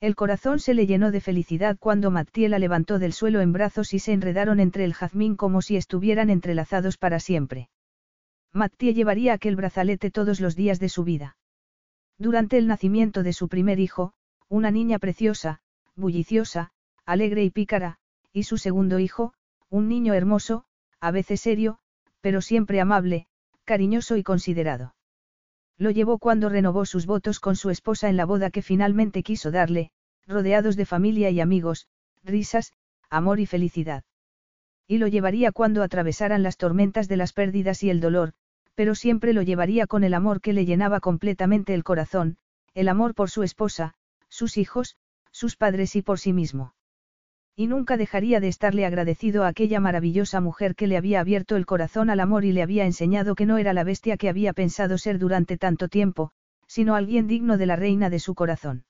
El corazón se le llenó de felicidad cuando Mattie la levantó del suelo en brazos y se enredaron entre el jazmín como si estuvieran entrelazados para siempre. Mattie llevaría aquel brazalete todos los días de su vida. Durante el nacimiento de su primer hijo, una niña preciosa, bulliciosa, alegre y pícara, y su segundo hijo, un niño hermoso, a veces serio, pero siempre amable, cariñoso y considerado. Lo llevó cuando renovó sus votos con su esposa en la boda que finalmente quiso darle, rodeados de familia y amigos, risas, amor y felicidad. Y lo llevaría cuando atravesaran las tormentas de las pérdidas y el dolor, pero siempre lo llevaría con el amor que le llenaba completamente el corazón, el amor por su esposa, sus hijos, sus padres y por sí mismo. Y nunca dejaría de estarle agradecido a aquella maravillosa mujer que le había abierto el corazón al amor y le había enseñado que no era la bestia que había pensado ser durante tanto tiempo, sino alguien digno de la reina de su corazón.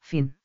Fin.